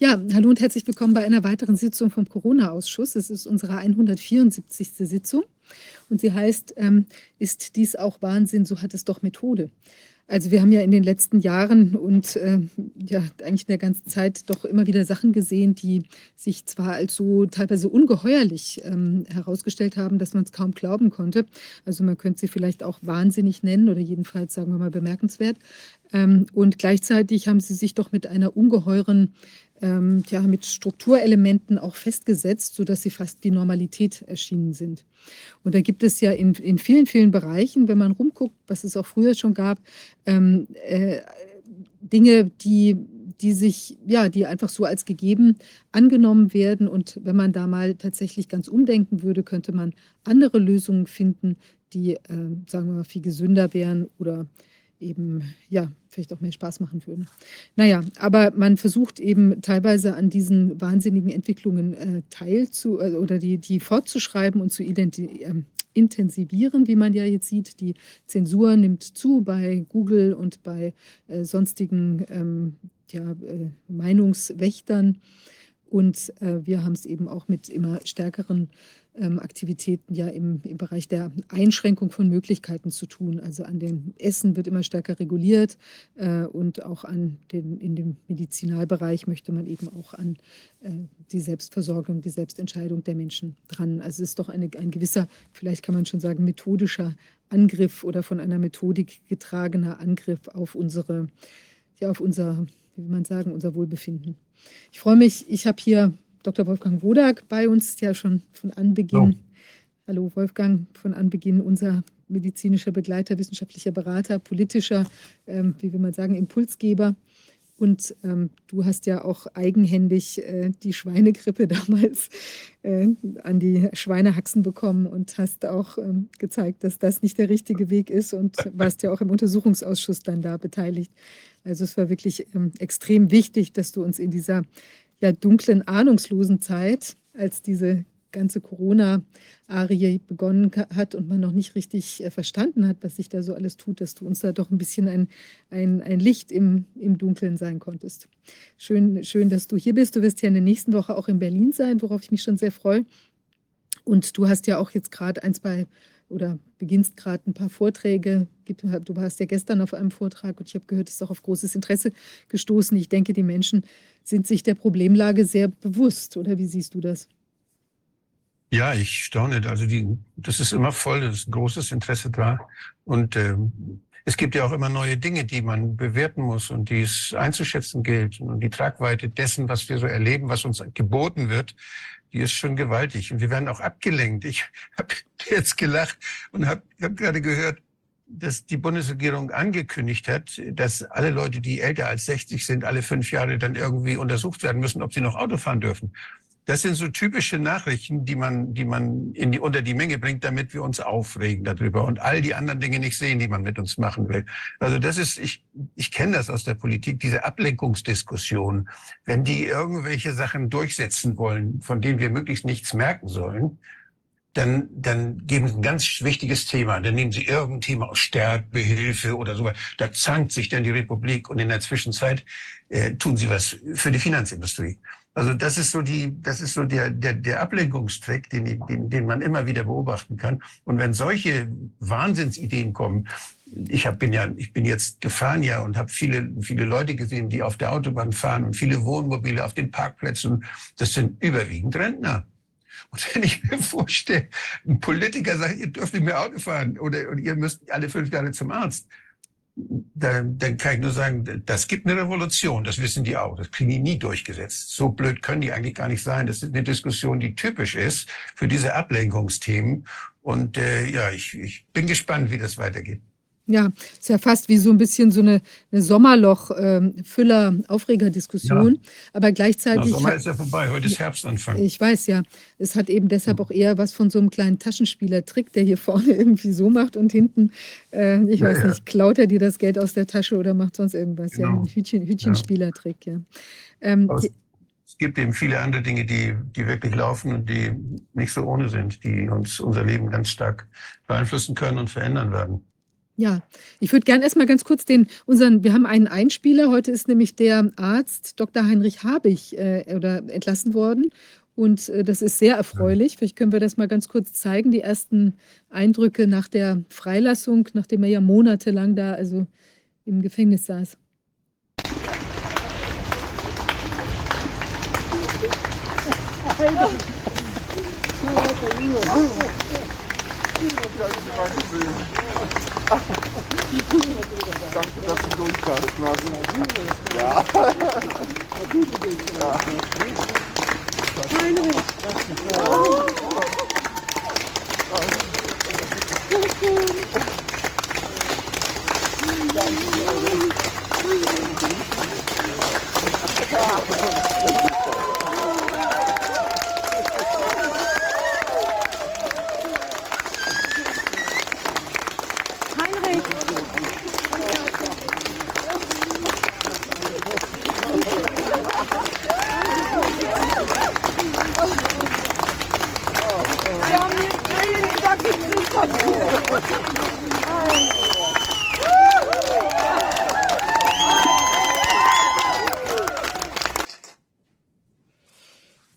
Ja, hallo und herzlich willkommen bei einer weiteren Sitzung vom Corona-Ausschuss. Es ist unsere 174. Sitzung und sie heißt, ähm, ist dies auch Wahnsinn, so hat es doch Methode. Also wir haben ja in den letzten Jahren und äh, ja eigentlich in der ganzen Zeit doch immer wieder Sachen gesehen, die sich zwar als so teilweise ungeheuerlich ähm, herausgestellt haben, dass man es kaum glauben konnte. Also man könnte sie vielleicht auch wahnsinnig nennen oder jedenfalls sagen wir mal bemerkenswert. Ähm, und gleichzeitig haben sie sich doch mit einer ungeheuren ähm, ja, mit Strukturelementen auch festgesetzt, sodass sie fast wie Normalität erschienen sind. Und da gibt es ja in, in vielen, vielen Bereichen, wenn man rumguckt, was es auch früher schon gab, ähm, äh, Dinge, die, die sich, ja, die einfach so als gegeben angenommen werden. Und wenn man da mal tatsächlich ganz umdenken würde, könnte man andere Lösungen finden, die, äh, sagen wir mal, viel gesünder wären oder eben, ja, vielleicht auch mehr Spaß machen würden. Naja, aber man versucht eben teilweise an diesen wahnsinnigen Entwicklungen äh, teil zu, äh, oder die, die fortzuschreiben und zu identi äh, intensivieren, wie man ja jetzt sieht. Die Zensur nimmt zu bei Google und bei äh, sonstigen ähm, ja, äh, Meinungswächtern. Und äh, wir haben es eben auch mit immer stärkeren Aktivitäten ja im, im Bereich der Einschränkung von Möglichkeiten zu tun. Also an dem Essen wird immer stärker reguliert äh, und auch an den, in dem Medizinalbereich möchte man eben auch an äh, die Selbstversorgung, die Selbstentscheidung der Menschen dran. Also es ist doch eine, ein gewisser, vielleicht kann man schon sagen, methodischer Angriff oder von einer Methodik getragener Angriff auf unsere, ja, auf unser, wie will man sagen, unser Wohlbefinden. Ich freue mich, ich habe hier Dr. Wolfgang Wodak bei uns, ja schon von Anbeginn. Oh. Hallo Wolfgang, von Anbeginn unser medizinischer Begleiter, wissenschaftlicher Berater, politischer, ähm, wie will man sagen, Impulsgeber. Und ähm, du hast ja auch eigenhändig äh, die Schweinegrippe damals äh, an die Schweinehaxen bekommen und hast auch ähm, gezeigt, dass das nicht der richtige Weg ist und warst ja auch im Untersuchungsausschuss dann da beteiligt. Also es war wirklich ähm, extrem wichtig, dass du uns in dieser ja, dunklen, ahnungslosen Zeit, als diese ganze Corona-Arie begonnen hat und man noch nicht richtig äh, verstanden hat, was sich da so alles tut, dass du uns da doch ein bisschen ein, ein, ein Licht im, im Dunkeln sein konntest. Schön, schön, dass du hier bist. Du wirst ja in der nächsten Woche auch in Berlin sein, worauf ich mich schon sehr freue. Und du hast ja auch jetzt gerade ein, zwei oder beginnst gerade ein paar Vorträge. Du warst ja gestern auf einem Vortrag und ich habe gehört, es ist auch auf großes Interesse gestoßen. Ich denke, die Menschen sind sich der Problemlage sehr bewusst. Oder wie siehst du das? Ja, ich staune. Also die, das ist immer voll, es ist ein großes Interesse da. Und ähm, es gibt ja auch immer neue Dinge, die man bewerten muss und die es einzuschätzen gilt. Und die Tragweite dessen, was wir so erleben, was uns geboten wird, die ist schon gewaltig. Und wir werden auch abgelenkt. Ich habe jetzt gelacht und habe hab gerade gehört, dass die Bundesregierung angekündigt hat, dass alle Leute, die älter als 60 sind, alle fünf Jahre dann irgendwie untersucht werden müssen, ob sie noch Auto fahren dürfen. Das sind so typische Nachrichten, die man, die man in die, unter die Menge bringt, damit wir uns aufregen darüber und all die anderen Dinge nicht sehen, die man mit uns machen will. Also das ist, ich, ich kenne das aus der Politik, diese Ablenkungsdiskussion. Wenn die irgendwelche Sachen durchsetzen wollen, von denen wir möglichst nichts merken sollen, dann, dann geben Sie ein ganz wichtiges Thema. Dann nehmen Sie irgendein Thema aus Sterbehilfe oder so. Da zankt sich dann die Republik und in der Zwischenzeit äh, tun Sie was für die Finanzindustrie. Also das ist so die, das ist so der, der, der Ablenkungstrick, den, den, den man immer wieder beobachten kann. Und wenn solche Wahnsinnsideen kommen, ich hab, bin ja, ich bin jetzt gefahren ja und habe viele, viele Leute gesehen, die auf der Autobahn fahren und viele Wohnmobile auf den Parkplätzen. Das sind überwiegend Rentner. Und wenn ich mir vorstelle, ein Politiker sagt, ihr dürft nicht mehr Auto fahren oder und ihr müsst alle fünf Jahre zum Arzt, dann, dann kann ich nur sagen, das gibt eine Revolution, das wissen die auch. Das kriegen die nie durchgesetzt. So blöd können die eigentlich gar nicht sein. Das ist eine Diskussion, die typisch ist für diese Ablenkungsthemen. Und äh, ja, ich, ich bin gespannt, wie das weitergeht. Ja, ist ja fast wie so ein bisschen so eine, eine Sommerloch-Füller-Aufregerdiskussion. Ähm, ja. Aber gleichzeitig. Der Sommer ist ja vorbei, heute ist Herbstanfang. Ich weiß ja. Es hat eben deshalb auch eher was von so einem kleinen Taschenspielertrick, der hier vorne irgendwie so macht und hinten, äh, ich ja, weiß nicht, klaut er dir das Geld aus der Tasche oder macht sonst irgendwas. Genau. Ja, ein Hütchen, Hütchenspielertrick, ja. Ähm, es gibt eben viele andere Dinge, die, die wirklich laufen und die nicht so ohne sind, die uns unser Leben ganz stark beeinflussen können und verändern werden. Ja, ich würde gerne erstmal ganz kurz den unseren wir haben einen Einspieler. Heute ist nämlich der Arzt Dr. Heinrich Habich äh, oder entlassen worden. Und äh, das ist sehr erfreulich. Vielleicht können wir das mal ganz kurz zeigen, die ersten Eindrücke nach der Freilassung, nachdem er ja monatelang da also im Gefängnis saß. Danke, dass du durchkast, Martin. Ja.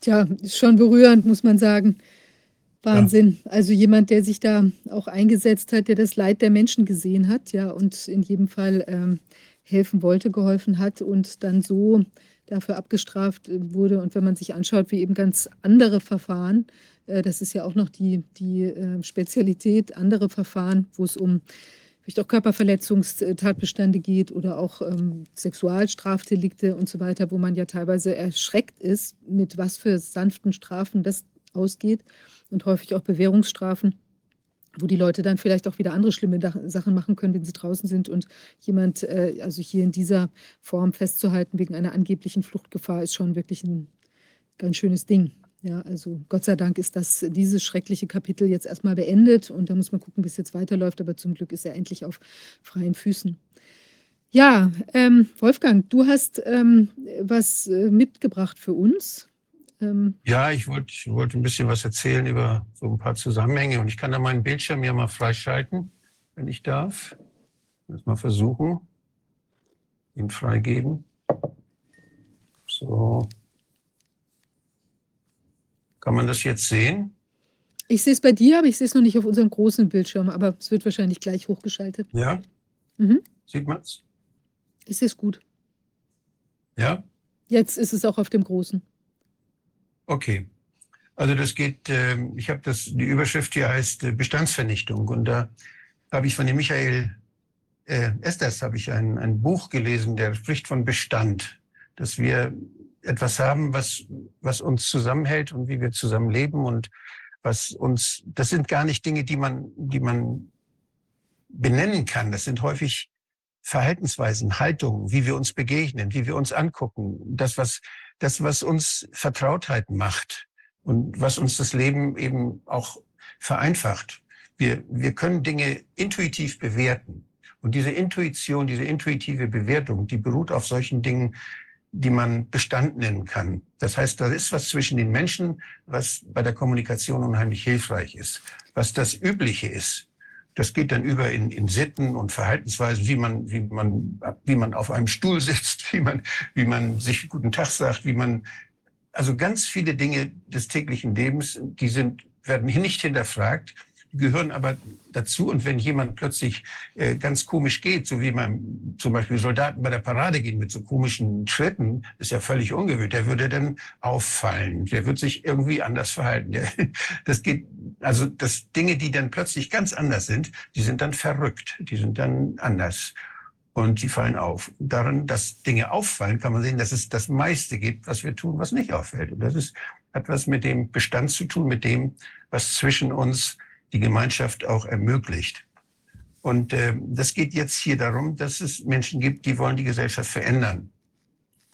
Tja, ist schon berührend, muss man sagen. Wahnsinn. Ja. Also jemand, der sich da auch eingesetzt hat, der das Leid der Menschen gesehen hat, ja, und in jedem Fall ähm, helfen wollte, geholfen hat und dann so dafür abgestraft äh, wurde. Und wenn man sich anschaut, wie eben ganz andere Verfahren, äh, das ist ja auch noch die, die äh, Spezialität, andere Verfahren, wo es um vielleicht auch Körperverletzungstatbestände geht oder auch ähm, Sexualstrafdelikte und so weiter, wo man ja teilweise erschreckt ist, mit was für sanften Strafen das ausgeht und häufig auch Bewährungsstrafen, wo die Leute dann vielleicht auch wieder andere schlimme Sachen machen können, wenn sie draußen sind und jemand, äh, also hier in dieser Form festzuhalten wegen einer angeblichen Fluchtgefahr, ist schon wirklich ein ganz schönes Ding. Ja, also Gott sei Dank ist das, dieses schreckliche Kapitel jetzt erstmal beendet und da muss man gucken, wie es jetzt weiterläuft, aber zum Glück ist er endlich auf freien Füßen. Ja, ähm, Wolfgang, du hast ähm, was äh, mitgebracht für uns. Ähm, ja, ich wollte wollt ein bisschen was erzählen über so ein paar Zusammenhänge und ich kann da meinen Bildschirm ja mal freischalten, wenn ich darf. Das mal versuchen, ihn freigeben. So. Kann man das jetzt sehen? Ich sehe es bei dir, aber ich sehe es noch nicht auf unserem großen Bildschirm, aber es wird wahrscheinlich gleich hochgeschaltet. Ja? Mhm. Sieht man es? Ich sehe es gut. Ja? Jetzt ist es auch auf dem großen. Okay. Also das geht, ähm, ich habe das, die Überschrift hier heißt äh, Bestandsvernichtung und da habe ich von dem Michael äh, Estes habe ich ein, ein Buch gelesen, der spricht von Bestand, dass wir etwas haben, was, was uns zusammenhält und wie wir zusammen leben und was uns, das sind gar nicht Dinge, die man, die man benennen kann. Das sind häufig Verhaltensweisen, Haltungen, wie wir uns begegnen, wie wir uns angucken. Das, was, das, was uns Vertrautheit macht und was uns das Leben eben auch vereinfacht. Wir, wir können Dinge intuitiv bewerten. Und diese Intuition, diese intuitive Bewertung, die beruht auf solchen Dingen die man Bestand nennen kann. Das heißt, da ist was zwischen den Menschen, was bei der Kommunikation unheimlich hilfreich ist. Was das Übliche ist, das geht dann über in, in Sitten und Verhaltensweisen, wie man, wie man, wie man auf einem Stuhl sitzt, wie man, wie man sich guten Tag sagt, wie man, also ganz viele Dinge des täglichen Lebens, die sind, werden hier nicht hinterfragt gehören aber dazu. Und wenn jemand plötzlich äh, ganz komisch geht, so wie man zum Beispiel Soldaten bei der Parade gehen mit so komischen Schritten, ist ja völlig ungewöhnlich. Der würde dann auffallen. Der wird sich irgendwie anders verhalten. Der, das geht, also das Dinge, die dann plötzlich ganz anders sind, die sind dann verrückt. Die sind dann anders. Und die fallen auf. Daran, dass Dinge auffallen, kann man sehen, dass es das meiste gibt, was wir tun, was nicht auffällt. Und das ist, hat was mit dem Bestand zu tun, mit dem, was zwischen uns die Gemeinschaft auch ermöglicht. Und äh, das geht jetzt hier darum, dass es Menschen gibt, die wollen die Gesellschaft verändern.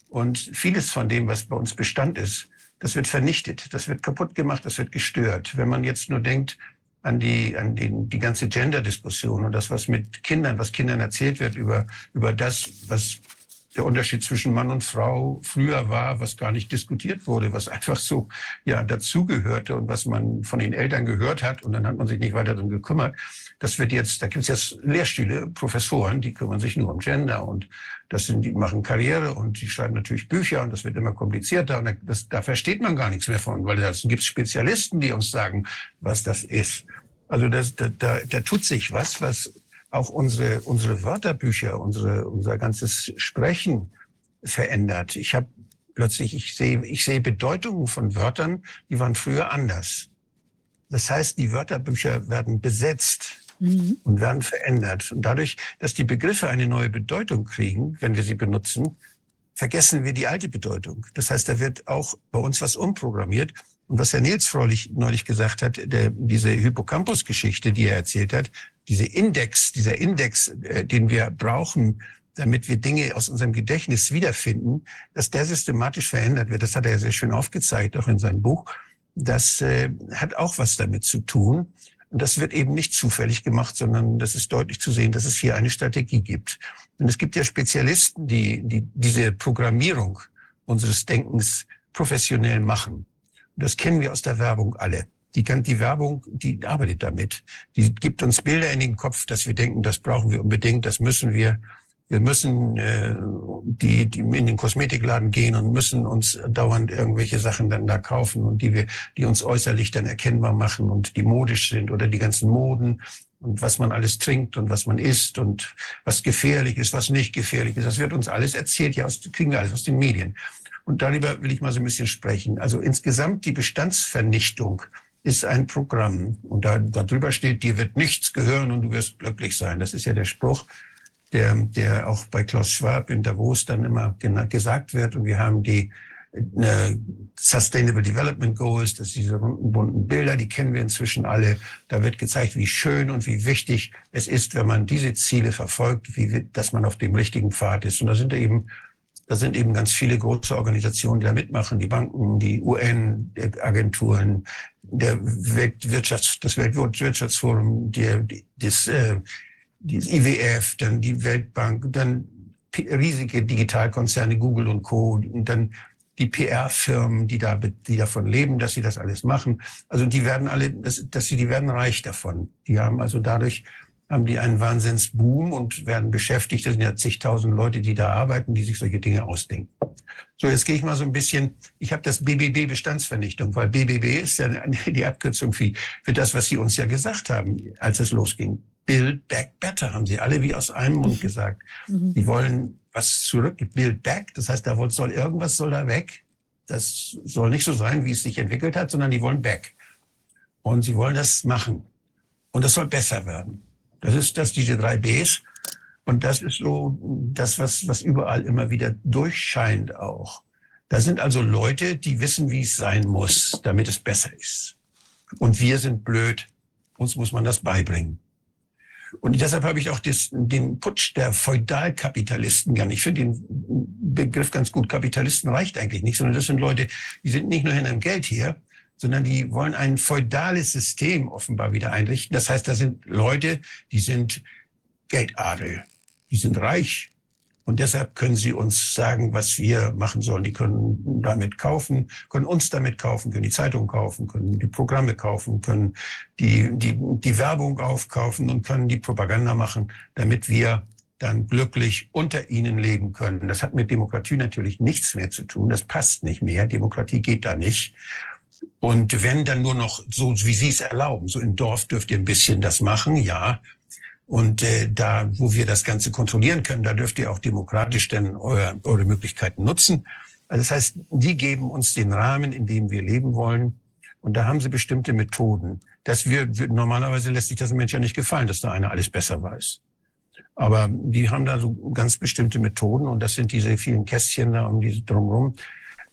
Und vieles von dem, was bei uns Bestand ist, das wird vernichtet, das wird kaputt gemacht, das wird gestört. Wenn man jetzt nur denkt an die, an den, die ganze Gender-Diskussion und das, was mit Kindern, was Kindern erzählt wird über, über das, was der Unterschied zwischen Mann und Frau früher war, was gar nicht diskutiert wurde, was einfach so ja dazugehörte und was man von den Eltern gehört hat und dann hat man sich nicht weiter darum gekümmert. Das wird jetzt, da gibt es jetzt Lehrstühle, Professoren, die kümmern sich nur um Gender und das sind, die machen Karriere und die schreiben natürlich Bücher und das wird immer komplizierter und das, da versteht man gar nichts mehr von, weil da gibt Spezialisten, die uns sagen, was das ist. Also das, da, da, da tut sich was, was auch unsere, unsere Wörterbücher, unsere, unser ganzes Sprechen verändert. Ich habe plötzlich, ich sehe, ich sehe Bedeutungen von Wörtern, die waren früher anders. Das heißt, die Wörterbücher werden besetzt mhm. und werden verändert. Und dadurch, dass die Begriffe eine neue Bedeutung kriegen, wenn wir sie benutzen, vergessen wir die alte Bedeutung. Das heißt, da wird auch bei uns was umprogrammiert. Und was Herr Nils Freulich neulich gesagt hat, der, diese Hippocampus-Geschichte, die er erzählt hat, diese Index, dieser Index, äh, den wir brauchen, damit wir Dinge aus unserem Gedächtnis wiederfinden, dass der systematisch verändert wird. Das hat er ja sehr schön aufgezeigt, auch in seinem Buch. Das äh, hat auch was damit zu tun. Und das wird eben nicht zufällig gemacht, sondern das ist deutlich zu sehen, dass es hier eine Strategie gibt. Und es gibt ja Spezialisten, die, die diese Programmierung unseres Denkens professionell machen. Das kennen wir aus der Werbung alle. Die, die Werbung, die arbeitet damit. Die gibt uns Bilder in den Kopf, dass wir denken, das brauchen wir unbedingt, das müssen wir. Wir müssen äh, die, die in den Kosmetikladen gehen und müssen uns dauernd irgendwelche Sachen dann da kaufen und die wir, die uns äußerlich dann erkennbar machen und die modisch sind oder die ganzen Moden und was man alles trinkt und was man isst und was gefährlich ist, was nicht gefährlich ist. Das wird uns alles erzählt, ja, aus, kriegen wir alles aus den Medien. Und darüber will ich mal so ein bisschen sprechen. Also insgesamt die Bestandsvernichtung ist ein Programm. Und da, darüber steht, dir wird nichts gehören und du wirst glücklich sein. Das ist ja der Spruch, der, der auch bei Klaus Schwab in Davos dann immer gesagt wird. Und wir haben die äh, Sustainable Development Goals, das sind diese runden, bunten Bilder, die kennen wir inzwischen alle. Da wird gezeigt, wie schön und wie wichtig es ist, wenn man diese Ziele verfolgt, wie, dass man auf dem richtigen Pfad ist. Und da sind eben da sind eben ganz viele große Organisationen, die da mitmachen, die Banken, die UN-Agenturen, der Weltwirtschafts-, das Weltwirtschaftsforum, der, das, äh, das IWF, dann die Weltbank, dann riesige Digitalkonzerne, Google und Co., und dann die PR-Firmen, die da, die davon leben, dass sie das alles machen. Also die werden alle, dass, sie, die werden reich davon. Die haben also dadurch haben die einen Wahnsinnsboom und werden beschäftigt. Das sind ja zigtausend Leute, die da arbeiten, die sich solche Dinge ausdenken. So, jetzt gehe ich mal so ein bisschen, ich habe das BBB Bestandsvernichtung, weil BBB ist ja die Abkürzung für, für das, was Sie uns ja gesagt haben, als es losging. Build back better, haben Sie alle wie aus einem Mund gesagt. Mhm. Die wollen was zurück, build back, das heißt, da soll irgendwas soll da weg. Das soll nicht so sein, wie es sich entwickelt hat, sondern die wollen back. Und sie wollen das machen. Und das soll besser werden. Das ist das, diese drei Bs. Und das ist so das, was, was überall immer wieder durchscheint auch. Da sind also Leute, die wissen, wie es sein muss, damit es besser ist. Und wir sind blöd. Uns muss man das beibringen. Und deshalb habe ich auch das, den Putsch der Feudalkapitalisten gern. Ich finde den Begriff ganz gut. Kapitalisten reicht eigentlich nicht, sondern das sind Leute, die sind nicht nur hinter dem Geld hier, sondern die wollen ein feudales System offenbar wieder einrichten. Das heißt, da sind Leute, die sind Geldadel, die sind reich. Und deshalb können sie uns sagen, was wir machen sollen. Die können damit kaufen, können uns damit kaufen, können die Zeitung kaufen, können die Programme kaufen, können die, die, die Werbung aufkaufen und können die Propaganda machen, damit wir dann glücklich unter ihnen leben können. Das hat mit Demokratie natürlich nichts mehr zu tun. Das passt nicht mehr. Demokratie geht da nicht. Und wenn dann nur noch so, wie Sie es erlauben, so im Dorf dürft ihr ein bisschen das machen, ja. Und äh, da, wo wir das Ganze kontrollieren können, da dürft ihr auch demokratisch dann euer, eure Möglichkeiten nutzen. Also das heißt, die geben uns den Rahmen, in dem wir leben wollen. Und da haben sie bestimmte Methoden. Das wir, normalerweise lässt sich das einem Menschen ja nicht gefallen, dass da einer alles besser weiß. Aber die haben da so ganz bestimmte Methoden und das sind diese vielen Kästchen da um diese drumherum.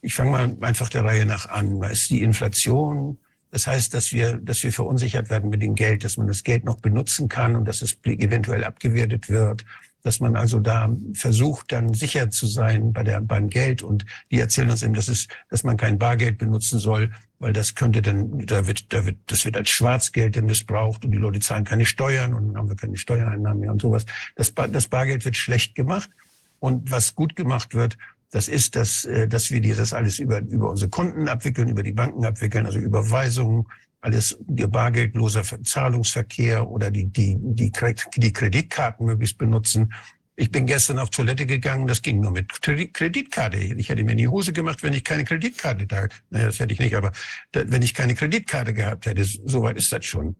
Ich fange mal einfach der Reihe nach an. Da ist die Inflation. Das heißt, dass wir, dass wir verunsichert werden mit dem Geld, dass man das Geld noch benutzen kann und dass es eventuell abgewertet wird. Dass man also da versucht, dann sicher zu sein bei der, beim Geld. Und die erzählen uns eben, dass es, dass man kein Bargeld benutzen soll, weil das könnte dann, da wird, da wird, das wird als Schwarzgeld dann missbraucht und die Leute zahlen keine Steuern und dann haben wir keine Steuereinnahmen mehr und sowas. Das, das Bargeld wird schlecht gemacht. Und was gut gemacht wird, das ist, dass, äh, dass wir das alles über, über unsere Konten abwickeln, über die Banken abwickeln, also Überweisungen, alles der bargeldloser Zahlungsverkehr oder die, die, die, die Kreditkarten möglichst benutzen. Ich bin gestern auf Toilette gegangen, das ging nur mit Kreditkarte. Ich hätte mir in die Hose gemacht, wenn ich keine Kreditkarte da, naja, das hätte ich nicht, aber wenn ich keine Kreditkarte gehabt hätte, soweit ist das schon.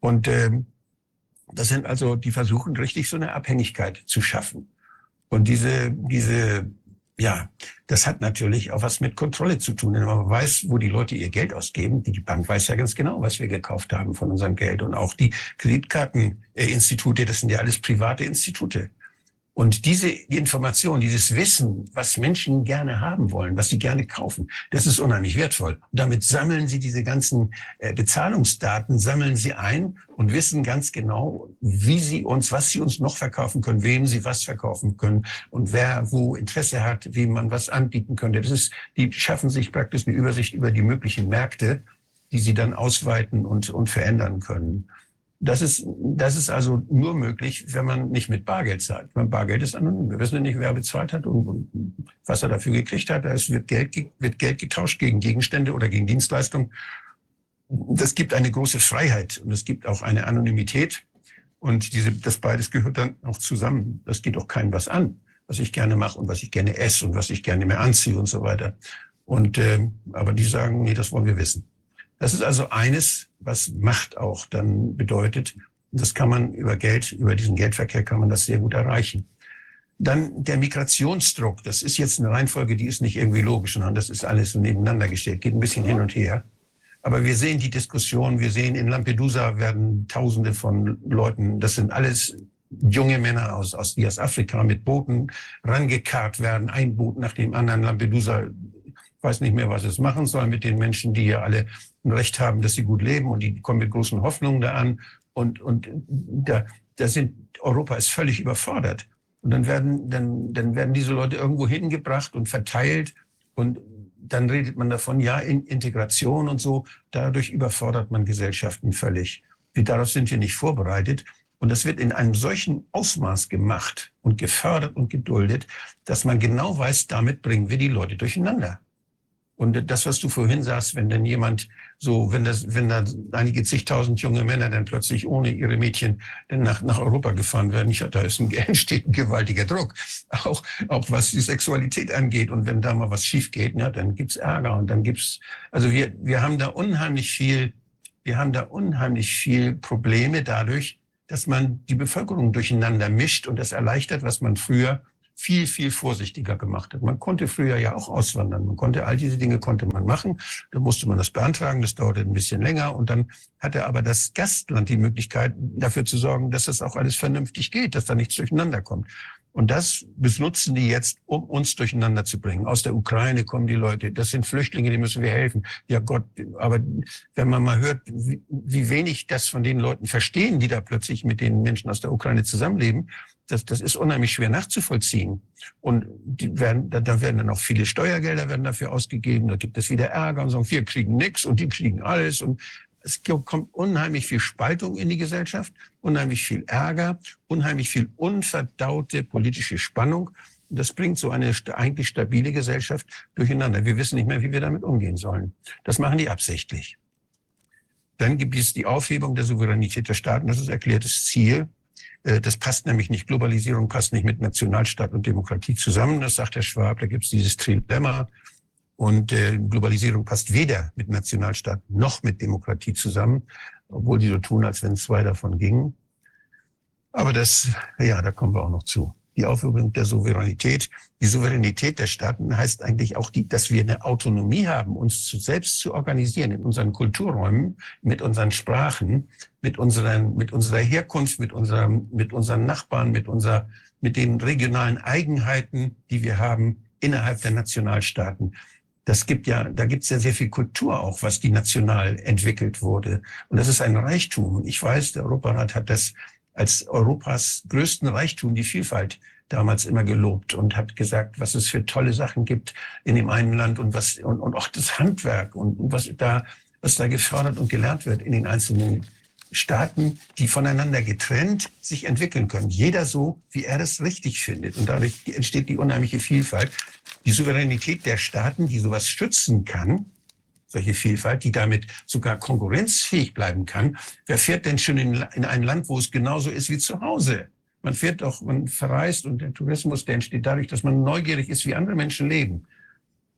Und ähm, das sind also, die versuchen richtig so eine Abhängigkeit zu schaffen. Und diese, diese, ja, das hat natürlich auch was mit Kontrolle zu tun. Wenn man weiß, wo die Leute ihr Geld ausgeben, die Bank weiß ja ganz genau, was wir gekauft haben von unserem Geld. Und auch die Kreditkarteninstitute, das sind ja alles private Institute. Und diese Information, dieses Wissen, was Menschen gerne haben wollen, was sie gerne kaufen, das ist unheimlich wertvoll. Und damit sammeln sie diese ganzen äh, Bezahlungsdaten, sammeln sie ein und wissen ganz genau, wie sie uns, was sie uns noch verkaufen können, wem sie was verkaufen können und wer wo Interesse hat, wie man was anbieten könnte. Das ist, die schaffen sich praktisch eine Übersicht über die möglichen Märkte, die sie dann ausweiten und, und verändern können. Das ist, das ist also nur möglich, wenn man nicht mit Bargeld zahlt. Man Bargeld ist anonym. Wir wissen nicht, wer bezahlt hat und, und was er dafür gekriegt hat. Es wird Geld, wird Geld getauscht gegen Gegenstände oder gegen Dienstleistungen. Das gibt eine große Freiheit und es gibt auch eine Anonymität. Und diese, das beides gehört dann auch zusammen. Das geht auch keinem was an, was ich gerne mache und was ich gerne esse und was ich gerne mehr anziehe und so weiter. Und äh, aber die sagen, nee, das wollen wir wissen. Das ist also eines, was Macht auch dann bedeutet. Das kann man über Geld, über diesen Geldverkehr kann man das sehr gut erreichen. Dann der Migrationsdruck. Das ist jetzt eine Reihenfolge, die ist nicht irgendwie logisch, sondern das ist alles nebeneinander gestellt, geht ein bisschen hin und her. Aber wir sehen die Diskussion, wir sehen in Lampedusa werden Tausende von Leuten, das sind alles junge Männer aus, aus, die aus Afrika mit Booten rangekarrt werden, ein Boot nach dem anderen. Lampedusa weiß nicht mehr, was es machen soll mit den Menschen, die ja alle ein Recht haben, dass sie gut leben und die kommen mit großen Hoffnungen da an. Und, und da, da sind, Europa ist völlig überfordert. Und dann werden, dann, dann werden diese Leute irgendwo hingebracht und verteilt und dann redet man davon, ja, in Integration und so. Dadurch überfordert man Gesellschaften völlig. Darauf sind wir nicht vorbereitet. Und das wird in einem solchen Ausmaß gemacht und gefördert und geduldet, dass man genau weiß, damit bringen wir die Leute durcheinander. Und das, was du vorhin sagst, wenn denn jemand so, wenn das, wenn da einige zigtausend junge Männer dann plötzlich ohne ihre Mädchen dann nach, nach Europa gefahren werden, ich, da ist ein, entsteht ein gewaltiger Druck. Auch, auch was die Sexualität angeht. Und wenn da mal was schief geht, ja, dann gibt's Ärger und dann gibt's, also wir, wir haben da unheimlich viel, wir haben da unheimlich viel Probleme dadurch, dass man die Bevölkerung durcheinander mischt und das erleichtert, was man früher viel, viel vorsichtiger gemacht hat. Man konnte früher ja auch auswandern. Man konnte all diese Dinge konnte man machen. Da musste man das beantragen. Das dauerte ein bisschen länger. Und dann hatte aber das Gastland die Möglichkeit, dafür zu sorgen, dass das auch alles vernünftig geht, dass da nichts durcheinander kommt. Und das benutzen die jetzt, um uns durcheinander zu bringen. Aus der Ukraine kommen die Leute. Das sind Flüchtlinge, die müssen wir helfen. Ja Gott, aber wenn man mal hört, wie, wie wenig das von den Leuten verstehen, die da plötzlich mit den Menschen aus der Ukraine zusammenleben, das, das ist unheimlich schwer nachzuvollziehen. Und die werden, da, da werden dann auch viele Steuergelder werden dafür ausgegeben. Da gibt es wieder Ärger und sagen, wir kriegen nichts und die kriegen alles. Und es kommt unheimlich viel Spaltung in die Gesellschaft, unheimlich viel Ärger, unheimlich viel unverdaute politische Spannung. Und das bringt so eine eigentlich stabile Gesellschaft durcheinander. Wir wissen nicht mehr, wie wir damit umgehen sollen. Das machen die absichtlich. Dann gibt es die Aufhebung der Souveränität der Staaten. Das ist erklärtes Ziel das passt nämlich nicht. Globalisierung passt nicht mit Nationalstaat und Demokratie zusammen. Das sagt Herr Schwab. Da gibt es dieses Trilemma. Und äh, Globalisierung passt weder mit Nationalstaat noch mit Demokratie zusammen, obwohl die so tun, als wenn zwei davon gingen. Aber das, ja, da kommen wir auch noch zu die Aufhebung der Souveränität. Die Souveränität der Staaten heißt eigentlich auch, die, dass wir eine Autonomie haben, uns zu, selbst zu organisieren in unseren Kulturräumen, mit unseren Sprachen, mit, unseren, mit unserer Herkunft, mit, unserem, mit unseren Nachbarn, mit, unserer, mit den regionalen Eigenheiten, die wir haben innerhalb der Nationalstaaten. Das gibt ja, da gibt es ja sehr viel Kultur auch, was die national entwickelt wurde. Und das ist ein Reichtum. Ich weiß, der Europarat hat das als Europas größten Reichtum die Vielfalt damals immer gelobt und hat gesagt, was es für tolle Sachen gibt in dem einen Land und was und, und auch das Handwerk und, und was da was da gefördert und gelernt wird in den einzelnen Staaten, die voneinander getrennt sich entwickeln können. Jeder so, wie er es richtig findet. Und dadurch entsteht die unheimliche Vielfalt. Die Souveränität der Staaten, die sowas stützen kann, solche Vielfalt, die damit sogar konkurrenzfähig bleiben kann. Wer fährt denn schon in, in ein Land, wo es genauso ist wie zu Hause? Man fährt doch, man verreist und der Tourismus, der entsteht dadurch, dass man neugierig ist, wie andere Menschen leben.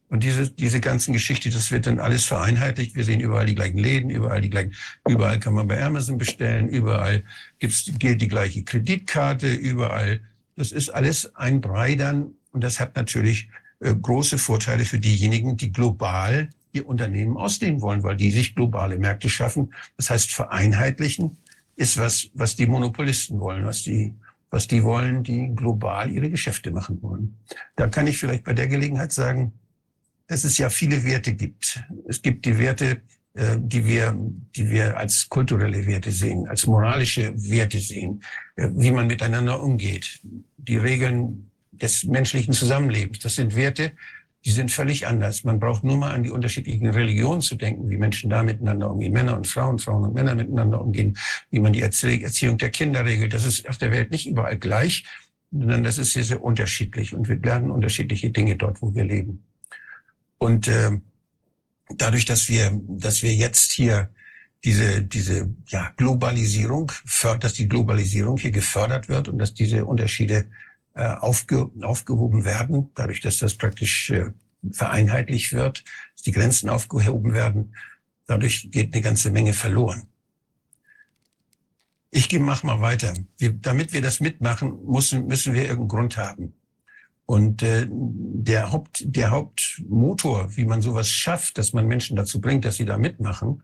Und diese, diese ganzen Geschichte, das wird dann alles vereinheitlicht. Wir sehen überall die gleichen Läden, überall die gleichen, überall kann man bei Amazon bestellen, überall gibt's, gilt die gleiche Kreditkarte, überall. Das ist alles ein Brei dann. Und das hat natürlich äh, große Vorteile für diejenigen, die global ihr Unternehmen ausdehnen wollen, weil die sich globale Märkte schaffen. Das heißt, vereinheitlichen ist was, was die Monopolisten wollen, was die, was die wollen, die global ihre Geschäfte machen wollen. Da kann ich vielleicht bei der Gelegenheit sagen, dass es ja viele Werte gibt. Es gibt die Werte, äh, die wir, die wir als kulturelle Werte sehen, als moralische Werte sehen, äh, wie man miteinander umgeht, die Regeln des menschlichen Zusammenlebens. Das sind Werte, die sind völlig anders. Man braucht nur mal an die unterschiedlichen Religionen zu denken, wie Menschen da miteinander umgehen, Männer und Frauen, Frauen und Männer miteinander umgehen, wie man die Erziehung der Kinder regelt. Das ist auf der Welt nicht überall gleich, sondern das ist sehr, sehr unterschiedlich und wir lernen unterschiedliche Dinge dort, wo wir leben. Und äh, dadurch, dass wir, dass wir jetzt hier diese, diese ja, Globalisierung, dass die Globalisierung hier gefördert wird und dass diese Unterschiede aufge, aufgehoben werden, dadurch, dass das praktisch äh, vereinheitlicht wird, dass die Grenzen aufgehoben werden, dadurch geht eine ganze Menge verloren. Ich mach mal weiter. Wir, damit wir das mitmachen, müssen, müssen wir irgendeinen Grund haben. Und äh, der, Haupt, der Hauptmotor, wie man sowas schafft, dass man Menschen dazu bringt, dass sie da mitmachen,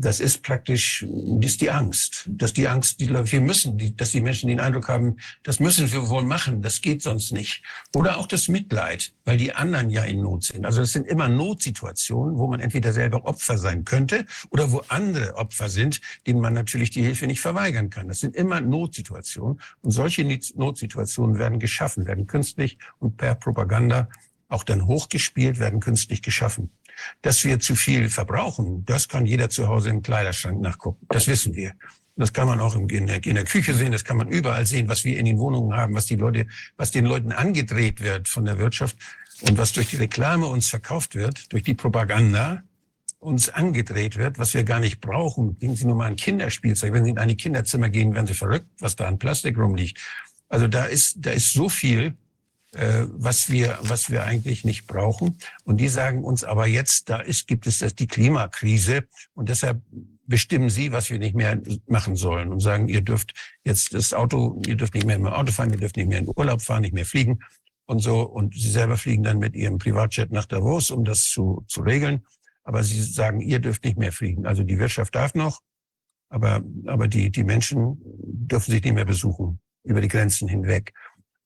das ist praktisch, das ist die Angst. Dass die Angst, die, wir müssen, die, dass die Menschen den Eindruck haben, das müssen wir wohl machen, das geht sonst nicht. Oder auch das Mitleid, weil die anderen ja in Not sind. Also es sind immer Notsituationen, wo man entweder selber Opfer sein könnte oder wo andere Opfer sind, denen man natürlich die Hilfe nicht verweigern kann. Das sind immer Notsituationen. Und solche Notsituationen werden geschaffen, werden künstlich und per Propaganda auch dann hochgespielt, werden künstlich geschaffen. Dass wir zu viel verbrauchen, das kann jeder zu Hause im Kleiderschrank nachgucken. Das wissen wir. Das kann man auch in der, in der Küche sehen, das kann man überall sehen, was wir in den Wohnungen haben, was die Leute, was den Leuten angedreht wird von der Wirtschaft und was durch die Reklame uns verkauft wird, durch die Propaganda uns angedreht wird, was wir gar nicht brauchen. Gehen Sie nur mal ein Kinderspielzeug. Wenn Sie in ein Kinderzimmer gehen, werden Sie verrückt, was da an Plastik rumliegt. Also da ist, da ist so viel, was wir, was wir eigentlich nicht brauchen. Und die sagen uns aber jetzt, da ist, gibt es das, die Klimakrise und deshalb bestimmen sie, was wir nicht mehr machen sollen und sagen, ihr dürft jetzt das Auto, ihr dürft nicht mehr im Auto fahren, ihr dürft nicht mehr in Urlaub fahren, nicht mehr fliegen und so. Und sie selber fliegen dann mit ihrem Privatjet nach Davos, um das zu, zu regeln. Aber sie sagen, ihr dürft nicht mehr fliegen. Also die Wirtschaft darf noch, aber, aber die, die Menschen dürfen sich nicht mehr besuchen über die Grenzen hinweg.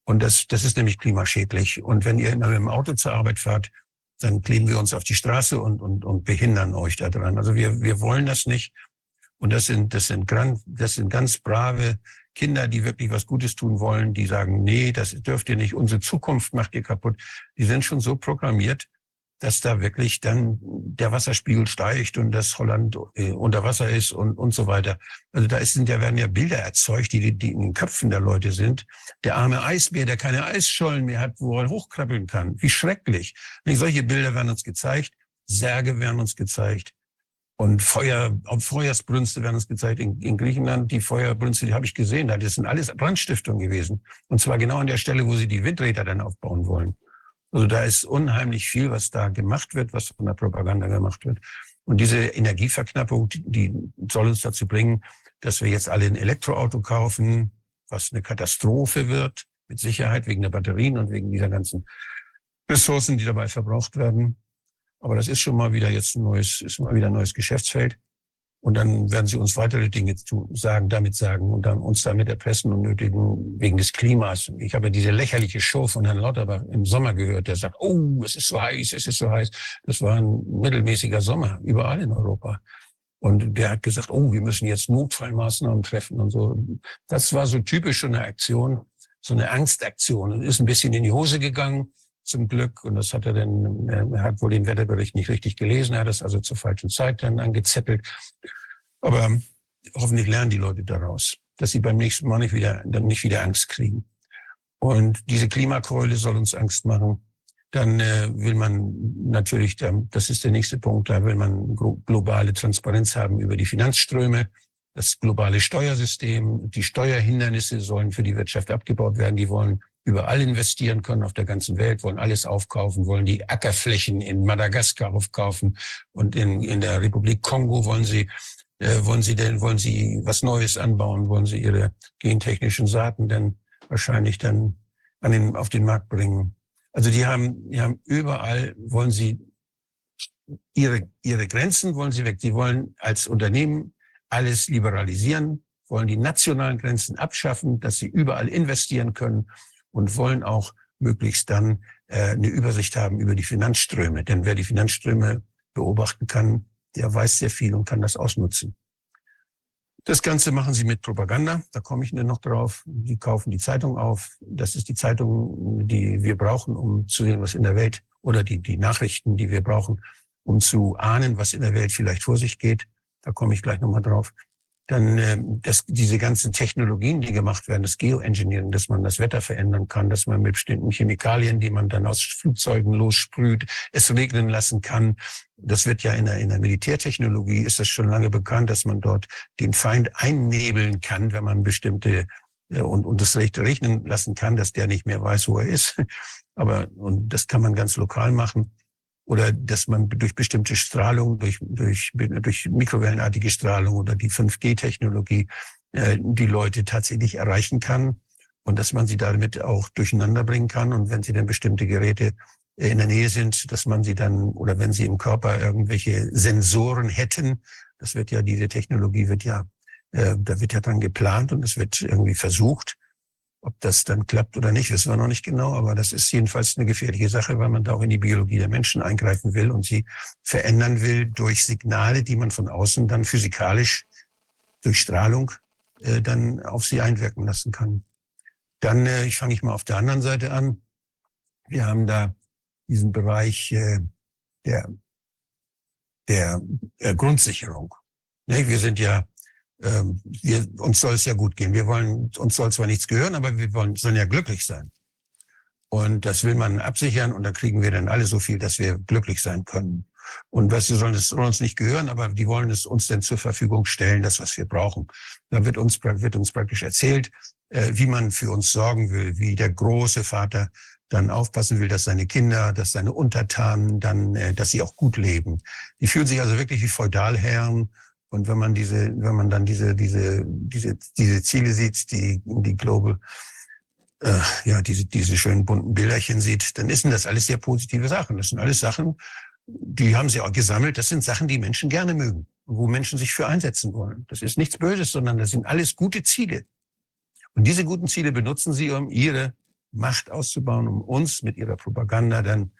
Und das, das ist nämlich klimaschädlich. Und wenn ihr immer mit dem Auto zur Arbeit fahrt, dann kleben wir uns auf die Straße und, und, und behindern euch daran. Also wir, wir wollen das nicht. Und das sind, das sind, gran, das sind ganz brave Kinder, die wirklich was Gutes tun wollen, die sagen, nee, das dürft ihr nicht, unsere Zukunft macht ihr kaputt. Die sind schon so programmiert, dass da wirklich dann der Wasserspiegel steigt und das Holland äh, unter Wasser ist und, und so weiter. Also da ist, da werden ja Bilder erzeugt, die, die in den Köpfen der Leute sind. Der arme Eisbär, der keine Eisschollen mehr hat, wo er hochkrabbeln kann. Wie schrecklich. Und solche Bilder werden uns gezeigt. Särge werden uns gezeigt. Und Feuer, Feuersbrünste werden uns gezeigt. In, in Griechenland, die Feuerbrünste, die habe ich gesehen. Das sind alles Brandstiftungen gewesen. Und zwar genau an der Stelle, wo sie die Windräder dann aufbauen wollen. Also da ist unheimlich viel, was da gemacht wird, was von der Propaganda gemacht wird. Und diese Energieverknappung, die soll uns dazu bringen, dass wir jetzt alle ein Elektroauto kaufen, was eine Katastrophe wird, mit Sicherheit wegen der Batterien und wegen dieser ganzen Ressourcen, die dabei verbraucht werden. Aber das ist schon mal wieder jetzt ein neues, ist mal wieder ein neues Geschäftsfeld. Und dann werden sie uns weitere Dinge zu sagen, damit sagen und dann uns damit erpressen und nötigen wegen des Klimas. Ich habe diese lächerliche Show von Herrn Lauterbach im Sommer gehört, der sagt, oh, es ist so heiß, es ist so heiß. Das war ein mittelmäßiger Sommer überall in Europa. Und der hat gesagt, oh, wir müssen jetzt Notfallmaßnahmen treffen und so. Das war so typisch so eine Aktion, so eine Angstaktion und ist ein bisschen in die Hose gegangen zum Glück. Und das hat er dann, er hat wohl den Wetterbericht nicht richtig gelesen, er hat es also zur falschen Zeit dann angezettelt. Aber hoffentlich lernen die Leute daraus, dass sie beim nächsten Mal nicht wieder, dann nicht wieder Angst kriegen. Und diese Klimakeule soll uns Angst machen. Dann äh, will man natürlich, das ist der nächste Punkt, da will man globale Transparenz haben über die Finanzströme, das globale Steuersystem, die Steuerhindernisse sollen für die Wirtschaft abgebaut werden. Die wollen überall investieren können auf der ganzen Welt, wollen alles aufkaufen, wollen die Ackerflächen in Madagaskar aufkaufen und in, in der Republik Kongo wollen sie äh, wollen sie denn wollen sie was Neues anbauen, wollen sie ihre gentechnischen Saaten denn wahrscheinlich dann an den auf den Markt bringen. Also die haben die haben überall wollen sie ihre ihre Grenzen wollen sie weg. Die wollen als Unternehmen alles liberalisieren, wollen die nationalen Grenzen abschaffen, dass sie überall investieren können und wollen auch möglichst dann äh, eine Übersicht haben über die Finanzströme. Denn wer die Finanzströme beobachten kann, der weiß sehr viel und kann das ausnutzen. Das Ganze machen sie mit Propaganda, da komme ich nur noch drauf. Die kaufen die Zeitung auf. Das ist die Zeitung, die wir brauchen, um zu sehen, was in der Welt oder die, die Nachrichten, die wir brauchen, um zu ahnen, was in der Welt vielleicht vor sich geht. Da komme ich gleich nochmal drauf dann äh, das, diese ganzen Technologien, die gemacht werden, das Geoengineering, dass man das Wetter verändern kann, dass man mit bestimmten Chemikalien, die man dann aus Flugzeugen lossprüht, es regnen lassen kann. Das wird ja in der, in der Militärtechnologie ist das schon lange bekannt, dass man dort den Feind einnebeln kann, wenn man bestimmte äh, und, und das Recht regnen lassen kann, dass der nicht mehr weiß, wo er ist. Aber und das kann man ganz lokal machen oder dass man durch bestimmte Strahlung, durch, durch, durch mikrowellenartige Strahlung oder die 5G-Technologie äh, die Leute tatsächlich erreichen kann und dass man sie damit auch durcheinander bringen kann. Und wenn sie dann bestimmte Geräte äh, in der Nähe sind, dass man sie dann oder wenn sie im Körper irgendwelche Sensoren hätten, das wird ja, diese Technologie wird ja, äh, da wird ja dann geplant und es wird irgendwie versucht, ob das dann klappt oder nicht, wissen wir noch nicht genau, aber das ist jedenfalls eine gefährliche Sache, weil man da auch in die Biologie der Menschen eingreifen will und sie verändern will durch Signale, die man von außen dann physikalisch durch Strahlung äh, dann auf sie einwirken lassen kann. Dann, äh, ich fange ich mal auf der anderen Seite an. Wir haben da diesen Bereich äh, der, der äh, Grundsicherung. Ne, wir sind ja ähm, wir, uns soll es ja gut gehen. Wir wollen, uns soll zwar nichts gehören, aber wir wollen, sollen ja glücklich sein. Und das will man absichern und da kriegen wir dann alle so viel, dass wir glücklich sein können. Und was sie sollen, es soll uns nicht gehören, aber die wollen es uns denn zur Verfügung stellen, das, was wir brauchen. Da wird uns, wird uns praktisch erzählt, äh, wie man für uns sorgen will, wie der große Vater dann aufpassen will, dass seine Kinder, dass seine Untertanen dann, äh, dass sie auch gut leben. Die fühlen sich also wirklich wie Feudalherren und wenn man diese, wenn man dann diese, diese, diese, diese Ziele sieht, die, die Global, äh, ja, diese, diese schönen bunten Bilderchen sieht, dann sind das alles sehr positive Sachen. Das sind alles Sachen, die haben sie auch gesammelt. Das sind Sachen, die Menschen gerne mögen, wo Menschen sich für einsetzen wollen. Das ist nichts Böses, sondern das sind alles gute Ziele. Und diese guten Ziele benutzen sie, um ihre Macht auszubauen, um uns mit ihrer Propaganda dann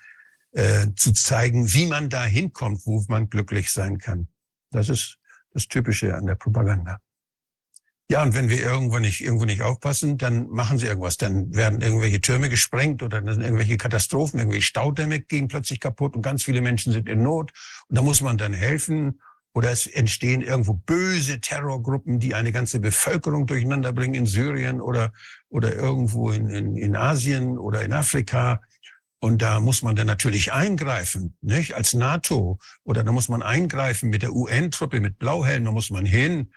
äh, zu zeigen, wie man da hinkommt, wo man glücklich sein kann. Das ist das Typische an der Propaganda. Ja, und wenn wir irgendwo nicht, irgendwo nicht aufpassen, dann machen sie irgendwas. Dann werden irgendwelche Türme gesprengt oder dann sind irgendwelche Katastrophen, irgendwelche Staudämme gehen plötzlich kaputt und ganz viele Menschen sind in Not. Und da muss man dann helfen. Oder es entstehen irgendwo böse Terrorgruppen, die eine ganze Bevölkerung durcheinander bringen in Syrien oder, oder irgendwo in, in, in Asien oder in Afrika. Und da muss man dann natürlich eingreifen, nicht? Als NATO. Oder da muss man eingreifen mit der UN-Truppe, mit Blauhelmen, da muss man hin.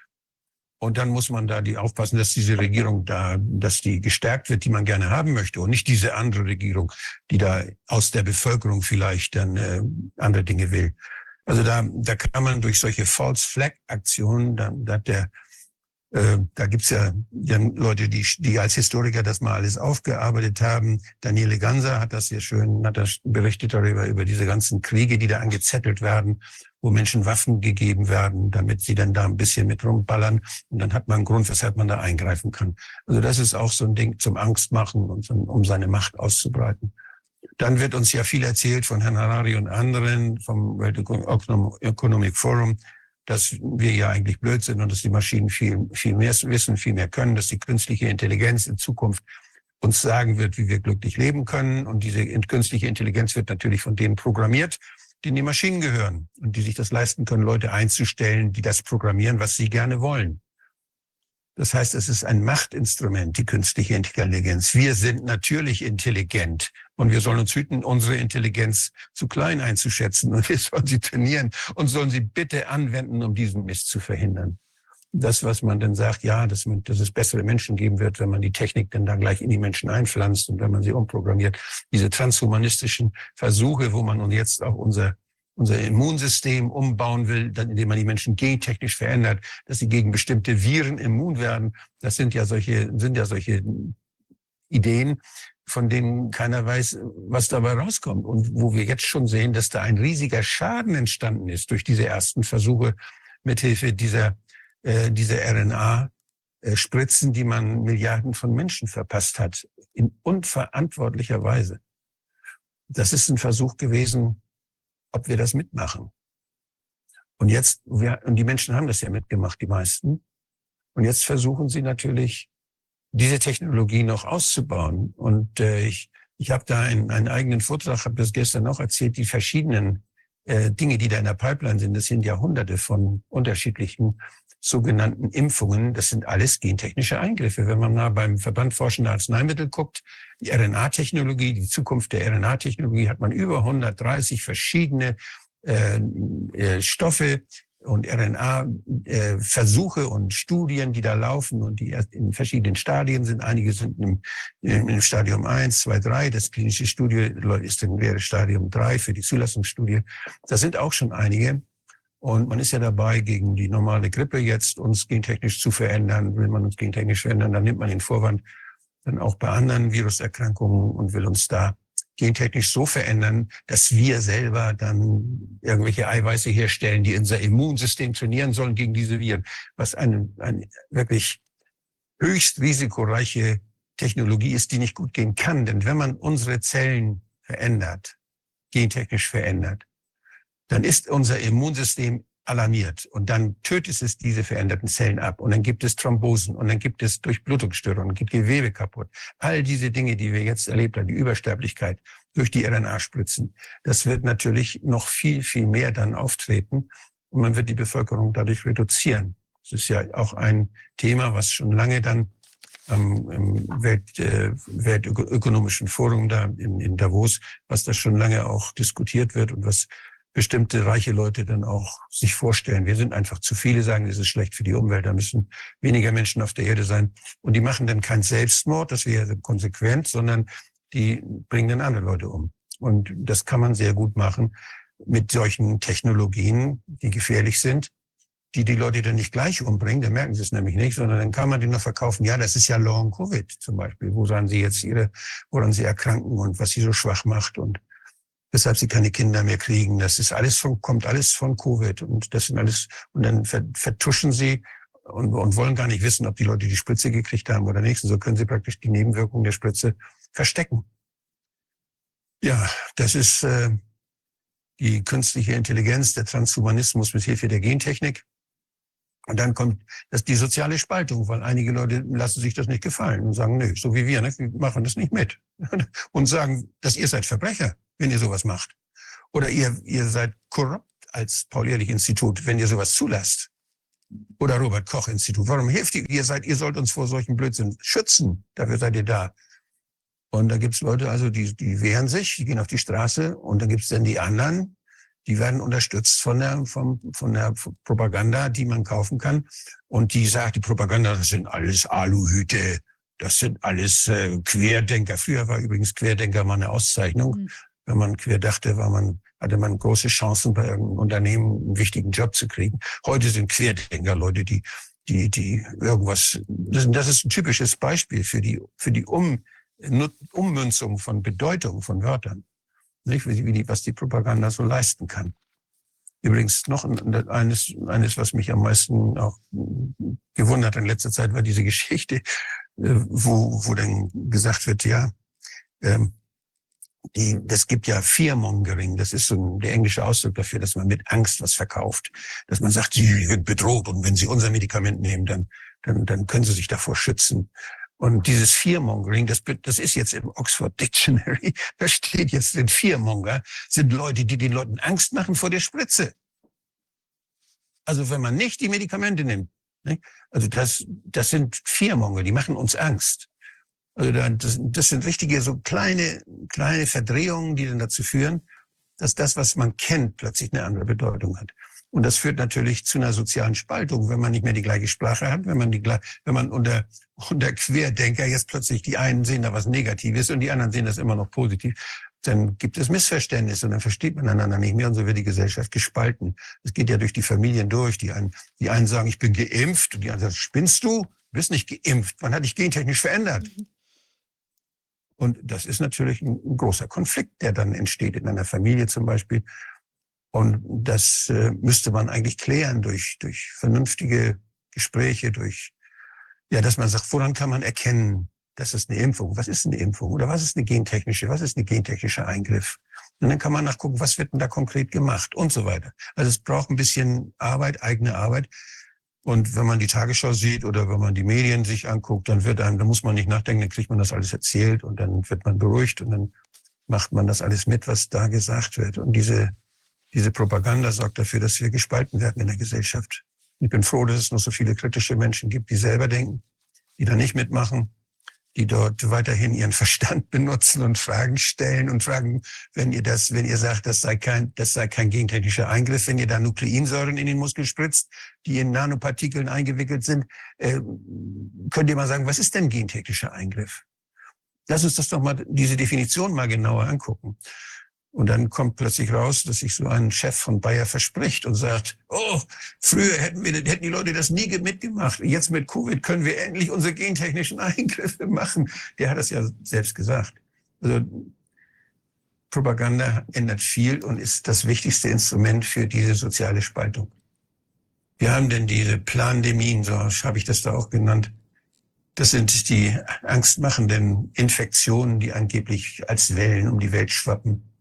Und dann muss man da die aufpassen, dass diese Regierung da, dass die gestärkt wird, die man gerne haben möchte. Und nicht diese andere Regierung, die da aus der Bevölkerung vielleicht dann äh, andere Dinge will. Also da, da kann man durch solche False Flag Aktionen, da, da hat der äh, da gibt's ja, ja Leute, die, die als Historiker das mal alles aufgearbeitet haben. Daniele Ganser hat das sehr schön, hat das berichtet darüber, über diese ganzen Kriege, die da angezettelt werden, wo Menschen Waffen gegeben werden, damit sie dann da ein bisschen mit rumballern. Und dann hat man einen Grund, weshalb man da eingreifen kann. Also das ist auch so ein Ding zum Angstmachen und um seine Macht auszubreiten. Dann wird uns ja viel erzählt von Herrn Harari und anderen vom World Economic Forum, dass wir ja eigentlich blöd sind und dass die Maschinen viel, viel mehr wissen, viel mehr können, dass die künstliche Intelligenz in Zukunft uns sagen wird, wie wir glücklich leben können. Und diese künstliche Intelligenz wird natürlich von denen programmiert, denen die Maschinen gehören und die sich das leisten können, Leute einzustellen, die das programmieren, was sie gerne wollen. Das heißt, es ist ein Machtinstrument, die künstliche Intelligenz. Wir sind natürlich intelligent und wir sollen uns hüten, unsere Intelligenz zu klein einzuschätzen und wir sollen sie trainieren und sollen sie bitte anwenden, um diesen Mist zu verhindern. Das, was man dann sagt, ja, dass, man, dass es bessere Menschen geben wird, wenn man die Technik dann da gleich in die Menschen einpflanzt und wenn man sie umprogrammiert. Diese transhumanistischen Versuche, wo man jetzt auch unser unser Immunsystem umbauen will, dann indem man die Menschen gentechnisch verändert, dass sie gegen bestimmte Viren immun werden. Das sind ja solche, sind ja solche Ideen, von denen keiner weiß, was dabei rauskommt. Und wo wir jetzt schon sehen, dass da ein riesiger Schaden entstanden ist durch diese ersten Versuche mithilfe dieser, äh, dieser RNA. Spritzen, die man Milliarden von Menschen verpasst hat, in unverantwortlicher Weise. Das ist ein Versuch gewesen, ob wir das mitmachen. Und jetzt, wir, und die Menschen haben das ja mitgemacht, die meisten. Und jetzt versuchen sie natürlich, diese Technologie noch auszubauen. Und äh, ich, ich habe da einen, einen eigenen Vortrag, habe das gestern auch erzählt, die verschiedenen äh, Dinge, die da in der Pipeline sind. Das sind Jahrhunderte von unterschiedlichen sogenannten Impfungen. Das sind alles gentechnische Eingriffe. Wenn man mal beim Verband Forschender Arzneimittel guckt, die RNA-Technologie, die Zukunft der RNA-Technologie, hat man über 130 verschiedene äh, äh, Stoffe und RNA-Versuche äh, und Studien, die da laufen und die in verschiedenen Stadien sind. Einige sind im, im Stadium 1, 2, 3. Das klinische Studie ist in Stadium 3 für die Zulassungsstudie. Das sind auch schon einige. Und man ist ja dabei, gegen die normale Grippe jetzt uns gentechnisch zu verändern. Will man uns gentechnisch verändern, dann nimmt man den Vorwand dann auch bei anderen Viruserkrankungen und will uns da gentechnisch so verändern, dass wir selber dann irgendwelche Eiweiße herstellen, die unser Immunsystem trainieren sollen gegen diese Viren, was eine, eine wirklich höchst risikoreiche Technologie ist, die nicht gut gehen kann. Denn wenn man unsere Zellen verändert, gentechnisch verändert, dann ist unser Immunsystem alarmiert und dann tötet es diese veränderten Zellen ab und dann gibt es Thrombosen und dann gibt es Durchblutungsstörungen, gibt Gewebe kaputt. All diese Dinge, die wir jetzt erlebt haben, die Übersterblichkeit durch die RNA-Spritzen, das wird natürlich noch viel, viel mehr dann auftreten und man wird die Bevölkerung dadurch reduzieren. Das ist ja auch ein Thema, was schon lange dann am im Welt, äh, Weltökonomischen Forum da in, in Davos, was da schon lange auch diskutiert wird und was bestimmte reiche Leute dann auch sich vorstellen. Wir sind einfach zu viele, sagen, es ist schlecht für die Umwelt, da müssen weniger Menschen auf der Erde sein. Und die machen dann keinen Selbstmord, das wäre konsequent, sondern die bringen dann andere Leute um. Und das kann man sehr gut machen mit solchen Technologien, die gefährlich sind, die die Leute dann nicht gleich umbringen, dann merken sie es nämlich nicht, sondern dann kann man die noch verkaufen. Ja, das ist ja Long Covid zum Beispiel. Wo sagen sie jetzt ihre, woran sie erkranken und was sie so schwach macht und weshalb sie keine Kinder mehr kriegen. Das ist alles von, kommt alles von Covid und das sind alles, und dann vertuschen sie und, und wollen gar nicht wissen, ob die Leute die Spritze gekriegt haben oder nicht. Und so können sie praktisch die Nebenwirkungen der Spritze verstecken. Ja, das ist äh, die künstliche Intelligenz, der Transhumanismus mit Hilfe der Gentechnik. Und dann kommt das die soziale Spaltung, weil einige Leute lassen sich das nicht gefallen und sagen, nö, so wie wir, ne, wir machen das nicht mit. und sagen, dass ihr seid Verbrecher wenn ihr sowas macht. Oder ihr, ihr seid korrupt als Paul-Ehrlich-Institut, wenn ihr sowas zulasst. Oder Robert-Koch-Institut. Warum hilft ihr? Ihr seid, ihr sollt uns vor solchen Blödsinn schützen. Dafür seid ihr da. Und da gibt's Leute, also die, die wehren sich, die gehen auf die Straße und dann gibt's dann die anderen, die werden unterstützt von der, von, von der Propaganda, die man kaufen kann. Und die sagt, die Propaganda, das sind alles Aluhüte, das sind alles äh, Querdenker. Früher war übrigens Querdenker mal eine Auszeichnung. Mhm wenn man quer dachte, war man, hatte man große Chancen, bei irgendeinem Unternehmen einen wichtigen Job zu kriegen. Heute sind Querdenker Leute, die, die, die irgendwas, das, ist ein typisches Beispiel für die, für die um, Ummünzung von Bedeutung von Wörtern. Nicht? Wie die, was die Propaganda so leisten kann. Übrigens noch eines, eines, was mich am meisten auch gewundert in letzter Zeit, war diese Geschichte, äh, wo, wo dann gesagt wird, ja, ähm, die, das gibt ja Fearmongering, das ist so der englische Ausdruck dafür, dass man mit Angst was verkauft. Dass man sagt, sie wird bedroht und wenn sie unser Medikament nehmen, dann, dann, dann können sie sich davor schützen. Und dieses Fearmongering, das, das ist jetzt im Oxford Dictionary, da steht jetzt, sind Fearmonger, sind Leute, die den Leuten Angst machen vor der Spritze. Also wenn man nicht die Medikamente nimmt, ne? also das, das sind Fearmonger, die machen uns Angst. Also das, das sind richtige so kleine, kleine Verdrehungen, die dann dazu führen, dass das, was man kennt, plötzlich eine andere Bedeutung hat. Und das führt natürlich zu einer sozialen Spaltung, wenn man nicht mehr die gleiche Sprache hat, wenn man die, wenn man unter, unter Querdenker jetzt plötzlich die einen sehen da was Negatives und die anderen sehen das immer noch positiv, dann gibt es Missverständnisse und dann versteht man einander nicht mehr und so wird die Gesellschaft gespalten. Es geht ja durch die Familien durch. Die einen, die einen sagen, ich bin geimpft und die anderen sagen, spinnst du? Du bist nicht geimpft. Man hat dich gentechnisch verändert. Mhm. Und das ist natürlich ein, ein, großer Konflikt, der dann entsteht in einer Familie zum Beispiel. Und das äh, müsste man eigentlich klären durch, durch vernünftige Gespräche, durch, ja, dass man sagt, woran kann man erkennen, das ist eine Impfung. Was ist eine Impfung? Oder was ist eine gentechnische? Was ist eine gentechnische Eingriff? Und dann kann man nachgucken, was wird denn da konkret gemacht und so weiter. Also es braucht ein bisschen Arbeit, eigene Arbeit. Und wenn man die Tagesschau sieht oder wenn man die Medien sich anguckt, dann wird einem, da muss man nicht nachdenken, dann kriegt man das alles erzählt und dann wird man beruhigt und dann macht man das alles mit, was da gesagt wird. Und diese diese Propaganda sorgt dafür, dass wir gespalten werden in der Gesellschaft. Ich bin froh, dass es noch so viele kritische Menschen gibt, die selber denken, die da nicht mitmachen, die dort weiterhin ihren Verstand benutzen und Fragen stellen und fragen, wenn ihr das, wenn ihr sagt, das sei kein, das sei kein gentechnischer Eingriff, wenn ihr da Nukleinsäuren in den Muskel spritzt, die in Nanopartikeln eingewickelt sind, äh, könnt ihr mal sagen, was ist denn gentechnischer Eingriff? Lass uns das doch mal, diese Definition mal genauer angucken. Und dann kommt plötzlich raus, dass sich so ein Chef von Bayer verspricht und sagt, oh, früher hätten, wir, hätten die Leute das nie mitgemacht. Jetzt mit Covid können wir endlich unsere gentechnischen Eingriffe machen. Der hat das ja selbst gesagt. Also Propaganda ändert viel und ist das wichtigste Instrument für diese soziale Spaltung. Wir haben denn diese Plandemien, so habe ich das da auch genannt. Das sind die angstmachenden Infektionen, die angeblich als Wellen um die Welt schwappen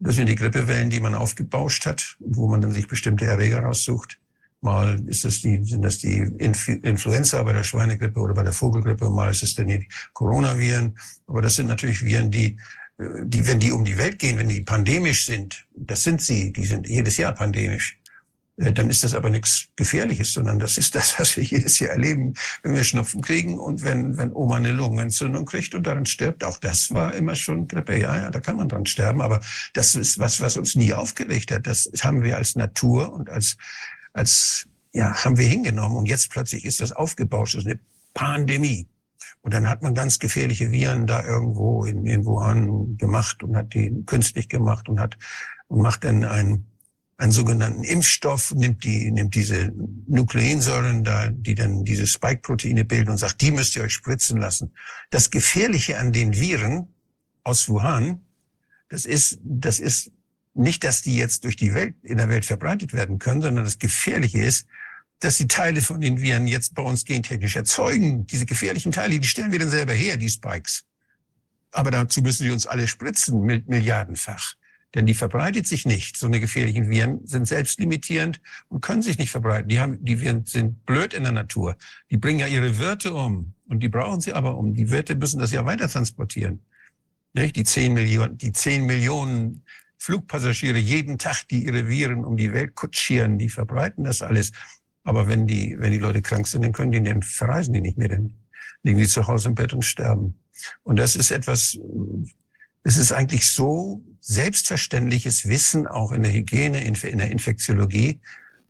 das sind die Grippewellen, die man aufgebauscht hat, wo man dann sich bestimmte Erreger raussucht. Mal ist das die, sind das die Influenza bei der Schweinegrippe oder bei der Vogelgrippe, mal ist es dann die Coronaviren. Aber das sind natürlich Viren, die, die, wenn die um die Welt gehen, wenn die pandemisch sind, das sind sie, die sind jedes Jahr pandemisch. Äh, dann ist das aber nichts Gefährliches, sondern das ist das, was wir jedes Jahr erleben, wenn wir Schnupfen kriegen und wenn, wenn Oma eine Lungenentzündung kriegt und daran stirbt. Auch das war immer schon Grippe. Ja, ja, da kann man dran sterben, aber das ist was, was uns nie aufgeregt hat. Das haben wir als Natur und als, als, ja, haben wir hingenommen und jetzt plötzlich ist das aufgebauscht. Das ist eine Pandemie. Und dann hat man ganz gefährliche Viren da irgendwo in, in Wuhan gemacht und hat die künstlich gemacht und hat und macht dann ein einen sogenannten Impfstoff, nimmt die, nimmt diese Nukleinsäuren da, die dann diese Spike-Proteine bilden und sagt, die müsst ihr euch spritzen lassen. Das Gefährliche an den Viren aus Wuhan, das ist, das ist nicht, dass die jetzt durch die Welt, in der Welt verbreitet werden können, sondern das Gefährliche ist, dass die Teile von den Viren jetzt bei uns gentechnisch erzeugen. Diese gefährlichen Teile, die stellen wir dann selber her, die Spikes. Aber dazu müssen sie uns alle spritzen, milliardenfach. Denn die verbreitet sich nicht. So eine gefährlichen Viren sind selbstlimitierend und können sich nicht verbreiten. Die, haben, die Viren sind blöd in der Natur. Die bringen ja ihre Wirte um. Und die brauchen sie aber um. Die Wirte müssen das ja weiter transportieren. Nicht? Die zehn Millionen, die zehn Millionen Flugpassagiere jeden Tag, die ihre Viren um die Welt kutschieren, die verbreiten das alles. Aber wenn die, wenn die Leute krank sind, dann können die, dann verreisen die nicht mehr. Dann liegen die zu Hause im Bett und sterben. Und das ist etwas, es ist eigentlich so selbstverständliches Wissen auch in der Hygiene, in, der Infektiologie,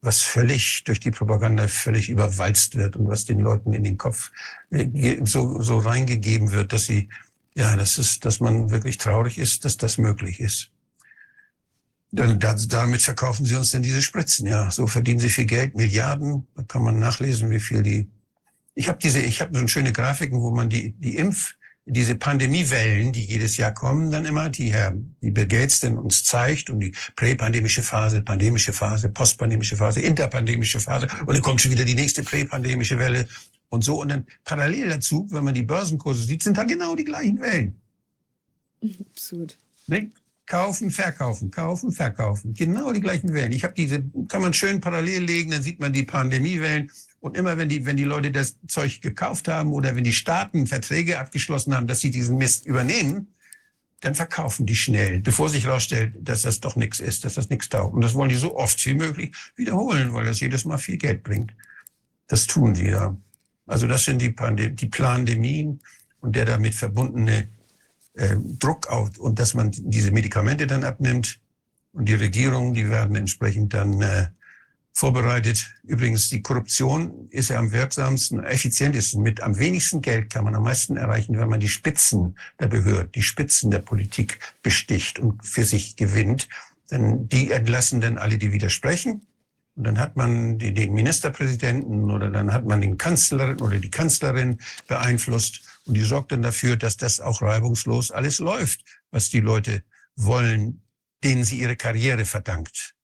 was völlig durch die Propaganda völlig überwalzt wird und was den Leuten in den Kopf äh, so, so reingegeben wird, dass sie, ja, das ist, dass man wirklich traurig ist, dass das möglich ist. Dann, damit verkaufen sie uns denn diese Spritzen. Ja, so verdienen sie viel Geld, Milliarden. Da kann man nachlesen, wie viel die. Ich habe diese, ich habe so schöne Grafiken, wo man die die Impf diese Pandemiewellen, die jedes Jahr kommen, dann immer, die Herr die Bill Gates denn uns zeigt und die präpandemische Phase, pandemische Phase, postpandemische Phase, interpandemische Phase und dann kommt schon wieder die nächste präpandemische Welle und so und dann parallel dazu, wenn man die Börsenkurse sieht, sind da genau die gleichen Wellen. Absurd. Ne? Kaufen, verkaufen, kaufen, verkaufen. Genau die gleichen Wellen. Ich habe diese, kann man schön parallel legen, dann sieht man die Pandemiewellen Und immer wenn die, wenn die Leute das Zeug gekauft haben oder wenn die Staaten Verträge abgeschlossen haben, dass sie diesen Mist übernehmen, dann verkaufen die schnell, bevor sich herausstellt, dass das doch nichts ist, dass das nichts taugt. Und das wollen die so oft wie möglich wiederholen, weil das jedes Mal viel Geld bringt. Das tun die ja. Also das sind die, Pandem die Plandemien und der damit verbundene äh, Druck auf und dass man diese Medikamente dann abnimmt und die Regierungen, die werden entsprechend dann äh, vorbereitet. Übrigens, die Korruption ist ja am wirksamsten, effizientesten. Mit am wenigsten Geld kann man am meisten erreichen, wenn man die Spitzen der Behörden, die Spitzen der Politik besticht und für sich gewinnt. Denn die entlassen dann alle, die widersprechen. Und dann hat man den Ministerpräsidenten oder dann hat man den Kanzler oder die Kanzlerin beeinflusst. Und die sorgt dann dafür, dass das auch reibungslos alles läuft, was die Leute wollen, denen sie ihre Karriere verdankt.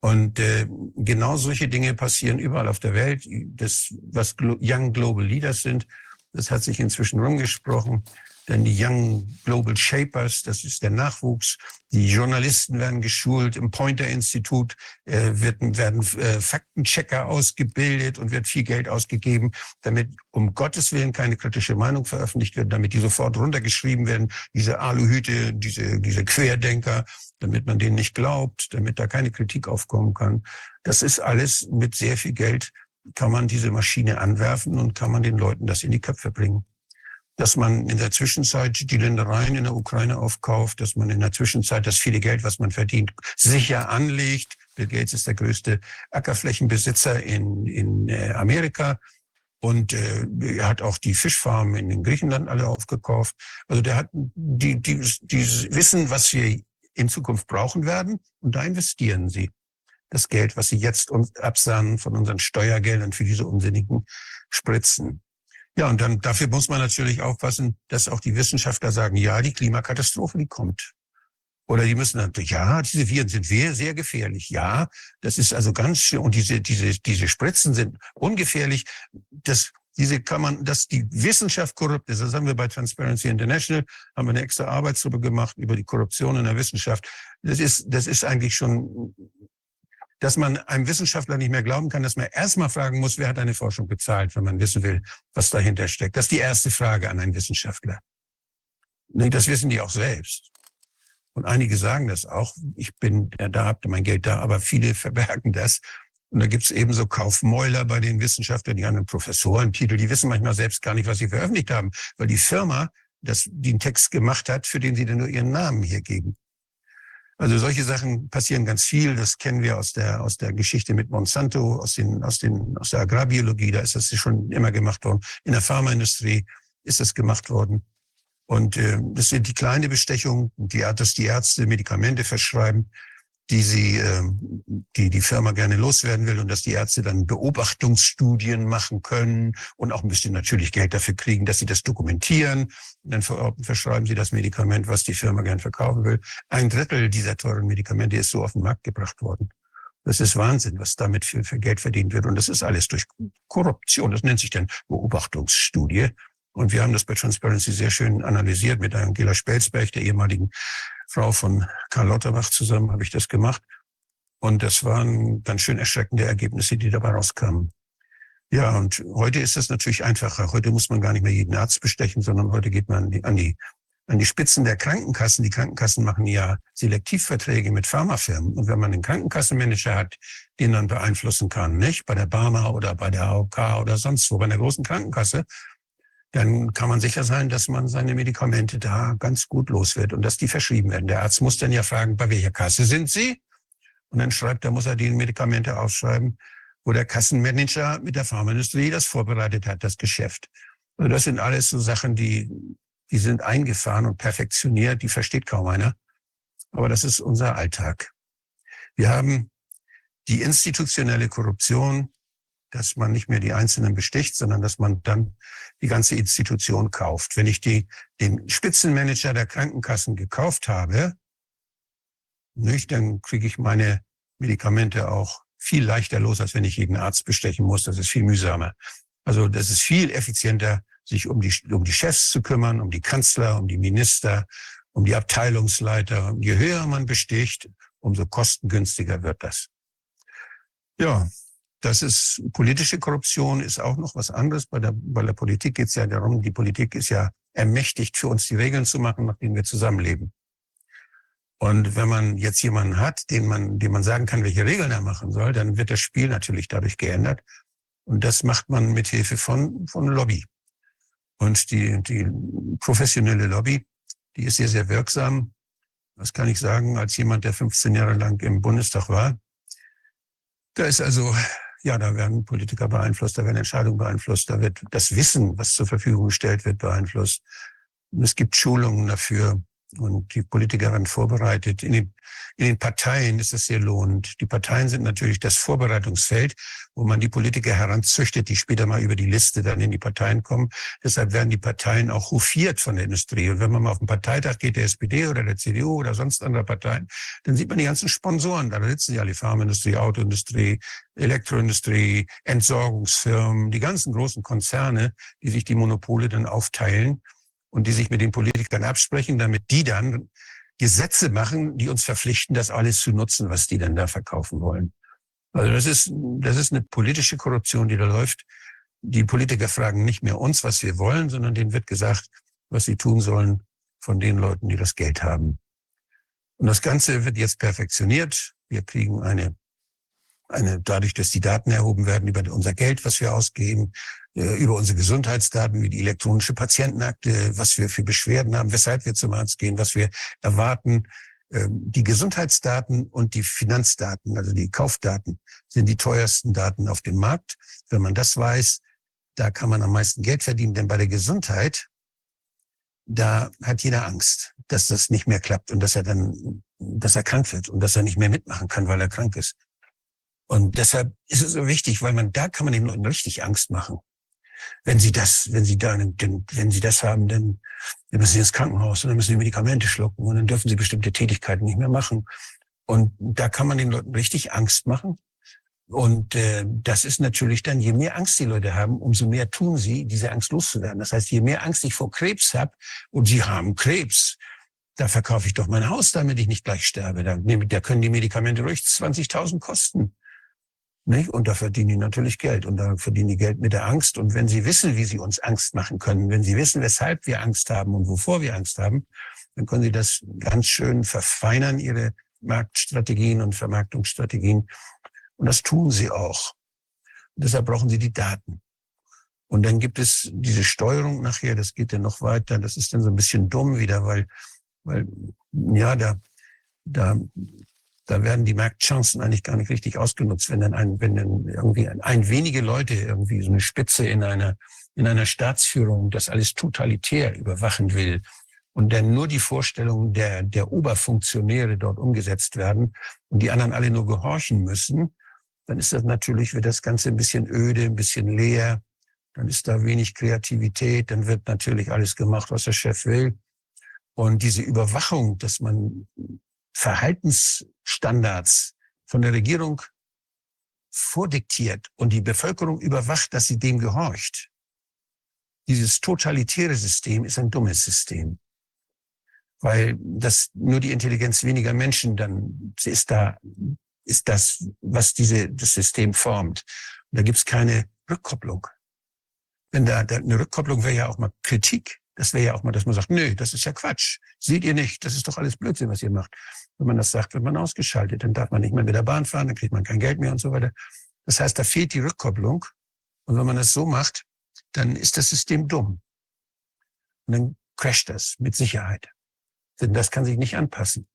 Und äh, genau solche Dinge passieren überall auf der Welt. Das, was Young Global Leaders sind, das hat sich inzwischen rumgesprochen. Denn die Young Global Shapers, das ist der Nachwuchs. Die Journalisten werden geschult. Im Pointer-Institut äh, werden, werden äh, Faktenchecker ausgebildet und wird viel Geld ausgegeben, damit um Gottes Willen keine kritische Meinung veröffentlicht wird, damit die sofort runtergeschrieben werden, diese Aluhüte, diese, diese Querdenker, damit man denen nicht glaubt, damit da keine Kritik aufkommen kann. Das ist alles mit sehr viel Geld, kann man diese Maschine anwerfen und kann man den Leuten das in die Köpfe bringen dass man in der Zwischenzeit die Ländereien in der Ukraine aufkauft, dass man in der Zwischenzeit das viele Geld, was man verdient, sicher anlegt. Bill Gates ist der größte Ackerflächenbesitzer in, in äh, Amerika. Und äh, er hat auch die Fischfarmen in Griechenland alle aufgekauft. Also der hat die, die, die wissen, was wir in Zukunft brauchen werden. Und da investieren sie das Geld, was sie jetzt uns absahnen von unseren Steuergeldern für diese unsinnigen Spritzen. Ja, und dann dafür muss man natürlich aufpassen, dass auch die Wissenschaftler sagen, ja, die Klimakatastrophe, die kommt. Oder die müssen dann, ja, diese Viren sind sehr, sehr gefährlich. Ja, das ist also ganz schön. Und diese, diese, diese Spritzen sind ungefährlich. Das, diese kann man, dass die Wissenschaft korrupt ist. Das haben wir bei Transparency International, haben wir eine extra Arbeitsgruppe gemacht über die Korruption in der Wissenschaft. Das ist, das ist eigentlich schon dass man einem Wissenschaftler nicht mehr glauben kann, dass man erstmal fragen muss, wer hat eine Forschung bezahlt, wenn man wissen will, was dahinter steckt. Das ist die erste Frage an einen Wissenschaftler. Das wissen die auch selbst. Und einige sagen das auch. Ich bin ja da, habt mein Geld da, aber viele verbergen das. Und da gibt's eben so Kaufmäuler bei den Wissenschaftlern, die haben einen Professorentitel, die wissen manchmal selbst gar nicht, was sie veröffentlicht haben, weil die Firma, das, einen Text gemacht hat, für den sie dann nur ihren Namen hier geben. Also solche Sachen passieren ganz viel. Das kennen wir aus der, aus der Geschichte mit Monsanto, aus, den, aus, den, aus der Agrarbiologie. Da ist das schon immer gemacht worden. In der Pharmaindustrie ist das gemacht worden. Und äh, das sind die kleine Bestechung, die, dass die Ärzte Medikamente verschreiben, die sie, äh, die die Firma gerne loswerden will und dass die Ärzte dann Beobachtungsstudien machen können und auch ein bisschen natürlich Geld dafür kriegen, dass sie das dokumentieren. Dann verschreiben sie das Medikament, was die Firma gern verkaufen will. Ein Drittel dieser teuren Medikamente ist so auf den Markt gebracht worden. Das ist Wahnsinn, was damit für, für Geld verdient wird. Und das ist alles durch Korruption. Das nennt sich dann Beobachtungsstudie. Und wir haben das bei Transparency sehr schön analysiert mit Angela Spelsberg, der ehemaligen Frau von Karl Lauterbach zusammen habe ich das gemacht. Und das waren ganz schön erschreckende Ergebnisse, die dabei rauskamen. Ja, und heute ist das natürlich einfacher. Heute muss man gar nicht mehr jeden Arzt bestechen, sondern heute geht man an die, an die, an die Spitzen der Krankenkassen. Die Krankenkassen machen ja Selektivverträge mit Pharmafirmen. Und wenn man einen Krankenkassenmanager hat, den man beeinflussen kann, nicht? Bei der Barmer oder bei der AOK oder sonst wo, bei einer großen Krankenkasse, dann kann man sicher sein, dass man seine Medikamente da ganz gut los wird und dass die verschrieben werden. Der Arzt muss dann ja fragen, bei welcher Kasse sind Sie? Und dann schreibt er, muss er die Medikamente aufschreiben, wo der Kassenmanager mit der Pharmaindustrie das vorbereitet hat, das Geschäft. Also das sind alles so Sachen, die, die sind eingefahren und perfektioniert, die versteht kaum einer. Aber das ist unser Alltag. Wir haben die institutionelle Korruption, dass man nicht mehr die Einzelnen besticht, sondern dass man dann die ganze Institution kauft. Wenn ich die, den Spitzenmanager der Krankenkassen gekauft habe, nicht, dann kriege ich meine Medikamente auch viel leichter los, als wenn ich jeden Arzt bestechen muss. Das ist viel mühsamer. Also das ist viel effizienter, sich um die, um die Chefs zu kümmern, um die Kanzler, um die Minister, um die Abteilungsleiter. Je höher man besticht, umso kostengünstiger wird das. Ja, Das ist politische Korruption ist auch noch was anderes. Bei der, bei der Politik geht es ja darum, die Politik ist ja ermächtigt, für uns die Regeln zu machen, nach denen wir zusammenleben. Und wenn man jetzt jemanden hat, den man, dem man sagen kann, welche Regeln er machen soll, dann wird das Spiel natürlich dadurch geändert. Und das macht man mit Hilfe von, von Lobby. Und die, die professionelle Lobby, die ist sehr, sehr wirksam. Das kann ich sagen, als jemand, der 15 Jahre lang im Bundestag war. Da ist also ja, da werden Politiker beeinflusst, da werden Entscheidungen beeinflusst, da wird das Wissen, was zur Verfügung gestellt wird, beeinflusst. es gibt Schulungen dafür und die Politiker werden vorbereitet. In den, in den Parteien ist es sehr lohnend. Die Parteien sind natürlich das Vorbereitungsfeld, wo man die Politiker heranzüchtet, die später mal über die Liste dann in die Parteien kommen. Deshalb werden die Parteien auch hofiert von der Industrie. Und wenn man mal auf den Parteitag geht, der SPD oder der CDU oder sonst anderer Parteien, dann sieht man die ganzen Sponsoren. Da sitzen ja die Pharmaindustrie, Autoindustrie, Elektroindustrie, Entsorgungsfirmen, die ganzen großen Konzerne, die sich die Monopole dann aufteilen und die sich mit den Politikern absprechen, damit die dann Gesetze machen, die uns verpflichten, das alles zu nutzen, was die dann da verkaufen wollen. Also das ist, das ist eine politische Korruption, die da läuft. Die Politiker fragen nicht mehr uns, was wir wollen, sondern denen wird gesagt, was sie tun sollen von den Leuten, die das Geld haben. Und das Ganze wird jetzt perfektioniert. Wir kriegen eine, eine, dadurch, dass die Daten erhoben werden über unser Geld, was wir ausgeben, über unsere Gesundheitsdaten, wie die elektronische Patientenakte, was wir für Beschwerden haben, weshalb wir zum Arzt gehen, was wir erwarten. Ähm, die Gesundheitsdaten und die Finanzdaten, also die Kaufdaten, sind die teuersten Daten auf dem Markt. Wenn man das weiß, da kann man am meisten Geld verdienen, denn bei der Gesundheit, da hat jeder Angst, dass das nicht mehr klappt und dass er dann, dass er krank wird und dass er nicht mehr mitmachen kann, weil er krank ist. Und deshalb ist es so wichtig, weil man da kann man den Leuten richtig Angst machen wenn Sie das, wenn Sie da, denn, wenn Sie das haben, dann, dann müssen Sie ins Krankenhaus und dann müssen Sie Medikamente schlucken und dann dürfen Sie bestimmte Tätigkeiten nicht mehr machen. Und da kann man den Leuten richtig Angst machen. Und äh, das ist natürlich dann, je mehr Angst die Leute haben, umso mehr tun sie, diese Angst loszuwerden. Das heißt, je mehr Angst ich vor Krebs habe und sie haben Krebs, da verkaufe ich doch mein Haus, damit ich nicht gleich sterbe. Da, da können die Medikamente ruhig 20.000 kosten. Nicht? Und da verdienen die natürlich Geld. Und da verdienen die Geld mit der Angst. Und wenn sie wissen, wie sie uns Angst machen können, wenn sie wissen, weshalb wir Angst haben und wovor wir Angst haben, dann können sie das ganz schön verfeinern, ihre Marktstrategien und Vermarktungsstrategien. Und das tun sie auch. Und deshalb brauchen sie die Daten. Und dann gibt es diese Steuerung nachher, das geht dann noch weiter. Das ist dann so ein bisschen dumm wieder, weil, weil, ja, da, da da werden die Marktchancen eigentlich gar nicht richtig ausgenutzt, wenn dann ein, wenn dann irgendwie ein, ein wenige Leute irgendwie so eine Spitze in einer, in einer Staatsführung das alles totalitär überwachen will und dann nur die Vorstellungen der, der Oberfunktionäre dort umgesetzt werden und die anderen alle nur gehorchen müssen, dann ist das natürlich, wird das Ganze ein bisschen öde, ein bisschen leer, dann ist da wenig Kreativität, dann wird natürlich alles gemacht, was der Chef will. Und diese Überwachung, dass man Verhaltensstandards von der Regierung vordiktiert und die Bevölkerung überwacht, dass sie dem gehorcht. Dieses totalitäre System ist ein dummes System, weil das nur die Intelligenz weniger Menschen dann ist da ist das, was diese das System formt. Und da gibt's keine Rückkopplung. Wenn da, da eine Rückkopplung wäre ja auch mal Kritik. Das wäre ja auch mal, dass man sagt, nö, das ist ja Quatsch. Seht ihr nicht, das ist doch alles Blödsinn, was ihr macht. Wenn man das sagt, wird man ausgeschaltet. Dann darf man nicht mehr mit der Bahn fahren, dann kriegt man kein Geld mehr und so weiter. Das heißt, da fehlt die Rückkopplung. Und wenn man das so macht, dann ist das System dumm. Und dann crasht das mit Sicherheit. Denn das kann sich nicht anpassen.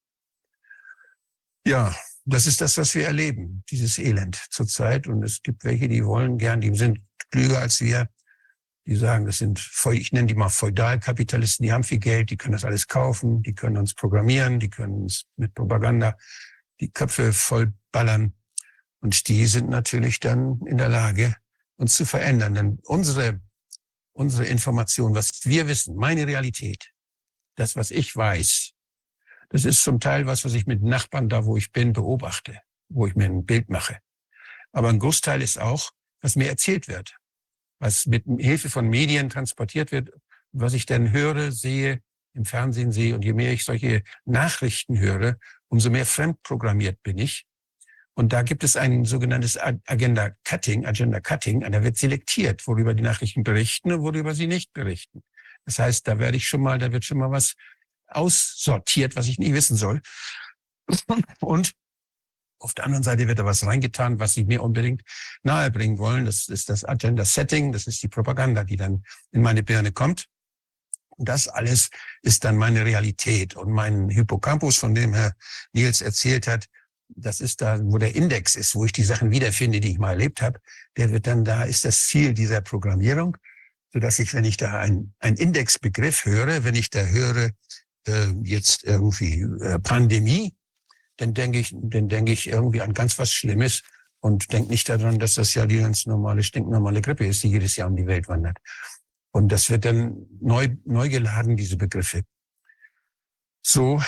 Ja, das ist das, was wir erleben, dieses Elend zurzeit. Und es gibt welche, die wollen gern, die sind klüger als wir, die sagen, das sind, ich nenne die mal Feudalkapitalisten, die haben viel Geld, die können das alles kaufen, die können uns programmieren, die können uns mit Propaganda die Köpfe voll ballern. Und die sind natürlich dann in der Lage, uns zu verändern. Denn unsere, unsere Information, was wir wissen, meine Realität, das, was ich weiß, das ist zum Teil was, was ich mit Nachbarn da, wo ich bin, beobachte, wo ich mir ein Bild mache. Aber ein Großteil ist auch, was mir erzählt wird was mit Hilfe von Medien transportiert wird, was ich dann höre, sehe, im Fernsehen sehe. Und je mehr ich solche Nachrichten höre, umso mehr fremdprogrammiert bin ich. Und da gibt es ein sogenanntes Agenda Cutting, Agenda Cutting. Da wird selektiert, worüber die Nachrichten berichten und worüber sie nicht berichten. Das heißt, da werde ich schon mal, da wird schon mal was aussortiert, was ich nicht wissen soll. Und auf der anderen Seite wird da was reingetan, was sie mir unbedingt nahebringen wollen. Das ist das Agenda Setting, das ist die Propaganda, die dann in meine Birne kommt. Und das alles ist dann meine Realität. Und mein Hippocampus, von dem Herr Nils erzählt hat, das ist da, wo der Index ist, wo ich die Sachen wiederfinde, die ich mal erlebt habe, der wird dann da, ist das Ziel dieser Programmierung, so dass ich, wenn ich da ein, ein Indexbegriff höre, wenn ich da höre, äh, jetzt irgendwie äh, Pandemie, dann denke ich, dann denke ich irgendwie an ganz was Schlimmes und denke nicht daran, dass das ja die ganz normale, stinknormale Grippe ist, die jedes Jahr um die Welt wandert. Und das wird dann neu, neu geladen, diese Begriffe. So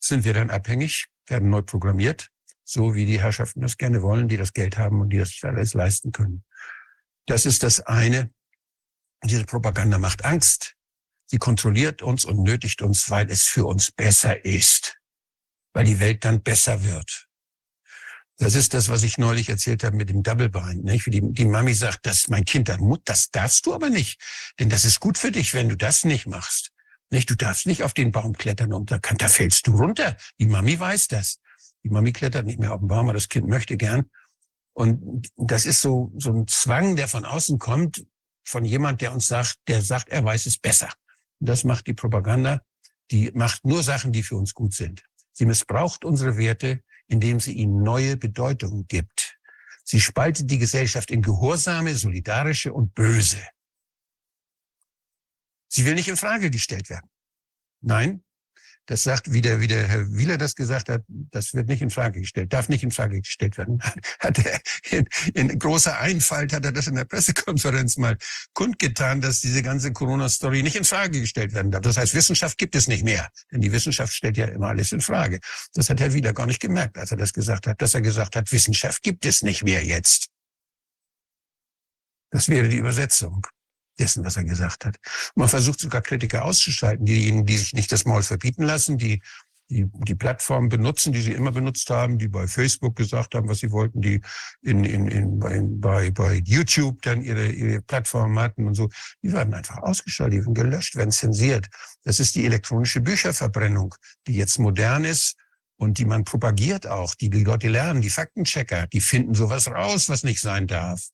sind wir dann abhängig, werden neu programmiert, so wie die Herrschaften das gerne wollen, die das Geld haben und die das alles leisten können. Das ist das eine. Diese Propaganda macht Angst. Sie kontrolliert uns und nötigt uns, weil es für uns besser ist, weil die Welt dann besser wird. Das ist das, was ich neulich erzählt habe mit dem Double Bind. Nicht? Wie die, die Mami sagt, das mein Kind, dann Mut, das darfst du aber nicht. Denn das ist gut für dich, wenn du das nicht machst. Nicht? Du darfst nicht auf den Baum klettern und da, kann, da fällst du runter. Die Mami weiß das. Die Mami klettert nicht mehr auf den Baum, aber das Kind möchte gern. Und das ist so, so ein Zwang, der von außen kommt, von jemand, der uns sagt, der sagt, er weiß es besser. Und das macht die Propaganda. Die macht nur Sachen, die für uns gut sind. Sie missbraucht unsere Werte, indem sie ihnen neue Bedeutung gibt. Sie spaltet die Gesellschaft in Gehorsame, Solidarische und Böse. Sie will nicht in Frage gestellt werden. Nein, das sagt, wie der, wie der Herr Wieler das gesagt hat, das wird nicht in Frage gestellt, darf nicht in Frage gestellt werden. Hat er in, in großer Einfalt hat er das in der Pressekonferenz mal kundgetan, dass diese ganze Corona-Story nicht in Frage gestellt werden darf. Das heißt, Wissenschaft gibt es nicht mehr, denn die Wissenschaft stellt ja immer alles in Frage. Das hat Herr Wieler gar nicht gemerkt, als er das gesagt hat, dass er gesagt hat, Wissenschaft gibt es nicht mehr jetzt. Das wäre die Übersetzung dessen, was er gesagt hat. Man versucht sogar Kritiker auszuschalten, diejenigen, die sich nicht das Maul verbieten lassen, die die, die Plattform benutzen, die sie immer benutzt haben, die bei Facebook gesagt haben, was sie wollten, die in, in, in, bei, bei, bei YouTube dann ihre, ihre Plattform hatten und so, die werden einfach ausgeschaltet, die werden gelöscht, werden zensiert. Das ist die elektronische Bücherverbrennung, die jetzt modern ist und die man propagiert auch, die die Leute lernen, die Faktenchecker, die finden sowas raus, was nicht sein darf.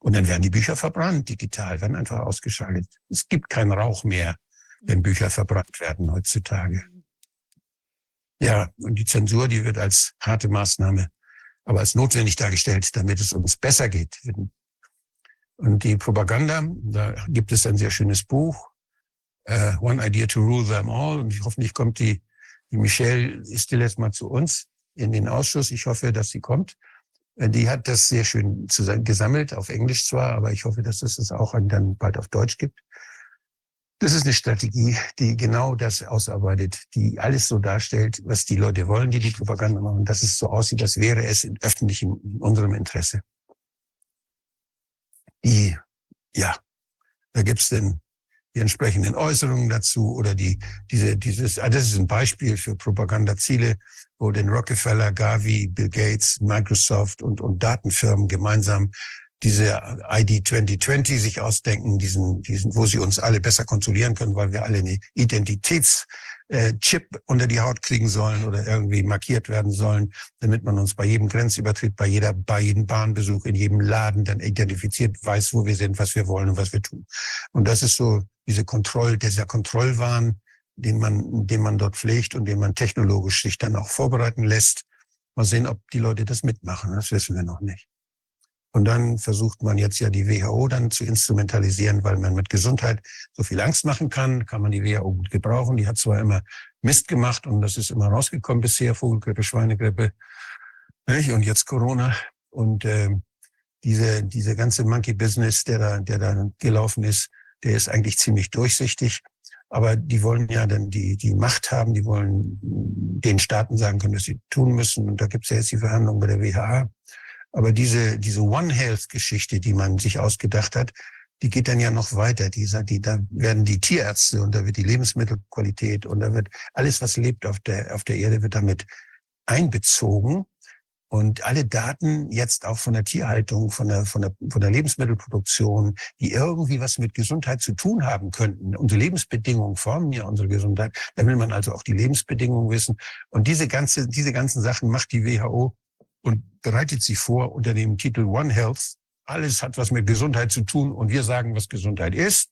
Und dann werden die Bücher verbrannt, digital, werden einfach ausgeschaltet. Es gibt keinen Rauch mehr, wenn Bücher verbrannt werden heutzutage. Ja, und die Zensur, die wird als harte Maßnahme, aber als notwendig dargestellt, damit es uns besser geht. Und die Propaganda, da gibt es ein sehr schönes Buch, uh, One Idea to Rule Them All. Und hoffentlich kommt die, die Michelle ist jetzt mal zu uns in den Ausschuss. Ich hoffe, dass sie kommt. Die hat das sehr schön gesammelt, auf Englisch zwar, aber ich hoffe, dass es das auch dann bald auf Deutsch gibt. Das ist eine Strategie, die genau das ausarbeitet, die alles so darstellt, was die Leute wollen, die die Propaganda machen, dass es so aussieht, als wäre es in öffentlichem, in unserem Interesse. Die, ja, da gibt's denn die entsprechenden Äußerungen dazu oder die, diese, dieses, ah, das ist ein Beispiel für Propagandaziele, wo den Rockefeller, Gavi, Bill Gates, Microsoft und, und Datenfirmen gemeinsam diese ID 2020 sich ausdenken, diesen, diesen, wo sie uns alle besser kontrollieren können, weil wir alle eine Identitätschip äh, unter die Haut kriegen sollen oder irgendwie markiert werden sollen, damit man uns bei jedem Grenzübertritt, bei jeder, bei jedem Bahnbesuch, in jedem Laden dann identifiziert, weiß, wo wir sind, was wir wollen und was wir tun. Und das ist so diese Kontroll, dieser Kontrollwahn, den man, den man dort pflegt und den man technologisch sich dann auch vorbereiten lässt. Mal sehen, ob die Leute das mitmachen. Das wissen wir noch nicht. Und dann versucht man jetzt ja die WHO dann zu instrumentalisieren, weil man mit Gesundheit so viel Angst machen kann, kann man die WHO gut gebrauchen. Die hat zwar immer Mist gemacht und das ist immer rausgekommen bisher, Vogelgrippe, Schweinegrippe nicht? und jetzt Corona. Und äh, diese, diese ganze Monkey-Business, der da, der da gelaufen ist, der ist eigentlich ziemlich durchsichtig. Aber die wollen ja dann die, die Macht haben, die wollen den Staaten sagen können, dass sie tun müssen. Und da gibt es ja jetzt die Verhandlungen bei der WHA. Aber diese, diese One Health Geschichte, die man sich ausgedacht hat, die geht dann ja noch weiter. Die, die, da werden die Tierärzte und da wird die Lebensmittelqualität und da wird alles, was lebt auf der, auf der Erde, wird damit einbezogen. Und alle Daten jetzt auch von der Tierhaltung, von der, von der, von der Lebensmittelproduktion, die irgendwie was mit Gesundheit zu tun haben könnten. Unsere Lebensbedingungen formen ja unsere Gesundheit. Da will man also auch die Lebensbedingungen wissen. Und diese ganze, diese ganzen Sachen macht die WHO und bereitet sie vor unter dem Titel One Health. Alles hat was mit Gesundheit zu tun und wir sagen, was Gesundheit ist.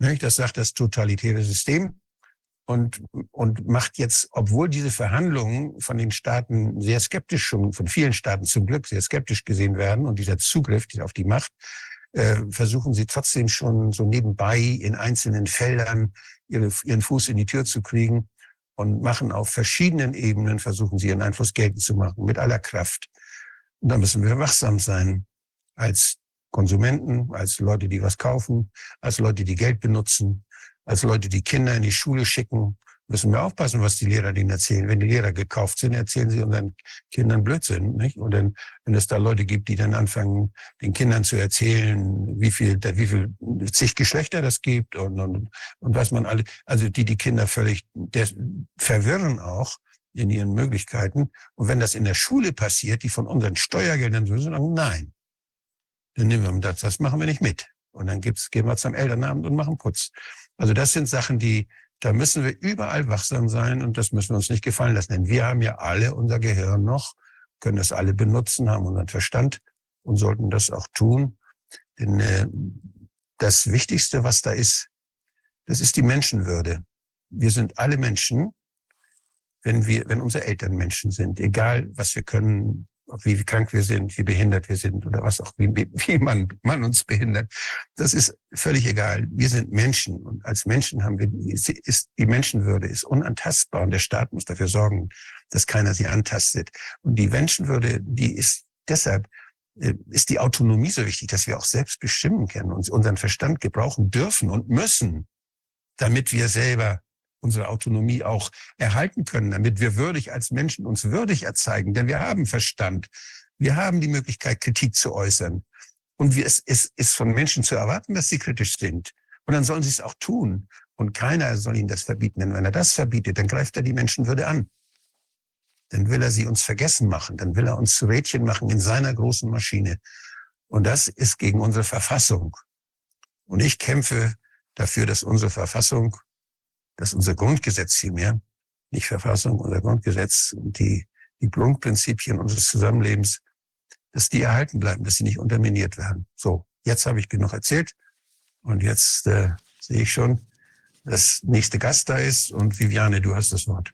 Das sagt das totalitäre System und, und macht jetzt, obwohl diese Verhandlungen von den Staaten sehr skeptisch schon, von vielen Staaten zum Glück sehr skeptisch gesehen werden und dieser Zugriff auf die Macht, äh, versuchen sie trotzdem schon so nebenbei in einzelnen Feldern ihre, ihren Fuß in die Tür zu kriegen und machen auf verschiedenen Ebenen, versuchen sie ihren Einfluss geltend zu machen, mit aller Kraft. Und da müssen wir wachsam sein als Konsumenten, als Leute, die was kaufen, als Leute, die Geld benutzen, als Leute, die Kinder in die Schule schicken, müssen wir aufpassen, was die Lehrer denen erzählen. Wenn die Lehrer gekauft sind, erzählen sie unseren Kindern Blödsinn. Nicht? Und dann, wenn es da Leute gibt, die dann anfangen, den Kindern zu erzählen, wie viel, wie viel zig Geschlechter das gibt und, und, und was man alle, also die die Kinder völlig verwirren auch in ihren Möglichkeiten. Und wenn das in der Schule passiert, die von unseren Steuergeldern so sagen, nein, dann nehmen wir das, das machen wir nicht mit. Und dann gibt's, gehen wir zum Elternabend und machen Putz. Also das sind Sachen, die, da müssen wir überall wachsam sein und das müssen wir uns nicht gefallen lassen. Denn wir haben ja alle unser Gehirn noch, können das alle benutzen, haben unseren Verstand und sollten das auch tun. Denn äh, das Wichtigste, was da ist, das ist die Menschenwürde. Wir sind alle Menschen, wenn wir, wenn unsere Eltern Menschen sind, egal was wir können, wie krank wir sind, wie behindert wir sind oder was auch, wie, wie man, man uns behindert. Das ist völlig egal. Wir sind Menschen und als Menschen haben wir, ist, die Menschenwürde ist unantastbar und der Staat muss dafür sorgen, dass keiner sie antastet. Und die Menschenwürde, die ist deshalb, äh, ist die Autonomie so wichtig, dass wir auch selbst bestimmen können und unseren Verstand gebrauchen dürfen und müssen, damit wir selber unsere Autonomie auch erhalten können, damit wir würdig als Menschen uns würdig erzeigen. Denn wir haben Verstand. Wir haben die Möglichkeit, Kritik zu äußern. Und es ist von Menschen zu erwarten, dass sie kritisch sind. Und dann sollen sie es auch tun. Und keiner soll ihnen das verbieten. Denn wenn er das verbietet, dann greift er die Menschenwürde an. Dann will er sie uns vergessen machen. Dann will er uns zu Rädchen machen in seiner großen Maschine. Und das ist gegen unsere Verfassung. Und ich kämpfe dafür, dass unsere Verfassung dass unser Grundgesetz vielmehr, nicht Verfassung, unser Grundgesetz und die, die Grundprinzipien unseres Zusammenlebens, dass die erhalten bleiben, dass sie nicht unterminiert werden. So, jetzt habe ich genug erzählt und jetzt äh, sehe ich schon, dass nächste Gast da ist und Viviane, du hast das Wort.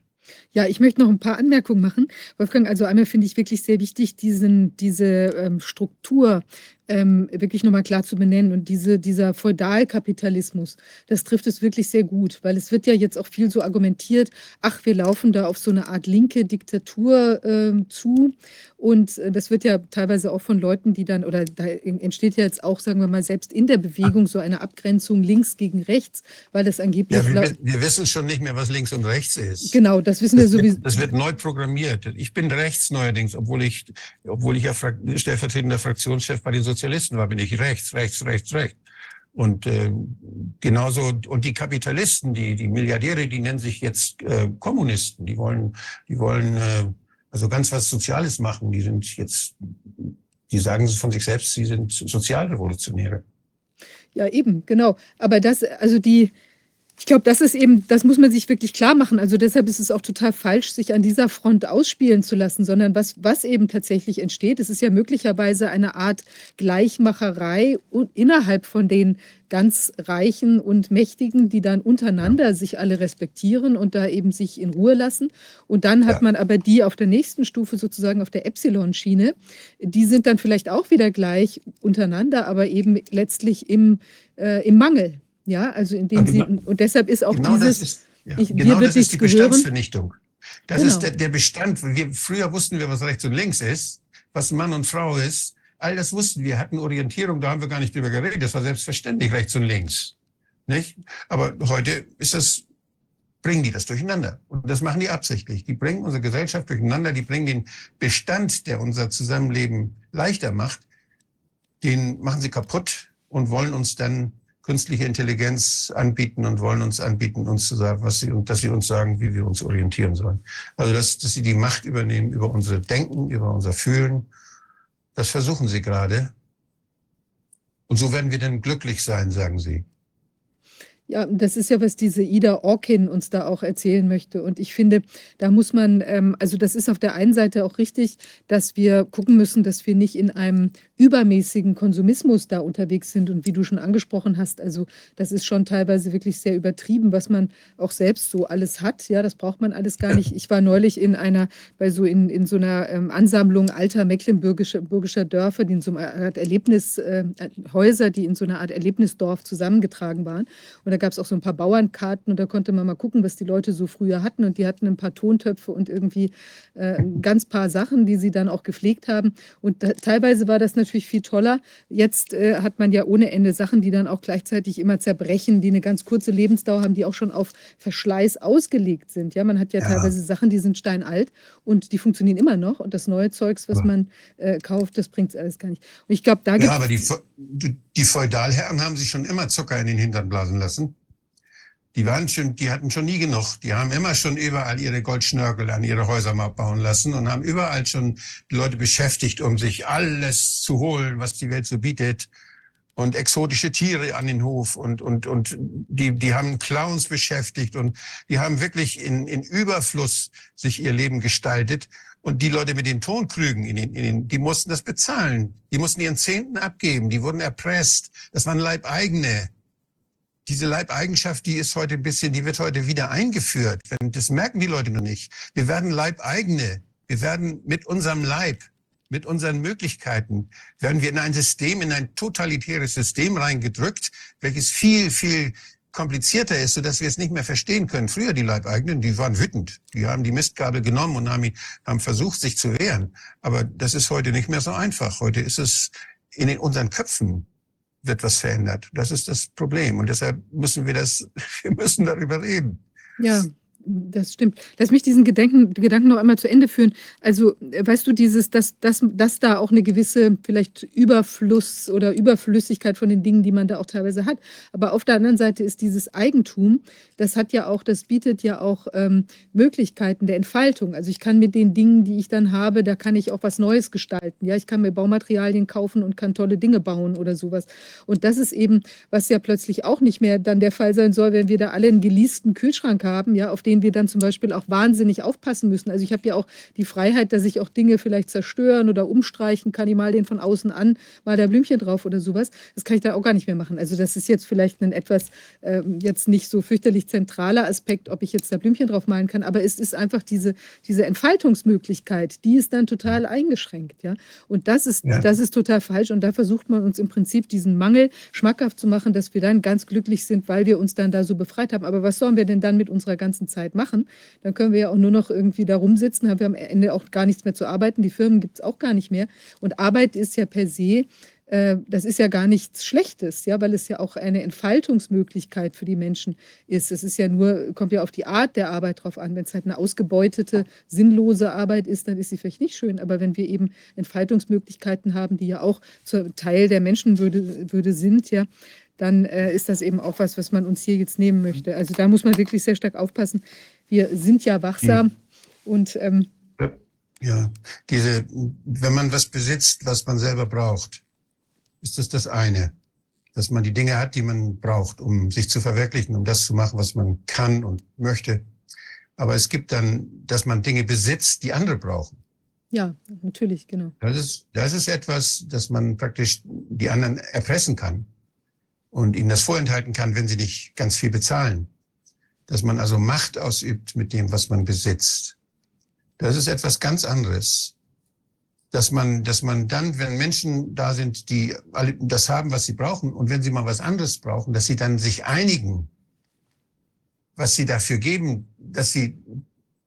Ja, ich möchte noch ein paar Anmerkungen machen. Wolfgang, also einmal finde ich wirklich sehr wichtig, diesen, diese ähm, Struktur ähm, wirklich nochmal klar zu benennen. Und diese, dieser Feudalkapitalismus, das trifft es wirklich sehr gut, weil es wird ja jetzt auch viel so argumentiert, ach, wir laufen da auf so eine Art linke Diktatur äh, zu. Und äh, das wird ja teilweise auch von Leuten, die dann, oder da entsteht ja jetzt auch, sagen wir mal, selbst in der Bewegung so eine Abgrenzung links gegen rechts, weil das angeblich. Ja, wir, wir wissen schon nicht mehr, was links und rechts ist. Genau, das wissen das wir sowieso. das wird neu programmiert. Ich bin rechts neuerdings, obwohl ich, obwohl ich ja stellvertretender Fraktionschef bei den Sozialisten Sozialisten war, bin ich rechts, rechts, rechts, rechts. Und äh, genauso, und die Kapitalisten, die, die Milliardäre, die nennen sich jetzt äh, Kommunisten. Die wollen, die wollen äh, also ganz was Soziales machen. Die sind jetzt, die sagen von sich selbst, sie sind Sozialrevolutionäre. Ja, eben, genau. Aber das, also die, ich glaube, das ist eben, das muss man sich wirklich klar machen. Also deshalb ist es auch total falsch, sich an dieser Front ausspielen zu lassen, sondern was, was eben tatsächlich entsteht, es ist ja möglicherweise eine Art Gleichmacherei innerhalb von den ganz Reichen und Mächtigen, die dann untereinander sich alle respektieren und da eben sich in Ruhe lassen. Und dann hat ja. man aber die auf der nächsten Stufe, sozusagen auf der Epsilon-Schiene, die sind dann vielleicht auch wieder gleich untereinander, aber eben letztlich im, äh, im Mangel. Ja, also indem sie, und deshalb ist auch genau dieses, ist, ja, ich, genau das ist die gehören. Bestandsvernichtung. Das genau. ist der, der Bestand. Wir, früher wussten wir, was rechts und links ist, was Mann und Frau ist. All das wussten wir, hatten Orientierung, da haben wir gar nicht drüber geredet. Das war selbstverständlich rechts und links. Nicht? Aber heute ist das, bringen die das durcheinander. Und das machen die absichtlich. Die bringen unsere Gesellschaft durcheinander, die bringen den Bestand, der unser Zusammenleben leichter macht, den machen sie kaputt und wollen uns dann künstliche Intelligenz anbieten und wollen uns anbieten, uns zu sagen, was sie, dass sie uns sagen, wie wir uns orientieren sollen. Also, dass, dass sie die Macht übernehmen über unser Denken, über unser Fühlen. Das versuchen sie gerade. Und so werden wir dann glücklich sein, sagen sie. Ja, das ist ja, was diese Ida Orkin uns da auch erzählen möchte. Und ich finde, da muss man, ähm, also das ist auf der einen Seite auch richtig, dass wir gucken müssen, dass wir nicht in einem übermäßigen Konsumismus da unterwegs sind. Und wie du schon angesprochen hast, also das ist schon teilweise wirklich sehr übertrieben, was man auch selbst so alles hat. Ja, das braucht man alles gar nicht. Ich war neulich in einer, bei so in, in so einer ähm, Ansammlung alter mecklenburgischer Dörfer, die in so einer Art Erlebnis, äh, Häuser, die in so einer Art Erlebnisdorf zusammengetragen waren. Und da gab es auch so ein paar Bauernkarten und da konnte man mal gucken, was die Leute so früher hatten. Und die hatten ein paar Tontöpfe und irgendwie äh, ganz paar Sachen, die sie dann auch gepflegt haben. Und da, teilweise war das natürlich natürlich viel toller. Jetzt äh, hat man ja ohne Ende Sachen, die dann auch gleichzeitig immer zerbrechen, die eine ganz kurze Lebensdauer haben, die auch schon auf Verschleiß ausgelegt sind. Ja, man hat ja, ja. teilweise Sachen, die sind steinalt und die funktionieren immer noch. Und das neue Zeugs, was ja. man äh, kauft, das bringt es alles gar nicht. Und ich glaube, da gibt Ja, aber die, die Feudalherren haben sich schon immer Zucker in den Hintern blasen lassen die waren schon, die hatten schon nie genug. Die haben immer schon überall ihre Goldschnörkel an ihre Häuser mal bauen lassen und haben überall schon Leute beschäftigt, um sich alles zu holen, was die Welt so bietet. Und exotische Tiere an den Hof und, und, und die, die haben Clowns beschäftigt und die haben wirklich in, in Überfluss sich ihr Leben gestaltet. Und die Leute mit den Tonkrügen, in den, in den, die mussten das bezahlen. Die mussten ihren Zehnten abgeben. Die wurden erpresst. Das waren Leibeigene diese Leibeigenschaft, die ist heute ein bisschen, die wird heute wieder eingeführt. Das merken die Leute noch nicht. Wir werden Leibeigene. Wir werden mit unserem Leib, mit unseren Möglichkeiten, werden wir in ein System, in ein totalitäres System reingedrückt, welches viel, viel komplizierter ist, sodass wir es nicht mehr verstehen können. Früher die Leibeigenen, die waren wütend. Die haben die Mistgabel genommen und haben, haben versucht, sich zu wehren. Aber das ist heute nicht mehr so einfach. Heute ist es in unseren Köpfen wird was verändert. Das ist das Problem. Und deshalb müssen wir das, wir müssen darüber reden. Ja, das stimmt. Lass mich diesen Gedanken, Gedanken noch einmal zu Ende führen. Also, äh, weißt du, dieses, dass, dass, dass da auch eine gewisse vielleicht Überfluss oder Überflüssigkeit von den Dingen, die man da auch teilweise hat. Aber auf der anderen Seite ist dieses Eigentum, das hat ja auch, das bietet ja auch ähm, Möglichkeiten der Entfaltung. Also ich kann mit den Dingen, die ich dann habe, da kann ich auch was Neues gestalten. Ja, ich kann mir Baumaterialien kaufen und kann tolle Dinge bauen oder sowas. Und das ist eben, was ja plötzlich auch nicht mehr dann der Fall sein soll, wenn wir da alle einen geleasten Kühlschrank haben, ja, auf den denen wir dann zum Beispiel auch wahnsinnig aufpassen müssen. Also ich habe ja auch die Freiheit, dass ich auch Dinge vielleicht zerstören oder umstreichen kann, ich mal den von außen an, mal da Blümchen drauf oder sowas. Das kann ich da auch gar nicht mehr machen. Also das ist jetzt vielleicht ein etwas äh, jetzt nicht so fürchterlich zentraler Aspekt, ob ich jetzt da Blümchen drauf malen kann, aber es ist einfach diese, diese Entfaltungsmöglichkeit, die ist dann total eingeschränkt. Ja? Und das ist, ja. das ist total falsch und da versucht man uns im Prinzip diesen Mangel schmackhaft zu machen, dass wir dann ganz glücklich sind, weil wir uns dann da so befreit haben. Aber was sollen wir denn dann mit unserer ganzen Zeit Zeit machen. Dann können wir ja auch nur noch irgendwie da rumsitzen, haben wir am Ende auch gar nichts mehr zu arbeiten. Die Firmen gibt es auch gar nicht mehr. Und Arbeit ist ja per se äh, das ist ja gar nichts Schlechtes, ja, weil es ja auch eine Entfaltungsmöglichkeit für die Menschen ist. Es ist ja nur, kommt ja auf die Art der Arbeit drauf an. Wenn es halt eine ausgebeutete, sinnlose Arbeit ist, dann ist sie vielleicht nicht schön. Aber wenn wir eben Entfaltungsmöglichkeiten haben, die ja auch Teil der Menschenwürde Würde sind, ja, dann äh, ist das eben auch was, was man uns hier jetzt nehmen möchte. Also da muss man wirklich sehr stark aufpassen. Wir sind ja wachsam mhm. und ähm, ja, diese, wenn man was besitzt, was man selber braucht, ist das das eine, dass man die Dinge hat, die man braucht, um sich zu verwirklichen, um das zu machen, was man kann und möchte. Aber es gibt dann, dass man Dinge besitzt, die andere brauchen. Ja, natürlich, genau. Das ist, das ist etwas, dass man praktisch die anderen erpressen kann und ihnen das vorenthalten kann, wenn sie nicht ganz viel bezahlen. Dass man also Macht ausübt mit dem, was man besitzt. Das ist etwas ganz anderes. Dass man, dass man dann, wenn Menschen da sind, die das haben, was sie brauchen, und wenn sie mal was anderes brauchen, dass sie dann sich einigen, was sie dafür geben, dass sie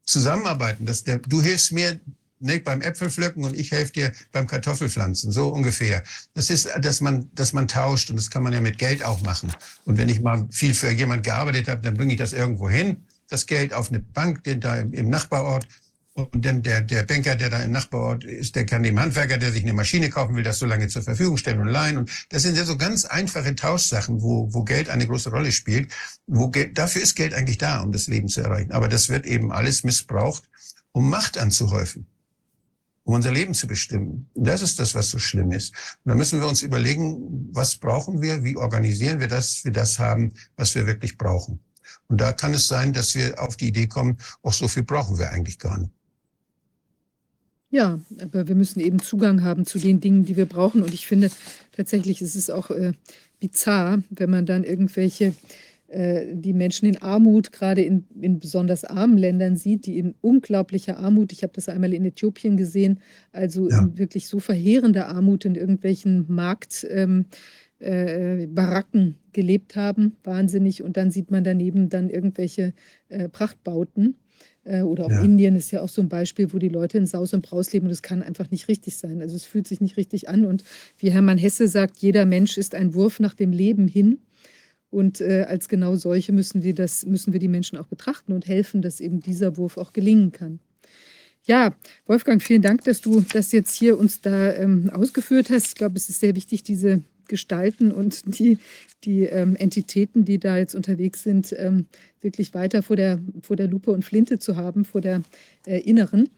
zusammenarbeiten, dass der, du hilfst mir, ne, beim Äpfelpflücken und ich helfe dir beim Kartoffelpflanzen, so ungefähr. Das ist, dass man, dass man tauscht und das kann man ja mit Geld auch machen. Und wenn ich mal viel für jemand gearbeitet habe, dann bringe ich das irgendwo hin, das Geld auf eine Bank da im, im Nachbarort Und dann der, der Banker, der da im Nachbarort ist, der kann dem Handwerker, der sich eine Maschine kaufen will, das so lange zur Verfügung stellen und leihen. Und das sind ja so ganz einfache Tauschsachen, wo, wo Geld eine große Rolle spielt. Wo Geld, dafür ist Geld eigentlich da, um das Leben zu erreichen. Aber das wird eben alles missbraucht, um Macht anzuhäufen, um unser Leben zu bestimmen. Und das ist das, was so schlimm ist. Und da müssen wir uns überlegen, was brauchen wir, wie organisieren wir das, wir das haben, was wir wirklich brauchen. Und da kann es sein, dass wir auf die Idee kommen, auch so viel brauchen wir eigentlich gar nicht. Ja, aber wir müssen eben Zugang haben zu den Dingen, die wir brauchen. Und ich finde tatsächlich, es ist auch äh, bizarr, wenn man dann irgendwelche, die Menschen in Armut, gerade in, in besonders armen Ländern sieht, die in unglaublicher Armut, ich habe das einmal in Äthiopien gesehen, also Ja. in wirklich so verheerender Armut in irgendwelchen Marktbaracken äh, Baracken gelebt haben, wahnsinnig. Und dann sieht man daneben dann irgendwelche äh, Prachtbauten. Äh, Oder auch Ja. Indien ist ja auch so ein Beispiel, wo die Leute in Saus und Braus leben und das kann einfach nicht richtig sein. Also es fühlt sich nicht richtig an. Und wie Hermann Hesse sagt, jeder Mensch ist ein Wurf nach dem Leben hin. Und äh, als genau solche müssen wir das, müssen wir die Menschen auch betrachten und helfen, dass eben dieser Wurf auch gelingen kann. Ja, Wolfgang, vielen Dank, dass du das jetzt hier uns da ähm, ausgeführt hast. Ich glaube, es ist sehr wichtig, diese Gestalten und die, die ähm, Entitäten, die da jetzt unterwegs sind, ähm, wirklich weiter vor der, vor der Lupe und Flinte zu haben, vor der äh, inneren.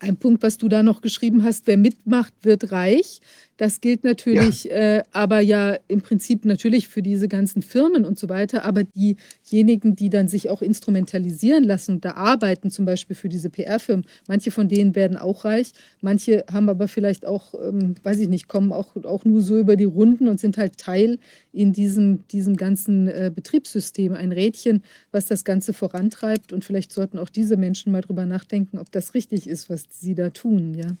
Ein Punkt, was du da noch geschrieben hast, wer mitmacht, wird reich. Das gilt natürlich, äh, aber ja im Prinzip natürlich für diese ganzen Firmen und so weiter. Aber diejenigen, die dann sich auch instrumentalisieren lassen und da arbeiten, zum Beispiel für diese PR-Firmen, manche von denen werden auch reich. Manche haben aber vielleicht auch, ähm, weiß ich nicht, kommen auch, auch nur so über die Runden und sind halt Teil in diesem, diesem ganzen äh, Betriebssystem, ein Rädchen, was das Ganze vorantreibt. Und vielleicht sollten auch diese Menschen mal drüber nachdenken, ob das richtig ist, was sie da tun. Ja,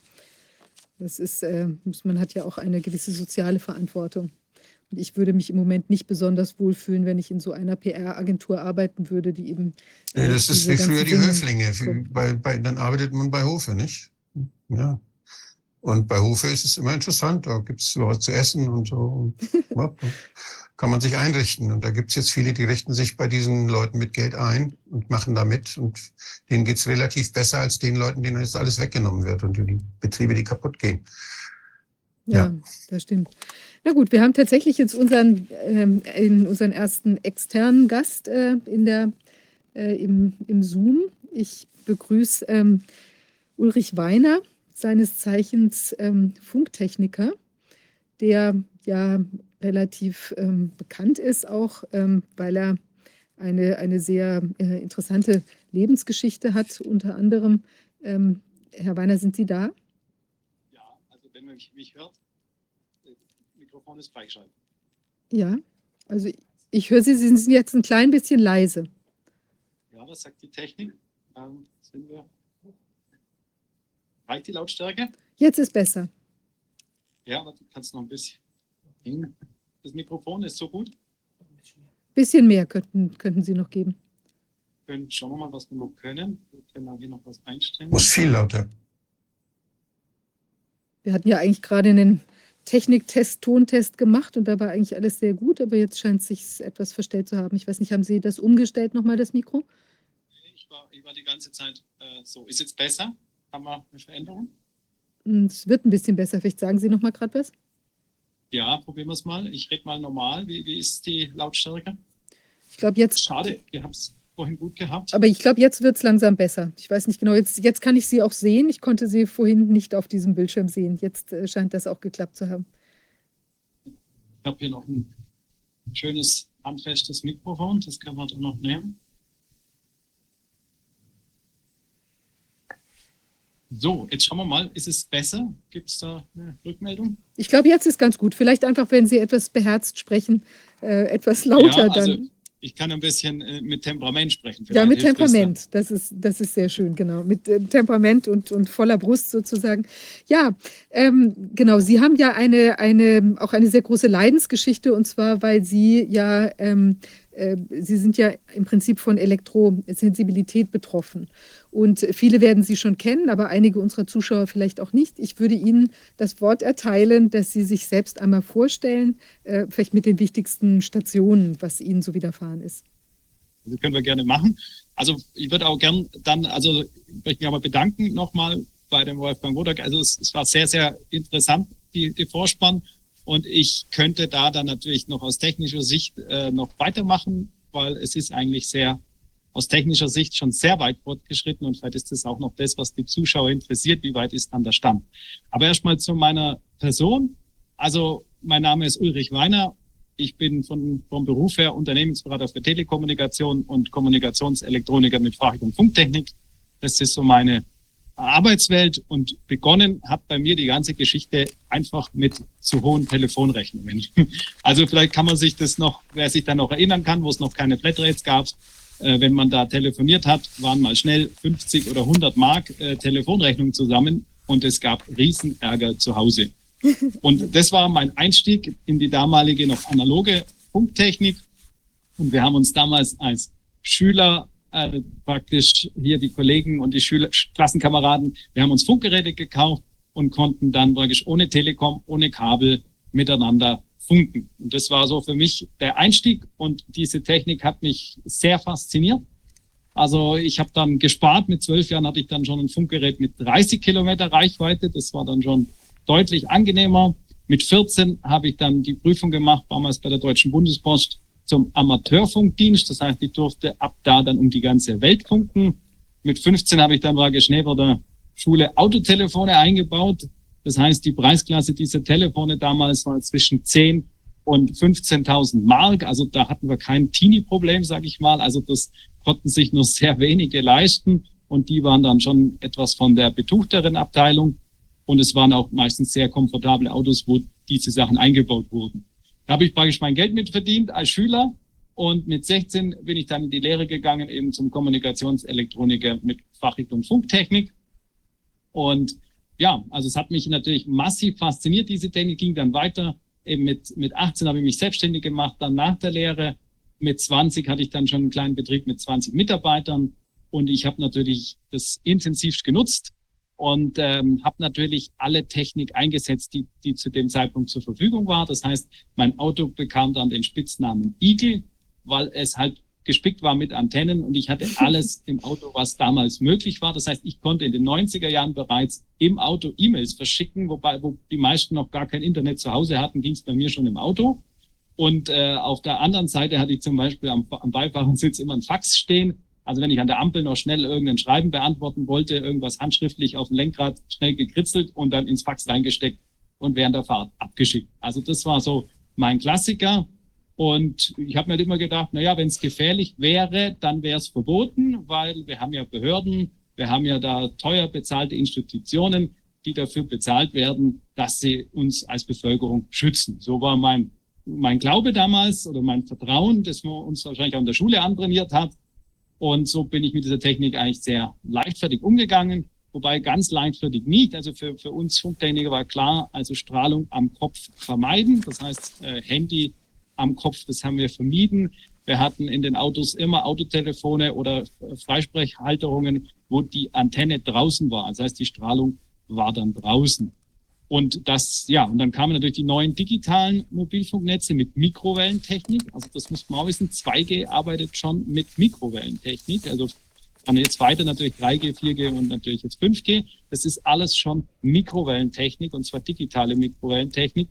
das ist, äh, man hat ja auch eine gewisse soziale Verantwortung. Und ich würde mich im Moment nicht besonders wohlfühlen, wenn ich in so einer PR-Agentur arbeiten würde, die eben. Ja, äh, das ist diese wie ganzen früher die Höflinge. Für- Bei, bei, dann arbeitet man bei Hofe, nicht? Ja. Und bei Hofe ist es immer interessant. Da gibt es was zu essen und so. Und, kann man sich einrichten. Und da gibt es jetzt viele, die richten sich bei diesen Leuten mit Geld ein und machen da mit. Und denen geht es relativ besser als den Leuten, denen jetzt alles weggenommen wird und die Betriebe, die kaputt gehen. Ja, Ja. das stimmt. Na gut, wir haben tatsächlich jetzt unseren, ähm, in unseren ersten externen Gast äh, in der, äh, im, im Zoom. Ich begrüße ähm, Ulrich Weiner, seines Zeichens ähm, Funktechniker, der ja relativ ähm, bekannt ist, auch ähm, weil er eine, eine sehr äh, interessante Lebensgeschichte hat, unter anderem. Ähm, Herr Weiner, sind Sie da? Ja, also wenn man mich, mich hört, das Mikrofon ist freigeschaltet. Ja, also ich höre Sie, Sie sind jetzt ein klein bisschen leise. Ja, das sagt die Technik. Ähm, sind wir. Reicht die Lautstärke? Jetzt ist besser. Ja, aber du kannst noch ein bisschen. Das Mikrofon ist so gut. Bisschen mehr könnten, könnten Sie noch geben. Können, schauen wir mal, was wir noch können. Wir können auch hier noch was einstellen. Muss viel lauter. Wir hatten ja eigentlich gerade einen Techniktest, Tontest gemacht und da war eigentlich alles sehr gut, aber jetzt scheint es sich etwas verstellt zu haben. Ich weiß nicht, haben Sie das umgestellt nochmal, das Mikro? Ich war, ich war die ganze Zeit äh, so. Ist jetzt besser? Haben wir eine Veränderung? Hm, Es wird ein bisschen besser. Vielleicht sagen Sie nochmal gerade was? Ja, probieren wir es mal. Ich rede mal normal. Wie, wie ist die Lautstärke? Ich glaube jetzt, Schade, ihr habt es vorhin gut gehabt. aber ich glaube, jetzt wird es langsam besser. Ich weiß nicht genau, jetzt, jetzt kann ich Sie auch sehen. Ich konnte Sie vorhin nicht auf diesem Bildschirm sehen. Jetzt äh, scheint das auch geklappt zu haben. Ich habe hier noch ein schönes handfestes Mikrofon, das kann man dann noch nehmen. So, jetzt schauen wir mal, ist es besser? Gibt es da eine Rückmeldung? Ich glaube, jetzt ist ganz gut. Vielleicht einfach, wenn Sie etwas beherzt sprechen, äh, etwas lauter ja, also dann. ich kann ein bisschen äh, mit Temperament sprechen. Ja, Vielleicht mit hilft das Temperament. Das ist, das ist sehr schön, genau. Mit äh, Temperament und, und voller Brust sozusagen. Ja, ähm, genau. Sie haben ja eine, eine, auch eine sehr große Leidensgeschichte und zwar, weil Sie ja, ähm, äh, Sie sind ja im Prinzip von Elektrosensibilität betroffen. Und viele werden Sie schon kennen, aber einige unserer Zuschauer vielleicht auch nicht. Ich würde Ihnen das Wort erteilen, dass Sie sich selbst einmal vorstellen, äh, vielleicht mit den wichtigsten Stationen, was Ihnen so widerfahren ist. Das können wir gerne machen. Also ich würde auch gern dann, also ich möchte mich aber bedanken nochmal bei dem Wolfgang Wodak. Also es, es, war sehr, sehr interessant, die, die Vorspann. Und ich könnte da dann natürlich noch aus technischer Sicht äh, noch weitermachen, weil es ist eigentlich sehr aus technischer Sicht schon sehr weit fortgeschritten und vielleicht ist das auch noch das, was die Zuschauer interessiert, wie weit ist dann der Stand. Aber erstmal zu meiner Person. Also mein Name ist Ulrich Weiner. Ich bin von, vom Beruf her Unternehmensberater für Telekommunikation und Kommunikationselektroniker mit Fach- und Funktechnik. Das ist so meine Arbeitswelt und begonnen hat bei mir die ganze Geschichte einfach mit zu hohen Telefonrechnungen. Also vielleicht kann man sich das noch, wer sich da noch erinnern kann, wo es noch keine Flatrates gab, äh, wenn man da telefoniert hat, waren mal schnell 50 oder 100 Mark äh, Telefonrechnungen zusammen und es gab Riesenärger zu Hause. Und das war mein Einstieg in die damalige noch analoge Funktechnik. Und wir haben uns damals als Schüler äh, praktisch hier die Kollegen und die Schüler, Klassenkameraden, wir haben uns Funkgeräte gekauft und konnten dann praktisch ohne Telekom, ohne Kabel miteinander funken. Und das war so für mich der Einstieg und diese Technik hat mich sehr fasziniert. Also ich habe dann gespart. Mit zwölf Jahren hatte ich dann schon ein Funkgerät mit 30 Kilometer Reichweite. Das war dann schon deutlich angenehmer. Mit 14 habe ich dann die Prüfung gemacht, damals bei der Deutschen Bundespost zum Amateurfunkdienst. Das heißt, ich durfte ab da dann um die ganze Welt funken. Mit 15 habe ich dann war Schneeber der Schule Autotelefone eingebaut. Das heißt, die Preisklasse dieser Telefone damals war zwischen 10 und 15.000 Mark. Also da hatten wir kein Teenie-Problem, sage ich mal. Also das konnten sich nur sehr wenige leisten. Und die waren dann schon etwas von der betuchteren Abteilung. Und es waren auch meistens sehr komfortable Autos, wo diese Sachen eingebaut wurden. Da habe ich praktisch mein Geld mit verdient als Schüler. Und mit 16 bin ich dann in die Lehre gegangen, eben zum Kommunikationselektroniker mit Fachrichtung Funktechnik. Und ja, also es hat mich natürlich massiv fasziniert, diese Technik ging dann weiter. Eben mit, mit 18 habe ich mich selbstständig gemacht, dann nach der Lehre. Mit 20 hatte ich dann schon einen kleinen Betrieb mit 20 Mitarbeitern und ich habe natürlich das intensivst genutzt und ähm, habe natürlich alle Technik eingesetzt, die, die zu dem Zeitpunkt zur Verfügung war. Das heißt, mein Auto bekam dann den Spitznamen Eagle, weil es halt gespickt war mit Antennen und ich hatte alles im Auto, was damals möglich war. Das heißt, ich konnte in den 90er Jahren bereits im Auto E-Mails verschicken, wobei wo die meisten noch gar kein Internet zu Hause hatten, ging es bei mir schon im Auto. Und äh, auf der anderen Seite hatte ich zum Beispiel am, am Beifahrersitz immer ein Fax stehen. Also wenn ich an der Ampel noch schnell irgendein Schreiben beantworten wollte, irgendwas handschriftlich auf dem Lenkrad schnell gekritzelt und dann ins Fax reingesteckt und während der Fahrt abgeschickt. Also das war so mein Klassiker. Und ich habe mir halt immer gedacht, na ja, wenn es gefährlich wäre, dann wäre es verboten, weil wir haben ja Behörden, wir haben ja da teuer bezahlte Institutionen, die dafür bezahlt werden, dass sie uns als Bevölkerung schützen. So war mein, mein Glaube damals oder mein Vertrauen, das man uns wahrscheinlich auch in der Schule antrainiert hat. Und so bin ich mit dieser Technik eigentlich sehr leichtfertig umgegangen, wobei ganz leichtfertig nicht. Also für, für uns Funktechniker war klar, also Strahlung am Kopf vermeiden. Das heißt, äh, Handy am Kopf. Das haben wir vermieden. Wir hatten in den Autos immer Autotelefone oder Freisprechhalterungen, wo die Antenne draußen war. Das heißt, die Strahlung war dann draußen. Und das, ja, und dann kamen natürlich die neuen digitalen Mobilfunknetze mit Mikrowellentechnik. Also das muss man auch wissen. 2G arbeitet schon mit Mikrowellentechnik. Also dann jetzt weiter natürlich 3G, 4G und natürlich jetzt 5G. Das ist alles schon Mikrowellentechnik und zwar digitale Mikrowellentechnik.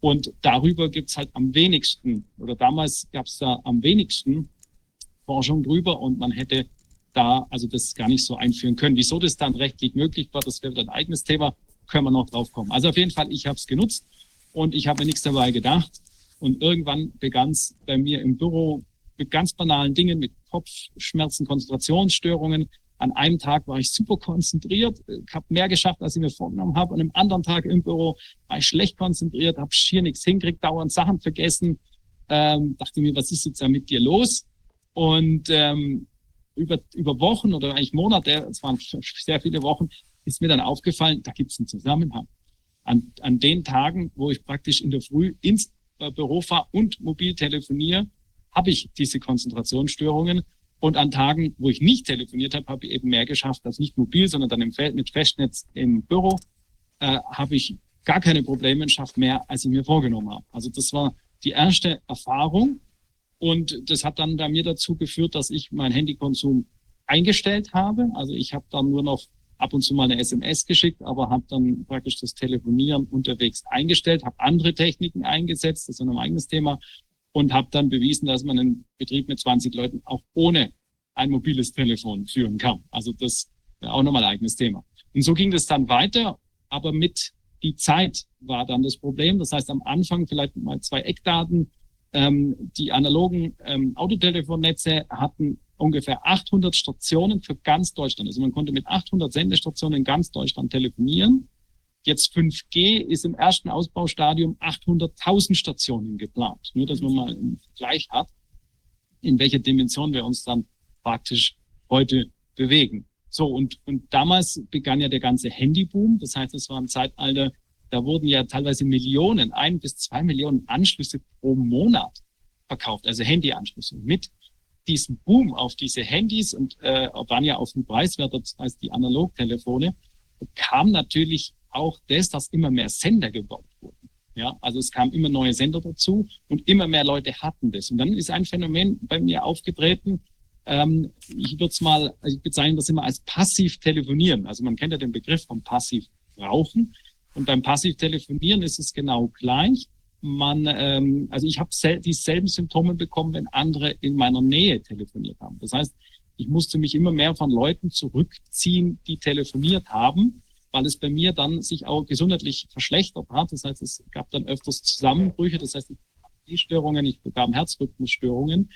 Und darüber gibt's halt am wenigsten, oder damals gab's da am wenigsten Forschung drüber und man hätte da also das gar nicht so einführen können. Wieso das dann rechtlich möglich war, das wäre ein eigenes Thema, können wir noch drauf kommen. Also auf jeden Fall, ich habe es genutzt und ich habe mir nichts dabei gedacht. Und irgendwann begann es bei mir im Büro mit ganz banalen Dingen, mit Kopfschmerzen, Konzentrationsstörungen, an einem Tag war ich super konzentriert, habe mehr geschafft, als ich mir vorgenommen habe. Und am anderen Tag im Büro war ich schlecht konzentriert, habe schier nichts hingekriegt, dauernd Sachen vergessen. Ähm, dachte mir, was ist jetzt da mit dir los? Und ähm, über, über Wochen oder eigentlich Monate, es waren sehr viele Wochen, ist mir dann aufgefallen, da gibt es einen Zusammenhang. An, an den Tagen, wo ich praktisch in der Früh ins äh, Büro fahre und mobil telefoniere, habe ich diese Konzentrationsstörungen und an Tagen, wo ich nicht telefoniert habe, habe ich eben mehr geschafft, als nicht mobil, sondern dann im Feld mit Festnetz im Büro, äh, habe ich gar keine Probleme und schafft mehr, als ich mir vorgenommen habe. Also das war die erste Erfahrung. Und das hat dann bei mir dazu geführt, dass ich meinen Handykonsum eingestellt habe. Also ich habe dann nur noch ab und zu mal eine SMS geschickt, aber habe dann praktisch das Telefonieren unterwegs eingestellt, habe andere Techniken eingesetzt, das ist ein eigenes Thema, und habe dann bewiesen, dass man einen Betrieb mit 20 Leuten auch ohne ein mobiles Telefon führen kann. Also das wäre auch nochmal ein eigenes Thema. Und so ging das dann weiter, aber mit die Zeit war dann das Problem. Das heißt, am Anfang vielleicht mal zwei Eckdaten. Ähm, die analogen ähm, Autotelefonnetze hatten ungefähr 800 Stationen für ganz Deutschland. Also man konnte mit 800 Sendestationen in ganz Deutschland telefonieren. Jetzt 5G ist im ersten Ausbaustadium 800.000 Stationen geplant. Nur, dass man mal einen Vergleich hat, in welcher Dimension wir uns dann praktisch heute bewegen. So, und, und damals begann ja der ganze Handyboom. Das heißt, es war ein Zeitalter, da wurden ja teilweise Millionen, ein bis zwei Millionen Anschlüsse pro Monat verkauft, also Handyanschlüsse. Mit diesem Boom auf diese Handys und äh, waren ja auf dem preiswerter als die Analogtelefone, kam natürlich auch das, dass immer mehr Sender gebaut wurden. Ja, also es kamen immer neue Sender dazu und immer mehr Leute hatten das. Und dann ist ein Phänomen bei mir aufgetreten. Ähm, ich würde es mal, ich bezeichne das immer als passiv telefonieren. Also man kennt ja den Begriff vom passiv rauchen. Und beim passiv telefonieren ist es genau gleich man, ähm, also ich habe sel dieselben Symptome bekommen, wenn andere in meiner Nähe telefoniert haben. Das heißt, ich musste mich immer mehr von Leuten zurückziehen, die telefoniert haben, weil es bei mir dann sich auch gesundheitlich verschlechtert hat. Das heißt, es gab dann öfters Zusammenbrüche, das heißt, ich Störungen, ich bekam Herzrhythmusstörungen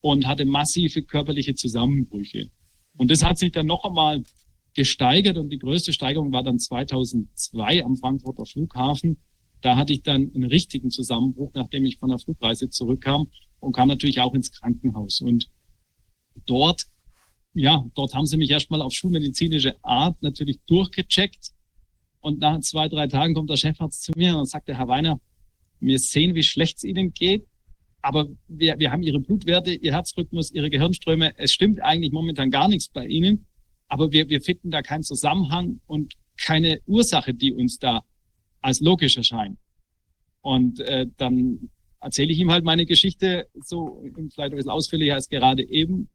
und hatte massive körperliche Zusammenbrüche. Und das hat sich dann noch einmal gesteigert und die größte Steigerung war dann 2002 am Frankfurter Flughafen da hatte ich dann einen richtigen Zusammenbruch, nachdem ich von der Flugreise zurückkam und kam natürlich auch ins Krankenhaus. Und dort, ja, dort haben sie mich erstmal auf schulmedizinische Art natürlich durchgecheckt. Und nach zwei, drei Tagen kommt der Chefarzt zu mir und sagt, Herr Weiner, wir sehen, wie schlecht es Ihnen geht. Aber wir, wir haben Ihre Blutwerte, Ihr Herzrhythmus, Ihre Gehirnströme. Es stimmt eigentlich momentan gar nichts bei Ihnen. Aber wir, wir finden da keinen Zusammenhang und keine Ursache, die uns da als logisch erscheint. Und äh, dann erzähle ich ihm halt meine Geschichte so vielleicht ein bisschen ausführlicher als gerade eben.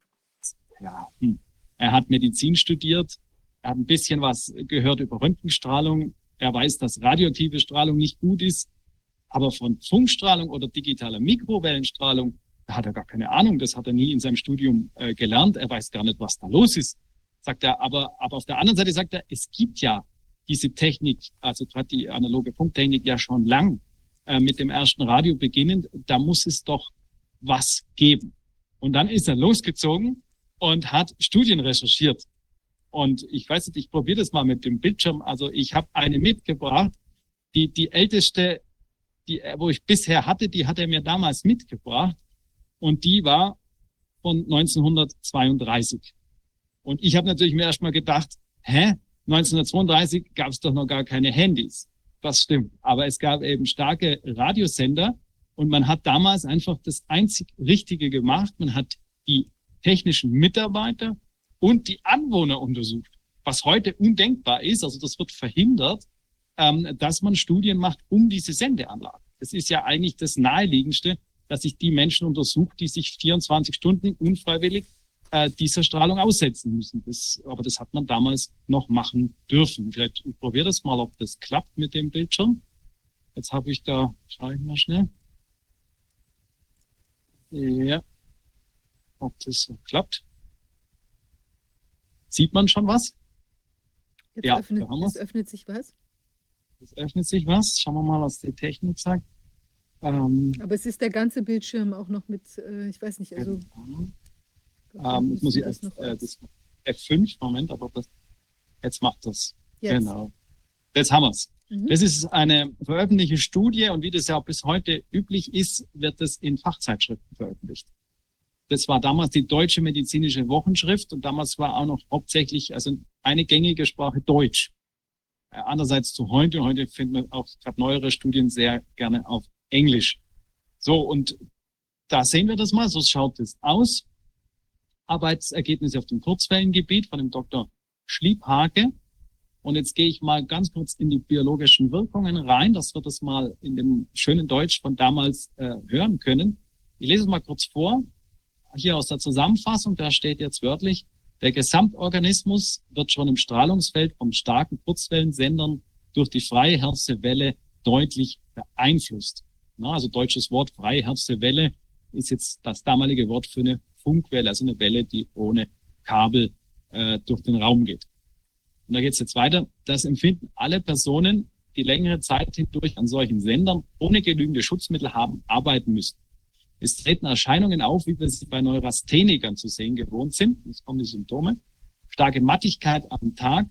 Ja, hm. er hat Medizin studiert, er hat ein bisschen was gehört über Röntgenstrahlung, er weiß, dass radioaktive Strahlung nicht gut ist, aber von Funkstrahlung oder digitaler Mikrowellenstrahlung, da hat er gar keine Ahnung, das hat er nie in seinem Studium äh, gelernt, er weiß gar nicht, was da los ist. Sagt er, aber, aber auf der anderen Seite sagt er, es gibt ja diese Technik, also gerade die analoge Funktechnik ja schon lang äh, mit dem ersten Radio beginnend, da muss es doch was geben. Und dann ist er losgezogen und hat Studien recherchiert. Und ich weiß nicht, ich probiere das mal mit dem Bildschirm. Also ich habe eine mitgebracht, die die älteste, die wo ich bisher hatte, die hat er mir damals mitgebracht und die war von 1932. Und ich habe natürlich mir erstmal gedacht, hä, 1932 gab es doch noch gar keine Handys. Das stimmt. Aber es gab eben starke Radiosender und man hat damals einfach das einzig Richtige gemacht. Man hat die technischen Mitarbeiter und die Anwohner untersucht, was heute undenkbar ist. Also das wird verhindert, ähm, dass man Studien macht um diese Sendeanlage. Das ist ja eigentlich das Naheliegendste, dass sich die Menschen untersucht, die sich 24 Stunden unfreiwillig äh, dieser Strahlung aussetzen müssen. Das, aber das hat man damals noch machen dürfen. Vielleicht probiere das mal, ob das klappt mit dem Bildschirm. Jetzt habe ich da, schaue ich mal schnell. Ja, ob das so klappt. Sieht man schon was? Jetzt ja, öffnet, es öffnet sich was. Es öffnet sich was. Schauen wir mal, was die Technik sagt. Ähm, Aber es ist der ganze Bildschirm auch noch mit, äh, ich weiß nicht, also. Genau. Ähm, jetzt muss ich erst äh, das F5, Moment, aber das, jetzt macht das. Jetzt. Genau. Jetzt haben wir's. Mhm. Das ist eine veröffentlichte Studie und wie das ja auch bis heute üblich ist, wird das in Fachzeitschriften veröffentlicht. Das war damals die Deutsche Medizinische Wochenschrift und damals war auch noch hauptsächlich, also eine gängige Sprache Deutsch. Äh, andererseits zu heute, heute finden wir auch gerade neuere Studien sehr gerne auf Englisch. So, und da sehen wir das mal, so schaut es aus. Arbeitsergebnisse auf dem Kurzwellengebiet von dem Dr. Schliebhake. Und jetzt gehe ich mal ganz kurz in die biologischen Wirkungen rein, dass wir das mal in dem schönen Deutsch von damals äh, hören können. Ich lese es mal kurz vor. Hier aus der Zusammenfassung, da steht jetzt wörtlich, Der Gesamtorganismus wird schon im Strahlungsfeld vom starken Kurzwellensendern durch die freiherze Welle deutlich beeinflusst. Na, also deutsches Wort freiherze Welle ist jetzt das damalige Wort für eine Funkwelle, also eine Welle, die ohne Kabel äh, durch den Raum geht. Und da geht es jetzt weiter. Das empfinden alle Personen, die längere Zeit hindurch an solchen Sendern ohne genügende Schutzmittel haben arbeiten müssen. Es treten Erscheinungen auf, wie wir sie bei Neurasthenikern zu sehen gewohnt sind. Jetzt kommen die Symptome. Starke Mattigkeit am Tag,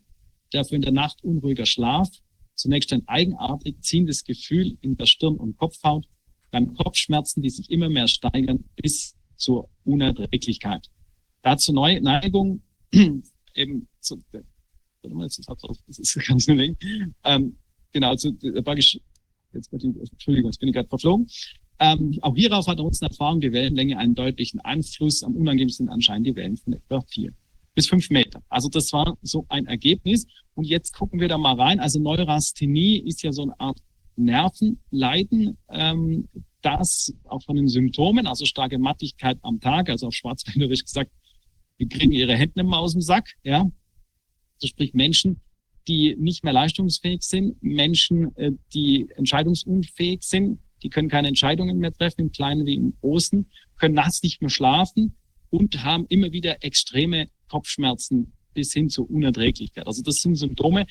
dafür in der Nacht unruhiger Schlaf, zunächst ein eigenartig ziehendes Gefühl in der Stirn und Kopfhaut, dann Kopfschmerzen, die sich immer mehr steigern bis zur Unerträglichkeit. Dazu Neigung eben zu, das ist ganz link, ähm, genau, zu, praktisch, jetzt, Entschuldigung, jetzt bin ich gerade verflogen. Ähm, auch hierauf hat uns eine Erfahrung die Wellenlänge einen deutlichen Einfluss. Am unangenehmsten anscheinend die Wellen von etwa vier bis fünf Meter. Also das war so ein Ergebnis. Und jetzt gucken wir da mal rein. Also Neurasthenie ist ja so eine Art Nervenleiden, ähm, das auch von den Symptomen, also starke Mattigkeit am Tag, also auf Schwarzwälderisch gesagt, die kriegen ihre Hände immer aus dem Sack, ja. Also sprich Menschen, die nicht mehr leistungsfähig sind, Menschen, äh, die entscheidungsunfähig sind, die können keine Entscheidungen mehr treffen, im Kleinen wie im Großen, können nachts nicht mehr schlafen und haben immer wieder extreme Kopfschmerzen bis hin zur Unerträglichkeit. Also das sind Symptome,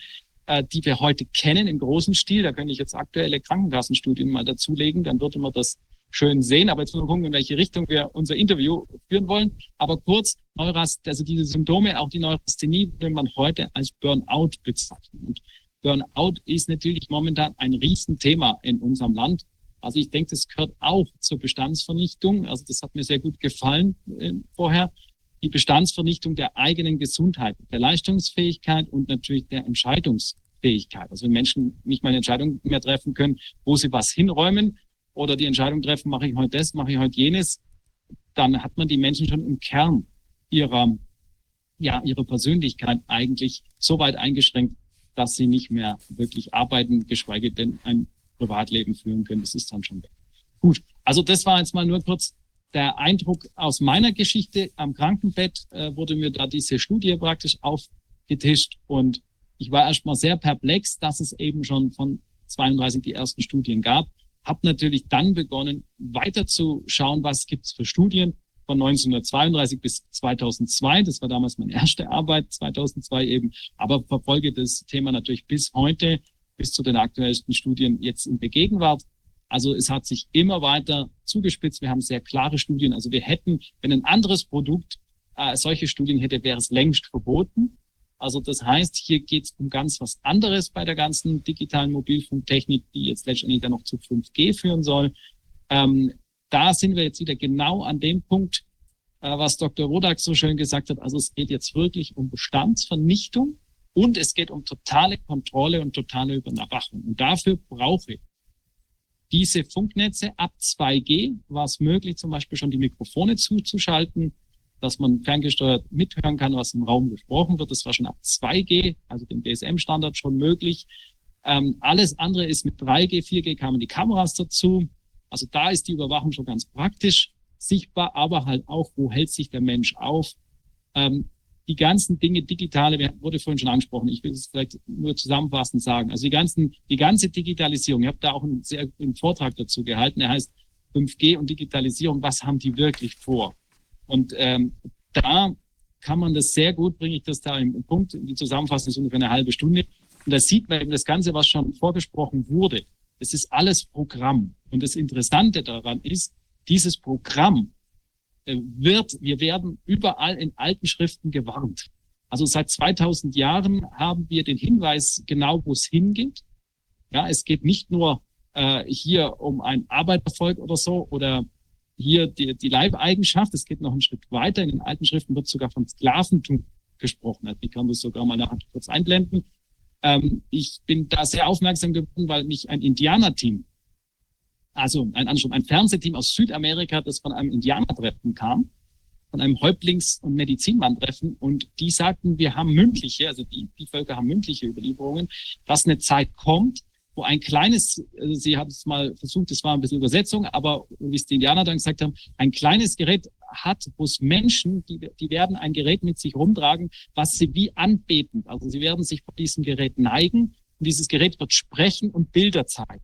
äh, die wir heute kennen im großen Stil. Da könnte ich jetzt aktuelle Krankenkassenstudien mal dazulegen, dann würde man das schön sehen. Aber jetzt müssen wir gucken, in welche Richtung wir unser Interview führen wollen. Aber kurz, Neurast, also diese Symptome, auch die Neurasthenie, würde man heute als Burnout bezeichnen. Und Burnout ist natürlich momentan ein Riesenthema in unserem Land. Also ich denke, das gehört auch zur Bestandsvernichtung. Also das hat mir sehr gut gefallen äh, vorher die Bestandsvernichtung der eigenen Gesundheit, der Leistungsfähigkeit und natürlich der Entscheidungsfähigkeit. Also wenn Menschen nicht mal eine Entscheidung mehr treffen können, wo sie was hinräumen oder die Entscheidung treffen, mache ich heute das, mache ich heute jenes, dann hat man die Menschen schon im Kern ihrer, ja, ihrer Persönlichkeit eigentlich so weit eingeschränkt, dass sie nicht mehr wirklich arbeiten, geschweige denn ein Privatleben führen können. Das ist dann schon weg. Gut, also das war jetzt mal nur kurz der Eindruck aus meiner Geschichte am Krankenbett äh, wurde mir da diese Studie praktisch aufgetischt und ich war erstmal sehr perplex, dass es eben schon von 32 die ersten Studien gab. Hab natürlich dann begonnen, weiter zu schauen, was gibt's für Studien von 1932 bis 2002. Das war damals meine erste Arbeit, 2002 eben. Aber verfolge das Thema natürlich bis heute, bis zu den aktuellsten Studien jetzt in der Gegenwart. Also es hat sich immer weiter zugespitzt. Wir haben sehr klare Studien. Also wir hätten, wenn ein anderes Produkt äh, solche Studien hätte, wäre es längst verboten. Also das heißt, hier geht es um ganz was anderes bei der ganzen digitalen Mobilfunktechnik, die jetzt letztendlich dann noch zu 5G führen soll. Ähm, da sind wir jetzt wieder genau an dem Punkt, äh, was Dr. Rodak so schön gesagt hat. Also es geht jetzt wirklich um Bestandsvernichtung und es geht um totale Kontrolle und totale Überwachung. Und dafür brauche ich diese Funknetze ab 2G war es möglich, zum Beispiel schon die Mikrofone zuzuschalten, dass man ferngesteuert mithören kann, was im Raum gesprochen wird. Das war schon ab 2G, also dem DSM-Standard schon möglich. Ähm, alles andere ist mit 3G, 4G kamen die Kameras dazu. Also da ist die Überwachung schon ganz praktisch sichtbar, aber halt auch, wo hält sich der Mensch auf? Ähm, die ganzen Dinge digitale, wurde vorhin schon angesprochen, ich will es vielleicht nur zusammenfassend sagen. Also die ganzen, die ganze Digitalisierung, ich habe da auch einen sehr einen Vortrag dazu gehalten, der heißt 5G und Digitalisierung, was haben die wirklich vor? Und ähm, da kann man das sehr gut, bringe ich das da im Punkt, die Zusammenfassung ist ungefähr eine halbe Stunde. Und da sieht man eben das Ganze, was schon vorgesprochen wurde. Das ist alles Programm. Und das Interessante daran ist, dieses Programm wird, wir werden überall in alten Schriften gewarnt. Also seit 2000 Jahren haben wir den Hinweis genau, wo es hingeht. Ja, es geht nicht nur äh, hier um ein Arbeitervolk oder so oder hier die, die Leibeigenschaft. Es geht noch einen Schritt weiter. In den alten Schriften wird sogar von Sklaventum gesprochen. Ich kann das sogar mal nachher kurz einblenden. Ähm, ich bin da sehr aufmerksam geworden, weil mich ein Indianerteam also ein, ein Fernsehteam aus Südamerika, das von einem Indianertreffen kam, von einem Häuptlings- und Medizinmann-Treffen. Und die sagten, wir haben mündliche, also die, die Völker haben mündliche Überlieferungen, dass eine Zeit kommt, wo ein kleines, also sie haben es mal versucht, es war ein bisschen Übersetzung, aber wie es die Indianer dann gesagt haben, ein kleines Gerät hat, wo es Menschen, die, die werden ein Gerät mit sich rumtragen, was sie wie anbeten. Also sie werden sich vor diesem Gerät neigen und dieses Gerät wird sprechen und Bilder zeigen.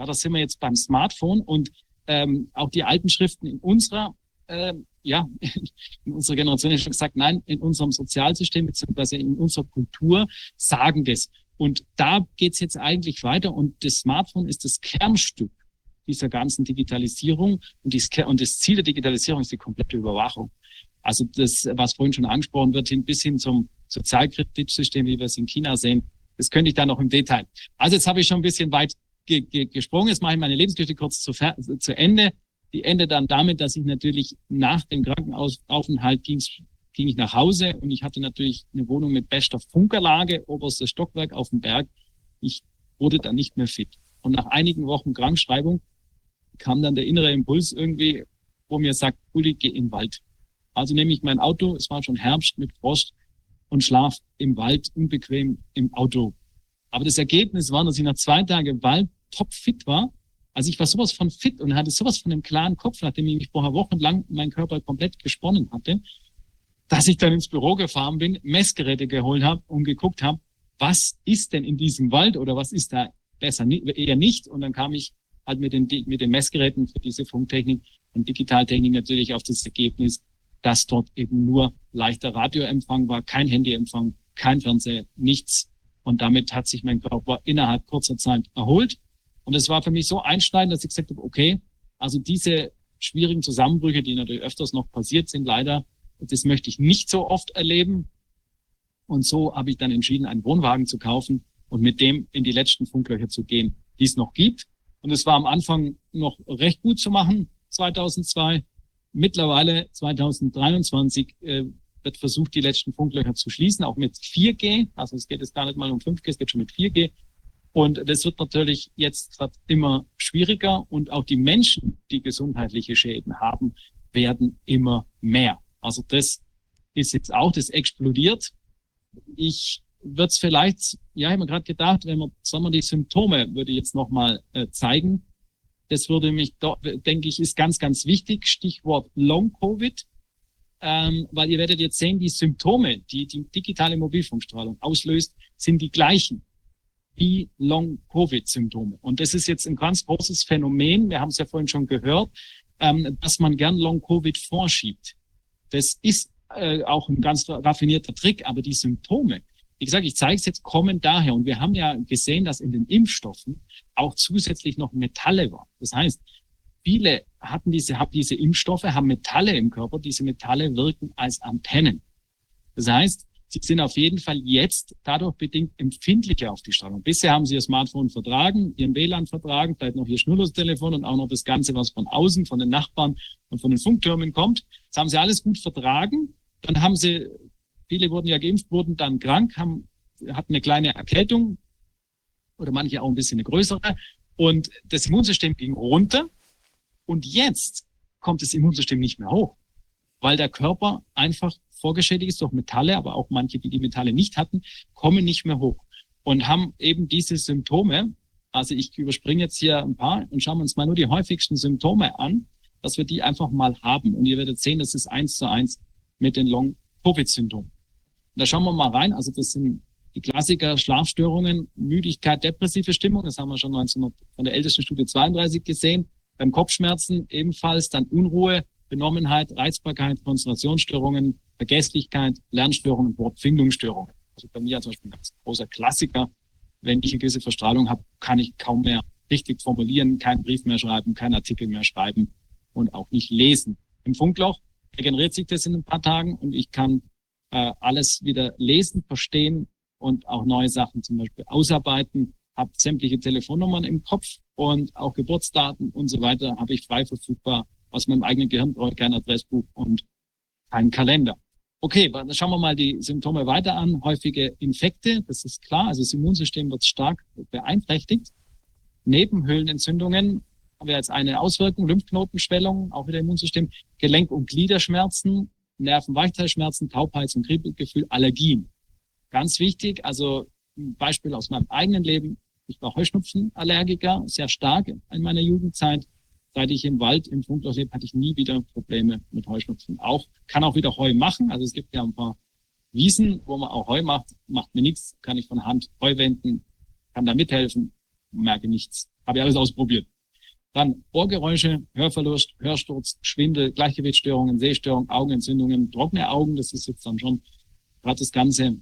Ja, das sind wir jetzt beim Smartphone und ähm, auch die alten Schriften in unserer, äh, ja, in unserer Generation ist schon gesagt, nein, in unserem Sozialsystem beziehungsweise in unserer Kultur sagen das. Und da geht's jetzt eigentlich weiter und das Smartphone ist das Kernstück dieser ganzen Digitalisierung und, dies, und das Ziel der Digitalisierung ist die komplette Überwachung. Also das, was vorhin schon angesprochen wird, hin, bis hin zum Sozialkreditsystem, wie wir es in China sehen, das könnte ich da noch im Detail. Also jetzt habe ich schon ein bisschen weit ge ge gesprungen. Jetzt mache ich meine Lebensgeschichte kurz zu, zu Ende. Die endet dann damit, dass ich natürlich nach dem Krankenaufenthalt ging, ging ich nach Hause und ich hatte natürlich eine Wohnung mit bester Funkerlage, oberstes Stockwerk auf dem Berg. Ich wurde dann nicht mehr fit. Und nach einigen Wochen Krankschreibung kam dann der innere Impuls irgendwie, wo mir sagt, Uli, geh in den Wald. Also nehme ich mein Auto, es war schon Herbst mit Frost und schlaf im Wald unbequem im Auto. Aber das Ergebnis war, dass ich nach zwei Tagen Wald topfit war. Also ich war sowas von fit und hatte sowas von einem klaren Kopf, nachdem ich mich vorher wochenlang mein Körper komplett gesponnen hatte, dass ich dann ins Büro gefahren bin, Messgeräte geholt habe und geguckt habe, was ist denn in diesem Wald oder was ist da besser eher nicht. Und dann kam ich halt mit den, mit den Messgeräten für diese Funktechnik und Digitaltechnik natürlich auf das Ergebnis, dass dort eben nur leichter Radioempfang war, kein Handyempfang, kein Fernseher, nichts. Und damit hat sich mein Körper innerhalb kurzer Zeit erholt. Und es war für mich so einschneidend, dass ich gesagt habe, okay, also diese schwierigen Zusammenbrüche, die natürlich öfters noch passiert sind, leider, das möchte ich nicht so oft erleben. Und so habe ich dann entschieden, einen Wohnwagen zu kaufen und mit dem in die letzten Funklöcher zu gehen, die es noch gibt. Und es war am Anfang noch recht gut zu machen, 2002. Mittlerweile 2023 äh, wird versucht, die letzten Funklöcher zu schließen, auch mit 4G. Also es geht jetzt gar nicht mal um 5G, es geht schon mit 4G. Und das wird natürlich jetzt grad immer schwieriger und auch die Menschen, die gesundheitliche Schäden haben, werden immer mehr. Also das ist jetzt auch, das explodiert. Ich wird es vielleicht, ja, ich habe mir gerade gedacht, wenn man, sagen wir, die Symptome würde ich jetzt nochmal äh, zeigen. Das würde mich, denke ich, ist ganz, ganz wichtig. Stichwort Long-Covid. Ähm, weil ihr werdet jetzt sehen, die Symptome, die die digitale Mobilfunkstrahlung auslöst, sind die gleichen wie Long-Covid-Symptome. Und das ist jetzt ein ganz großes Phänomen. Wir haben es ja vorhin schon gehört, ähm, dass man gern Long-Covid vorschiebt. Das ist äh, auch ein ganz raffinierter Trick, aber die Symptome, wie gesagt, ich zeige es jetzt, kommen daher. Und wir haben ja gesehen, dass in den Impfstoffen auch zusätzlich noch Metalle waren. Das heißt, viele hatten diese, haben diese Impfstoffe, haben Metalle im Körper. Diese Metalle wirken als Antennen. Das heißt, sie sind auf jeden Fall jetzt dadurch bedingt empfindlicher auf die Strahlung. Bisher haben sie ihr Smartphone vertragen, ihren WLAN vertragen, vielleicht noch ihr Schnurlostelefon und auch noch das Ganze, was von außen, von den Nachbarn und von den Funktürmen kommt. Das haben sie alles gut vertragen. Dann haben sie Viele wurden ja geimpft, wurden dann krank, haben, hatten eine kleine Erkältung oder manche auch ein bisschen eine größere. Und das Immunsystem ging runter. Und jetzt kommt das Immunsystem nicht mehr hoch, weil der Körper einfach vorgeschädigt ist durch Metalle, aber auch manche, die die Metalle nicht hatten, kommen nicht mehr hoch und haben eben diese Symptome. Also ich überspringe jetzt hier ein paar und schauen uns mal nur die häufigsten Symptome an, dass wir die einfach mal haben. Und ihr werdet sehen, das ist eins zu eins mit den Long-Covid-Symptomen. Da schauen wir mal rein. Also das sind die Klassiker Schlafstörungen, Müdigkeit, depressive Stimmung. Das haben wir schon 1900, von der ältesten Studie 32 gesehen. Beim Kopfschmerzen ebenfalls dann Unruhe, Benommenheit, Reizbarkeit, Konzentrationsstörungen, Vergesslichkeit, Lernstörungen, Wortfindungsstörungen. Also bei mir zum Beispiel ein ganz großer Klassiker. Wenn ich eine gewisse Verstrahlung habe, kann ich kaum mehr richtig formulieren, keinen Brief mehr schreiben, keinen Artikel mehr schreiben und auch nicht lesen. Im Funkloch regeneriert sich das in ein paar Tagen und ich kann äh, alles wieder lesen, verstehen und auch neue Sachen zum Beispiel ausarbeiten. Habe sämtliche Telefonnummern im Kopf und auch Geburtsdaten und so weiter habe ich frei verfügbar aus meinem eigenen Gehirn, brauche kein Adressbuch und keinen Kalender. Okay, dann schauen wir mal die Symptome weiter an. Häufige Infekte, das ist klar, also das Immunsystem wird stark beeinträchtigt. Nebenhöhlenentzündungen haben wir jetzt eine Auswirkung, Lymphknotenschwellung, auch wieder Immunsystem, Gelenk- und Gliederschmerzen, Nervenweichteilschmerzen, Taubheits- und Kribbelgefühl, Allergien. Ganz wichtig, also ein Beispiel aus meinem eigenen Leben. Ich war Heuschnupfenallergiker, sehr stark in meiner Jugendzeit. Seit ich im Wald im Funkloch lebe, hatte ich nie wieder Probleme mit Heuschnupfen. Auch, kann auch wieder Heu machen. Also es gibt ja ein paar Wiesen, wo man auch Heu macht, macht mir nichts, kann ich von Hand Heu wenden, kann da mithelfen, merke nichts. Habe ich alles ausprobiert. Dann Ohrgeräusche, Hörverlust, Hörsturz, Schwindel, Gleichgewichtsstörungen, Sehstörungen, Augenentzündungen, trockene Augen, das ist jetzt dann schon gerade das ganze,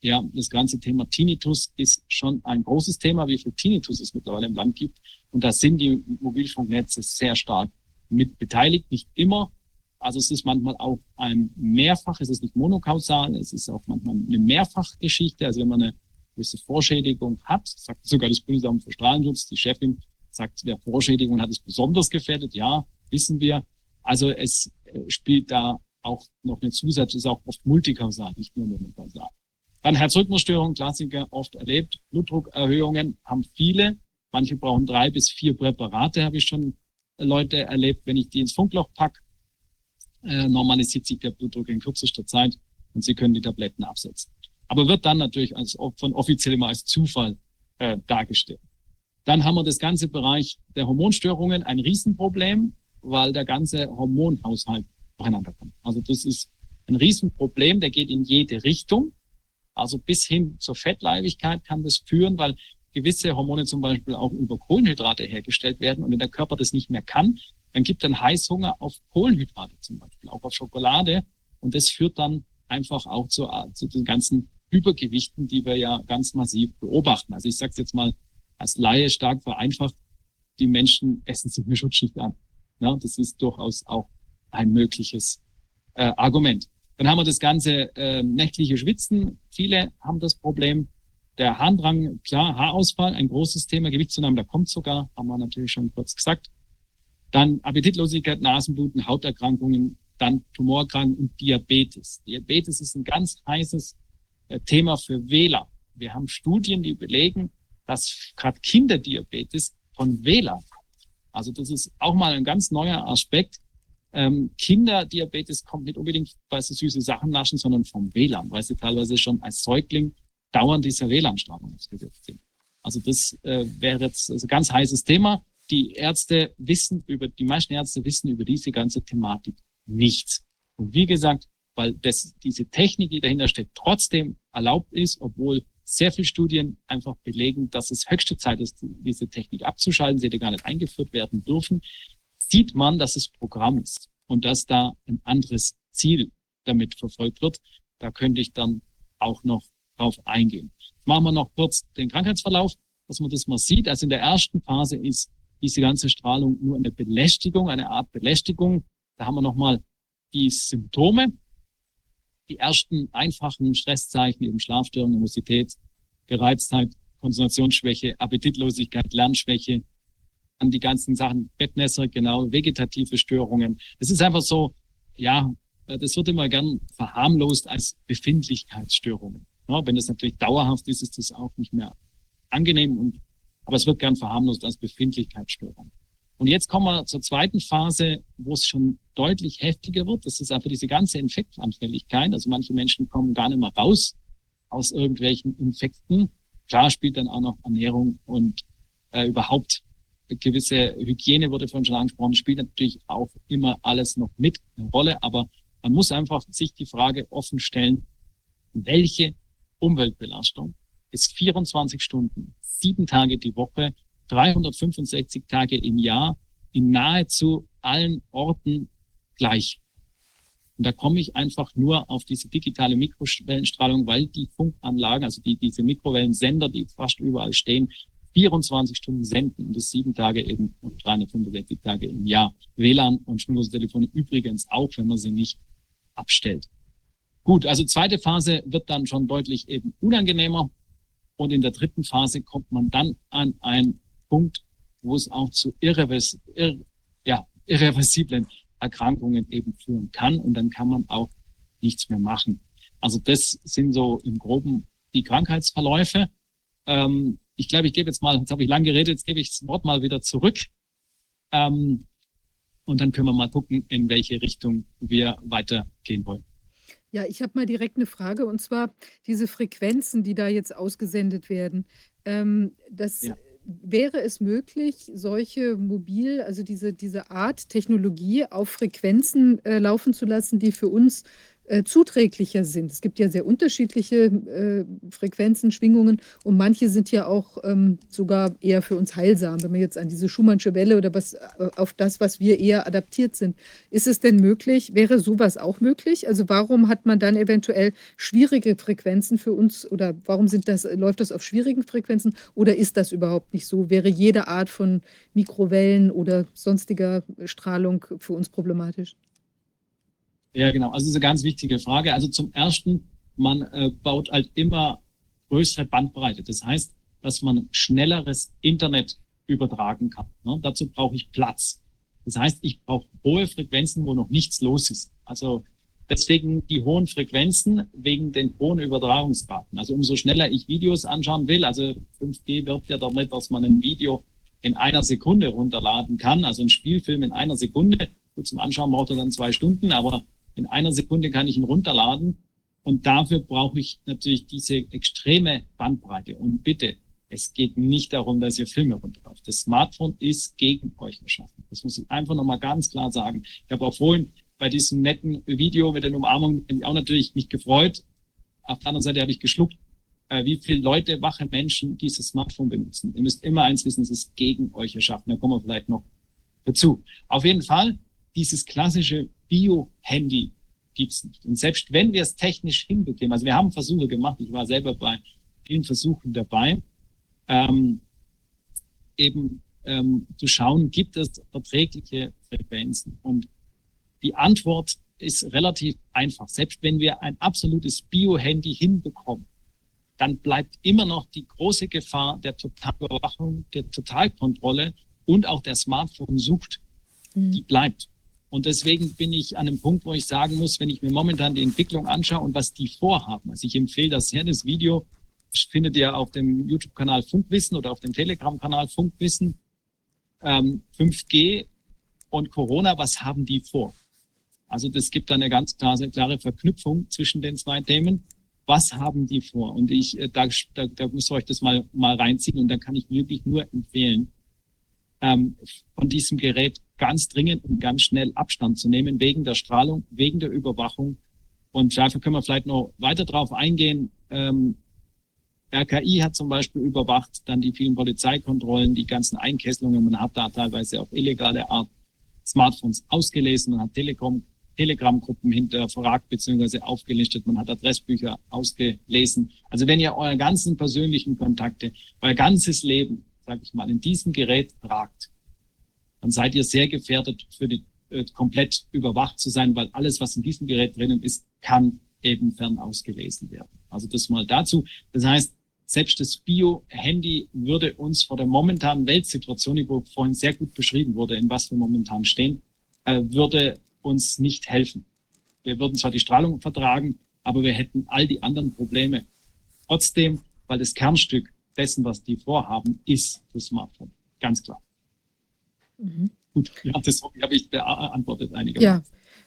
ja, das ganze Thema Tinnitus ist schon ein großes Thema, wie viel Tinnitus es mittlerweile im Land gibt. Und da sind die Mobilfunknetze sehr stark mit beteiligt, nicht immer. Also es ist manchmal auch ein Mehrfach, es ist nicht monokausal, es ist auch manchmal eine Mehrfachgeschichte. Also wenn man eine gewisse Vorschädigung hat, sagt sogar das Bundesamt für Strahlenschutz, die Chefin sagt, wer Vorschädigung hat, ist besonders gefährdet. Ja, wissen wir. Also es äh, spielt da auch noch eine Zusatz, ist auch oft multikausal, nicht nur monokausal. Dann Herzrhythmusstörungen, Klassiker, oft erlebt. Blutdruckerhöhungen haben viele. Manche brauchen drei bis vier Präparate, habe ich schon Leute erlebt. Wenn ich die ins Funkloch pack, äh, normalisiert sich der Blutdruck in kürzester Zeit und Sie können die Tabletten absetzen. Aber wird dann natürlich als von offiziell immer als Zufall äh, dargestellt. Dann haben wir das ganze Bereich der Hormonstörungen, ein Riesenproblem, weil der ganze Hormonhaushalt durcheinander kommt. Also das ist ein Riesenproblem, der geht in jede Richtung. Also bis hin zur Fettleibigkeit kann das führen, weil gewisse Hormone zum Beispiel auch über Kohlenhydrate hergestellt werden. Und wenn der Körper das nicht mehr kann, dann gibt einen Heißhunger auf Kohlenhydrate zum Beispiel, auch auf Schokolade. Und das führt dann einfach auch zu, zu den ganzen Übergewichten, die wir ja ganz massiv beobachten. Also ich sage es jetzt mal als Laie stark vereinfacht, die Menschen essen sich eine Schutzschicht an. Ja, das ist durchaus auch ein mögliches äh, Argument. Dann haben wir das ganze äh, nächtliche Schwitzen. Viele haben das Problem. Der Harndrang, klar, Haarausfall, ein großes Thema. Gewichtszunahme, da kommt sogar, haben wir natürlich schon kurz gesagt. Dann Appetitlosigkeit, Nasenbluten, Hauterkrankungen, dann Tumorerkrankungen und Diabetes. Diabetes ist ein ganz heißes äh, Thema für Wähler. Wir haben Studien, die belegen, dass gerade Kinderdiabetes von WLAN kommt. Also das ist auch mal ein ganz neuer Aspekt. Ähm, Kinderdiabetes kommt nicht unbedingt, weil sie süße Sachen naschen, sondern vom WLAN, weil sie teilweise schon als Säugling dauernd dieser WLAN-Strahlung ausgesetzt sind. Also das äh, wäre jetzt also ganz heißes Thema. Die Ärzte wissen über, die meisten Ärzte wissen über diese ganze Thematik nichts. Und wie gesagt, weil das, diese Technik, die dahinter steht, trotzdem erlaubt ist, obwohl sehr viele Studien einfach belegen, dass es höchste Zeit ist, diese Technik abzuschalten. Sie hätte gar nicht eingeführt werden dürfen. Sieht man, dass es Programm ist und dass da ein anderes Ziel damit verfolgt wird. Da könnte ich dann auch noch drauf eingehen. Machen wir noch kurz den Krankheitsverlauf, dass man das mal sieht. Also in der ersten Phase ist diese ganze Strahlung nur eine Belästigung, eine Art Belästigung. Da haben wir nochmal die Symptome die ersten einfachen Stresszeichen, eben Schlafstörungen, Nervosität, Gereiztheit, Konzentrationsschwäche, Appetitlosigkeit, Lernschwäche, an die ganzen Sachen, Bettnässer, genau, vegetative Störungen. Es ist einfach so, ja, das wird immer gern verharmlost als Befindlichkeitsstörungen. Ja, wenn das natürlich dauerhaft ist, ist das auch nicht mehr angenehm und, aber es wird gern verharmlost als Befindlichkeitsstörung. Und jetzt kommen wir zur zweiten Phase, wo es schon deutlich heftiger wird. Das ist einfach diese ganze Infektanfälligkeit. Also manche Menschen kommen gar nicht mehr raus aus irgendwelchen Infekten. Klar spielt dann auch noch Ernährung und äh, überhaupt gewisse Hygiene wurde von schon angesprochen, spielt natürlich auch immer alles noch mit eine Rolle. Aber man muss einfach sich die Frage offen stellen, welche Umweltbelastung ist 24 Stunden, sieben Tage die Woche 365 Tage im Jahr in nahezu allen Orten gleich. Und da komme ich einfach nur auf diese digitale Mikrowellenstrahlung, weil die Funkanlagen, also die, diese Mikrowellensender, die fast überall stehen, 24 Stunden senden und das sieben Tage eben und 365 Tage im Jahr. WLAN und Schnurlostelefone übrigens auch, wenn man sie nicht abstellt. Gut, also zweite Phase wird dann schon deutlich eben unangenehmer. Und in der dritten Phase kommt man dann an ein Punkt, wo es auch zu irrevers irre, ja, irreversiblen Erkrankungen eben führen kann. Und dann kann man auch nichts mehr machen. Also das sind so im Groben die Krankheitsverläufe. Ähm, ich glaube, ich gebe jetzt mal, jetzt habe ich lang geredet, jetzt gebe ich das Wort mal wieder zurück. Ähm, und dann können wir mal gucken, in welche Richtung wir weitergehen wollen. Ja, ich habe mal direkt eine Frage und zwar diese Frequenzen, die da jetzt ausgesendet werden. Ähm, das Ja wäre es möglich, solche mobil, also diese, diese Art Technologie auf Frequenzen äh, laufen zu lassen, die für uns äh, zuträglicher sind. Es gibt ja sehr unterschiedliche äh, Frequenzen, Schwingungen und manche sind ja auch ähm, sogar eher für uns heilsam, wenn man jetzt an diese Schumannsche Welle oder was äh, auf das, was wir eher adaptiert sind. Ist es denn möglich, wäre sowas auch möglich? Also warum hat man dann eventuell schwierige Frequenzen für uns oder warum sind das, läuft das auf schwierigen Frequenzen oder ist das überhaupt nicht so? Wäre jede Art von Mikrowellen oder sonstiger Strahlung für uns problematisch? Ja, genau. Also das ist eine ganz wichtige Frage. Also zum ersten, man äh, baut halt immer größere Bandbreite. Das heißt, dass man schnelleres Internet übertragen kann. Ne? Dazu brauche ich Platz. Das heißt, ich brauche hohe Frequenzen, wo noch nichts los ist. Also deswegen die hohen Frequenzen wegen den hohen Übertragungsraten. Also umso schneller ich Videos anschauen will, also 5G wirbt ja damit, dass man ein Video in einer Sekunde runterladen kann, also ein Spielfilm in einer Sekunde. Gut, zum Anschauen braucht er dann zwei Stunden, aber in einer Sekunde kann ich ihn runterladen. Und dafür brauche ich natürlich diese extreme Bandbreite. Und bitte, es geht nicht darum, dass ihr Filme runterlauft. Das Smartphone ist gegen euch erschaffen. Das muss ich einfach nochmal ganz klar sagen. Ich habe auch vorhin bei diesem netten Video mit den Umarmungen auch natürlich mich gefreut. Auf der anderen Seite habe ich geschluckt, äh, wie viele Leute, wache Menschen dieses Smartphone benutzen. Ihr müsst immer eins wissen, es ist gegen euch erschaffen. Da kommen wir vielleicht noch dazu. Auf jeden Fall, dieses klassische Bio-Handy gibt's nicht. Und selbst wenn wir es technisch hinbekämen, also wir haben Versuche gemacht, ich war selber bei vielen Versuchen dabei, ähm, eben ähm, zu schauen, gibt es verträgliche Frequenzen? Und die Antwort ist relativ einfach. Selbst wenn wir ein absolutes Bio-Handy hinbekommen, dann bleibt immer noch die große Gefahr der Totalüberwachung, der Totalkontrolle und auch der Smartphone-Sucht, mhm. die bleibt. Und deswegen bin ich an einem Punkt, wo ich sagen muss, wenn ich mir momentan die Entwicklung anschaue und was die vorhaben, also ich empfehle das sehr, das Video findet ihr auf dem YouTube-Kanal Funkwissen oder auf dem Telegram-Kanal Funkwissen, ähm, 5G und Corona, was haben die vor? Also das gibt eine ganz klare, klare Verknüpfung zwischen den zwei Themen. Was haben die vor? Und ich, äh, da, da, da müsst ihr euch das mal, mal reinziehen und da kann ich wirklich nur empfehlen, ähm, von diesem Gerät ganz dringend und ganz schnell Abstand zu nehmen, wegen der Strahlung, wegen der Überwachung. Und dafür können wir vielleicht noch weiter drauf eingehen. Ähm, RKI hat zum Beispiel überwacht dann die vielen Polizeikontrollen, die ganzen Einkesselungen. Man hat da teilweise auf illegale Art Smartphones ausgelesen, man hat Telekom, Telegram-Gruppen hinterfragt bzw. aufgelistet, man hat Adressbücher ausgelesen. Also wenn ihr eure ganzen persönlichen Kontakte, euer ganzes Leben sage ich mal, in diesem Gerät tragt, dann seid ihr sehr gefährdet, für die äh, komplett überwacht zu sein, weil alles, was in diesem Gerät drinnen ist, kann eben fern ausgelesen werden. Also das mal dazu. Das heißt, selbst das Bio-Handy würde uns vor der momentanen Weltsituation, die vorhin sehr gut beschrieben wurde, in was wir momentan stehen, äh, würde uns nicht helfen. Wir würden zwar die Strahlung vertragen, aber wir hätten all die anderen Probleme. Trotzdem, weil das Kernstück dessen, was die vorhaben, ist das Smartphone. Ganz klar. Mhm. Gut, ja, das habe ich beantwortet einige. Ja,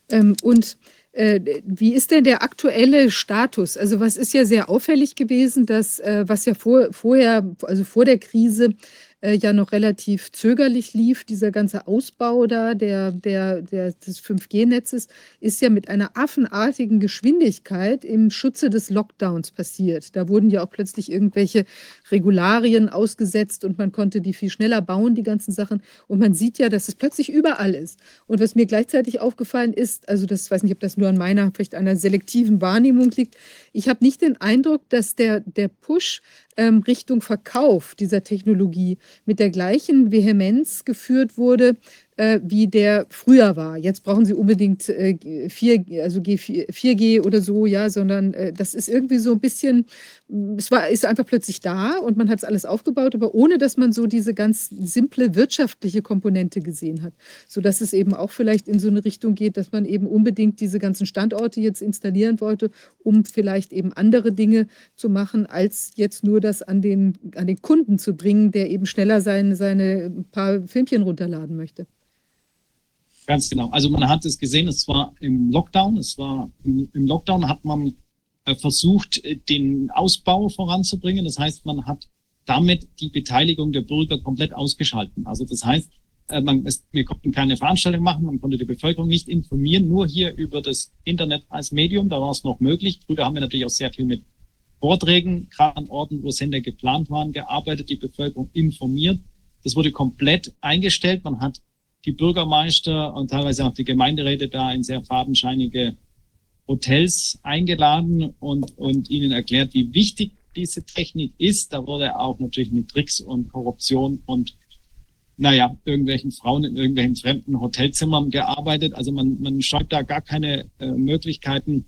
ähm, und äh, wie ist denn der aktuelle Status? Also was ist ja sehr auffällig gewesen, dass äh, was ja vor, vorher, also vor der Krise äh, ja noch relativ zögerlich lief. Dieser ganze Ausbau da der, der, der, des 5G-Netzes ist ja mit einer affenartigen Geschwindigkeit im Schutze des Lockdowns passiert. Da wurden ja auch plötzlich irgendwelche Regularien ausgesetzt und man konnte die viel schneller bauen, die ganzen Sachen. Und man sieht ja, dass es plötzlich überall ist. Und was mir gleichzeitig aufgefallen ist, also das weiß nicht, ob das nur an meiner, vielleicht einer selektiven Wahrnehmung liegt, ich habe nicht den Eindruck, dass der, der Push ähm, Richtung Verkauf dieser Technologie. Mit der gleichen Vehemenz geführt wurde, äh, wie der früher war. Jetzt brauchen Sie unbedingt äh, 4, also G4, 4G oder so, ja, sondern äh, das ist irgendwie so ein bisschen, es war, ist einfach plötzlich da und man hat es alles aufgebaut, aber ohne dass man so diese ganz simple wirtschaftliche Komponente gesehen hat. Sodass es eben auch vielleicht in so eine Richtung geht, dass man eben unbedingt diese ganzen Standorte jetzt installieren wollte, um vielleicht eben andere Dinge zu machen, als jetzt nur das an den, an den Kunden zu bringen, der eben schneller seine, seine paar Filmchen runterladen möchte. Ganz genau. Also man hat es gesehen, es war im Lockdown, es war im, im Lockdown hat man äh, versucht, äh, den Ausbau voranzubringen. Das heißt, man hat damit die Beteiligung der Bürger komplett ausgeschalten. Also das heißt, äh, man, es, wir konnten keine Veranstaltung machen, man konnte die Bevölkerung nicht informieren, nur hier über das Internet als Medium, da war es noch möglich. Früher haben wir natürlich auch sehr viel mit Vorträgen, gerade an Orten, wo Sender geplant waren, gearbeitet, die Bevölkerung informiert. Das wurde komplett eingestellt. Man hat die Bürgermeister und teilweise auch die Gemeinderäte da in sehr fadenscheinige Hotels eingeladen und, und ihnen erklärt, wie wichtig diese Technik ist. Da wurde auch natürlich mit Tricks und Korruption und naja, irgendwelchen Frauen in irgendwelchen fremden Hotelzimmern gearbeitet. Also man, man scheut da gar keine äh, Möglichkeiten,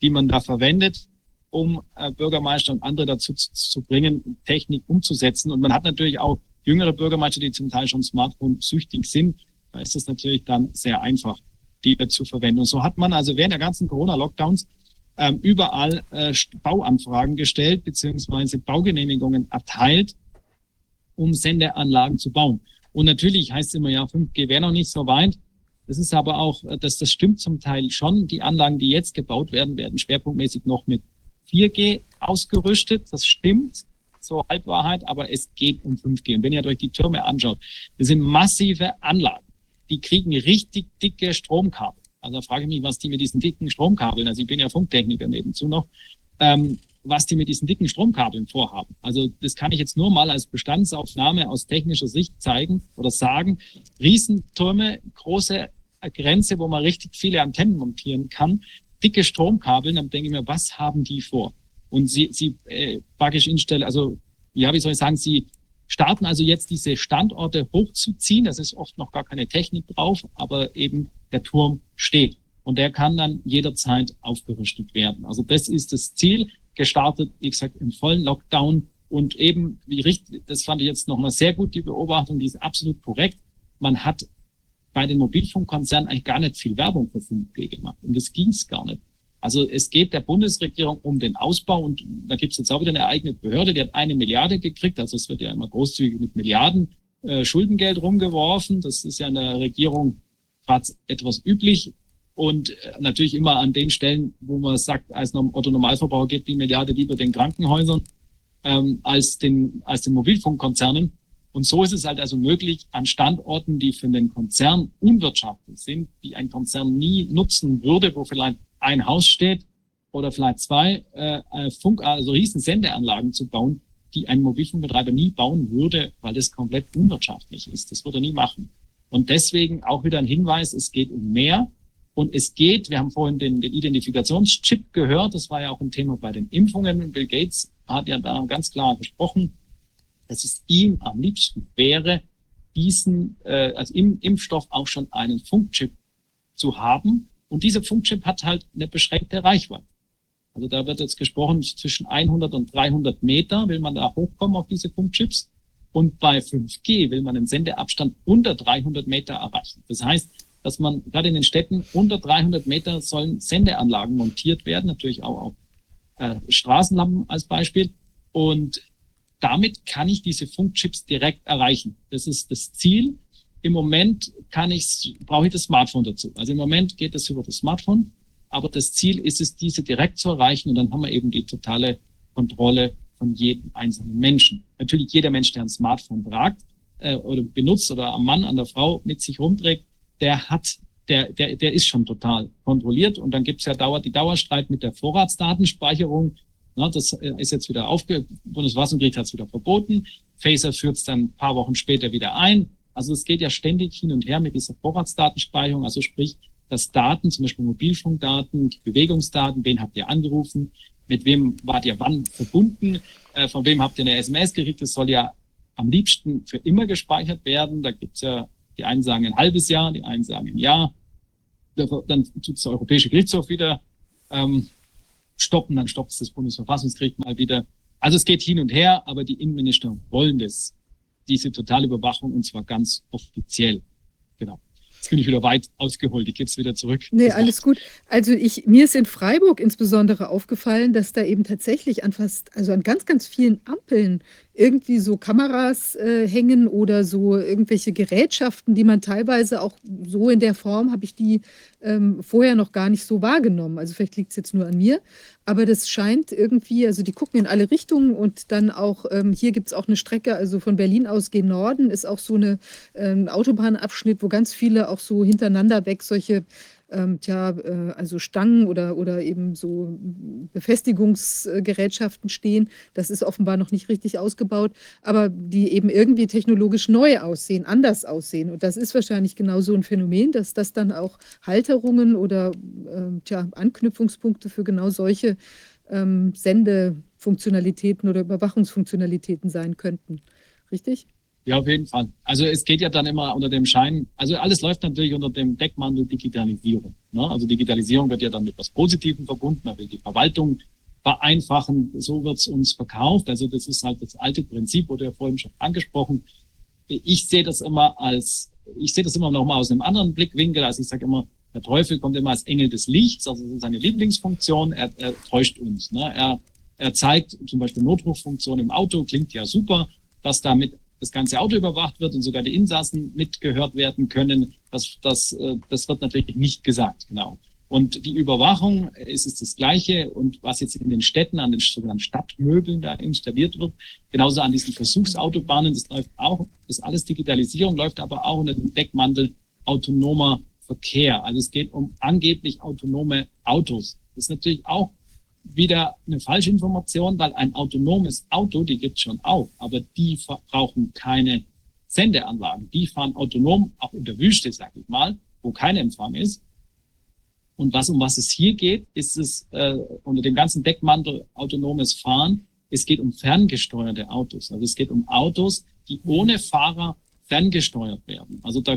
die man da verwendet, um äh, Bürgermeister und andere dazu zu, zu, bringen, Technik umzusetzen. Und man hat natürlich auch jüngere Bürgermeister, die zum Teil schon Smartphone-süchtig sind. Da ist es natürlich dann sehr einfach, die zu verwenden. Und so hat man also während der ganzen Corona-Lockdowns ähm, überall äh, Bauanfragen gestellt, beziehungsweise Baugenehmigungen erteilt, um Sendeanlagen zu bauen. Und natürlich heißt es immer, ja, 5G wäre noch nicht so weit. Das ist aber auch, äh, das, das stimmt zum Teil schon. Die Anlagen, die jetzt gebaut werden, werden schwerpunktmäßig noch mit 4G ausgerüstet. Das stimmt, so Halbwahrheit, aber es geht um 5G. Und wenn ihr euch die Türme anschaut, das sind massive Anlagen. Die kriegen richtig dicke Stromkabel. Also da frage ich mich, was die mit diesen dicken Stromkabeln, also ich bin ja Funktechniker nebenzu noch, ähm, was die mit diesen dicken Stromkabeln vorhaben. Also das kann ich jetzt nur mal als Bestandsaufnahme aus technischer Sicht zeigen oder sagen. Riesentürme, große Grenze, wo man richtig viele Antennen montieren kann, dicke Stromkabel, dann denke ich mir, was haben die vor? Und sie, sie äh, praktisch instellen, also ja, wie soll ich sagen, sie starten also jetzt diese Standorte hochzuziehen. Das ist oft noch gar keine Technik drauf, aber eben der Turm steht. Und der kann dann jederzeit aufgerüstet werden. Also das ist das Ziel gestartet, wie gesagt, im vollen Lockdown. Und eben, wie richtig, das fand ich jetzt nochmal sehr gut, die Beobachtung, die ist absolut korrekt. Man hat bei den Mobilfunkkonzernen eigentlich gar nicht viel Werbung für 5G gemacht. Und das ging es gar nicht. Also es geht der Bundesregierung um den Ausbau und da gibt es jetzt auch wieder eine eigene Behörde, die hat eine Milliarde gekriegt. Also es wird ja immer großzügig mit Milliarden äh, Schuldengeld rumgeworfen. Das ist ja in der Regierung gerade etwas üblich. Und äh, natürlich immer an den Stellen, wo man sagt, als Otto Normalverbraucher geht die Milliarde lieber den Krankenhäusern ähm, als, den, als den Mobilfunkkonzernen. Und so ist es halt also möglich, an Standorten, die für den Konzern unwirtschaftlich sind, die ein Konzern nie nutzen würde, wo vielleicht ein Haus steht oder vielleicht zwei, äh, äh Funk, also riesen Sendeanlagen zu bauen, die ein Mobilfunkbetreiber nie bauen würde, weil das komplett unwirtschaftlich ist. Das würde er nie machen. Und deswegen auch wieder ein Hinweis, es geht um mehr. Und es geht, wir haben vorhin den, den Identifikationschip gehört, das war ja auch ein Thema bei den Impfungen. Bill Gates hat ja da ganz klar gesprochen, dass es ihm am liebsten wäre, diesen, äh, also im Impfstoff auch schon einen Funkchip zu haben. Und dieser Funkchip hat halt eine beschränkte Reichweite. Also da wird jetzt gesprochen, zwischen 100 und 300 Meter will man da hochkommen auf diese Funkchips. Und bei 5G will man einen Sendeabstand unter 300 Meter erreichen. Das heißt, dass man gerade in den Städten unter 300 Meter sollen Sendeanlagen montiert werden, natürlich auch auf äh, Straßenlampen als Beispiel. Und damit kann ich diese Funkchips direkt erreichen. Das ist das Ziel. Im Moment kann ich, brauche ich das Smartphone dazu. Also im Moment geht es über das Smartphone, aber das Ziel ist es, diese direkt zu erreichen und dann haben wir eben die totale Kontrolle von jedem einzelnen Menschen. Natürlich jeder Mensch, der ein Smartphone tragt äh, oder benutzt oder am Mann, an der Frau mit sich rumträgt, der hat, der, der, der ist schon total kontrolliert. Und dann gibt's ja Dauer, die Dauerstreit mit der Vorratsdatenspeicherung. Na, das äh, ist jetzt wieder aufge, Bundesverfassungsgericht hat es wieder verboten. Führt es dann ein paar Wochen später wieder ein. Also es geht ja ständig hin und her mit dieser Vorratsdatenspeicherung. Also sprich, dass Daten, zum Beispiel Mobilfunkdaten, Bewegungsdaten, wen habt ihr angerufen, mit wem wart ihr wann verbunden, äh, von wem habt ihr eine SMS gekriegt, das soll ja am liebsten für immer gespeichert werden. Da gibt's ja die einen sagen ein halbes Jahr, die einen sagen ein Jahr. Dann tut der Europäische Gerichtshof wieder ähm, stoppen, dann stoppt es das Bundesverfassungsgericht mal wieder. Also es geht hin und her, aber die Innenminister wollen das, diese Totalüberwachung und zwar ganz offiziell. Genau. Jetzt bin ich wieder weit ausgeholt. Ich gebe es wieder zurück. Nee, alles gut. Also ich, mir ist in Freiburg insbesondere aufgefallen, dass da eben tatsächlich an fast, also an ganz, ganz vielen Ampeln irgendwie so Kameras äh, hängen oder so irgendwelche Gerätschaften, die man teilweise auch so in der Form, habe ich die ähm, vorher noch gar nicht so wahrgenommen. Also vielleicht liegt es jetzt nur an mir, aber das scheint irgendwie, also die gucken in alle Richtungen und dann auch, ähm, hier gibt es auch eine Strecke, also von Berlin aus gen Norden ist auch so eine ähm, Autobahnabschnitt, wo ganz viele auch so hintereinander weg solche ähm, tja, äh, also Stangen oder, oder eben so Befestigungsgerätschaften stehen. Das ist offenbar noch nicht richtig ausgebaut, aber die eben irgendwie technologisch neu aussehen, anders aussehen. Und das ist wahrscheinlich genau so ein Phänomen, dass das dann auch Halterungen oder äh, tja, Anknüpfungspunkte für genau solche ähm, Sendefunktionalitäten oder Überwachungsfunktionalitäten sein könnten. Richtig? Ja, auf jeden Fall. Also es geht ja dann immer unter dem Schein, also alles läuft natürlich unter dem Deckmantel Digitalisierung. Ne? Also Digitalisierung wird ja dann mit was Positivem verbunden, man will die Verwaltung vereinfachen, so wird's uns verkauft. Also das ist halt das alte Prinzip, wurde ja vorhin schon angesprochen. Ich sehe das immer als, ich sehe das immer noch mal aus einem anderen Blickwinkel. Also ich sage immer, der Teufel kommt immer als Engel des Lichts, also das ist seine Lieblingsfunktion, er, er täuscht uns. Ne? Er, er zeigt zum Beispiel Notruffunktion im Auto, klingt ja super, dass damit das ganze Auto überwacht wird und sogar die Insassen mitgehört werden können, das, das, äh, das wird natürlich nicht gesagt, genau. Und die Überwachung ist es das Gleiche. Und was jetzt in den Städten, an den sogenannten Stadtmöbeln da installiert wird, genauso an diesen Versuchsautobahnen, das läuft auch, ist alles Digitalisierung, läuft aber auch unter dem Deckmantel autonomer Verkehr. Also es geht um angeblich autonome Autos. Das ist natürlich auch wieder eine falsche Information, weil ein autonomes Auto, die gibt schon auch, aber die brauchen keine Sendeanlagen. Die fahren autonom, auch in der Wüste, sag ich mal, wo kein Empfang ist. Und was um was es hier geht, ist es äh, unter dem ganzen Deckmantel autonomes Fahren. Es geht um ferngesteuerte Autos. Also es geht um Autos, die ohne Fahrer ferngesteuert werden. Also da,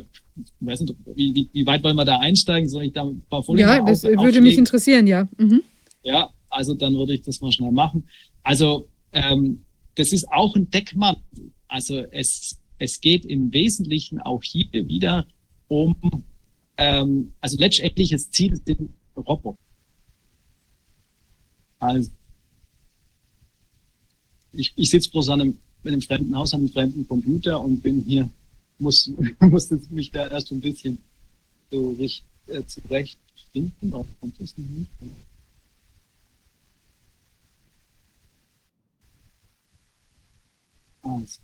weiß nicht, wie, wie, wie weit wollen wir da einsteigen? Soll ich da ein paar Folien Ja, das würde mich interessieren, ja. Mhm. Ja, also dann würde ich das mal schnell machen. Also ähm, das ist auch ein Deckmantel. Also es, es geht im Wesentlichen auch hier wieder um, ähm, also letztendliches Ziel sind Roboter. Also ich, ich sitze bloß an einem, mit einem fremden Haus, an einem fremden Computer und bin hier, muss, muss mich da erst ein bisschen so richtig äh, zurechtfinden. Kommt das nicht? Aus.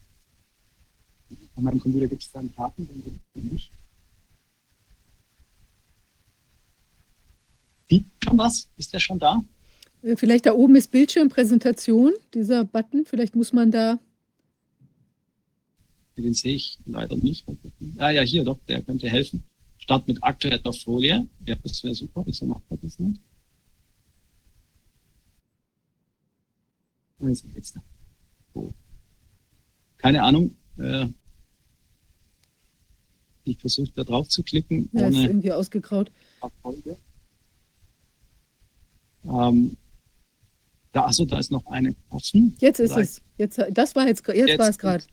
Bei meinem Computer gibt es da einen Haken, den gibt es nicht. Sieht schon was? Ist der schon da? Äh, vielleicht da oben ist Bildschirmpräsentation, dieser Button. Vielleicht muss man da. Den sehe ich leider nicht. Ah ja, hier doch, der könnte helfen. Start mit aktueller Folie. Ja, das wäre super. Wieso macht man das nicht? Also jetzt. So keine Ahnung. Äh, ich versuche da drauf zu klicken. Ja, ist irgendwie ausgegraut. Ähm, da, achso, da ist noch eine offen. Jetzt ist Vielleicht. es. Jetzt, das war jetzt, jetzt, jetzt war es gerade.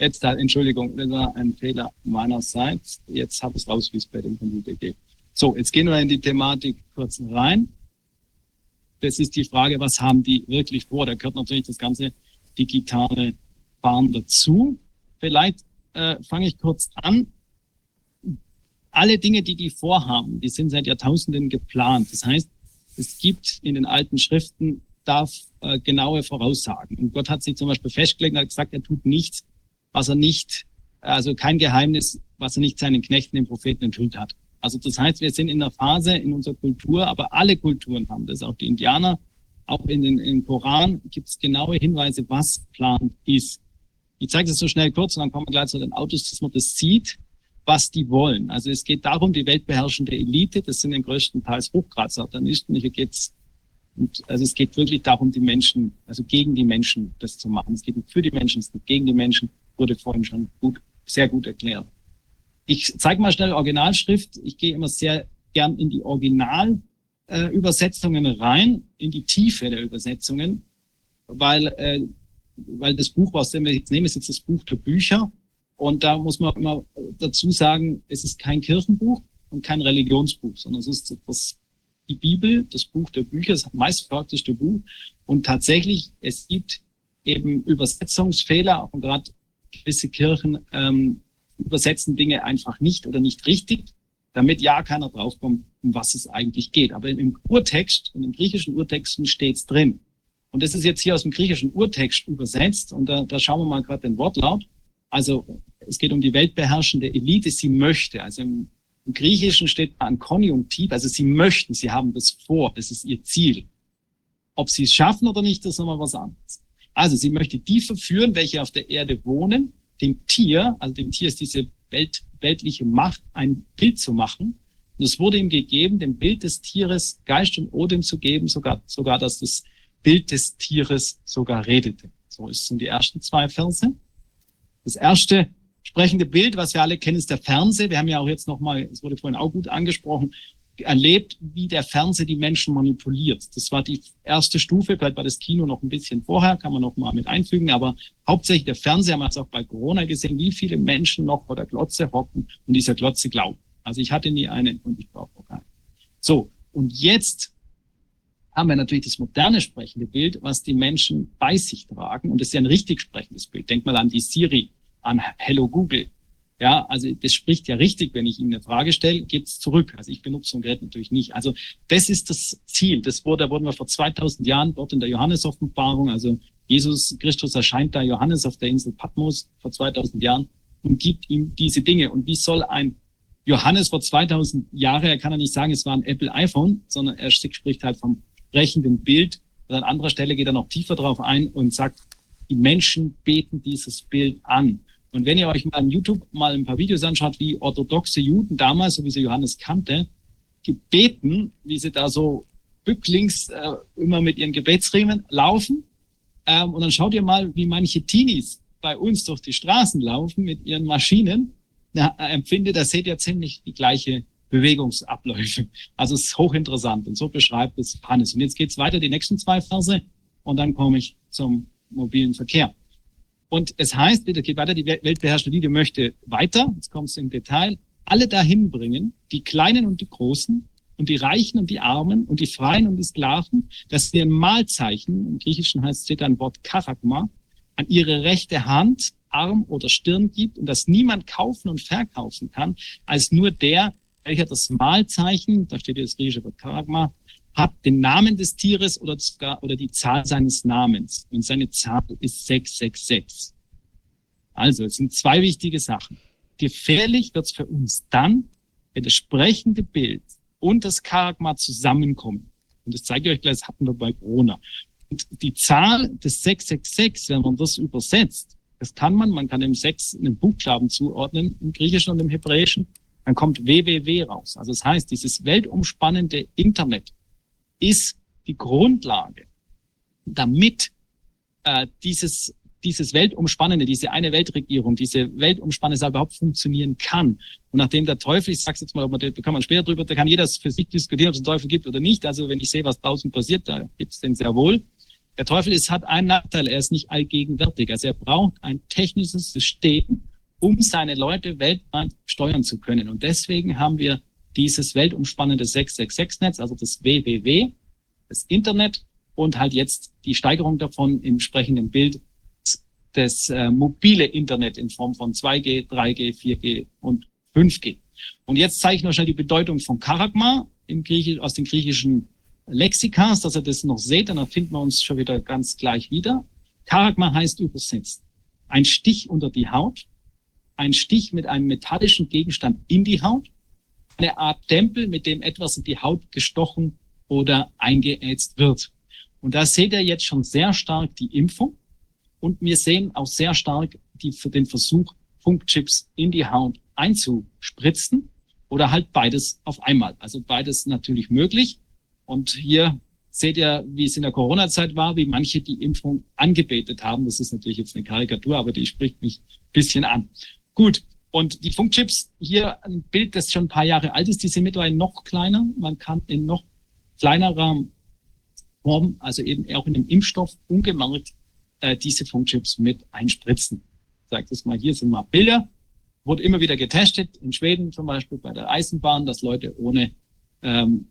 Jetzt, Entschuldigung, das war ein Fehler meinerseits. Jetzt habe ich es raus, wie es bei dem Computer geht. So, jetzt gehen wir in die Thematik kurz rein. Das ist die Frage, was haben die wirklich vor? Da gehört natürlich das ganze digitale Fahren dazu. Vielleicht äh, fange ich kurz an. Alle Dinge, die die vorhaben, die sind seit Jahrtausenden geplant. Das heißt, es gibt in den alten Schriften darf äh, genaue Voraussagen. Und Gott hat sich zum Beispiel festgelegt und hat gesagt, er tut nichts, was er nicht, also kein Geheimnis, was er nicht seinen Knechten, den Propheten enthüllt hat. Also das heißt, wir sind in der Phase in unserer Kultur, aber alle Kulturen haben das, auch die Indianer, auch in den, im Koran gibt es genaue Hinweise, was Plan ist. Ich zeige es so schnell kurz und dann kommen wir gleich zu den Autos, dass man das sieht, was die wollen. Also es geht darum, die weltbeherrschende Elite, das sind den größten Teils Hochgrad-Satanisten. Hier geht's und also es geht wirklich darum, die Menschen, also gegen die Menschen das zu machen. Es geht nicht für die Menschen, es geht gegen die Menschen, wurde vorhin schon gut, sehr gut erklärt. Ich zeige mal schnell Originalschrift. Ich gehe immer sehr gern in die Originalübersetzungen äh, rein, in die Tiefe der Übersetzungen, weil äh, weil das Buch, was wir jetzt nehmen, ist jetzt das Buch der Bücher. Und da muss man immer dazu sagen, es ist kein Kirchenbuch und kein Religionsbuch, sondern es ist das, die Bibel, das Buch der Bücher, das meistverkaufte Buch. Und tatsächlich, es gibt eben Übersetzungsfehler und gerade gewisse Kirchen ähm, übersetzen Dinge einfach nicht oder nicht richtig, damit ja keiner draufkommt, um was es eigentlich geht. Aber im Urtext, in den griechischen Urtexten steht's drin. Und das ist jetzt hier aus dem griechischen Urtext übersetzt und da, da schauen wir mal gerade den Wortlaut. Also es geht um die weltbeherrschende Elite, sie möchte. Also im, im Griechischen steht ein Konjunktiv, also sie möchten, sie haben das vor, das ist ihr Ziel. Ob sie es schaffen oder nicht, das ist nochmal was anderes. Also sie möchte die verführen, welche auf der Erde wohnen, dem Tier, also dem Tier ist diese Welt, weltliche Macht, ein Bild zu machen. Und es wurde ihm gegeben, dem Bild des Tieres Geist und Odem zu geben, sogar, sogar, dass das Bild des Tieres sogar redete. So ist sind die ersten zwei Verse. Das erste sprechende Bild, was wir alle kennen, ist der Fernseher. Wir haben ja auch jetzt nochmal, es wurde vorhin auch gut angesprochen, erlebt, wie der Fernseher die Menschen manipuliert. Das war die erste Stufe, vielleicht war das Kino noch ein bisschen vorher, kann man noch mal mit einfügen, aber hauptsächlich der Fernseher, man hat es auch bei Corona gesehen, wie viele Menschen noch vor der Glotze hocken und dieser Glotze glauben. Also ich hatte nie eine und ich brauche auch keine. So, und jetzt haben wir natürlich das moderne sprechende Bild, was die Menschen bei sich tragen. Und das ist ja ein richtig sprechendes Bild. Denk mal an die Siri, an Hello Google. Ja, also das spricht ja richtig, wenn ich Ihnen eine Frage stelle, geht's zurück. Also ich benutze so ein Gerät natürlich nicht. Also das ist das Ziel. Das wurde, da wurden wir vor 2000 Jahren dort in der Johannes-Offenbarung, also Jesus Christus erscheint da Johannes auf der Insel Patmos vor 2000 Jahren und gibt ihm diese Dinge. Und wie soll ein Johannes vor 2000 Jahren, er kann ja nicht sagen, es war ein Apple iPhone, sondern er spricht halt vom sprechenden Bild. Und an anderer Stelle geht er noch tiefer drauf ein und sagt, die Menschen beten dieses Bild an. Und wenn ihr euch mal im YouTube mal ein paar Videos anschaut, wie orthodoxe Juden damals, so wie sie Johannes kannte, gebeten, wie sie da so bücklings äh, immer mit ihren Gebetsriemen laufen. Ähm, und dann schaut ihr mal, wie manche Teenies bei uns durch die Straßen laufen mit ihren Maschinen. Da äh, empfindet, da seht ihr ziemlich die gleiche Bewegungsabläufe. Also es ist hochinteressant und so beschreibt es Hannes. Und jetzt geht's weiter, die nächsten zwei Verse, und dann komme ich zum mobilen Verkehr. Und es heißt, bitte geht weiter, die weltbeherrschende Linie möchte weiter, jetzt kommt es im Detail, alle dahin bringen, die Kleinen und die Großen und die Reichen und die Armen und die Freien und die Sklaven, dass sie ein Mahlzeichen, im Griechischen heißt steht ein Wort Karagma, an ihre rechte Hand, Arm oder Stirn gibt und dass niemand kaufen und verkaufen kann, als nur der, welcher das Mahlzeichen, da steht hier das griechische Wort Karagma, hat den Namen des Tieres oder, sogar, oder die Zahl seines Namens. Und seine Zahl ist 666. Also, es sind zwei wichtige Sachen. Gefährlich wird es für uns dann, wenn das sprechende Bild und das Karagma zusammenkommen. Und das zeige ich euch gleich, das hatten wir bei Corona. Und die Zahl des 666, wenn man das übersetzt, das kann man, man kann dem 6 einen Buchstaben zuordnen, im Griechischen und im Hebräischen, dann kommt www raus. Also das heißt, dieses weltumspannende Internet, ist die Grundlage, damit äh, dieses dieses weltumspannende, diese eine Weltregierung, diese weltumspannende überhaupt funktionieren kann. Und nachdem der Teufel, ich sag's jetzt mal, da kann man später drüber, da kann jeder für sich diskutieren, ob es einen Teufel gibt oder nicht. Also wenn ich sehe, was draußen passiert, da gibt es den sehr wohl. Der Teufel ist, hat einen Nachteil, er ist nicht allgegenwärtig. Also er braucht ein technisches System, um seine Leute weltweit steuern zu können. Und deswegen haben wir dieses weltumspannende 666-Netz, also das WWW, das Internet und halt jetzt die Steigerung davon im sprechenden Bild das äh, mobile Internet in Form von 2G, 3G, 4G und 5G. Und jetzt zeige ich noch schnell die Bedeutung von Karagma im Griechisch, aus den griechischen Lexikas, dass ihr das noch seht, dann finden wir uns schon wieder ganz gleich wieder. Karagma heißt übersetzt ein Stich unter die Haut, ein Stich mit einem metallischen Gegenstand in die Haut, eine Art Tempel, mit dem etwas in die Haut gestochen oder eingeätzt wird. Und da seht ihr jetzt schon sehr stark die Impfung und wir sehen auch sehr stark die, für den Versuch, Funkchips in die Haut einzuspritzen oder halt beides auf einmal. Also beides natürlich möglich. Und hier seht ihr, wie es in der Corona-Zeit war, wie manche die Impfung angebetet haben. Das ist natürlich jetzt eine Karikatur, aber die spricht mich ein bisschen an. Gut, und die Funkchips, hier ein Bild, das schon ein paar Jahre alt ist, die sind mittlerweile noch kleiner. Man kann in noch kleinerer Form, also eben auch in dem Impfstoff, ungemerkt äh, diese Funkchips mit einspritzen. Ich sage das mal, hier sind mal Bilder. Wurde immer wieder getestet, in Schweden zum Beispiel bei der Eisenbahn, dass Leute ohne, ähm,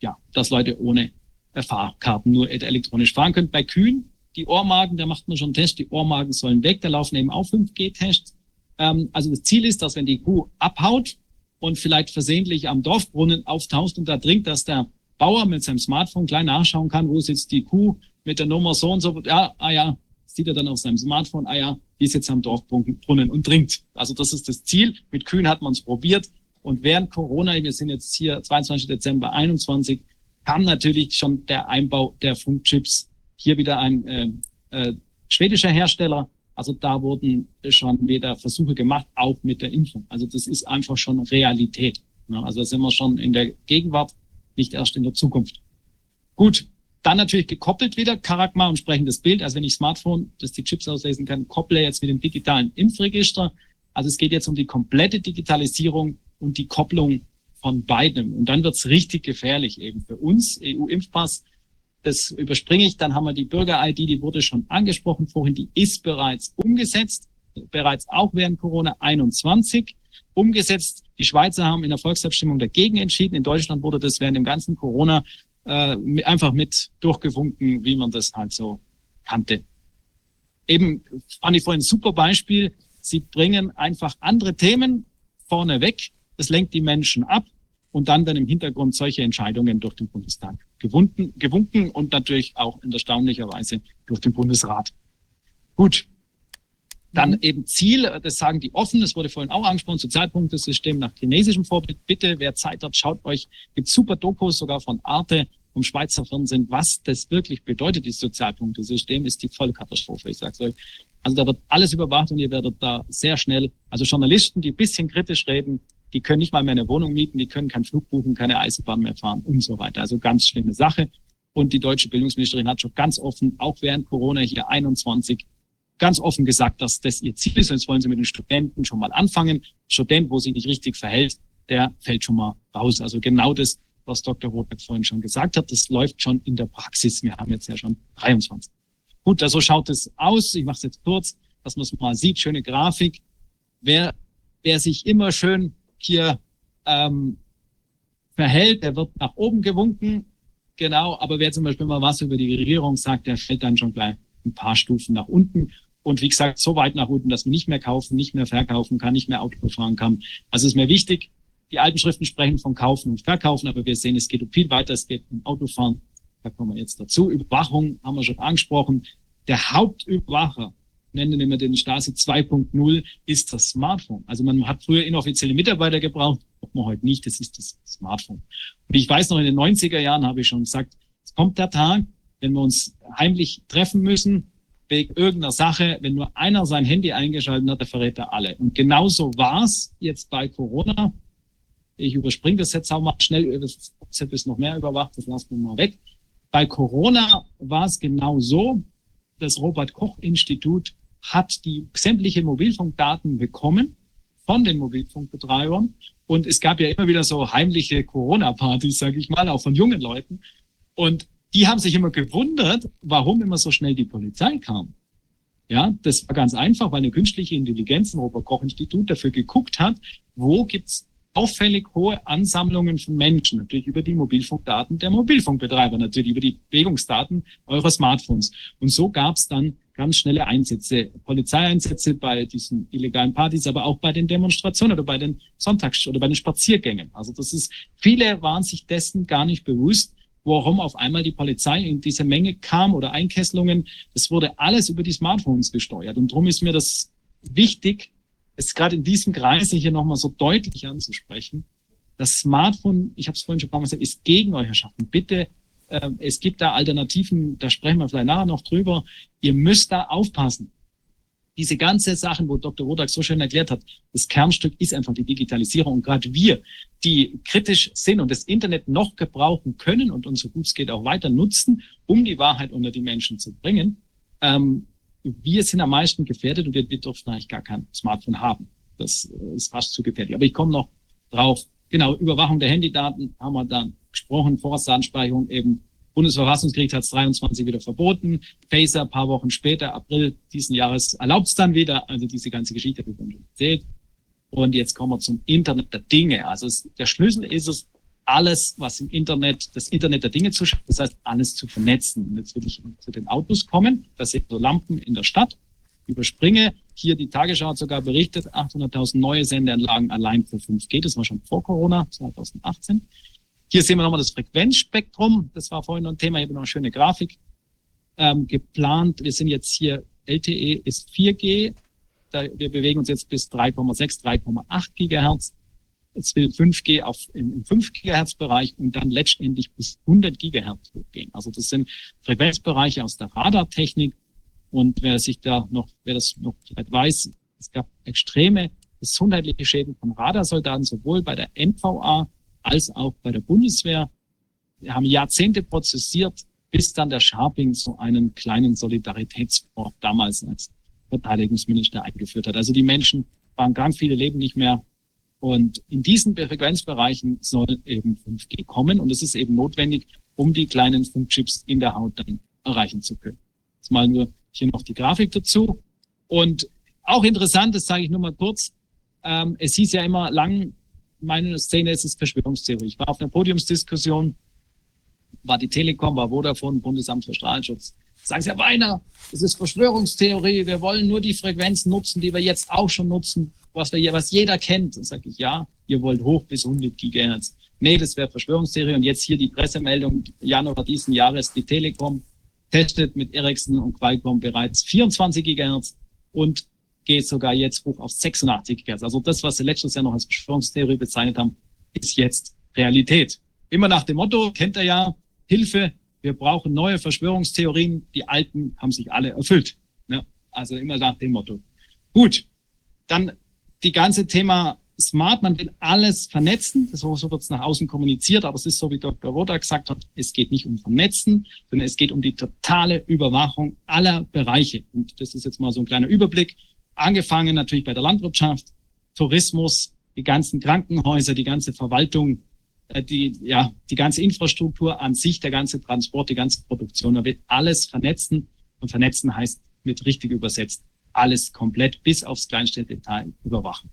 ja, dass Leute ohne Fahrkarten nur elektronisch fahren können. Bei Kühen Die Ohrmarken, da macht man schon einen Test, die Ohrmarken sollen weg, da laufen eben auch 5G-Tests. Ähm, also das Ziel ist, dass wenn die Kuh abhaut und vielleicht versehentlich am Dorfbrunnen auftaucht und da trinkt, dass der Bauer mit seinem Smartphone klein nachschauen kann, wo sitzt die Kuh mit der Nummer so und so. Ja, ah ja, sieht er dann auf seinem Smartphone, ah ja, die ist jetzt am Dorfbrunnen und trinkt. Also das ist das Ziel. Mit Kühen hat man es probiert. Und während Corona, wir sind jetzt hier 22. Dezember 21, kam natürlich schon der Einbau der Funkchips. Hier wieder ein äh, äh, schwedischer Hersteller. Also da wurden schon wieder Versuche gemacht, auch mit der Impfung. Also das ist einfach schon Realität. Also da sind wir schon in der Gegenwart, nicht erst in der Zukunft. Gut, dann natürlich gekoppelt wieder Charakma und sprechendes Bild. Also wenn ich Smartphone, das die Chips auslesen kann, kopple jetzt mit dem digitalen Impfregister. Also es geht jetzt um die komplette Digitalisierung und die Kopplung von beidem. Und dann wird's richtig gefährlich eben für uns, EU-Impfpass. Das überspringe ich. Dann haben wir die Bürger-ID, die wurde schon angesprochen vorhin, die ist bereits umgesetzt, bereits auch während Corona 21 umgesetzt. Die Schweizer haben in der Volksabstimmung dagegen entschieden. In Deutschland wurde das während dem ganzen Corona äh, einfach mit durchgewunken, wie man das halt so kannte. Eben fand ich vorhin ein super Beispiel. Sie bringen einfach andere Themen vorne weg das lenkt die Menschen ab und dann dann im Hintergrund solche Entscheidungen durch den Bundestag gewunken, gewunken und natürlich auch in erstaunlicher Weise durch den Bundesrat. Gut. Dann mhm. eben Ziel, das sagen die offen, das wurde vorhin auch angesprochen, Sozialpunktesystem nach chinesischem Vorbild. Bitte, wer Zeit hat, schaut euch, gibt super Dokus sogar von Arte, vom Schweizer Fernsehen, was das wirklich bedeutet, dieses Sozialpunktesystem, ist die Vollkatastrophe. Ich sage euch. Also da wird alles überwacht und ihr werdet da sehr schnell, also Journalisten, die ein bisschen kritisch reden, die können nicht mal mehr eine Wohnung mieten, die können keinen Flug buchen, keine Eisenbahn mehr fahren und so weiter. Also ganz schlimme Sache. Und die deutsche Bildungsministerin hat schon ganz offen, auch während Corona hier 21, ganz offen gesagt, dass das ihr Ziel ist. Und jetzt wollen sie mit den Studenten schon mal anfangen. Student, wo sich nicht richtig verhält, der fällt schon mal raus. Also genau das, was Dr. Rothberg vorhin schon gesagt hat, das läuft schon in der Praxis. Wir haben jetzt ja schon 23. Gut, also schaut es aus. Ich mache es jetzt kurz, dass man es mal sieht. Schöne Grafik. Wer, wer sich immer schön hier ähm, verhält, der wird nach oben gewunken, genau, aber wer zum Beispiel mal was über die Regierung sagt, der fällt dann schon gleich ein paar Stufen nach unten. Und wie gesagt, so weit nach unten, dass man nicht mehr kaufen, nicht mehr verkaufen kann, nicht mehr Auto fahren kann. Also ist mir wichtig, die alten Schriften sprechen von Kaufen und Verkaufen, aber wir sehen, es geht viel weiter, es geht um Autofahren. Da kommen wir jetzt dazu. Überwachung haben wir schon angesprochen. Der Hauptüberwacher nennen immer den Stasi 2.0, ist das Smartphone. Also man hat früher inoffizielle Mitarbeiter gebraucht, braucht man heute nicht, das ist das Smartphone. Und ich weiß noch, in den 90er Jahren habe ich schon gesagt, es kommt der Tag, wenn wir uns heimlich treffen müssen, wegen irgendeiner Sache, wenn nur einer sein Handy eingeschaltet hat, der verrät er alle. Und genauso war es jetzt bei Corona. Ich überspringe das jetzt auch mal schnell, das ist noch mehr überwacht, das lassen wir mal weg. Bei Corona war es genau so, das Robert Koch Institut hat die sämtliche Mobilfunkdaten bekommen von den Mobilfunkbetreibern. Und es gab ja immer wieder so heimliche Corona-Partys, sage ich mal, auch von jungen Leuten. Und die haben sich immer gewundert, warum immer so schnell die Polizei kam. Ja, das war ganz einfach, weil eine künstliche Intelligenz im Robert-Koch-Institut dafür geguckt hat, wo gibt's auffällig hohe Ansammlungen von Menschen, natürlich über die Mobilfunkdaten der Mobilfunkbetreiber, natürlich über die Bewegungsdaten eurer Smartphones. Und so gab's dann ganz schnelle Einsätze, Polizeieinsätze bei diesen illegalen Partys, aber auch bei den Demonstrationen oder bei den Sonntags- oder bei den Spaziergängen. Also das ist, viele waren sich dessen gar nicht bewusst, warum auf einmal die Polizei in diese Menge kam oder Einkesselungen. Das wurde alles über die Smartphones gesteuert. Und darum ist mir das wichtig, es gerade in diesem Kreise hier nochmal so deutlich anzusprechen. Das Smartphone, ich habe es vorhin schon ein gesagt, ist gegen euch erschaffen. Bitte ähm, es gibt da Alternativen, da sprechen wir vielleicht nachher noch drüber. Ihr müsst da aufpassen. Diese ganze Sachen, wo Dr. Rodak so schön erklärt hat, das Kernstück ist einfach die Digitalisierung. Und gerade wir, die kritisch sind und das Internet noch gebrauchen können und uns so gut es geht auch weiter nutzen, um die Wahrheit unter die Menschen zu bringen, ähm, wir sind am meisten gefährdet und wir, wir dürfen eigentlich gar kein Smartphone haben. Das äh, ist fast zu gefährlich. Aber ich komme noch drauf. Genau, Überwachung der Handydaten haben wir dann gesprochen, Vorratsdatenspeicherung eben. Bundesverfassungsgericht hat es 23 wieder verboten. Phaser, paar Wochen später, April diesen Jahres, erlaubt es dann wieder. Also diese ganze Geschichte habe ich schon erzählt. Und jetzt kommen wir zum Internet der Dinge. Also es, der Schlüssel ist es, alles, was im Internet, das Internet der Dinge zu schaffen, das heißt, alles zu vernetzen. Und jetzt will ich zu den Autos kommen. Das sind so Lampen in der Stadt. Überspringe. Hier die Tagesschau hat sogar berichtet, 800.000 neue Sendeanlagen allein für 5G. Das war schon vor Corona, 2018. Hier sehen wir nochmal das Frequenzspektrum. Das war vorhin noch ein Thema. Ich habe noch eine schöne Grafik ähm, geplant. Wir sind jetzt hier, LTE ist 4G. Da, wir bewegen uns jetzt bis 3,6, 3,8 Gigahertz. Es will 5G auf, im, im 5 Gigahertz Bereich und dann letztendlich bis 100 Gigahertz hochgehen. Also das sind Frequenzbereiche aus der Radartechnik. Und wer sich da noch, wer das noch weiß, es gab extreme gesundheitliche Schäden von Radarsoldaten, sowohl bei der NVA als auch bei der Bundeswehr. Wir haben Jahrzehnte prozessiert, bis dann der Sharping so einen kleinen Solidaritätsfonds damals als Verteidigungsminister eingeführt hat. Also die Menschen waren krank, viele leben nicht mehr. Und in diesen Frequenzbereichen soll eben 5G kommen. Und es ist eben notwendig, um die kleinen Funkchips in der Haut dann erreichen zu können. Jetzt mal nur hier noch die Grafik dazu. Und auch interessant, das sage ich nur mal kurz, ähm, es hieß ja immer lang, meine Szene ist es Verschwörungstheorie. Ich war auf einer Podiumsdiskussion, war die Telekom, war Vodafone, Bundesamt für Strahlenschutz. Sagen Sie, Herr Weiner, das ist Verschwörungstheorie. Wir wollen nur die Frequenzen nutzen, die wir jetzt auch schon nutzen, was, wir, was jeder kennt. Dann sage ich, ja, ihr wollt hoch bis 100 Gigahertz. Nee, das wäre Verschwörungstheorie. Und jetzt hier die Pressemeldung, Januar diesen Jahres, die Telekom testet mit Ericsson und Qualcomm bereits 24 Gigahertz und geht sogar jetzt hoch auf 86 GHz. Also das, was Sie letztes Jahr noch als Verschwörungstheorie bezeichnet haben, ist jetzt Realität. Immer nach dem Motto, kennt er ja, Hilfe, wir brauchen neue Verschwörungstheorien, die alten haben sich alle erfüllt. Ja, also immer nach dem Motto. Gut, dann die ganze Thema Smart, man will alles vernetzen, so, so wird es nach außen kommuniziert, aber es ist so, wie Dr. Roda gesagt hat, es geht nicht um Vernetzen, sondern es geht um die totale Überwachung aller Bereiche. Und das ist jetzt mal so ein kleiner Überblick angefangen natürlich bei der Landwirtschaft, Tourismus, die ganzen Krankenhäuser, die ganze Verwaltung, äh, die, ja, die ganze Infrastruktur an sich, der ganze Transport, die ganze Produktion. Da wird alles vernetzen und vernetzen heißt mit richtig übersetzt alles komplett bis aufs kleinste überwachen.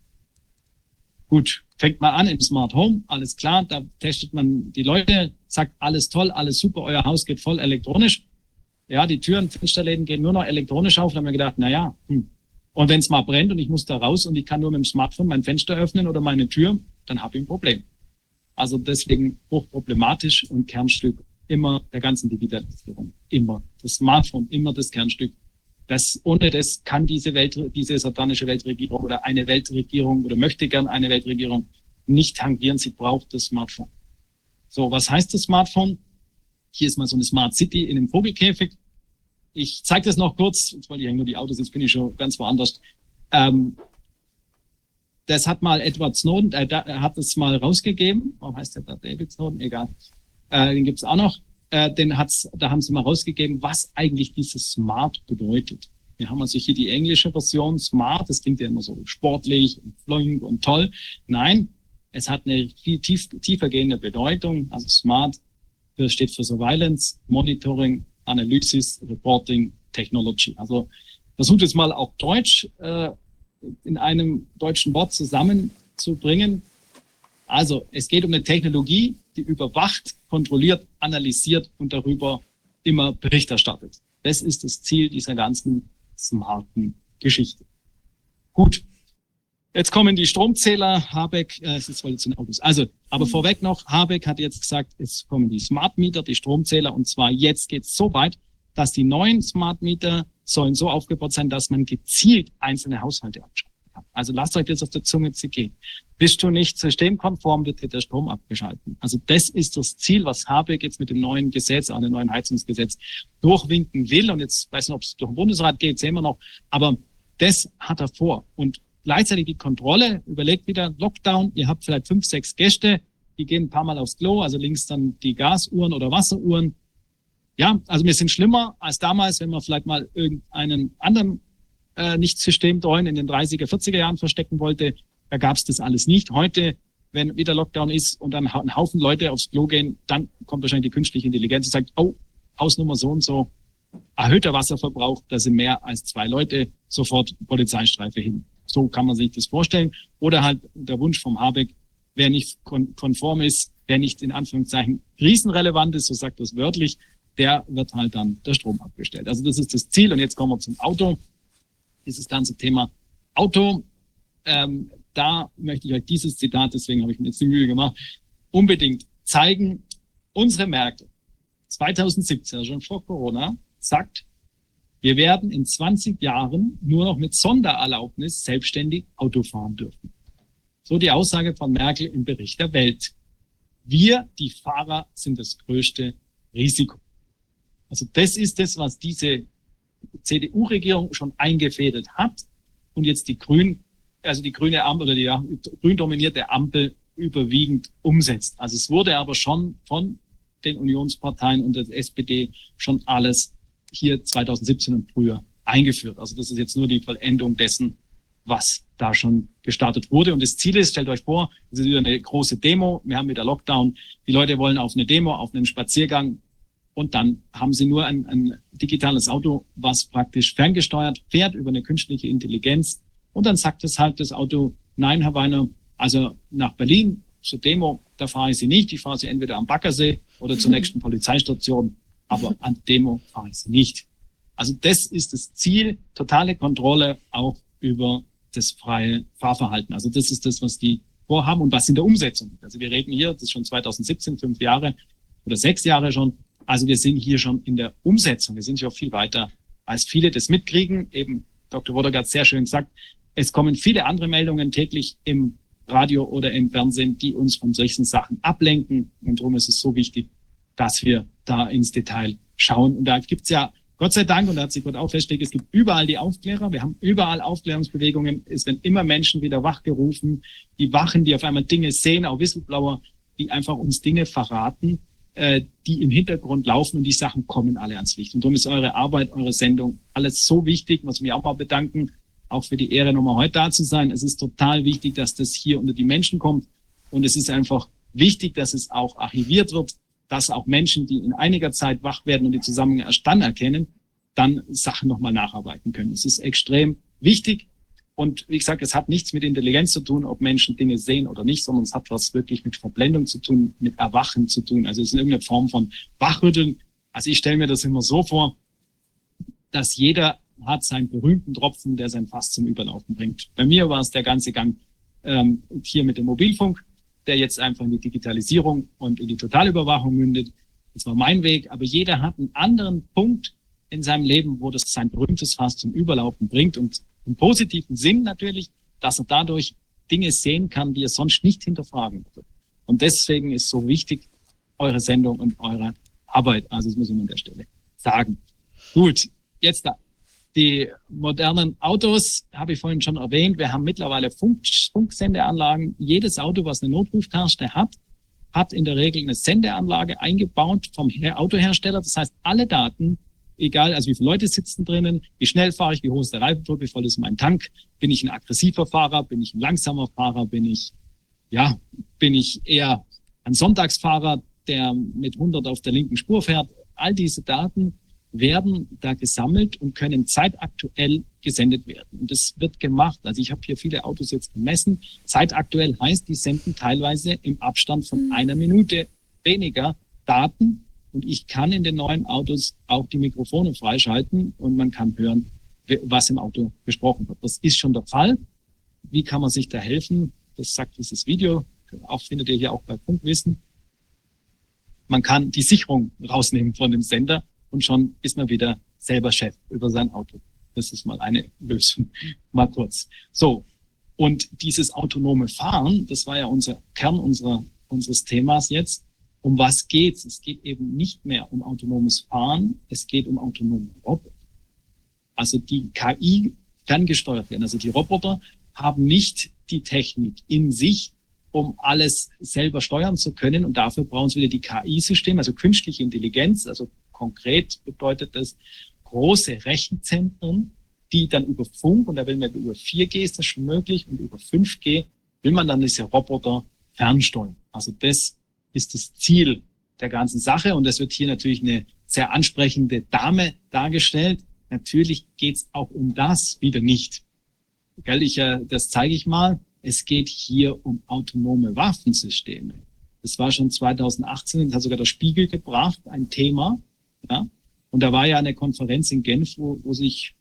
Gut, fängt mal an im Smart Home, alles klar, da testet man die Leute, sagt alles toll, alles super, euer Haus geht voll elektronisch. Ja, die Türen, Fensterläden gehen nur noch elektronisch auf. Da haben wir gedacht, na ja, hm, und wenn es mal brennt und ich muss da raus und ich kann nur mit dem Smartphone mein Fenster öffnen oder meine Tür, dann habe ich ein Problem. Also deswegen hochproblematisch und Kernstück immer der ganzen Digitalisierung. Immer. Das Smartphone, immer das Kernstück. Das, ohne das kann diese Welt, diese satanische Weltregierung oder eine Weltregierung oder möchte gern eine Weltregierung nicht tangieren. Sie braucht das Smartphone. So, was heißt das Smartphone? Hier ist mal so eine Smart City in einem Vogelkäfig. Ich zeige das noch kurz, jetzt wollte ich nur die Autos, jetzt bin ich schon ganz woanders. Ähm, das hat mal Edward Snowden, äh, er hat es mal rausgegeben. Warum heißt der da David Snowden? Egal. Äh, den gibt's auch noch. Äh, den hat's, da haben sie mal rausgegeben, was eigentlich dieses Smart bedeutet. Wir haben also hier die englische Version Smart. Das klingt ja immer so sportlich und flink und toll. Nein, es hat eine viel tief, tiefer gehende Bedeutung. Also Smart steht für Surveillance, Monitoring, Analysis, Reporting, Technology. Also versucht jetzt mal auch Deutsch äh, in einem deutschen Wort zusammenzubringen. Also es geht um eine Technologie, die überwacht, kontrolliert, analysiert und darüber immer Bericht erstattet. Das ist das Ziel dieser ganzen smarten Geschichte. Gut, Jetzt kommen die Stromzähler. Habeck, äh, jetzt wollte zu den Autos. Also, aber mhm. vorweg noch, Habeck hat jetzt gesagt, es kommen die Smart Meter, die Stromzähler. Und zwar jetzt geht es so weit, dass die neuen Smart Meter sollen so aufgebaut sein, dass man gezielt einzelne Haushalte abschalten kann. Also lasst euch das auf der Zunge zergehen. Bist du nicht systemkonform, wird dir der Strom abgeschalten. Also das ist das Ziel, was Habeck jetzt mit dem neuen Gesetz, an dem neuen Heizungsgesetz durchwinken will. Und jetzt weiß nicht, ob es durch den Bundesrat geht, sehen wir noch. Aber das hat er vor. Und gleichzeitig die Kontrolle, überlegt wieder Lockdown, ihr habt vielleicht fünf, sechs Gäste, die gehen ein paar Mal aufs Klo, also links dann die Gasuhren oder Wasseruhren. Ja, also wir sind schlimmer als damals, wenn man vielleicht mal irgendeinen anderen äh, nicht systemtreuen in den 30er, 40er Jahren verstecken wollte. Da gab es das alles nicht. Heute, wenn wieder Lockdown ist und dann ein Haufen Leute aufs Klo gehen, dann kommt wahrscheinlich die künstliche Intelligenz und sagt, oh, Hausnummer so und so, erhöhter Wasserverbrauch, da sind mehr als zwei Leute, sofort Polizeistreife hin. So kann man sich das vorstellen. Oder halt der Wunsch vom Habeck, wer nicht konform ist, der nicht in Anführungszeichen krisenrelevant ist, so sagt das wörtlich, der wird halt dann der Strom abgestellt. Also das ist das Ziel. Und jetzt kommen wir zum Auto. Dieses ganze Thema Auto. Ähm, da möchte ich euch dieses Zitat, deswegen habe ich mir jetzt die Mühe gemacht, unbedingt zeigen. Unsere Märkte 2017, also schon vor Corona, sagt, wir werden in 20 Jahren nur noch mit Sondererlaubnis selbstständig Auto fahren dürfen. So die Aussage von Merkel im Bericht der Welt. Wir, die Fahrer, sind das größte Risiko. Also das ist das, was diese CDU-Regierung schon eingefädelt hat und jetzt die Grünen, also die grüne Ampel oder die ja, grün dominierte Ampel überwiegend umsetzt. Also es wurde aber schon von den Unionsparteien und der SPD schon alles hier 2017 und früher eingeführt. Also das ist jetzt nur die Vollendung dessen, was da schon gestartet wurde. Und das Ziel ist, stellt euch vor, es ist wieder eine große Demo. Wir haben wieder Lockdown. Die Leute wollen auf eine Demo, auf einen Spaziergang. Und dann haben sie nur ein, ein digitales Auto, was praktisch ferngesteuert fährt über eine künstliche Intelligenz. Und dann sagt es halt das Auto, nein, Herr Weiner, also nach Berlin zur Demo, da fahre ich Sie nicht. Ich fahre Sie entweder am Baggersee oder zur nächsten Polizeistation. Aber an Demo fahre ich Sie nicht. Also das ist das Ziel, totale Kontrolle auch über das freie Fahrverhalten. Also das ist das, was die vorhaben und was in der Umsetzung. Also wir reden hier, das ist schon 2017, fünf Jahre oder sechs Jahre schon. Also wir sind hier schon in der Umsetzung. Wir sind auch viel weiter, als viele das mitkriegen. Eben Dr. Hat sehr schön gesagt, es kommen viele andere Meldungen täglich im Radio oder im Fernsehen, die uns von solchen Sachen ablenken. Und darum ist es so wichtig, dass wir da ins Detail schauen. Und da gibt's ja Gott sei Dank, und da hat sich Gott auch festgelegt, es gibt überall die Aufklärer. Wir haben überall Aufklärungsbewegungen. Es werden immer Menschen wieder wachgerufen, die Wachen, die auf einmal Dinge sehen, auch Whistleblower, die einfach uns Dinge verraten, äh, die im Hintergrund laufen und die Sachen kommen alle ans Licht. Und darum ist eure Arbeit, eure Sendung alles so wichtig. Muss mich auch mal bedanken, auch für die Ehre, nochmal heute da zu sein. Es ist total wichtig, dass das hier unter die Menschen kommt. Und es ist einfach wichtig, dass es auch archiviert wird, dass auch Menschen, die in einiger Zeit wach werden und die Zusammenhänge erst dann erkennen, dann Sachen nochmal nacharbeiten können. Es ist extrem wichtig. Und wie gesagt, es hat nichts mit Intelligenz zu tun, ob Menschen Dinge sehen oder nicht, sondern es hat was wirklich mit Verblendung zu tun, mit Erwachen zu tun. Also es ist irgendeine Form von Wachrütteln. Also ich stelle mir das immer so vor, dass jeder hat seinen berühmten Tropfen, der sein Fass zum Überlaufen bringt. Bei mir war es der ganze Gang ähm, hier mit dem Mobilfunk der jetzt einfach in die Digitalisierung und in die Totalüberwachung mündet. Das war mein Weg, aber jeder hat einen anderen Punkt in seinem Leben, wo das sein berühmtes Fass zum Überlaufen bringt und im positiven Sinn natürlich, dass er dadurch Dinge sehen kann, die er sonst nicht hinterfragen würde. Und deswegen ist so wichtig eure Sendung und eure Arbeit. Also das muss ich an der Stelle sagen. Gut, jetzt da. Die modernen Autos habe ich vorhin schon erwähnt. Wir haben mittlerweile Funk, Funksendeanlagen. Jedes Auto, was eine Notruftaste hat, hat in der Regel eine Sendeanlage eingebaut vom Autohersteller. Das heißt, alle Daten, egal, also wie viele Leute sitzen drinnen, wie schnell fahre ich, wie hoch ist der Reifendruck, wie voll ist mein Tank, bin ich ein aggressiver Fahrer, bin ich ein langsamer Fahrer, bin ich, ja, bin ich eher ein Sonntagsfahrer, der mit 100 auf der linken Spur fährt. All diese Daten werden da gesammelt und können zeitaktuell gesendet werden. Und das wird gemacht. Also ich habe hier viele Autos jetzt gemessen. Zeitaktuell heißt, die senden teilweise im Abstand von mhm. einer Minute weniger Daten. Und ich kann in den neuen Autos auch die Mikrofone freischalten und man kann hören, was im Auto besprochen wird. Das ist schon der Fall. Wie kann man sich da helfen? Das sagt dieses Video. Auch findet ihr hier auch bei Punktwissen. Man kann die Sicherung rausnehmen von dem Sender und schon ist man wieder selber Chef über sein Auto. Das ist mal eine Lösung. mal kurz. So. Und dieses autonome Fahren, das war ja unser Kern unserer, unseres Themas jetzt. Um was geht's? Es geht eben nicht mehr um autonomes Fahren. Es geht um autonome Roboter. Also die KI kann gesteuert werden. Also die Roboter haben nicht die Technik in sich, um alles selber steuern zu können. Und dafür brauchen sie wieder die KI-Systeme, also künstliche Intelligenz, also Konkret bedeutet das große Rechenzentren, die dann über Funk, und da will man über 4G ist das schon möglich, und über 5G will man dann diese Roboter fernsteuern. Also das ist das Ziel der ganzen Sache. Und es wird hier natürlich eine sehr ansprechende Dame dargestellt. Natürlich geht es auch um das wieder nicht. Gell, ich, äh, das zeige ich mal. Es geht hier um autonome Waffensysteme. Das war schon 2018, das hat sogar der Spiegel gebracht, ein Thema. Ja? Und da war ja eine Konferenz in Genf, wo, wo sich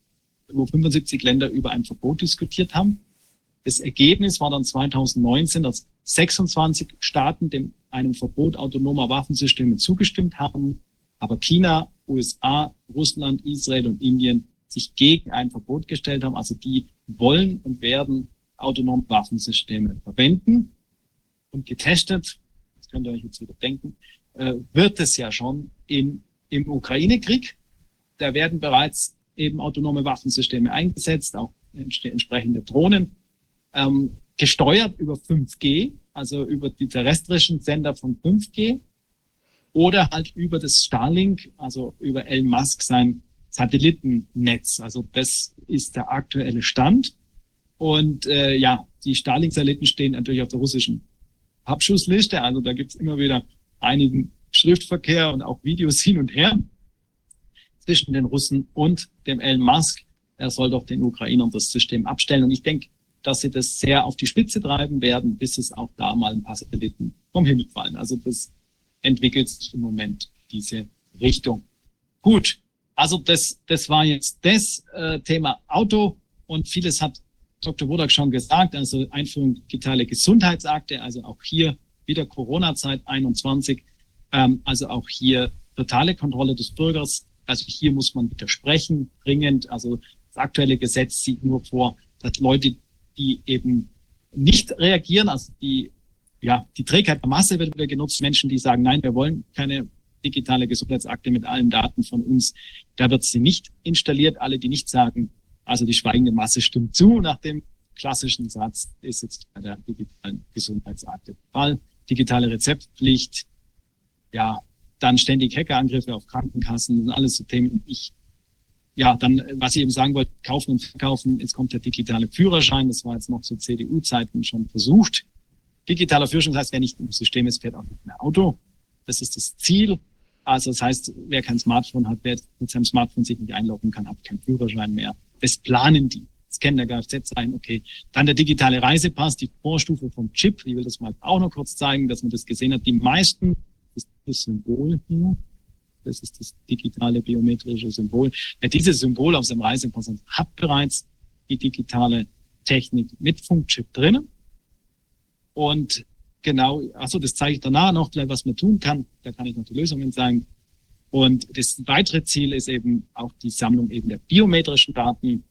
wo 75 Länder über ein Verbot diskutiert haben. Das Ergebnis war dann 2019, dass 26 Staaten dem einem Verbot autonomer Waffensysteme zugestimmt haben, aber China, USA, Russland, Israel und Indien sich gegen ein Verbot gestellt haben. Also die wollen und werden autonome Waffensysteme verwenden und getestet, das könnt ihr euch jetzt wieder denken, äh, wird es ja schon in, im Ukraine-Krieg. Da werden bereits eben autonome Waffensysteme eingesetzt, auch entsprechende Drohnen, ähm, gesteuert über 5G, also über die terrestrischen Sender von 5G oder halt über das Starlink, also über Elon Musk sein Satellitennetz. Also das ist der aktuelle Stand. Und äh, ja, die Starlink-Satelliten stehen natürlich auf der russischen Abschussliste. Also da gibt's immer wieder einigen Schriftverkehr und auch Videos hin und her zwischen den Russen und dem Elon Musk. Er soll doch den Ukrainern das System abstellen. Und ich denke, dass sie das sehr auf die Spitze treiben werden, bis es auch da mal ein paar Satelliten vom Himmel fallen. Also das entwickelt sich im Moment diese Richtung. Gut, also das, das war jetzt das äh, Thema Auto und vieles hat Dr. Wodak schon gesagt, also Einführung digitale Gesundheitsakte, also auch hier wieder Corona-Zeit 21, ähm, also auch hier totale Kontrolle des Bürgers, also hier muss man widersprechen, dringend. Also das aktuelle Gesetz sieht nur vor, dass Leute, die eben nicht reagieren, also die, ja, die Trägheit der Masse wird wieder genutzt, Menschen, die sagen, nein, wir wollen keine digitale Gesundheitsakte mit allen Daten von uns, da wird sie nicht installiert. Alle, die nicht sagen, also die schweigende Masse stimmt zu, nach dem klassischen Satz ist jetzt bei der digitalen Gesundheitsakte der Fall. Digitale Rezeptpflicht, ja, dann ständig Hackerangriffe auf Krankenkassen, sind alles so Themen. Ich, ja, dann, was ich eben sagen wollte, kaufen und verkaufen. Jetzt kommt der digitale Führerschein. Das war jetzt noch zu CDU-Zeiten schon versucht. Digitaler Führerschein das heißt, wer nicht im System ist, fährt auch nicht mehr Auto. Das ist das Ziel. Also das heißt, wer kein Smartphone hat, wer mit seinem Smartphone sich nicht einloggen kann, hat keinen Führerschein mehr. Das planen die. Das kennen der Kfz sein. Okay. Dann der digitale Reisepass, die Vorstufe vom Chip. Ich will das mal auch noch kurz zeigen, dass man das gesehen hat. Die meisten ist das Symbol hier. Das ist das digitale biometrische Symbol. Ja, dieses Symbol aus dem Reisepass hat bereits die digitale Technik mit Funkchip drinnen. Und genau, also das zeige ich danach noch gleich, was man tun kann. Da kann ich noch die Lösungen sagen. Und das weitere Ziel ist eben auch die Sammlung eben der biometrischen Daten.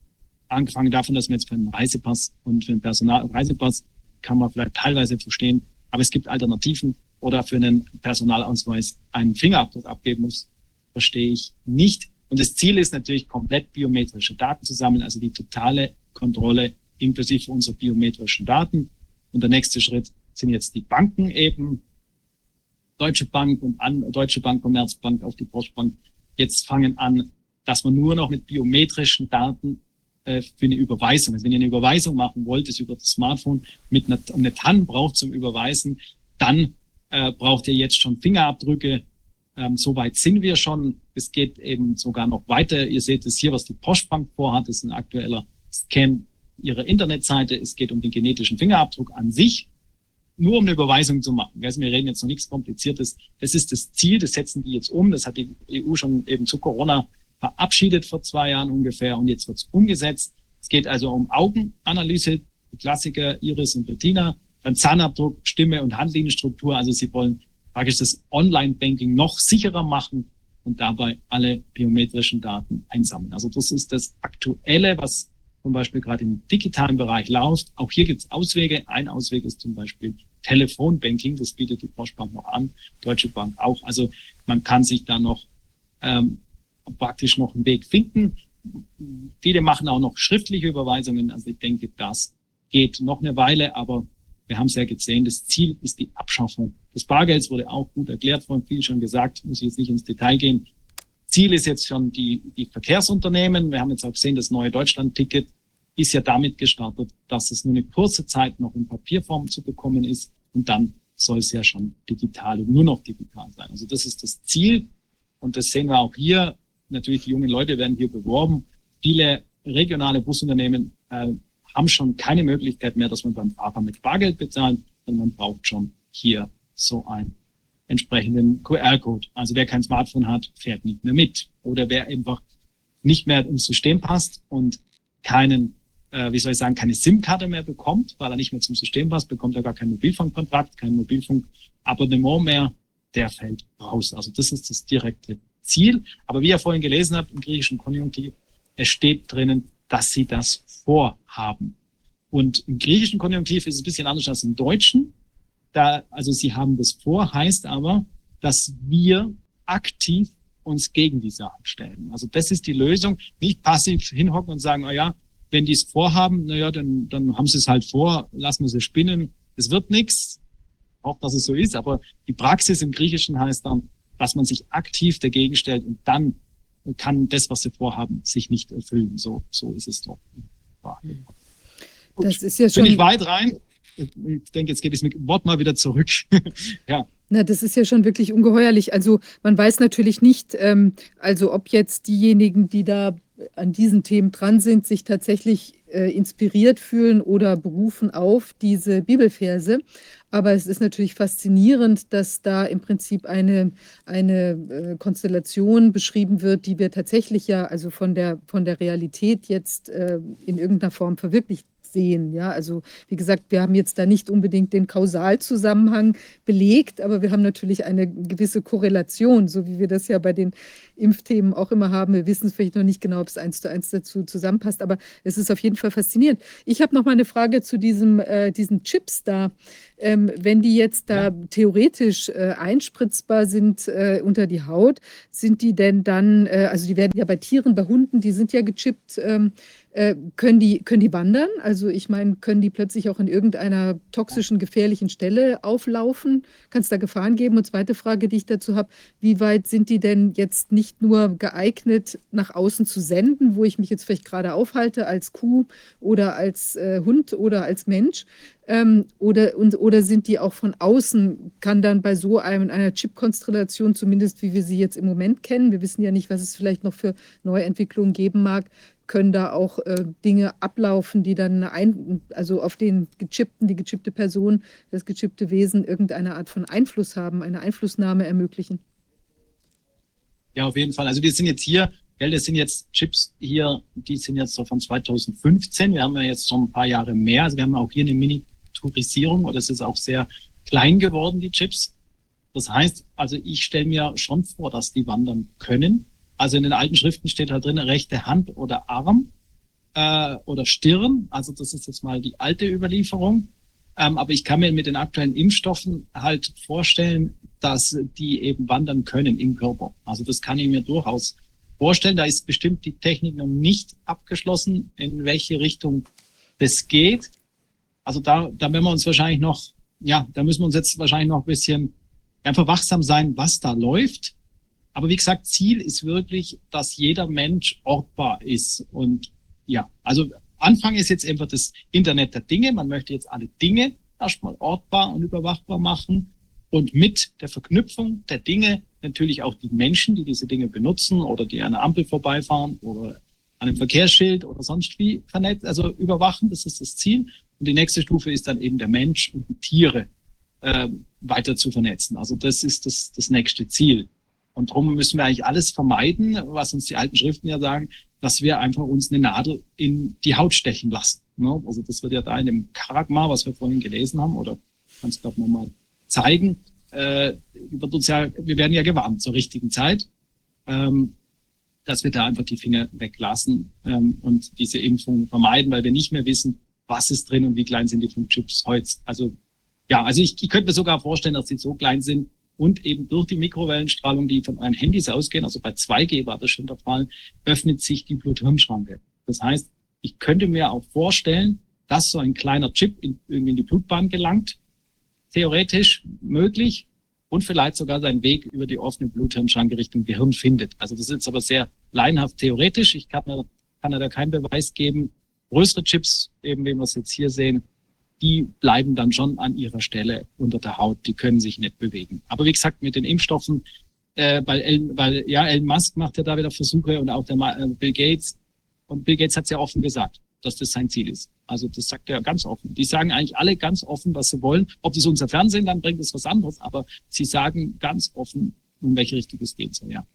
Angefangen davon, dass man jetzt für einen Reisepass und für einen Personal Reisepass kann man vielleicht teilweise verstehen, aber es gibt Alternativen oder für einen Personalausweis einen Fingerabdruck abgeben muss, verstehe ich nicht. Und das Ziel ist natürlich komplett biometrische Daten zu sammeln, also die totale Kontrolle inklusive unserer biometrischen Daten. Und der nächste Schritt sind jetzt die Banken eben, Deutsche Bank und an, Deutsche Bank, Commerzbank, auf die Postbank, jetzt fangen an, dass man nur noch mit biometrischen Daten äh, für eine Überweisung, also wenn ihr eine Überweisung machen wollt, ist über das Smartphone mit einer, eine TAN braucht zum Überweisen, dann äh, braucht ihr jetzt schon Fingerabdrücke. Ähm, Soweit sind wir schon. Es geht eben sogar noch weiter. Ihr seht es hier, was die Postbank vorhat. Das ist ein aktueller Scan ihrer Internetseite. Es geht um den genetischen Fingerabdruck an sich, nur um eine Überweisung zu machen. Wir reden jetzt noch nichts Kompliziertes. Das ist das Ziel, das setzen die jetzt um. Das hat die EU schon eben zu Corona verabschiedet vor zwei Jahren ungefähr und jetzt wird es umgesetzt. Es geht also um Augenanalyse, die Klassiker Iris und dann Zahnabdruck, Stimme und Handlinienstruktur. Also sie wollen praktisch das Online-Banking noch sicherer machen und dabei alle biometrischen Daten einsammeln. Also das ist das Aktuelle, was zum Beispiel gerade im digitalen Bereich läuft. Auch hier gibt es Auswege. Ein Ausweg ist zum Beispiel Telefonbanking. Das bietet die Postbank noch an, Deutsche Bank auch. Also man kann sich da noch ähm, praktisch noch einen Weg finden. Viele machen auch noch schriftliche Überweisungen. Also ich denke, das geht noch eine Weile, aber wir haben es ja gesehen, das Ziel ist die Abschaffung des Bargelds, wurde auch gut erklärt, von vielen schon gesagt, muss ich jetzt nicht ins Detail gehen. Ziel ist jetzt schon die, die Verkehrsunternehmen. Wir haben jetzt auch gesehen, das neue Deutschland-Ticket ist ja damit gestartet, dass es nur eine kurze Zeit noch in Papierform zu bekommen ist und dann soll es ja schon digital und nur noch digital sein. Also das ist das Ziel und das sehen wir auch hier. Natürlich, die jungen Leute werden hier beworben. Viele regionale Busunternehmen äh, haben schon keine Möglichkeit mehr, dass man beim Fahrer mit Bargeld bezahlt, sondern man braucht schon hier so einen entsprechenden QR-Code. Also wer kein Smartphone hat, fährt nicht mehr mit. Oder wer einfach nicht mehr ins System passt und keinen, äh, wie soll ich sagen, keine SIM-Karte mehr bekommt, weil er nicht mehr zum System passt, bekommt er gar keinen Mobilfunkkontrakt, kein Mobilfunkabonnement mehr, der fällt raus. Also das ist das direkte Ziel. Aber wie ihr vorhin gelesen habt im griechischen Konjunktiv, es steht drinnen, dass sie das vorhaben. Und im griechischen Konjunktiv ist es ein bisschen anders als im deutschen. Da, also sie haben das vor, heißt aber, dass wir aktiv uns gegen die Sachen stellen. Also das ist die Lösung. Nicht passiv hinhocken und sagen, na ja, wenn die es vorhaben, na ja, dann, dann haben sie es halt vor, lassen wir sie spinnen. Es wird nichts. Auch, dass es so ist. Aber die Praxis im Griechischen heißt dann, dass man sich aktiv dagegen stellt und dann kann das, was sie vorhaben, sich nicht erfüllen. So, so ist es doch. Das ist ja schon. Bin ich weit rein? Ich denke, jetzt geht es mit Wort mal wieder zurück. ja. Na, das ist ja schon wirklich ungeheuerlich. Also man weiß natürlich nicht, ähm, also ob jetzt diejenigen, die da an diesen Themen dran sind, sich tatsächlich äh, inspiriert fühlen oder berufen auf diese Bibelverse. Aber es ist natürlich faszinierend, dass da im Prinzip eine, eine äh, Konstellation beschrieben wird, die wir tatsächlich ja also von der, von der Realität jetzt äh, in irgendeiner Form verwirklicht sehen. Ja, also wie gesagt, wir haben jetzt da nicht unbedingt den Kausalzusammenhang belegt, aber wir haben natürlich eine gewisse Korrelation, so wie wir das ja bei den Impfthemen auch immer haben. Wir wissen vielleicht noch nicht genau, ob es eins zu eins dazu zusammenpasst, aber es ist auf jeden Fall faszinierend. Ich habe noch mal eine Frage zu diesem, äh, diesen Chips da. Ähm, wenn die jetzt da ja. theoretisch äh, einspritzbar sind äh, unter die Haut, sind die denn dann, äh, also die werden ja bei Tieren, bei Hunden, die sind ja gechippt, ähm, äh, können, die, können die wandern? Also ich meine, können die plötzlich auch an irgendeiner toxischen, gefährlichen Stelle auflaufen? Kann es da Gefahren geben? Und zweite Frage, die ich dazu habe, wie weit sind die denn jetzt nicht nur geeignet, nach außen zu senden, wo ich mich jetzt vielleicht gerade aufhalte als Kuh oder als äh, Hund oder als Mensch? Ähm, oder, und, oder sind die auch von außen, kann dann bei so einem, einer Chip-Konstellation, zumindest wie wir sie jetzt im Moment kennen, wir wissen ja nicht, was es vielleicht noch für Neuentwicklungen geben mag, können da auch äh, Dinge ablaufen, die dann ein, also auf den gechippten, die gechippte Person, das gechippte Wesen irgendeine Art von Einfluss haben, eine Einflussnahme ermöglichen. Ja, auf jeden Fall. Also wir sind jetzt hier, gell, das sind jetzt Chips hier, die sind jetzt so von 2015. Wir haben ja jetzt schon ein paar Jahre mehr. Also wir haben auch hier eine Miniaturisierung oder es ist auch sehr klein geworden, die Chips. Das heißt, also ich stelle mir schon vor, dass die wandern können. Also in den alten Schriften steht halt drin, rechte Hand oder Arm äh, oder Stirn. Also das ist jetzt mal die alte Überlieferung. Ähm, aber ich kann mir mit den aktuellen Impfstoffen halt vorstellen, dass die eben wandern können im Körper. Also das kann ich mir durchaus vorstellen. Da ist bestimmt die Technik noch nicht abgeschlossen, in welche Richtung das geht. Also da, da werden wir uns wahrscheinlich noch, ja, da müssen wir uns jetzt wahrscheinlich noch ein bisschen einfach wachsam sein, was da läuft. Aber wie gesagt, Ziel ist wirklich, dass jeder Mensch ortbar ist. Und ja, also Anfang ist jetzt einfach das Internet der Dinge. Man möchte jetzt alle Dinge erstmal ortbar und überwachbar machen. Und mit der Verknüpfung der Dinge natürlich auch die Menschen, die diese Dinge benutzen oder die an der Ampel vorbeifahren oder an einem Verkehrsschild oder sonst wie vernetzt, also überwachen, das ist das Ziel. Und die nächste Stufe ist dann eben der Mensch und die Tiere äh, weiter zu vernetzen. Also das ist das, das nächste Ziel. Und darum müssen wir eigentlich alles vermeiden, was uns die alten Schriften ja sagen, dass wir einfach uns eine Nadel in die Haut stechen lassen. Ne? Also das wird ja da in dem Karagma, was wir vorhin gelesen haben, oder kannst du nochmal zeigen, äh, wird uns ja, wir werden ja gewarnt zur richtigen Zeit, ähm, dass wir da einfach die Finger weglassen ähm, und diese Impfung vermeiden, weil wir nicht mehr wissen, was ist drin und wie klein sind die Funkchips heute. Also ja, also ich, ich könnte mir sogar vorstellen, dass sie so klein sind, und eben durch die Mikrowellenstrahlung, die von euren Handys ausgehen, also bei 2G war das schon der Fall, öffnet sich die Blut-Hirn-Schranke. Das heißt, ich könnte mir auch vorstellen, dass so ein kleiner Chip in, irgendwie in die Blutbahn gelangt, theoretisch möglich und vielleicht sogar seinen Weg über die offene Blut-Hirn-Schranke Richtung Gehirn findet. Also das ist aber sehr laienhaft theoretisch. Ich kann, kann da keinen Beweis geben. Größere Chips, eben wie wir es jetzt hier sehen, die bleiben dann schon an ihrer Stelle unter der Haut, die können sich nicht bewegen. Aber wie gesagt, mit den Impfstoffen, äh, weil, Elon, weil ja, Elon Musk macht ja da wieder Versuche und auch der äh, Bill Gates. Und Bill Gates hat es ja offen gesagt. dass das sein Ziel ist. Also das sagt er ganz offen. Die sagen eigentlich alle ganz offen, was sie wollen. Ob das unser Fernsehen dann bringt, ist was anderes, aber sie sagen ganz offen, in welche Richtung es gehen soll, ja.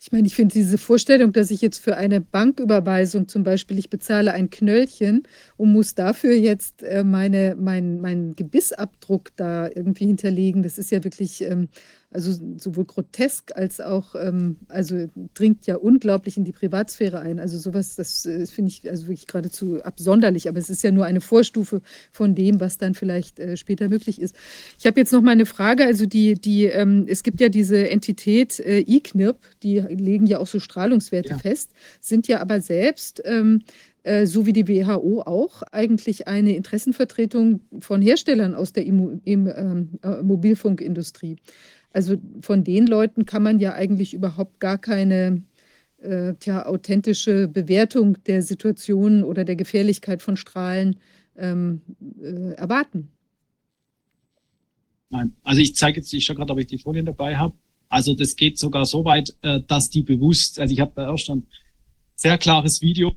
Ich meine, ich finde diese Vorstellung, dass ich jetzt für eine Banküberweisung zum Beispiel, ich bezahle ein Knöllchen und muss dafür jetzt äh, meine, mein, meinen Gebissabdruck da irgendwie hinterlegen, das ist ja wirklich ähm, also sowohl grotesk als auch, ähm, also dringt ja unglaublich in die Privatsphäre ein. Also sowas, das äh, finde ich also wirklich geradezu absonderlich, aber es ist ja nur eine Vorstufe von dem, was dann vielleicht äh, später möglich ist. Ich habe jetzt noch mal eine Frage, also die, die, ähm, es gibt ja diese Entität äh, IKNIRP, die legen ja auch so Strahlungswerte ja. fest, sind ja aber selbst ähm, äh, so wie die WHO auch, eigentlich eine Interessenvertretung von Herstellern aus der Immo im, ähm, äh, Mobilfunkindustrie. Also von den Leuten kann man ja eigentlich überhaupt gar keine äh, tja, authentische Bewertung der Situation oder der Gefährlichkeit von Strahlen ähm, äh, erwarten. Nein, also ich zeige jetzt, ich schaue gerade, ob ich die Folien dabei habe. Also das geht sogar so weit, äh, dass die bewusst, also ich habe da auch schon sehr klares Video,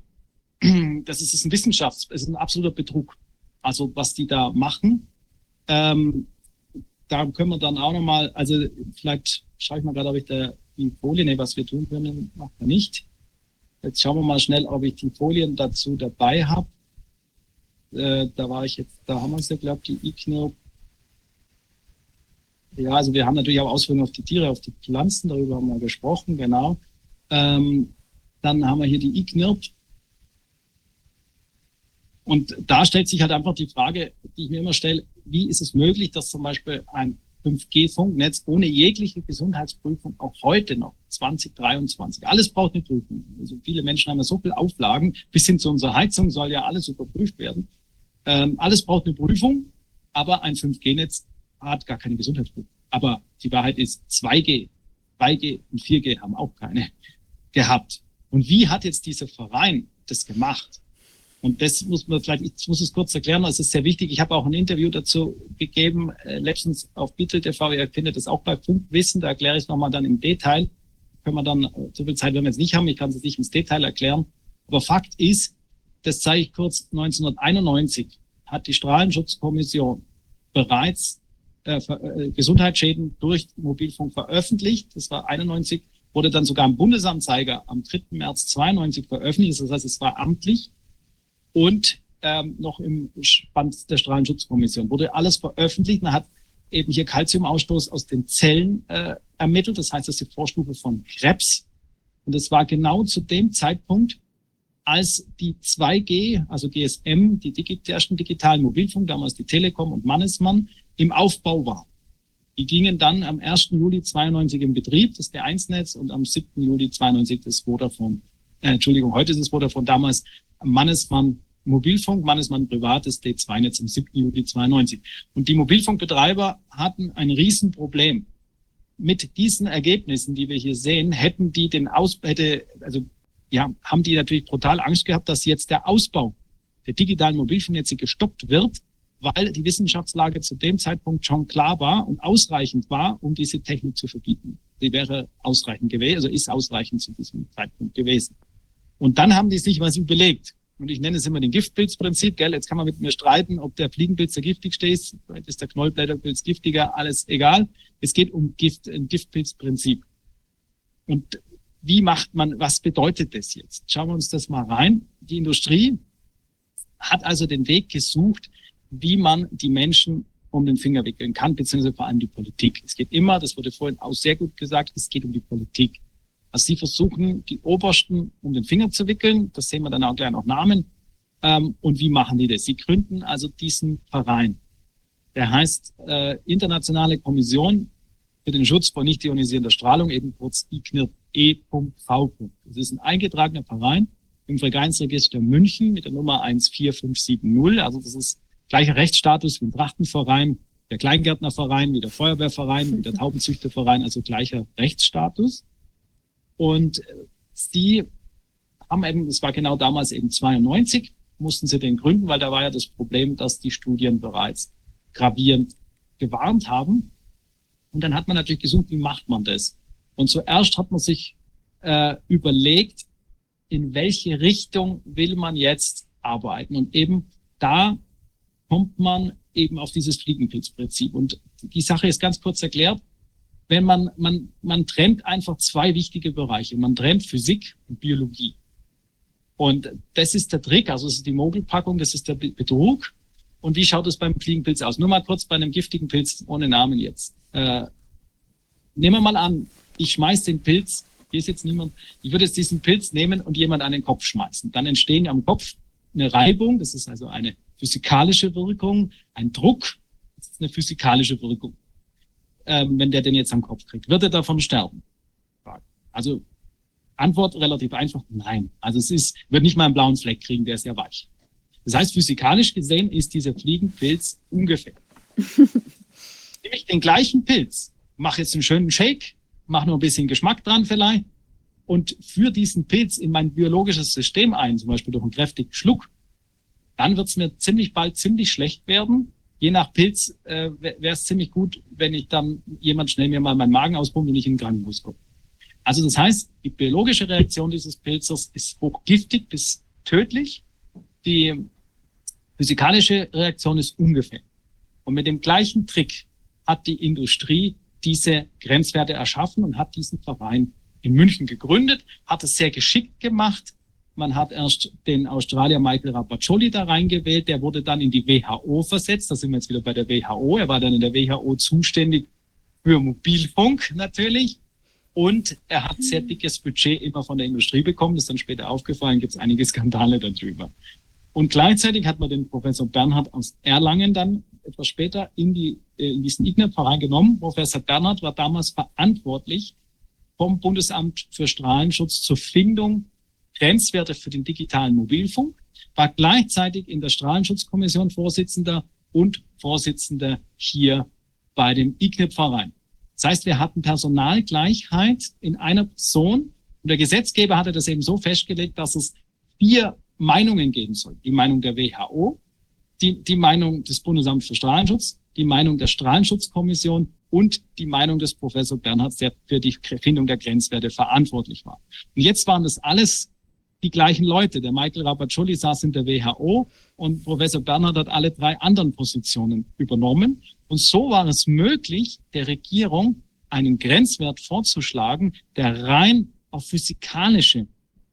das ist, ist ein Wissenschafts-, es ist ein absoluter Betrug. Also was die da machen, ähm, da können wir dann auch nochmal, also vielleicht schaue ich mal gerade, ob ich da die Folien, was wir tun können, macht er nicht. Jetzt schauen wir mal schnell, ob ich die Folien dazu dabei habe. Äh, da war ich jetzt, da haben wir es ja, glaube ich, die IKNOP. Ja, also wir haben natürlich auch Auswirkungen auf die Tiere, auf die Pflanzen, darüber haben wir gesprochen, genau. Ähm, dann haben wir hier die IKNIRP. Und da stellt sich halt einfach die Frage, die ich mir immer stelle, wie ist es möglich, dass zum Beispiel ein 5G-Funknetz ohne jegliche Gesundheitsprüfung auch heute noch 2023. Alles braucht eine Prüfung. Also viele Menschen haben ja so viel Auflagen, bis hin zu unserer Heizung soll ja alles überprüft werden. Ähm, alles braucht eine Prüfung, aber ein 5G-Netz hat gar keine Gesundheitsprüfung. Aber die Wahrheit ist 2G, 3G und 4G haben auch keine gehabt. Und wie hat jetzt dieser Verein das gemacht? Und das muss man vielleicht, ich muss es kurz erklären, das ist sehr wichtig. Ich habe auch ein Interview dazu gegeben, äh, letztens auf Bitte TV. Ihr findet das auch bei Punktwissen, da erkläre ich es nochmal dann im Detail. Können wir dann, äh, so viel Zeit werden wir jetzt nicht haben, ich kann es nicht ins Detail erklären. Aber Fakt ist, das zeige ich kurz, 1991 hat die Strahlenschutzkommission bereits äh, äh, Gesundheitsschäden durch Mobilfunk veröffentlicht. Das war 91, wurde dann sogar im Bundesanzeiger am 3. März 92 veröffentlicht. Das heißt, es war amtlich und ähm, noch im Band der Strahlenschutzkommission. Wurde alles veröffentlicht. Man hat eben hier Calciumausstoß aus den Zellen äh, ermittelt. Das heißt, das ist die Vorstufe von Krebs. Und es war genau zu dem Zeitpunkt, als die 2G, also GSM, die ersten digitalen Mobilfunk, damals die Telekom und Mannesmann, im Aufbau war. Die gingen dann am 1. Juli 92 in Betrieb, das D1-Netz, und am 7. Juli 92 das Vodafone, äh, Entschuldigung, heute ist es Vodafone, damals Mannesmann Mobilfunk, Mannesmann privates D2-Netz am 7. Juli 92. Und die Mobilfunkbetreiber hatten ein Riesenproblem. Mit diesen Ergebnissen, die wir hier sehen, hätten die den Aus, hätte, also, ja, haben die natürlich brutal Angst gehabt, dass jetzt der Ausbau der digitalen Mobilfunknetze gestoppt wird, weil die Wissenschaftslage zu dem Zeitpunkt schon klar war und ausreichend war, um diese Technik zu verbieten. Die wäre ausreichend gewesen, also ist ausreichend zu diesem Zeitpunkt gewesen. Und dann haben die sich was überlegt. Und ich nenne es immer den Giftpilzprinzip, gell? Jetzt kann man mit mir streiten, ob der Fliegenpilz der giftigste ist. Vielleicht ist der Knollblätterpilz giftiger, alles egal. Es geht um Gift, ein Giftpilzprinzip. Und wie macht man, was bedeutet das jetzt? Schauen wir uns das mal rein. Die Industrie hat also den Weg gesucht, wie man die Menschen um den Finger wickeln kann, beziehungsweise vor allem die Politik. Es geht immer, das wurde vorhin auch sehr gut gesagt, es geht um die Politik. Also sie versuchen, die Obersten um den Finger zu wickeln. Das sehen wir dann auch gleich noch Namen. Ähm, und wie machen die das? Sie gründen also diesen Verein. Der heißt äh, Internationale Kommission für den Schutz vor nicht ionisierender Strahlung, eben kurz IKNIRP E.V. Das ist ein eingetragener Verein im Frequenzregister München mit der Nummer 14570. Also das ist gleicher Rechtsstatus wie ein Trachtenverein, der Kleingärtnerverein, wie der Feuerwehrverein, wie der Taubenzüchterverein, also gleicher Rechtsstatus. Und sie haben eben, es war genau damals eben 92, mussten sie den gründen, weil da war ja das Problem, dass die Studien bereits gravierend gewarnt haben. Und dann hat man natürlich gesucht, wie macht man das? Und zuerst hat man sich äh, überlegt, in welche Richtung will man jetzt arbeiten. Und eben da kommt man eben auf dieses Fliegenpilzprinzip. Und die Sache ist ganz kurz erklärt. Wenn man, man, man trennt einfach zwei wichtige Bereiche. Man trennt Physik und Biologie. Und das ist der Trick, also das ist die Mogelpackung, das ist der Betrug. Und wie schaut es beim Fliegenpilz aus? Nur mal kurz bei einem giftigen Pilz ohne Namen jetzt. Äh, nehmen wir mal an, ich schmeiß den Pilz, hier ist jetzt niemand, ich würde jetzt diesen Pilz nehmen und jemand an den Kopf schmeißen. Dann entstehen am Kopf eine Reibung, das ist also eine physikalische Wirkung, ein Druck, das ist eine physikalische Wirkung. Ähm, wenn der den jetzt am Kopf kriegt, wird er davon sterben? Also Antwort relativ einfach, nein. Also es ist, wird nicht mal einen blauen Fleck kriegen, der ist ja weich. Das heißt, physikalisch gesehen ist dieser Fliegenpilz ungefähr. Nehme ich den gleichen Pilz, mache jetzt einen schönen Shake, mache nur ein bisschen Geschmack dran vielleicht und führe diesen Pilz in mein biologisches System ein, zum Beispiel durch einen kräftigen Schluck, dann wird es mir ziemlich bald ziemlich schlecht werden. Je nach Pilz äh, wäre es ziemlich gut, wenn ich dann jemand schnell mir mal meinen Magen auspumpt und ich in den Krankenhaus komme. Also das heißt, die biologische Reaktion dieses Pilzers ist hochgiftig bis tödlich. Die physikalische Reaktion ist ungefähr. Und mit dem gleichen Trick hat die Industrie diese Grenzwerte erschaffen und hat diesen Verein in München gegründet, hat es sehr geschickt gemacht. Man hat erst den Australier Michael Rapaccioli da reingewählt, der wurde dann in die WHO versetzt. Da sind wir jetzt wieder bei der WHO. Er war dann in der WHO zuständig für Mobilfunk natürlich. Und er hat sehr dickes Budget immer von der Industrie bekommen. Das ist dann später aufgefallen, gibt es einige Skandale darüber. Und gleichzeitig hat man den Professor Bernhard aus Erlangen dann etwas später in, die, äh, in diesen IGNAP-Verein genommen. Professor Bernhard war damals verantwortlich vom Bundesamt für Strahlenschutz zur Findung Grenzwerte für den digitalen Mobilfunk, war gleichzeitig in der Strahlenschutzkommission Vorsitzender und Vorsitzender hier bei dem IGNIP-Verein. Das heißt, wir hatten Personalgleichheit in einer Person und der Gesetzgeber hatte das eben so festgelegt, dass es vier Meinungen geben soll. Die Meinung der WHO, die, die Meinung des Bundesamts für Strahlenschutz, die Meinung der Strahlenschutzkommission und die Meinung des Professor Bernhards, der für die Findung der Grenzwerte verantwortlich war. Und jetzt waren das alles die gleichen Leute. Der Michael Rapaccioli saß in der WHO und Professor Bernhard hat alle drei anderen Positionen übernommen. Und so war es möglich, der Regierung einen Grenzwert vorzuschlagen, der rein auf physikalische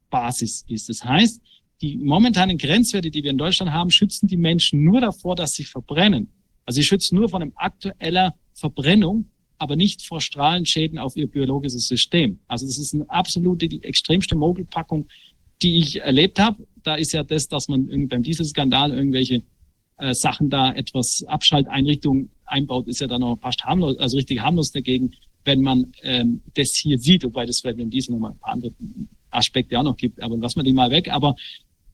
Basis ist. Das heißt, die momentanen Grenzwerte, die wir in Deutschland haben, schützen die Menschen nur davor, dass sie verbrennen. Also sie schützen nur von einem aktueller Verbrennung, aber nicht vor Strahlenschäden auf ihr biologisches System. Also das ist eine absolute, die extremste Mogelpackung, die ich erlebt habe. Da ist ja das, dass man beim Dieselskandal irgendwelche äh, Sachen da etwas Abschalteinrichtungen einbaut, ist ja dann auch fast harmlos, also richtig harmlos dagegen, wenn man ähm, das hier sieht, wobei das vielleicht beim Diesel nochmal ein paar andere Aspekte auch noch gibt, aber lassen wir die mal weg. Aber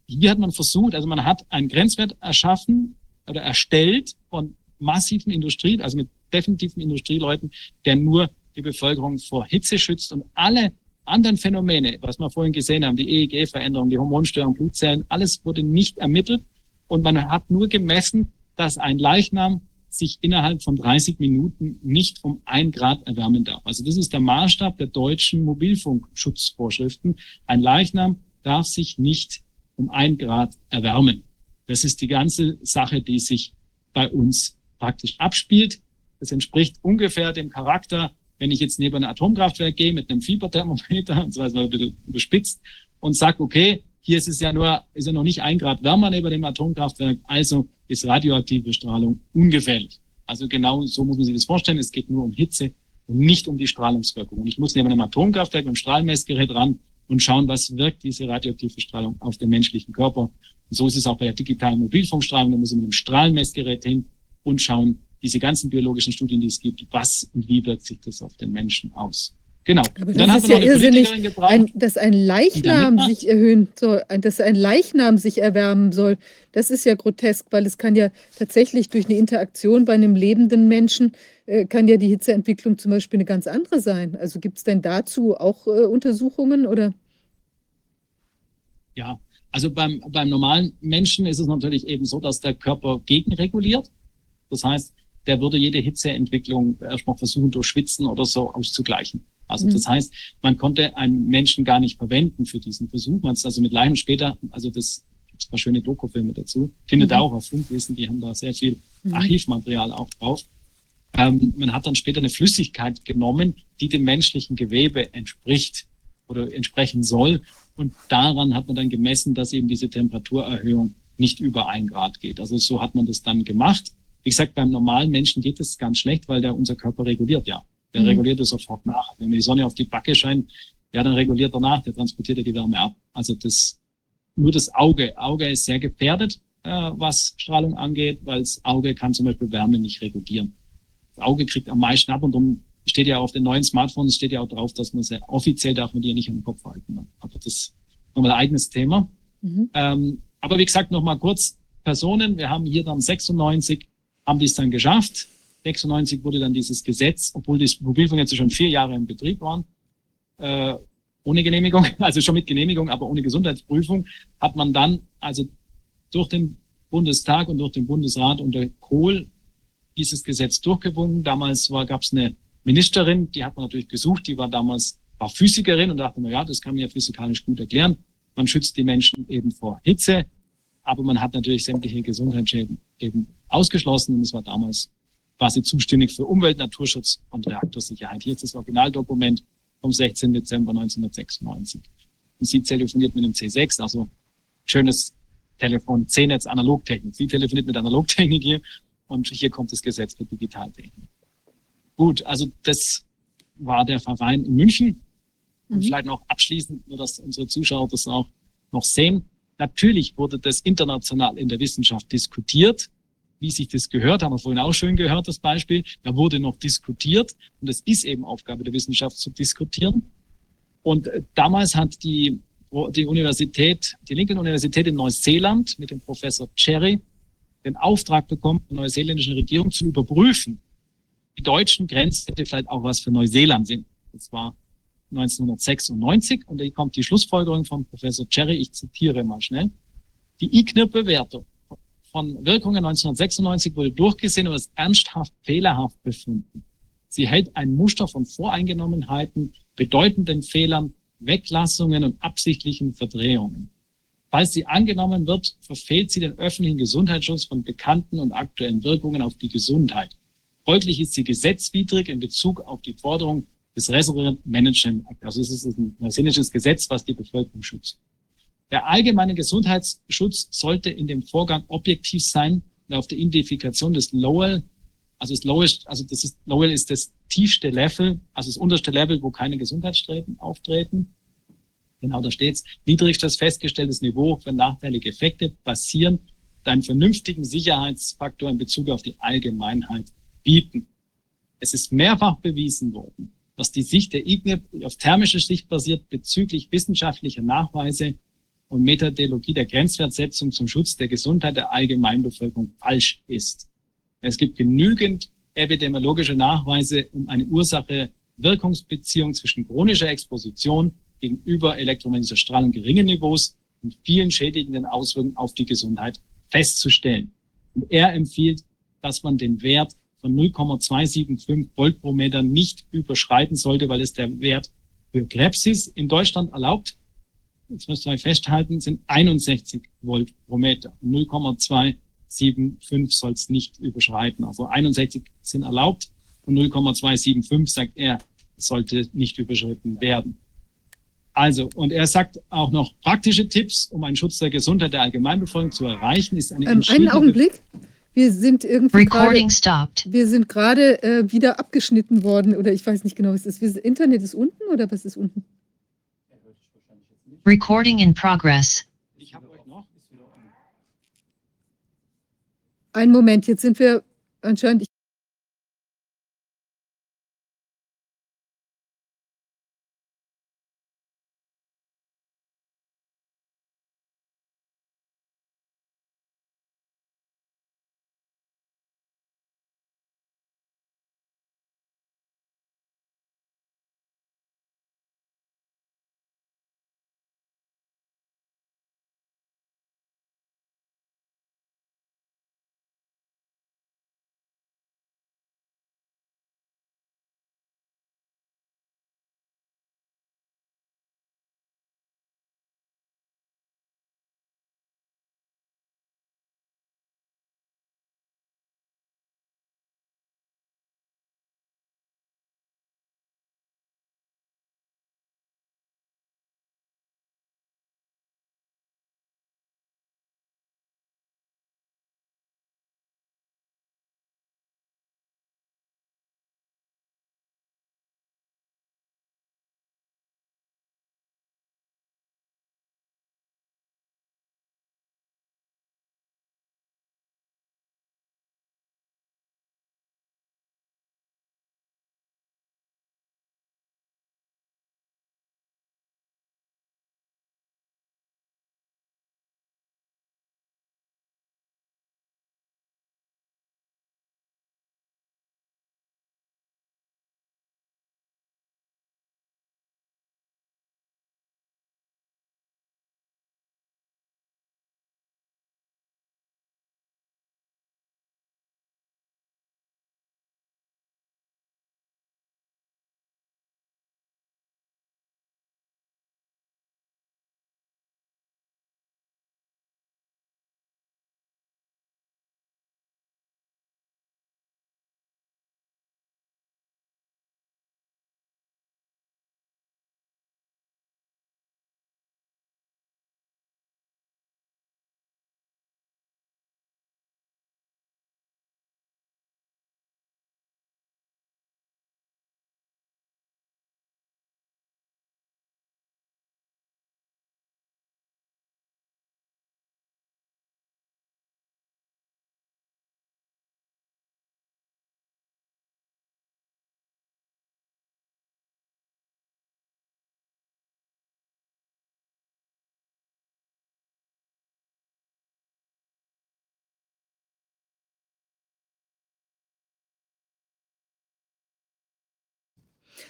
hier hat man versucht, also man hat einen Grenzwert erschaffen oder erstellt von massiven Industrie, also mit definitiven Industrieleuten, der nur die Bevölkerung vor Hitze schützt und alle anderen Phänomene, was wir vorhin gesehen haben, die EEG-Veränderung, die Hormonstörung, Blutzellen, alles wurde nicht ermittelt und man hat nur gemessen, dass ein Leichnam sich innerhalb von 30 Minuten nicht um ein Grad erwärmen darf. Also das ist der Maßstab der deutschen Mobilfunkschutzvorschriften. Ein Leichnam darf sich nicht um ein Grad erwärmen. Das ist die ganze Sache, die sich bei uns praktisch abspielt. Das entspricht ungefähr dem Charakter, wenn ich jetzt neben ein Atomkraftwerk gehe mit einem Fieberthermometer, und so weiter, ein bisschen überspitzt, und sage, okay, hier ist es ja nur, ist ja noch nicht ein Grad wärmer neben dem Atomkraftwerk, also ist radioaktive Strahlung ungefährlich. Also genau so muss man sich das vorstellen. Es geht nur um Hitze und nicht um die Strahlungswirkung. Und ich muss neben einem Atomkraftwerk mit einem Strahlmessgerät ran und schauen, was wirkt diese radioaktive Strahlung auf den menschlichen Körper. Und so ist es auch bei der digitalen Mobilfunkstrahlung. Da muss ich mit einem Strahlenmessgerät hin und schauen, diese ganzen biologischen Studien, die es gibt, was und wie wirkt sich das auf den Menschen aus. Genau. Aber das dann ist ja irrsinnig, ein, dass ein Leichnam sich erhöhen soll, dass ein Leichnam sich erwärmen soll. Das ist ja grotesk, weil es kann ja tatsächlich durch eine Interaktion bei einem lebenden Menschen, äh, kann ja die Hitzeentwicklung zum Beispiel eine ganz andere sein. Also gibt es denn dazu auch äh, Untersuchungen oder? Ja, also beim, beim normalen Menschen ist es natürlich eben so, dass der Körper gegenreguliert. Das heißt, der würde jede Hitzeentwicklung erstmal versuchen, durch Schwitzen oder so auszugleichen. Also mhm. das heißt, man konnte einen Menschen gar nicht verwenden für diesen Versuch. Man ist also mit Leim später, also das Gibt ein paar schöne Dokufilme dazu. Findet Mhm. auch auf Funkwissen, die haben da sehr viel Mhm. Archivmaterial auch drauf. Ähm, man hat dann später eine Flüssigkeit genommen, die dem menschlichen Gewebe entspricht oder entsprechen soll. Und daran hat man dann gemessen, dass eben diese Temperaturerhöhung nicht über ein Grad geht. Also so hat man das dann gemacht. Wie gesagt, beim normalen Menschen geht es ganz schlecht, weil der unser Körper reguliert ja. Der Mhm. reguliert es sofort nach. Wenn die Sonne auf die Backe scheint, ja, dann reguliert er nach, der transportiert ja die Wärme ab. Also das, nur das Auge. Auge ist sehr gefährdet, äh, was Strahlung angeht, weil das Auge kann zum Beispiel Wärme nicht regulieren. Das Auge kriegt am meisten ab und darum steht ja auf den neuen Smartphones steht ja auch drauf, dass man sehr offiziell darf man die ja nicht im Kopf halten. ne? Aber das ist nochmal ein eigenes Thema. Mhm. Ähm, aber wie gesagt, nochmal kurz Personen. Wir haben hier dann 96, haben die es dann geschafft. 96 wurde dann dieses Gesetz, obwohl die Mobilfunknetze schon vier Jahre in Betrieb waren, äh, ohne Genehmigung, also schon mit Genehmigung, aber ohne Gesundheitsprüfung, hat man dann also durch den Bundestag und durch den Bundesrat unter Kohl dieses Gesetz durchgewungen. Damals gab es eine Ministerin, die hat man natürlich gesucht, die war damals war Physikerin und dachte, na ja, das kann man ja physikalisch gut erklären. Man schützt die Menschen eben vor Hitze, aber man hat natürlich sämtliche Gesundheitsschäden eben ausgeschlossen und es war damals quasi zuständig für Umwelt, Naturschutz und Reaktorsicherheit. Hier ist das Originaldokument vom 16. Dezember 1996. Und sie telefoniert mit dem C6, also schönes Telefon, C-Netz, Analogtechnik. Sie telefoniert mit Analogtechnik hier und hier kommt das Gesetz für Digitaltechnik. Gut, also das war der Verein in München. Und Mhm. vielleicht noch abschließend, nur dass unsere Zuschauer das auch noch sehen. Natürlich wurde das international in der Wissenschaft diskutiert. Wie sich das gehört, haben wir vorhin auch schön gehört, das Beispiel. Da wurde noch diskutiert. Und es ist eben Aufgabe der Wissenschaft zu diskutieren. Und äh, damals hat die, die Universität, die Lincoln Universität in Neuseeland mit dem Professor Cherry den Auftrag bekommen, der neuseeländischen Regierung zu überprüfen, die deutschen Grenzwerte vielleicht auch was für Neuseeland sind. Das war 1996 und hier kommt die Schlussfolgerung von Professor Cherry, ich zitiere mal schnell. Die IKNIRP-Bewertung von Wirkungen 1996 wurde durchgesehen und als ernsthaft fehlerhaft befunden. Sie hält ein Muster von Voreingenommenheiten, bedeutenden Fehlern, Weglassungen und absichtlichen Verdrehungen. Falls sie angenommen wird, verfehlt sie den öffentlichen Gesundheitsschutz von bekannten und aktuellen Wirkungen auf die Gesundheit. Folglich ist sie gesetzwidrig in Bezug auf die Forderung des Resident Management Act. Also es ist ein neuseeländisches Gesetz, was die Bevölkerung schützt. Der allgemeine Gesundheitsschutz sollte in dem Vorgang objektiv sein und auf der Identifikation des Lowell, also das Lowest, also das ist, Lowell ist das tiefste Level, also das unterste Level, wo keine Gesundheitsstreben auftreten. Genau, da steht's. Niedrigstes festgestelltes Niveau für nachteilige Effekte basieren auf einem vernünftigen Sicherheitsfaktor in Bezug auf die Allgemeinheit bieten. Es ist mehrfach bewiesen worden, dass die Sicht der IGNIP auf thermischer Sicht basiert bezüglich wissenschaftlicher Nachweise und Methodologie der Grenzwertsetzung zum Schutz der Gesundheit der Allgemeinbevölkerung falsch ist. Es gibt genügend epidemiologische Nachweise um eine Ursache-Wirkungsbeziehung zwischen chronischer Exposition gegenüber elektromagnetischer Strahlung geringen Niveaus und vielen schädigenden Auswirkungen auf die Gesundheit festzustellen. Und er empfiehlt, dass man den Wert von 0,275 Volt pro Meter nicht überschreiten sollte, weil es der Wert für Krebsis in Deutschland erlaubt, jetzt müssen wir festhalten, sind 61 Volt pro Meter. 0,275 soll es nicht überschreiten. Also 61 sind erlaubt und 0,275 sagt er, sollte nicht überschritten werden. Also, und er sagt auch noch praktische Tipps, um einen Schutz der Gesundheit der Allgemeinbevölkerung zu erreichen, ist eine Ähm, einen Augenblick. Wir sind irgendwie Recording gerade, stopped. wir sind gerade äh, wieder abgeschnitten worden oder ich weiß nicht genau, was es ist. Internet ist unten oder was ist unten? Recording in progress. Ich habe euch noch. Einen Moment, jetzt sind wir anscheinend,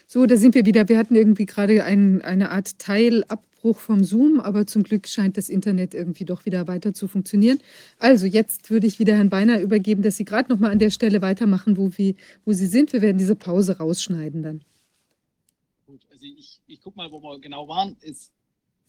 So, da sind wir wieder. Wir hatten irgendwie gerade ein, eine Art Teilabbruch vom Zoom, aber zum Glück scheint das Internet irgendwie doch wieder weiter zu funktionieren. Also jetzt würde ich wieder Herrn Beiner übergeben, dass Sie gerade noch mal an der Stelle weitermachen, wo, wir, wo Sie sind. Wir werden diese Pause rausschneiden dann. Gut, also ich, ich gucke mal, wo wir genau waren. Ist,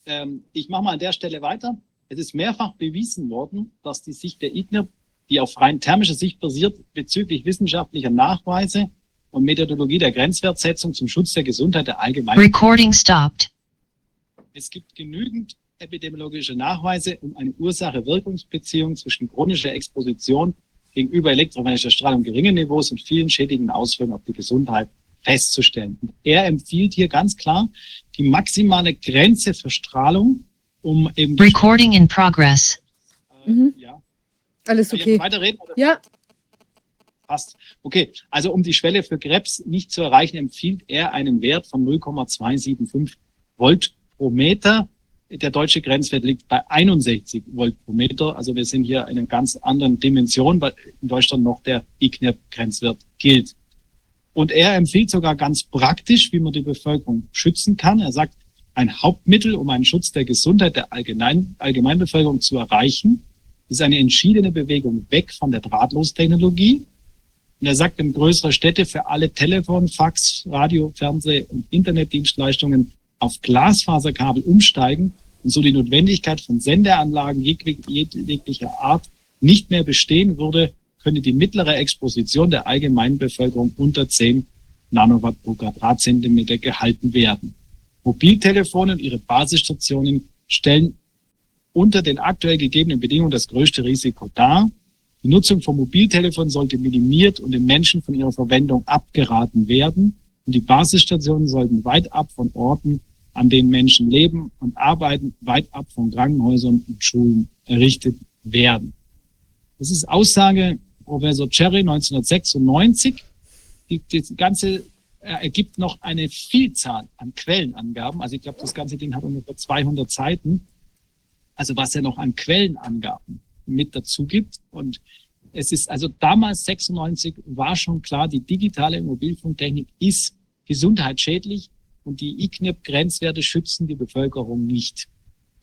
ähm, ich mache mal an der Stelle weiter. Es ist mehrfach bewiesen worden, dass die Sicht der IGNIR, die auf rein thermischer Sicht basiert, bezüglich wissenschaftlicher Nachweise und Methodologie der Grenzwertsetzung zum Schutz der Gesundheit der Allgemeinheit. Recording stopped. Es gibt genügend epidemiologische Nachweise, um eine Ursache-Wirkungsbeziehung zwischen chronischer Exposition gegenüber elektromagnetischer Strahlung geringen Niveaus und vielen schädigenden Auswirkungen auf die Gesundheit festzustellen. Und er empfiehlt hier ganz klar die maximale Grenze für Strahlung, um eben Recording in progress. äh, Mhm. ja. Alles okay. weiterreden? Oder? Ja, Passt. Okay, also um die Schwelle für Krebs nicht zu erreichen, empfiehlt er einen Wert von 0,275 Volt pro Meter. Der deutsche Grenzwert liegt bei 61 Volt pro Meter. Also wir sind hier in einer ganz anderen Dimension, weil in Deutschland noch der ICNIRP-Grenzwert gilt. Und er empfiehlt sogar ganz praktisch, wie man die Bevölkerung schützen kann. Er sagt, ein Hauptmittel, um einen Schutz der Gesundheit der Allgemein Allgemeinbevölkerung zu erreichen, ist eine entschiedene Bewegung weg von der Drahtlostechnologie und er sagt, wenn größere Städte für alle Telefon, Fax, Radio, Fernseh- und Internetdienstleistungen auf Glasfaserkabel umsteigen und so die Notwendigkeit von Sendeanlagen jeg- jeglicher Art nicht mehr bestehen würde, könnte die mittlere Exposition der allgemeinen Bevölkerung unter 10 Nanowatt pro Quadratzentimeter gehalten werden. Mobiltelefone und ihre Basisstationen stellen unter den aktuell gegebenen Bedingungen das größte Risiko dar. Die Nutzung von Mobiltelefonen sollte minimiert und den Menschen von ihrer Verwendung abgeraten werden. Und die Basisstationen sollten weit ab von Orten, an denen Menschen leben und arbeiten, weit ab von Krankenhäusern und Schulen errichtet werden. Das ist Aussage Professor Cherry 1996. Die, das Ganze äh, ergibt noch eine Vielzahl an Quellenangaben. Also ich glaube, das ganze Ding hat ungefähr 200 Seiten. Also was er noch an Quellenangaben mit dazu gibt. Und es ist also damals 96 war schon klar, die digitale Mobilfunktechnik ist gesundheitsschädlich und die ICNIRP-Grenzwerte schützen die Bevölkerung nicht.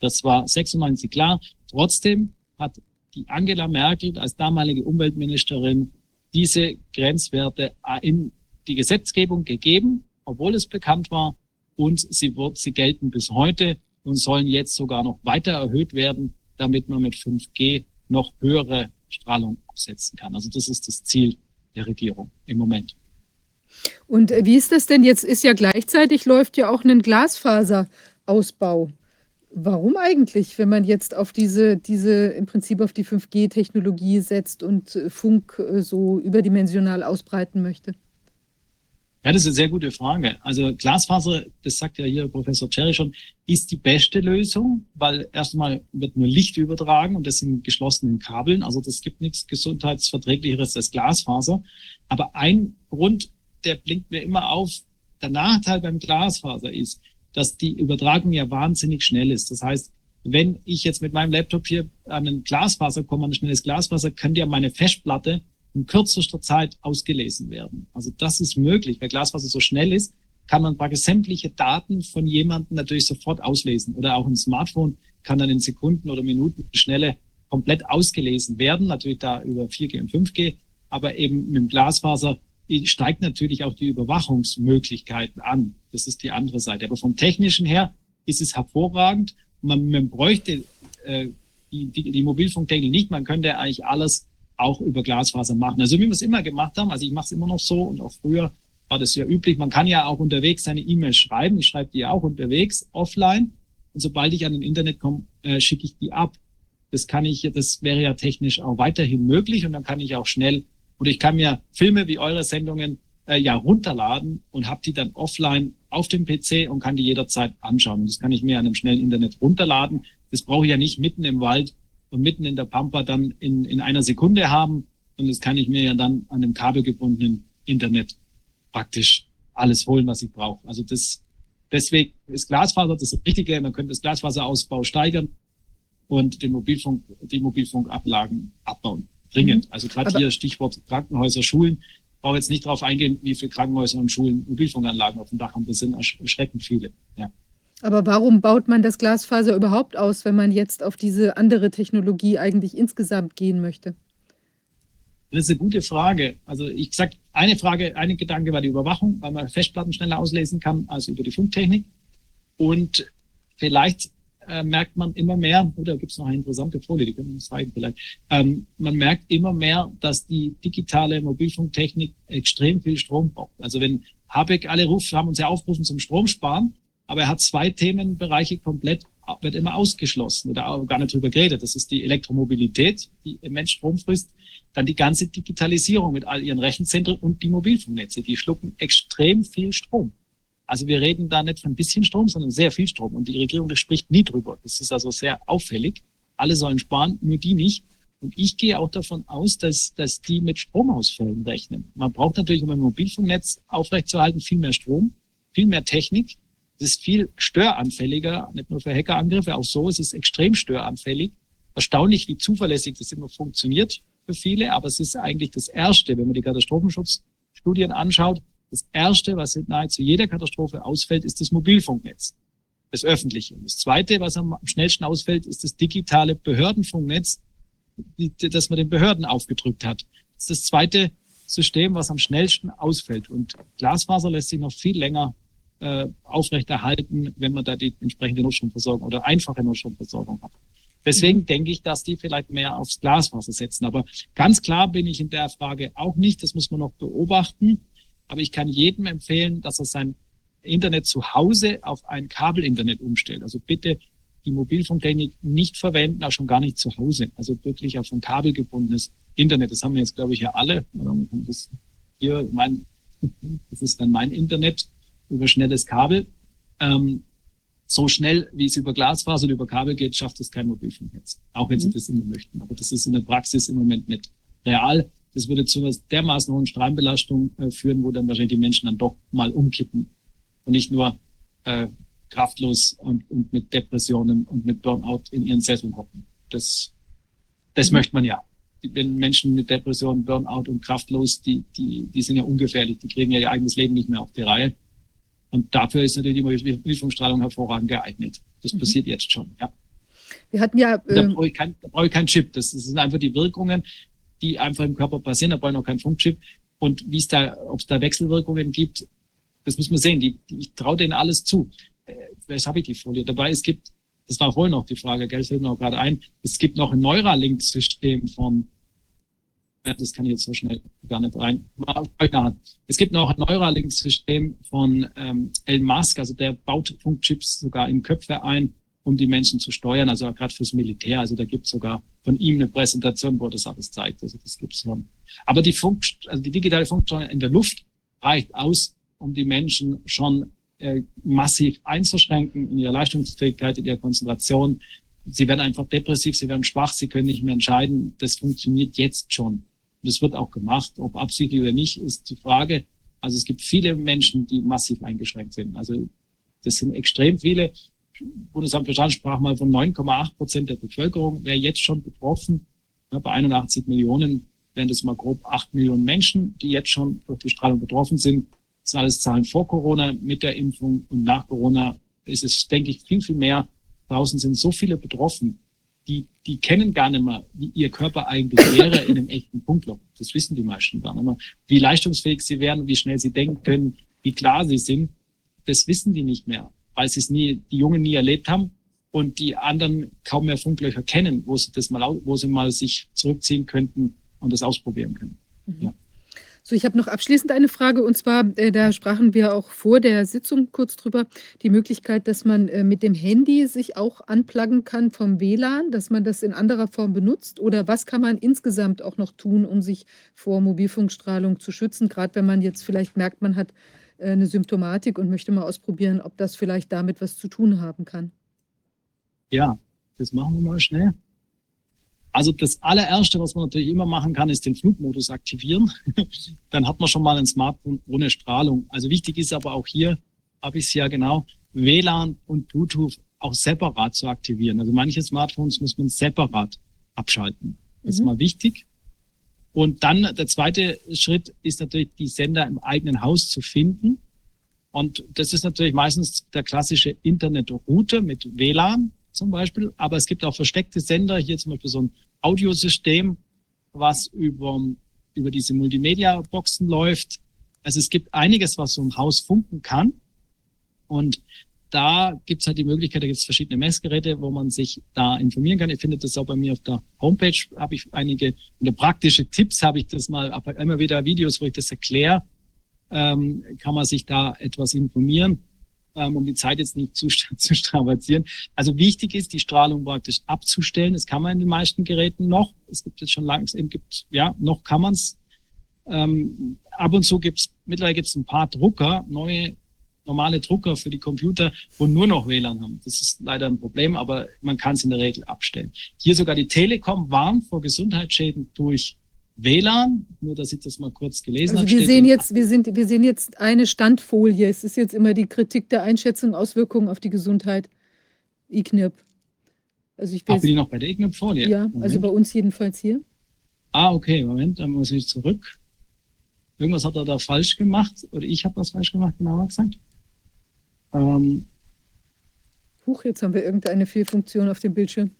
Das war 96 klar. Trotzdem hat die Angela Merkel als damalige Umweltministerin diese Grenzwerte in die Gesetzgebung gegeben, obwohl es bekannt war. Und sie, wird, sie gelten bis heute und sollen jetzt sogar noch weiter erhöht werden, damit man mit 5G noch höhere Strahlung absetzen kann. Also das ist das Ziel der Regierung im Moment. und äh, wie ist das denn jetzt? Ist ja gleichzeitig läuft ja auch ein Glasfaserausbau. Warum eigentlich, wenn man jetzt auf diese, diese im Prinzip auf die 5G-Technologie setzt und äh, Funk äh, so überdimensional ausbreiten möchte? Ja, das ist eine sehr gute Frage. Also Glasfaser, das sagt ja hier Professor Cherry schon, ist die beste Lösung, weil erstmal wird nur Licht übertragen und das in geschlossenen Kabeln. Also das gibt nichts gesundheitsverträglicheres als Glasfaser. Aber ein Grund, der blinkt mir immer auf, der Nachteil beim Glasfaser ist, dass die Übertragung ja wahnsinnig schnell ist. Das heißt, wenn ich jetzt mit meinem Laptop hier an ein Glasfaser komme, an ein schnelles Glasfaser, könnte ja meine Festplatte in kürzester Zeit ausgelesen werden. Also das ist möglich. Weil Glasfaser so schnell ist, kann man praktisch sämtliche Daten von jemandem natürlich sofort auslesen. Oder auch ein Smartphone kann dann in Sekunden oder Minuten Schnelle komplett ausgelesen werden. Natürlich da über 4G und 5G. Aber eben mit dem Glasfaser steigt natürlich auch die Überwachungsmöglichkeiten an. Das ist die andere Seite. Aber vom technischen her ist es hervorragend. Man, man bräuchte äh, die, die, die Mobilfunktechnik nicht. Man könnte eigentlich alles auch über Glasfaser machen. Also wie wir es immer gemacht haben, also ich mache es immer noch so und auch früher war das ja üblich. Man kann ja auch unterwegs seine E-Mails schreiben. Ich schreibe die ja auch unterwegs offline. Und sobald ich an den Internet komme, äh, schicke ich die ab. Das kann ich, das wäre ja technisch auch weiterhin möglich und dann kann ich auch schnell oder ich kann mir Filme wie eure Sendungen äh, ja runterladen und habe die dann offline auf dem PC und kann die jederzeit anschauen. Und das kann ich mir an einem schnellen Internet runterladen. Das brauche ich ja nicht mitten im Wald und mitten in der Pampa dann in, in einer Sekunde haben. Und das kann ich mir ja dann an dem kabelgebundenen Internet praktisch alles holen, was ich brauche. Also das, deswegen ist Glasfaser das Richtige. Man könnte das Glasfaserausbau steigern und den Mobilfunk, die Mobilfunkablagen abbauen. Dringend. Also gerade hier Stichwort Krankenhäuser, Schulen. brauche jetzt nicht darauf eingehen, wie viele Krankenhäuser und Schulen Mobilfunkanlagen auf dem Dach haben. Das sind erschreckend viele. Ja. Aber warum baut man das Glasfaser überhaupt aus, wenn man jetzt auf diese andere Technologie eigentlich insgesamt gehen möchte? Das ist eine gute Frage. Also ich sag, eine Frage, eine Gedanke war die Überwachung, weil man Festplatten schneller auslesen kann als über die Funktechnik. Und vielleicht äh, merkt man immer mehr, oder gibt es noch eine interessante Folie, die können wir uns zeigen vielleicht. Ähm, man merkt immer mehr, dass die digitale Mobilfunktechnik extrem viel Strom braucht. Also wenn Habeck alle ruft, haben uns ja aufgerufen zum Stromsparen, aber er hat zwei Themenbereiche komplett, wird immer ausgeschlossen oder gar nicht drüber geredet. Das ist die Elektromobilität, die immens Strom frisst. Dann die ganze Digitalisierung mit all ihren Rechenzentren und die Mobilfunknetze. Die schlucken extrem viel Strom. Also wir reden da nicht von ein bisschen Strom, sondern sehr viel Strom. Und die Regierung spricht nie drüber. Das ist also sehr auffällig. Alle sollen sparen, nur die nicht. Und ich gehe auch davon aus, dass, dass die mit Stromausfällen rechnen. Man braucht natürlich, um ein Mobilfunknetz aufrechtzuerhalten, viel mehr Strom, viel mehr Technik. Es ist viel störanfälliger, nicht nur für Hackerangriffe, auch so ist es extrem störanfällig. Erstaunlich, wie zuverlässig das immer funktioniert für viele, aber es ist eigentlich das Erste, wenn man die Katastrophenschutzstudien anschaut, das Erste, was nahezu jeder Katastrophe ausfällt, ist das Mobilfunknetz, das öffentliche. Und das Zweite, was am schnellsten ausfällt, ist das digitale Behördenfunknetz, das man den Behörden aufgedrückt hat. Das ist das zweite System, was am schnellsten ausfällt. Und Glasfaser lässt sich noch viel länger äh, aufrechterhalten, wenn man da die entsprechende Notstromversorgung oder einfache Notstromversorgung hat. Deswegen mhm. denke ich, dass die vielleicht mehr aufs Glasfaser setzen. Aber ganz klar bin ich in der Frage auch nicht. Das muss man noch beobachten. Aber ich kann jedem empfehlen, dass er sein Internet zu Hause auf ein Kabelinternet umstellt. Also bitte die Mobilfunktechnik nicht verwenden, auch schon gar nicht zu Hause. Also wirklich auf ein kabelgebundenes Internet. Das haben wir jetzt, glaube ich, ja alle. Das hier mein, das ist dann mein Internet über schnelles Kabel. Ähm, so schnell, wie es über Glasfaser und über Kabel geht, schafft es kein Mobilfunknetz. Auch wenn mhm. sie das immer möchten. Aber das ist in der Praxis im Moment nicht real. Das würde zu einer dermaßen hohen Strahlenbelastung äh, führen, wo dann wahrscheinlich die Menschen dann doch mal umkippen und nicht nur äh, kraftlos und, und mit Depressionen und mit Burnout in ihren Sesseln hocken. Das, das mhm. möchte man ja. Wenn Menschen mit Depressionen, Burnout und kraftlos, die, die, die sind ja ungefährlich, die kriegen ja ihr eigenes Leben nicht mehr auf die Reihe. Und dafür ist natürlich die Mobilfunkstrahlung hervorragend geeignet. Das mhm. passiert jetzt schon, ja. Wir hatten ja. Äh, da brauche ich, kein, da brauche ich keinen Chip. Das, das sind einfach die Wirkungen die einfach im Körper passieren. Da brauche ich noch keinen Funkchip. Und wie es da, ob es da Wechselwirkungen gibt, das muss man sehen. Die, die, ich traue denen alles zu. Äh, jetzt habe ich die Folie dabei. Es gibt, das war vorhin noch die Frage, gell, fällt mir auch gerade ein, es gibt noch ein Neuralink-System von, das kann ich jetzt so schnell gar nicht rein. Es gibt noch ein Neuralink-System von ähm, Elon Musk, also der baut Funkchips sogar in Köpfe ein um die Menschen zu steuern, also gerade fürs Militär. Also da gibt es sogar von ihm eine Präsentation, wo das alles zeigt. Also das gibt's schon. Aber die Funk, also die digitale Funksteuerung in der Luft reicht aus, um die Menschen schon äh, massiv einzuschränken in ihrer Leistungsfähigkeit, in ihrer Konzentration. Sie werden einfach depressiv, sie werden schwach, sie können nicht mehr entscheiden. Das funktioniert jetzt schon. Das wird auch gemacht. Ob absichtlich oder nicht, ist die Frage. Also es gibt viele Menschen, die massiv eingeschränkt sind. Also das sind extrem viele. Bundesamt für Straßensprache mal von 9,8 Prozent der Bevölkerung wäre jetzt schon betroffen. Ja, bei 81 Millionen wären das mal grob 8 Millionen Menschen, die jetzt schon durch die Strahlung betroffen sind. Das sind alles Zahlen vor Corona, mit der Impfung und nach Corona ist es, denke ich, viel, viel mehr. Draußen sind so viele betroffen, die, kennen gar nicht mehr, wie ihr Körper eigentlich wäre in einem echten Punktloch. Das wissen die meisten gar nicht mehr. Wie leistungsfähig sie wären, wie schnell sie denken können, wie klar sie sind, das wissen die nicht mehr weil sie es nie, die Jungen nie erlebt haben und die anderen kaum mehr Funklöcher kennen, wo sie das mal, wo sie mal sich zurückziehen könnten und das ausprobieren können. Mhm. Ja. So, ich habe noch abschließend eine Frage und zwar, äh, da sprachen wir auch vor der Sitzung kurz drüber, die Möglichkeit, dass man äh, mit dem Handy sich auch anpluggen kann vom WLAN, dass man das in anderer Form benutzt oder was kann man insgesamt auch noch tun, um sich vor Mobilfunkstrahlung zu schützen, gerade wenn man jetzt vielleicht merkt, man hat äh, eine Symptomatik und möchte mal ausprobieren, ob das vielleicht damit was zu tun haben kann. Ja, das machen wir mal schnell. Also das allererste, was man natürlich immer machen kann, ist den Flugmodus aktivieren. Dann hat man schon mal ein Smartphone ohne Strahlung. Also wichtig ist aber auch hier, habe ich es ja genau, WLAN und Bluetooth auch separat zu aktivieren. Also manche Smartphones muss man separat abschalten. Das ist mhm. mal wichtig. Und dann der zweite Schritt ist natürlich, die Sender im eigenen Haus zu finden. Und das ist natürlich meistens der klassische Internetrouter mit WLAN zum Beispiel. Aber es gibt auch versteckte Sender, hier zum Beispiel so ein Audiosystem, was über, über diese Multimedia-Boxen läuft. Also es gibt einiges, was so im Haus funken kann. Und da gibt's halt die Möglichkeit, da gibt's verschiedene Messgeräte, wo man sich da informieren kann. Ihr findet das auch bei mir auf der Homepage, habe ich einige unter praktische Tipps, habe ich das mal, immer wieder Videos, wo ich das erkläre, ähm, kann man sich da etwas informieren, um die Zeit jetzt nicht zu, zu strapazieren. Also wichtig ist, die Strahlung praktisch abzustellen. Das kann man in den meisten Geräten noch. Es gibt jetzt schon langsam, gibt, ja, noch kann man's. Ähm, ab und zu gibt's mittlerweile gibt's ein paar Drucker, neue normale Drucker für die Computer, wo nur noch WLAN haben. Das ist leider ein Problem, aber man kann es in der Regel abstellen. Hier sogar die Telekom warnt vor Gesundheitsschäden durch WLAN, nur dass ich das mal kurz gelesen Also habe. wir sehen jetzt, wir sind, wir sehen jetzt eine Standfolie. Es ist jetzt immer die Kritik der Einschätzung, Auswirkungen auf die Gesundheit. IKNIP. Also ich bin ich noch bei der Ignop-Folie? ja, also bei uns jedenfalls hier. Ah, okay, Moment, dann muss ich zurück. Irgendwas hat er da falsch gemacht, oder ich habe was falsch gemacht, genauer gesagt. Ähm, Huch, jetzt haben wir irgendeine Fehlfunktion auf dem Bildschirm.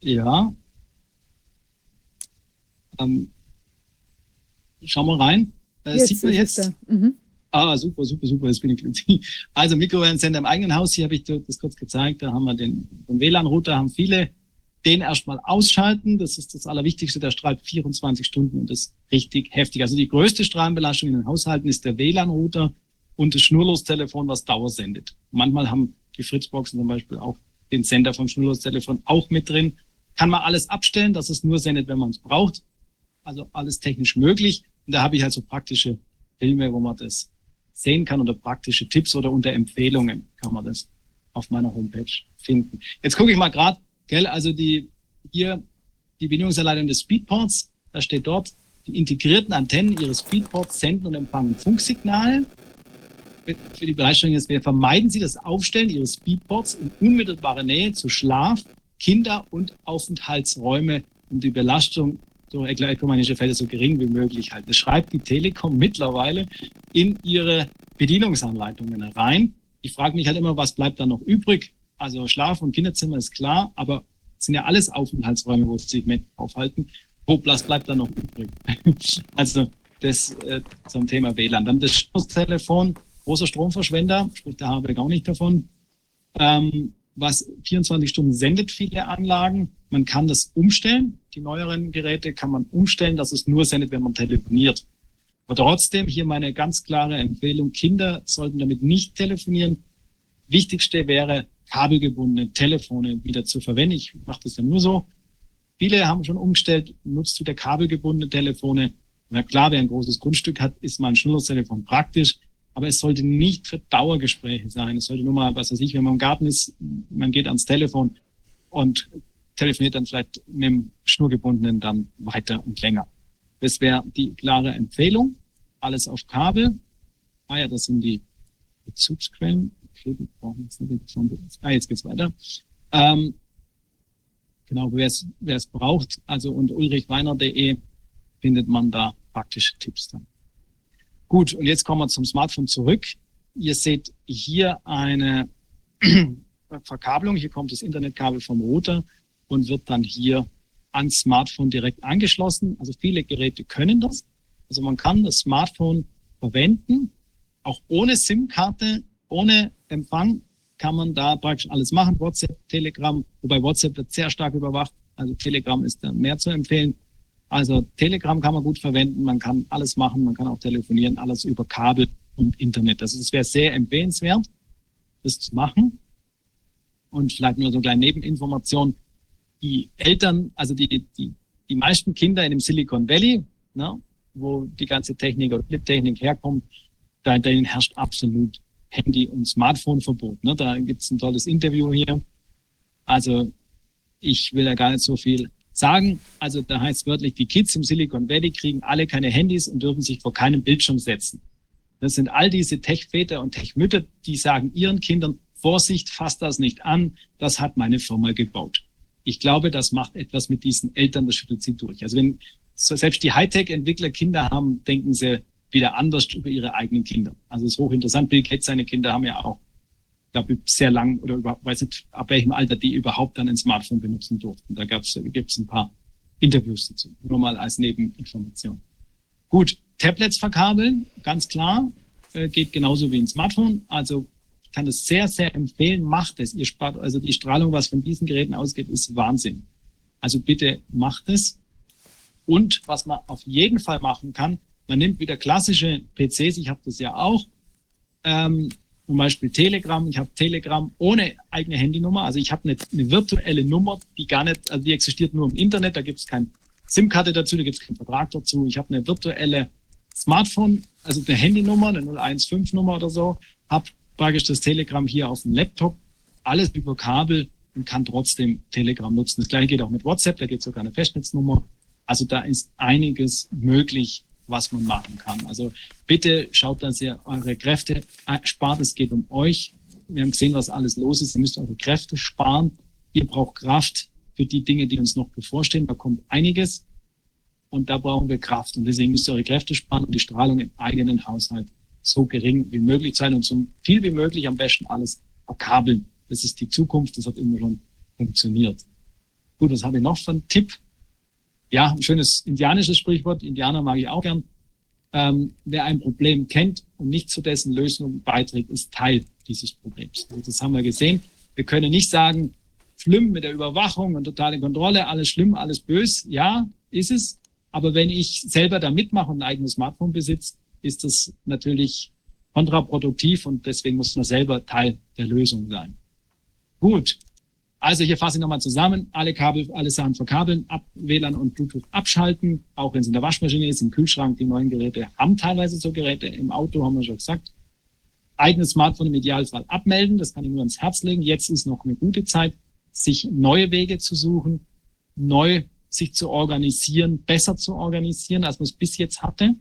ja. Ähm, schauen wir rein. Äh, sieht man jetzt? Mhm. Ah, super, super, super, jetzt bin ich glücklich. Also Mikrowellensender im eigenen Haus, hier habe ich das kurz gezeigt, da haben wir den, den WLAN-Router, haben viele, den erstmal ausschalten, das ist das Allerwichtigste, der strahlt 24 Stunden und das ist richtig heftig. Also die größte Strahlenbelastung in den Haushalten ist der WLAN-Router und das Schnurlostelefon, was Dauer sendet. Manchmal haben die Fritzboxen zum Beispiel auch den Sender vom Schnurlostelefon auch mit drin. Kann man alles abstellen, dass es nur sendet, wenn man es braucht. Also alles technisch möglich. Und da habe ich halt so praktische Filme, wo man das sehen kann oder praktische Tipps oder unter Empfehlungen kann man das auf meiner Homepage finden. Jetzt gucke ich mal gerade, gell, also die hier die Bedienungsanleitung des Speedports, da steht dort, die integrierten Antennen ihres Speedports senden und empfangen Funksignale. Für die Bereitstellung ist, wir vermeiden Sie das Aufstellen Ihres Speedports in unmittelbarer Nähe zu Schlaf, Kinder- und Aufenthaltsräume, um die Belastung durch elektromagnetische Felder so gering wie möglich halten. Das schreibt die Telekom mittlerweile in ihre Bedienungsanleitungen rein. Ich frage mich halt immer, was bleibt da noch übrig? Also Schlaf- und Kinderzimmer ist klar, aber sind ja alles Aufenthaltsräume, wo sich mit aufhalten. Wo bleibt da noch übrig? also das äh, zum Thema WLAN. Dann das Telefon, großer Stromverschwender, spricht der Habeck auch nicht davon. Ähm, was 24 Stunden sendet viele Anlagen. Man kann das umstellen. Die neueren Geräte kann man umstellen, dass es nur sendet, wenn man telefoniert. Aber trotzdem hier meine ganz klare Empfehlung. Kinder sollten damit nicht telefonieren. Wichtigste wäre, kabelgebundene Telefone wieder zu verwenden. Ich mache das ja nur so. Viele haben schon umgestellt, nutzt wieder kabelgebundene Telefone. Na klar, wer ein großes Grundstück hat, ist mal ein Schnurlostelefon praktisch. Aber es sollte nicht für Dauergespräche sein. Es sollte nur mal, was weiß ich, wenn man im Garten ist, man geht ans Telefon und telefoniert dann vielleicht mit dem Schnurgebundenen dann weiter und länger. Das wäre die klare Empfehlung. Alles auf Kabel. Ah ja, das sind die Bezugsquellen. Okay, die brauchen jetzt nicht. Ah, jetzt geht's weiter. Ähm, genau, wer es wer es braucht, also unter ulrichweiner.de findet man da praktische Tipps dann. Gut, und jetzt kommen wir zum Smartphone zurück. Ihr seht hier eine Verkabelung. Hier kommt das Internetkabel vom Router und wird dann hier ans Smartphone direkt angeschlossen. Also viele Geräte können das. Also man kann das Smartphone verwenden, auch ohne SIM-Karte, ohne Empfang kann man da praktisch alles machen. WhatsApp, Telegram, wobei WhatsApp wird sehr stark überwacht. Also Telegram ist da mehr zu empfehlen. Also Telegram kann man gut verwenden, man kann alles machen, man kann auch telefonieren, alles über Kabel und Internet. Das, wäre sehr empfehlenswert, das zu machen. Und vielleicht nur so eine kleine Nebeninformation. Die Eltern, also die, die, die meisten Kinder in dem Silicon Valley, ne, wo die ganze Technik oder Clip-Technik herkommt, da denen herrscht absolut Handy- und Smartphone-Verbot. Ne? Da gibt's ein tolles Interview hier. Also ich will ja gar nicht so viel sagen. Also da heißt wörtlich, die Kids im Silicon Valley kriegen alle keine Handys und dürfen sich vor keinem Bildschirm setzen. Das sind all diese Tech-Väter und Tech-Mütter, die sagen ihren Kindern, Vorsicht, fasst das nicht an, das hat meine Firma gebaut. Ich glaube, das macht etwas mit diesen Eltern, das schüttelt sie durch. Also wenn selbst die Hightech-Entwickler Kinder haben, denken sie wieder anders über ihre eigenen Kinder. Also es ist hochinteressant. Bill Gates, seine Kinder haben ja auch, glaube ich, sehr lang oder überhaupt, weiß nicht, ab welchem Alter die überhaupt dann ein Smartphone benutzen durften. Da gab es gibt's ein paar Interviews dazu. Nur mal als Nebeninformation. Gut, Tablets verkabeln, ganz klar, äh, geht genauso wie ein Smartphone. Also ich kann es sehr, sehr empfehlen, macht es. Ihr spart, also die Strahlung, was von diesen Geräten ausgeht, ist Wahnsinn. Also bitte macht es. Und was man auf jeden Fall machen kann, man nimmt wieder klassische PCs, ich habe das ja auch, ähm, zum Beispiel Telegram. Ich habe Telegram ohne eigene Handynummer. Also ich habe eine, eine, virtuelle Nummer, die gar nicht, also die existiert nur im Internet. Da gibt es keine SIM-Karte dazu, da gibt es keinen Vertrag dazu. Ich habe eine virtuelle Smartphone, also eine Handynummer, eine 015-Nummer oder so, habe praktisch das Telegram hier auf dem Laptop, alles über Kabel und kann trotzdem Telegram nutzen. Das gleiche geht auch mit WhatsApp, da geht sogar eine Festnetznummer. Also da ist einiges möglich, was man machen kann. Also bitte schaut, dass ihr eure Kräfte spart. Es geht um euch. Wir haben gesehen, was alles los ist. Ihr müsst eure Kräfte sparen. Ihr braucht Kraft für die Dinge, die uns noch bevorstehen. Da kommt einiges. Und da brauchen wir Kraft. Und deswegen müsst ihr eure Kräfte sparen und die Strahlung im eigenen Haushalt so gering wie möglich sein und so viel wie möglich am besten alles verkabeln. Das ist die Zukunft. Das hat immer schon funktioniert. Gut, was habe ich noch für einen Tipp? Ja, ein schönes indianisches Sprichwort, Indianer mag ich auch gern. Ähm, wer ein Problem kennt und nicht zu dessen Lösung beiträgt, ist Teil dieses Problems. Also das haben wir gesehen. Wir können nicht sagen, schlimm mit der Überwachung und totale Kontrolle, alles schlimm, alles bös. Ja, ist es. Aber wenn ich selber da mitmache und ein eigenes Smartphone besitze, ist das natürlich kontraproduktiv und deswegen muss man selber Teil der Lösung sein. Gut, also hier fasse ich nochmal zusammen. Alle Kabel, alle Sachen verkabeln, ab, WLAN und Bluetooth abschalten. Auch wenn es in der Waschmaschine ist, im Kühlschrank, die neuen Geräte haben teilweise so Geräte. Im Auto haben wir schon gesagt. Eigenes Smartphone im Idealfall abmelden. Das kann ich nur ans Herz legen. Jetzt ist noch eine gute Zeit, sich neue Wege zu suchen, neu sich zu organisieren, besser zu organisieren, als man es bis jetzt hatte.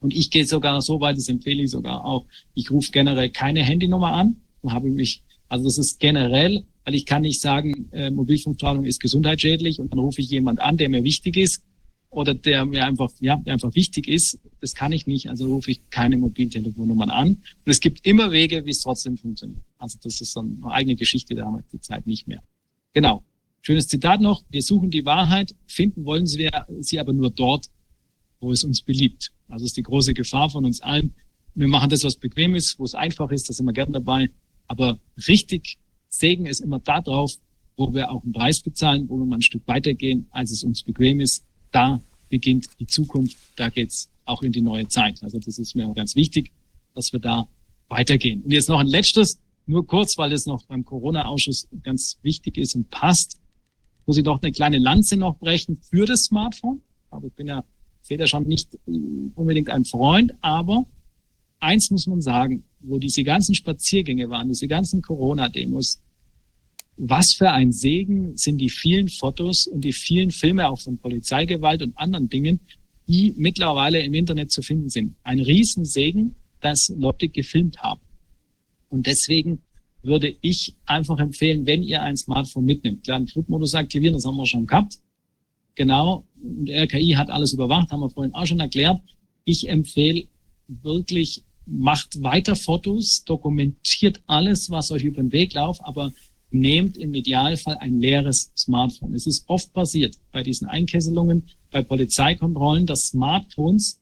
Und ich gehe sogar so weit, das empfehle ich sogar auch. Ich rufe generell keine Handynummer an. Da habe ich mich, also das ist generell weil ich kann nicht sagen, äh, Mobilfunkstrahlung ist gesundheitsschädlich und dann rufe ich jemand an, der mir wichtig ist oder der mir einfach, ja, der einfach wichtig ist. Das kann ich nicht, also rufe ich keine Mobiltelefonnummern an. Und es gibt immer Wege, wie es trotzdem funktioniert. Also das ist so eine eigene Geschichte, da haben wir die Zeit nicht mehr. Genau. Schönes Zitat noch. Wir suchen die Wahrheit, finden wollen sie, sie aber nur dort, wo es uns beliebt. Also ist die große Gefahr von uns allen. Wir machen das, was bequem ist, wo es einfach ist, da sind wir gern dabei. Aber richtig Segen ist immer da drauf, wo wir auch einen Preis bezahlen, wo wir mal ein Stück weitergehen, als es uns bequem ist. Da beginnt die Zukunft, da geht's auch in die neue Zeit. Also das ist mir auch ganz wichtig, dass wir da weitergehen. Und jetzt noch ein letztes, nur kurz, weil es noch beim Corona-Ausschuss ganz wichtig ist und passt, muss ich doch eine kleine Lanze noch brechen für das Smartphone. Aber ich bin ja, da schon nicht unbedingt ein Freund, aber eins muss man sagen, wo diese ganzen Spaziergänge waren, diese ganzen Corona-Demos, was für ein Segen sind die vielen Fotos und die vielen Filme auch von Polizeigewalt und anderen Dingen, die mittlerweile im Internet zu finden sind. Ein Riesensegen, dass Leute gefilmt haben. Und deswegen würde ich einfach empfehlen, wenn ihr ein Smartphone mitnimmt, klar, Flugmodus aktivieren, das haben wir schon gehabt. Genau. Und RKI hat alles überwacht, haben wir vorhin auch schon erklärt. Ich empfehle wirklich macht weiter Fotos, dokumentiert alles, was euch über den Weg läuft, aber nehmt im Idealfall ein leeres Smartphone. Es ist oft passiert bei diesen Einkesselungen, bei Polizeikontrollen, dass Smartphones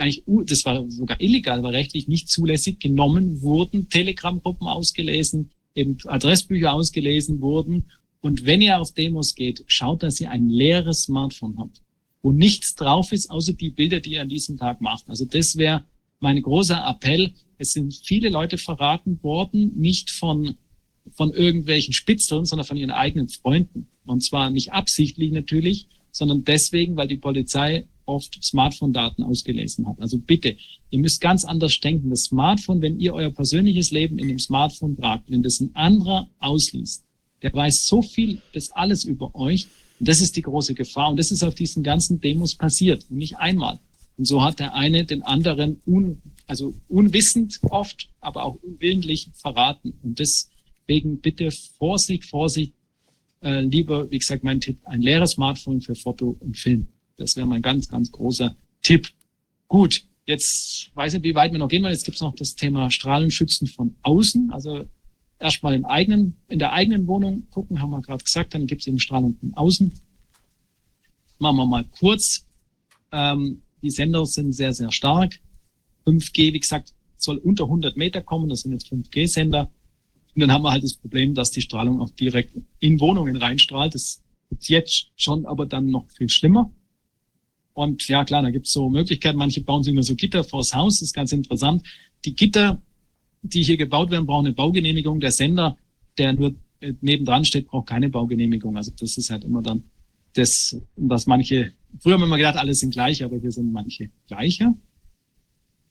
eigentlich, das war sogar illegal, war rechtlich nicht zulässig, genommen wurden, Telegram-Gruppen ausgelesen, eben Adressbücher ausgelesen wurden. Und wenn ihr auf Demos geht, schaut, dass ihr ein leeres Smartphone habt, wo nichts drauf ist, außer die Bilder, die ihr an diesem Tag macht. Also das wäre mein großer Appell, es sind viele Leute verraten worden, nicht von, von irgendwelchen Spitzeln, sondern von ihren eigenen Freunden. Und zwar nicht absichtlich natürlich, sondern deswegen, weil die Polizei oft Smartphone-Daten ausgelesen hat. Also bitte, ihr müsst ganz anders denken. Das Smartphone, wenn ihr euer persönliches Leben in dem Smartphone tragt, wenn das ein anderer ausliest, der weiß so viel, das alles über euch. Und das ist die große Gefahr. Und das ist auf diesen ganzen Demos passiert. nicht einmal. Und so hat der eine den anderen un, also unwissend oft, aber auch unwillentlich verraten. Und deswegen bitte Vorsicht, Vorsicht, äh, lieber, wie gesagt, mein Tipp, ein leeres Smartphone für Foto und Film. Das wäre mein ganz, ganz großer Tipp. Gut, jetzt weiß ich, wie weit wir noch gehen wollen. Jetzt gibt es noch das Thema Strahlenschützen von außen. Also erstmal im eigenen, in der eigenen Wohnung gucken, haben wir gerade gesagt. Dann gibt es eben Strahlung von außen. Machen wir mal kurz. Ähm, die Sender sind sehr, sehr stark. 5G, wie gesagt, soll unter 100 Meter kommen. Das sind jetzt 5G-Sender. Und dann haben wir halt das Problem, dass die Strahlung auch direkt in Wohnungen reinstrahlt. Das ist jetzt schon, aber dann noch viel schlimmer. Und ja, klar, da gibt es so Möglichkeiten. Manche bauen sich nur so Gitter vors Haus. Das ist ganz interessant. Die Gitter, die hier gebaut werden, brauchen eine Baugenehmigung. Der Sender, der nur nebendran steht, braucht keine Baugenehmigung. Also das ist halt immer dann das, was manche, früher haben wir immer gedacht, alle sind gleich, aber hier sind manche gleicher.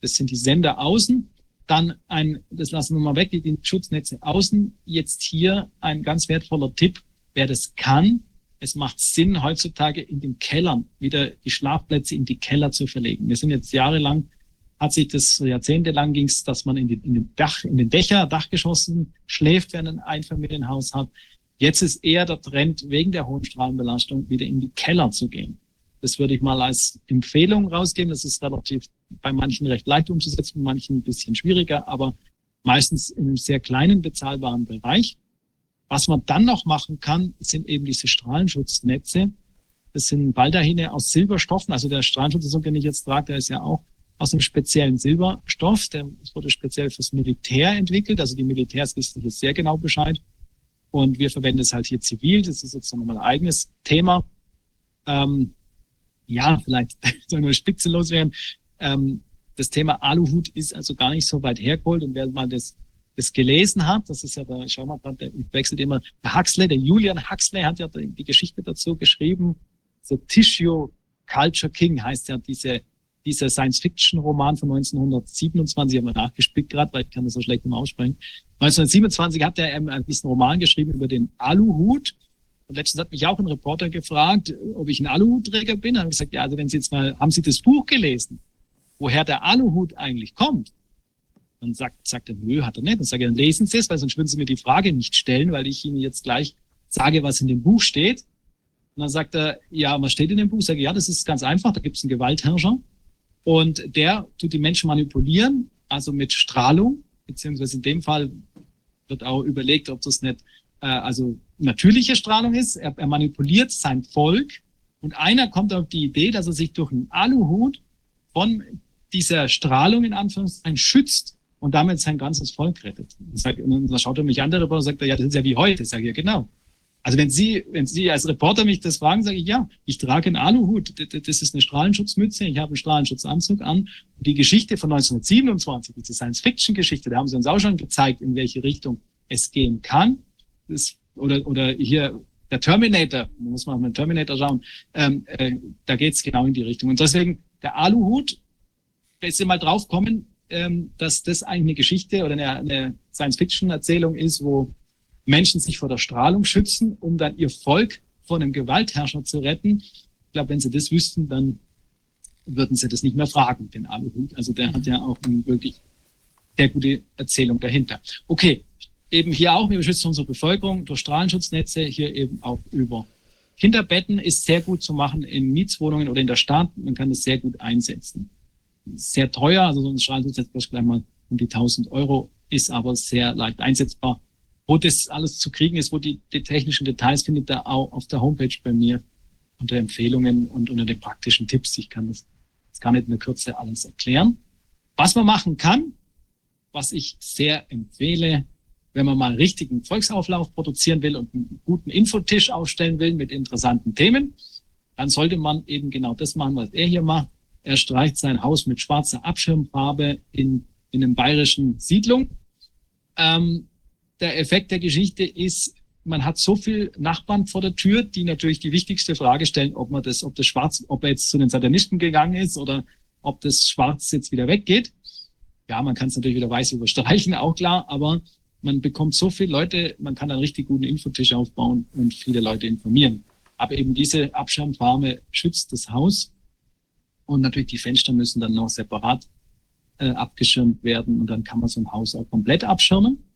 Das sind die Sender außen. Dann ein, das lassen wir mal weg, die Schutznetze außen. Jetzt hier ein ganz wertvoller Tipp. Wer das kann, es macht Sinn, heutzutage in den Kellern wieder die Schlafplätze in die Keller zu verlegen. Wir sind jetzt jahrelang, hat sich das jahrzehntelang ging es, dass man in den, in den Dach, in den Dächer, Dachgeschossen schläft, wenn ein Einfamilienhaus hat. Jetzt ist eher der Trend, wegen der hohen Strahlenbelastung wieder in die Keller zu gehen. Das würde ich mal als Empfehlung rausgeben. Das ist relativ bei manchen recht leicht umzusetzen, bei manchen ein bisschen schwieriger, aber meistens in einem sehr kleinen bezahlbaren Bereich. Was man dann noch machen kann, sind eben diese Strahlenschutznetze. Das sind Baldachine aus Silberstoffen. Also der Strahlenschutz, den ich jetzt trage, der ist ja auch aus einem speziellen Silberstoff. Der wurde speziell fürs Militär entwickelt. Also die Militärs wissen hier sehr genau Bescheid. Und wir verwenden es halt hier zivil. Das ist jetzt nochmal ein eigenes Thema. Ähm, ja, vielleicht soll nur spitzenlos werden. Ähm, das Thema Aluhut ist also gar nicht so weit hergeholt. Und wer mal das, das gelesen hat, das ist ja der, schau mal, der wechselt immer, der Huxley, der Julian Huxley hat ja die Geschichte dazu geschrieben. So Tissue Culture King heißt ja diese, dieser Science-Fiction-Roman von 1927, haben wir nachgespickt gerade, weil ich kann das so schlecht immer aussprechen. 1927 hat er einen Roman geschrieben über den Aluhut. Und letztens hat mich auch ein Reporter gefragt, ob ich ein Aluhutträger bin. Da habe ich gesagt, ja, also wenn Sie jetzt mal, haben Sie das Buch gelesen, woher der Aluhut eigentlich kommt? Dann sagt, sagt er, nö, hat er nicht. Dann sage ich, dann lesen Sie es, weil sonst würden Sie mir die Frage nicht stellen, weil ich Ihnen jetzt gleich sage, was in dem Buch steht. Und dann sagt er, ja, was steht in dem Buch? Sage ich, ja, das ist ganz einfach, da gibt es einen Gewaltherrscher. Und der tut die Menschen manipulieren, also mit Strahlung, beziehungsweise in dem Fall wird auch überlegt, ob das nicht äh, also natürliche Strahlung ist. Er, er manipuliert sein Volk und einer kommt auf die Idee, dass er sich durch einen Aluhut von dieser Strahlung in Anführungszeichen schützt und damit sein ganzes Volk rettet. Und dann schaut er mich an, Reporter, und sagt, ja, das ist ja wie heute. Ich, ja, genau. Also wenn Sie, wenn Sie als Reporter mich das fragen, sage ich, ja, ich trage einen Aluhut, das ist eine Strahlenschutzmütze, ich habe einen Strahlenschutzanzug an. Die Geschichte von 1927, diese Science-Fiction-Geschichte, da haben Sie uns auch schon gezeigt, in welche Richtung es gehen kann. Ist, oder, oder hier der Terminator, muss man auf den Terminator schauen, ähm, äh, da geht's genau in die Richtung. Und deswegen der Aluhut, wenn Sie mal drauf kommen, ähm, dass das eigentlich eine Geschichte oder eine, eine Science-Fiction-Erzählung ist, wo Menschen sich vor der Strahlung schützen, um dann ihr Volk vor einem Gewaltherrscher zu retten. Ich glaube, wenn sie das wüssten, dann würden sie das nicht mehr fragen, den Aluhut. Also der hat ja auch eine wirklich sehr gute Erzählung dahinter. Okay, eben hier auch, wir beschützen unsere Bevölkerung durch Strahlenschutznetze, hier eben auch über Kinderbetten ist sehr gut zu machen in Mietswohnungen oder in der Stadt. Man kann das sehr gut einsetzen. Sehr teuer, also so ein Strahlenschutznetz kostet gleich mal um die 1000 Euro, ist aber sehr leicht einsetzbar. Wo das alles zu kriegen ist, wo die, die technischen Details findet ihr auch auf der Homepage bei mir unter Empfehlungen und unter den praktischen Tipps. Ich kann das, das gar nicht in der Kürze alles erklären. Was man machen kann, was ich sehr empfehle, wenn man mal einen richtigen Volksauflauf produzieren will und einen guten Infotisch aufstellen will mit interessanten Themen, dann sollte man eben genau das machen, was er hier macht. Er streicht sein Haus mit schwarzer Abschirmfarbe in, in einem bayerischen Siedlung. Ähm, der Effekt der Geschichte ist, man hat so viel Nachbarn vor der Tür, die natürlich die wichtigste Frage stellen, ob man das, ob das Schwarz, ob er jetzt zu den Satanisten gegangen ist oder ob das Schwarz jetzt wieder weggeht. Ja, man kann es natürlich wieder weiß überstreichen, auch klar, aber man bekommt so viele Leute, man kann einen richtig guten Infotisch aufbauen und viele Leute informieren. Aber eben diese Abschirmfarbe schützt das Haus und natürlich die Fenster müssen dann noch separat äh, abgeschirmt werden und dann kann man so ein Haus auch komplett abschirmen.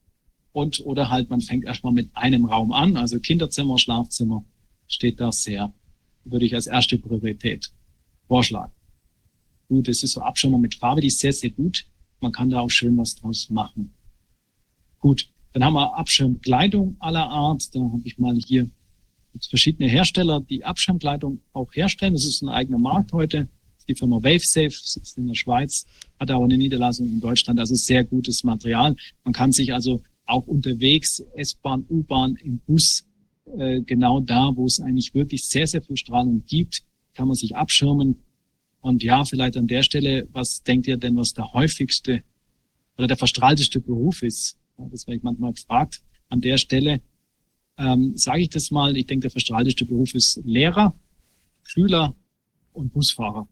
Und oder halt man fängt erstmal mit einem Raum an, also Kinderzimmer, Schlafzimmer steht da sehr, würde ich als erste Priorität Vorschlag. Gut, das ist so Abschirmung mit Farbe, die ist sehr, sehr gut. Man kann da auch schön was draus machen. Gut, dann haben wir Abschirmkleidung aller Art. Da habe ich mal hier verschiedene Hersteller, die Abschirmkleidung auch herstellen. Das ist ein eigener Markt heute. Die Firma WaveSafe sitzt in der Schweiz, hat auch eine Niederlassung in Deutschland. Also sehr gutes Material. Man kann sich also auch unterwegs, S-Bahn, U-Bahn, im Bus, äh, genau da, wo es eigentlich wirklich sehr, sehr viel Strahlung gibt, kann man sich abschirmen. Und ja, vielleicht an der Stelle, was denkt ihr denn, was der häufigste oder der verstrahlteste Beruf ist? Das werde ich manchmal gefragt. An der Stelle ähm, sage ich das mal. Ich denke, der verstrahlteste Beruf ist Lehrer, Schüler und Busfahrer.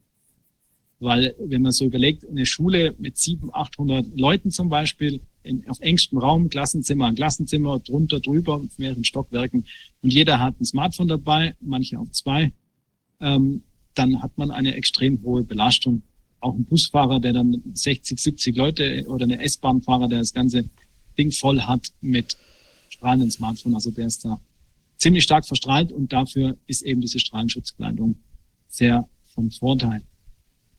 Weil wenn man so überlegt, eine Schule mit 700, 800 Leuten zum Beispiel, in, auf engstem Raum, Klassenzimmer an Klassenzimmer, drunter, drüber, mit mehreren Stockwerken und jeder hat ein Smartphone dabei, manche auch zwei, ähm, dann hat man eine extrem hohe Belastung. Auch ein Busfahrer, der dann 60, 70 Leute oder eine S-Bahn-Fahrer, der das ganze Ding voll hat mit strahlenden Smartphone, also der ist da ziemlich stark verstrahlt und dafür ist eben diese Strahlenschutzkleidung sehr von Vorteil.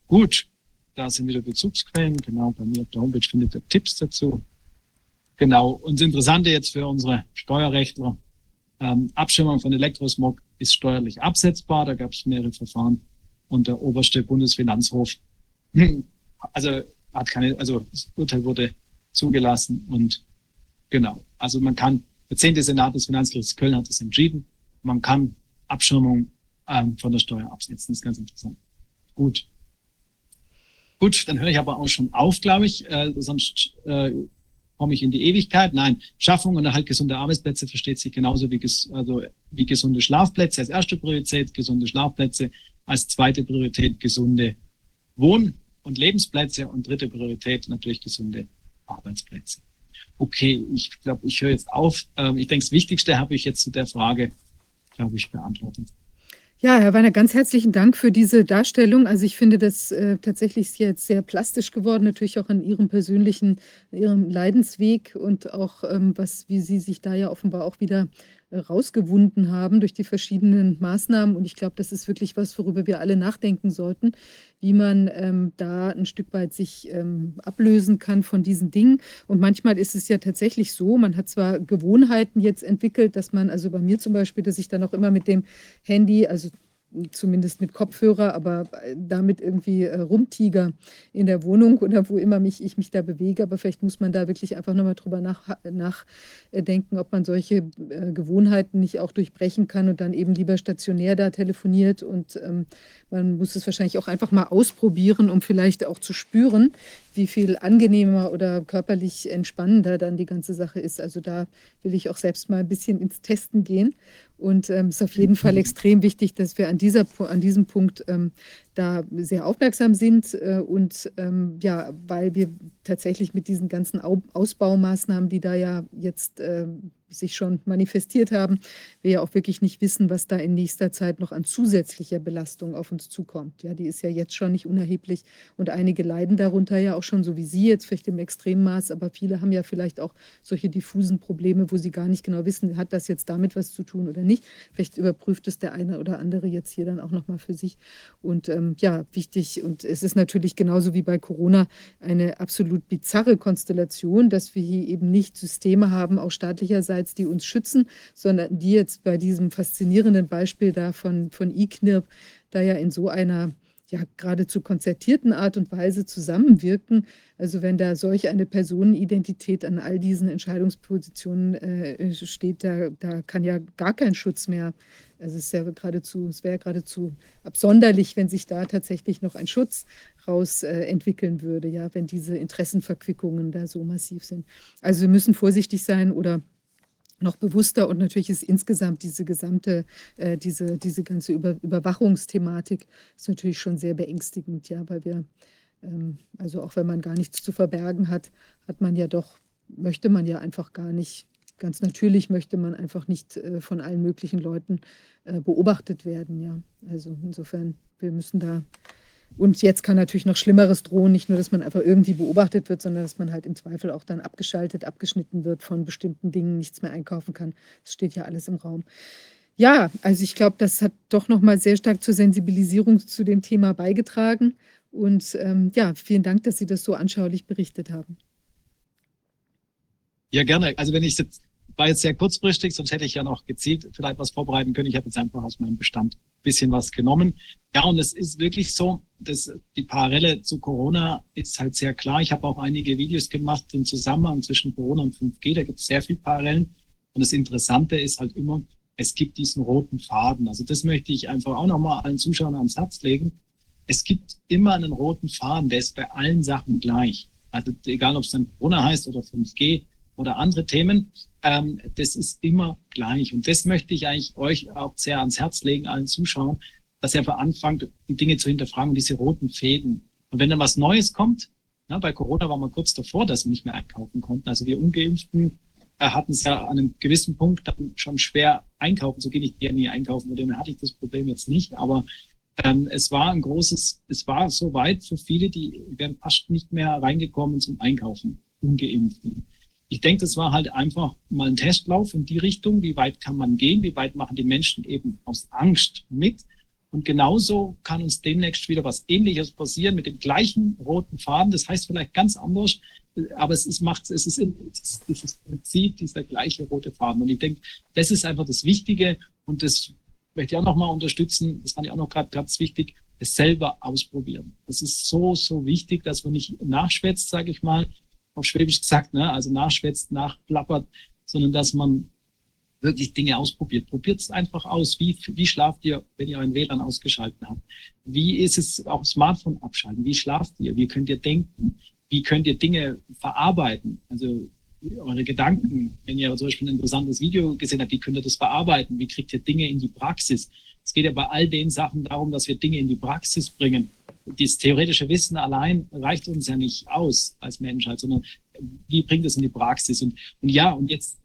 Gut, da sind wieder Bezugsquellen. Genau, bei mir auf der Homepage findet ihr Tipps dazu. Genau, und das Interessante jetzt für unsere Steuerrechtler, ähm, Abschirmung von Elektrosmog ist steuerlich absetzbar. Da gab es mehrere Verfahren. Und der oberste Bundesfinanzhof, also hat keine, also das Urteil wurde zugelassen und genau. Also man kann, der zehnte Senat des Finanzgerichts Köln hat es entschieden. Man kann Abschirmung ähm, von der Steuer absetzen. Das ist ganz interessant. Gut. Gut, dann höre ich aber auch schon auf, glaube ich. Äh, sonst äh, komme ich in die Ewigkeit. Nein, Schaffung und Erhalt gesunder Arbeitsplätze versteht sich genauso wie, ges also wie gesunde Schlafplätze als erste Priorität, gesunde Schlafplätze als zweite Priorität, gesunde Wohn- und Lebensplätze und dritte Priorität natürlich gesunde Arbeitsplätze. Okay, ich glaube, ich höre jetzt auf. Ähm, ich denke, das Wichtigste habe ich jetzt zu der Frage, glaube ich, beantwortet. Ja, Herr Weiner, ganz herzlichen Dank für diese Darstellung. Also ich finde das äh, tatsächlich jetzt sehr plastisch geworden, natürlich auch in Ihrem persönlichen, Ihrem Leidensweg und auch ähm, was, wie Sie sich da ja offenbar auch wieder rausgewunden haben durch die verschiedenen Maßnahmen. Und ich glaube, das ist wirklich was, worüber wir alle nachdenken sollten, wie man ähm, da ein Stück weit sich ähm, ablösen kann von diesen Dingen. Und manchmal ist es ja tatsächlich so, man hat zwar Gewohnheiten jetzt entwickelt, dass man, also bei mir zum Beispiel, dass ich dann auch immer mit dem Handy, also zumindest mit Kopfhörer, aber damit irgendwie äh, rumtiger in der Wohnung oder wo immer mich, ich mich da bewege. Aber vielleicht muss man da wirklich einfach nochmal drüber nachdenken, nach, äh, ob man solche äh, Gewohnheiten nicht auch durchbrechen kann und dann eben lieber stationär da telefoniert. Und ähm, man muss es wahrscheinlich auch einfach mal ausprobieren, um vielleicht auch zu spüren, wie viel angenehmer oder körperlich entspannender dann die ganze Sache ist. Also da will ich auch selbst mal ein bisschen ins Testen gehen. Und es ähm, ist auf jeden Fall extrem wichtig, dass wir an, dieser, an diesem Punkt ähm, da sehr aufmerksam sind äh, und ähm, ja, weil wir tatsächlich mit diesen ganzen Ausbaumaßnahmen, die da ja jetzt äh, sich schon manifestiert haben, wir ja auch wirklich nicht wissen, was da in nächster Zeit noch an zusätzlicher Belastung auf uns zukommt. Ja, die ist ja jetzt schon nicht unerheblich und einige leiden darunter ja auch schon, so wie Sie jetzt vielleicht im Extremmaß, aber viele haben ja vielleicht auch solche diffusen Probleme, wo sie gar nicht genau wissen, hat das jetzt damit was zu tun oder nicht. Vielleicht überprüft es der eine oder andere jetzt hier dann auch nochmal für sich und ähm, ja, wichtig. Und es ist natürlich genauso wie bei Corona eine absolut bizarre Konstellation, dass wir hier eben nicht Systeme haben, auch staatlicherseits, die uns schützen, sondern die jetzt bei diesem faszinierenden Beispiel da von, von IKNIRP da ja in so einer ja, geradezu konzertierten Art und Weise zusammenwirken. Also wenn da solch eine Personenidentität an all diesen Entscheidungspositionen äh, steht, da, da kann ja gar kein Schutz mehr also es, ja geradezu, es wäre geradezu absonderlich, wenn sich da tatsächlich noch ein Schutz raus äh, entwickeln würde, ja, wenn diese Interessenverquickungen da so massiv sind. Also wir müssen vorsichtig sein oder noch bewusster und natürlich ist insgesamt diese gesamte, äh, diese, diese ganze Über Überwachungsthematik ist natürlich schon sehr beängstigend, ja, weil wir, ähm, also auch wenn man gar nichts zu verbergen hat, hat man ja doch, möchte man ja einfach gar nicht ganz natürlich möchte man einfach nicht äh, von allen möglichen Leuten äh, beobachtet werden. Ja, also insofern, wir müssen da. Und jetzt kann natürlich noch Schlimmeres drohen, nicht nur, dass man einfach irgendwie beobachtet wird, sondern dass man halt im Zweifel auch dann abgeschaltet, abgeschnitten wird von bestimmten Dingen, nichts mehr einkaufen kann. Das steht ja alles im Raum. Ja, also ich glaube, das hat doch noch mal sehr stark zur Sensibilisierung zu dem Thema beigetragen. Und ähm, ja, vielen Dank, dass Sie das so anschaulich berichtet haben. Ja, gerne. Also wenn ich jetzt war jetzt sehr kurzfristig, sonst hätte ich ja noch gezielt vielleicht was vorbereiten können. Ich habe jetzt einfach aus meinem Bestand bisschen was genommen. Ja, und es ist wirklich so, dass die Parallele zu Corona ist halt sehr klar. Ich habe auch einige Videos gemacht im Zusammenhang zwischen Corona und 5G. Da gibt es sehr viele Parallelen. Und das Interessante ist halt immer, es gibt diesen roten Faden. Also das möchte ich einfach auch nochmal allen Zuschauern ans Herz legen. Es gibt immer einen roten Faden, der ist bei allen Sachen gleich. Also egal, ob es dann Corona heißt oder 5G oder andere Themen, ähm, das ist immer gleich. Und das möchte ich eigentlich euch auch sehr ans Herz legen, allen Zuschauern, dass ihr einfach anfangt, die Dinge zu hinterfragen, diese roten Fäden. Und wenn dann was Neues kommt, na, bei Corona war man kurz davor, dass wir nicht mehr einkaufen konnten. Also wir Ungeimpften äh, hatten es ja an einem gewissen Punkt dann schon schwer einkaufen. So gehe ich gerne nie einkaufen, mit dem hatte ich das Problem jetzt nicht. Aber ähm, es war ein großes, es war so weit für viele, die wären fast nicht mehr reingekommen zum Einkaufen, Ungeimpften. Ich denke, das war halt einfach mal ein Testlauf in die Richtung, wie weit kann man gehen, wie weit machen die Menschen eben aus Angst mit. Und genauso kann uns demnächst wieder was Ähnliches passieren mit dem gleichen roten Faden. Das heißt vielleicht ganz anders, aber es ist, macht, es ist, dieses Prinzip, dieser gleiche rote Faden. Und ich denke, das ist einfach das Wichtige und das möchte ich auch nochmal unterstützen. Das fand ich auch noch gerade ganz wichtig, es selber ausprobieren. Das ist so, so wichtig, dass man nicht nachschwätzt, sage ich mal, auf Schwäbisch gesagt, ne? also nachschwätzt, nachplappert, sondern dass man wirklich Dinge ausprobiert. Probiert es einfach aus. Wie, wie schlaft ihr, wenn ihr euren WLAN ausgeschaltet habt? Wie ist es auch Smartphone abschalten? Wie schlaft ihr? Wie könnt ihr denken? Wie könnt ihr Dinge verarbeiten? Also eure Gedanken, wenn ihr zum Beispiel ein interessantes Video gesehen habt, wie könnt ihr das verarbeiten? Wie kriegt ihr Dinge in die Praxis? Es geht ja bei all den Sachen darum, dass wir Dinge in die Praxis bringen das theoretische Wissen allein reicht uns ja nicht aus als Menschheit, sondern wie bringt es in die Praxis? Und, und ja, und jetzt,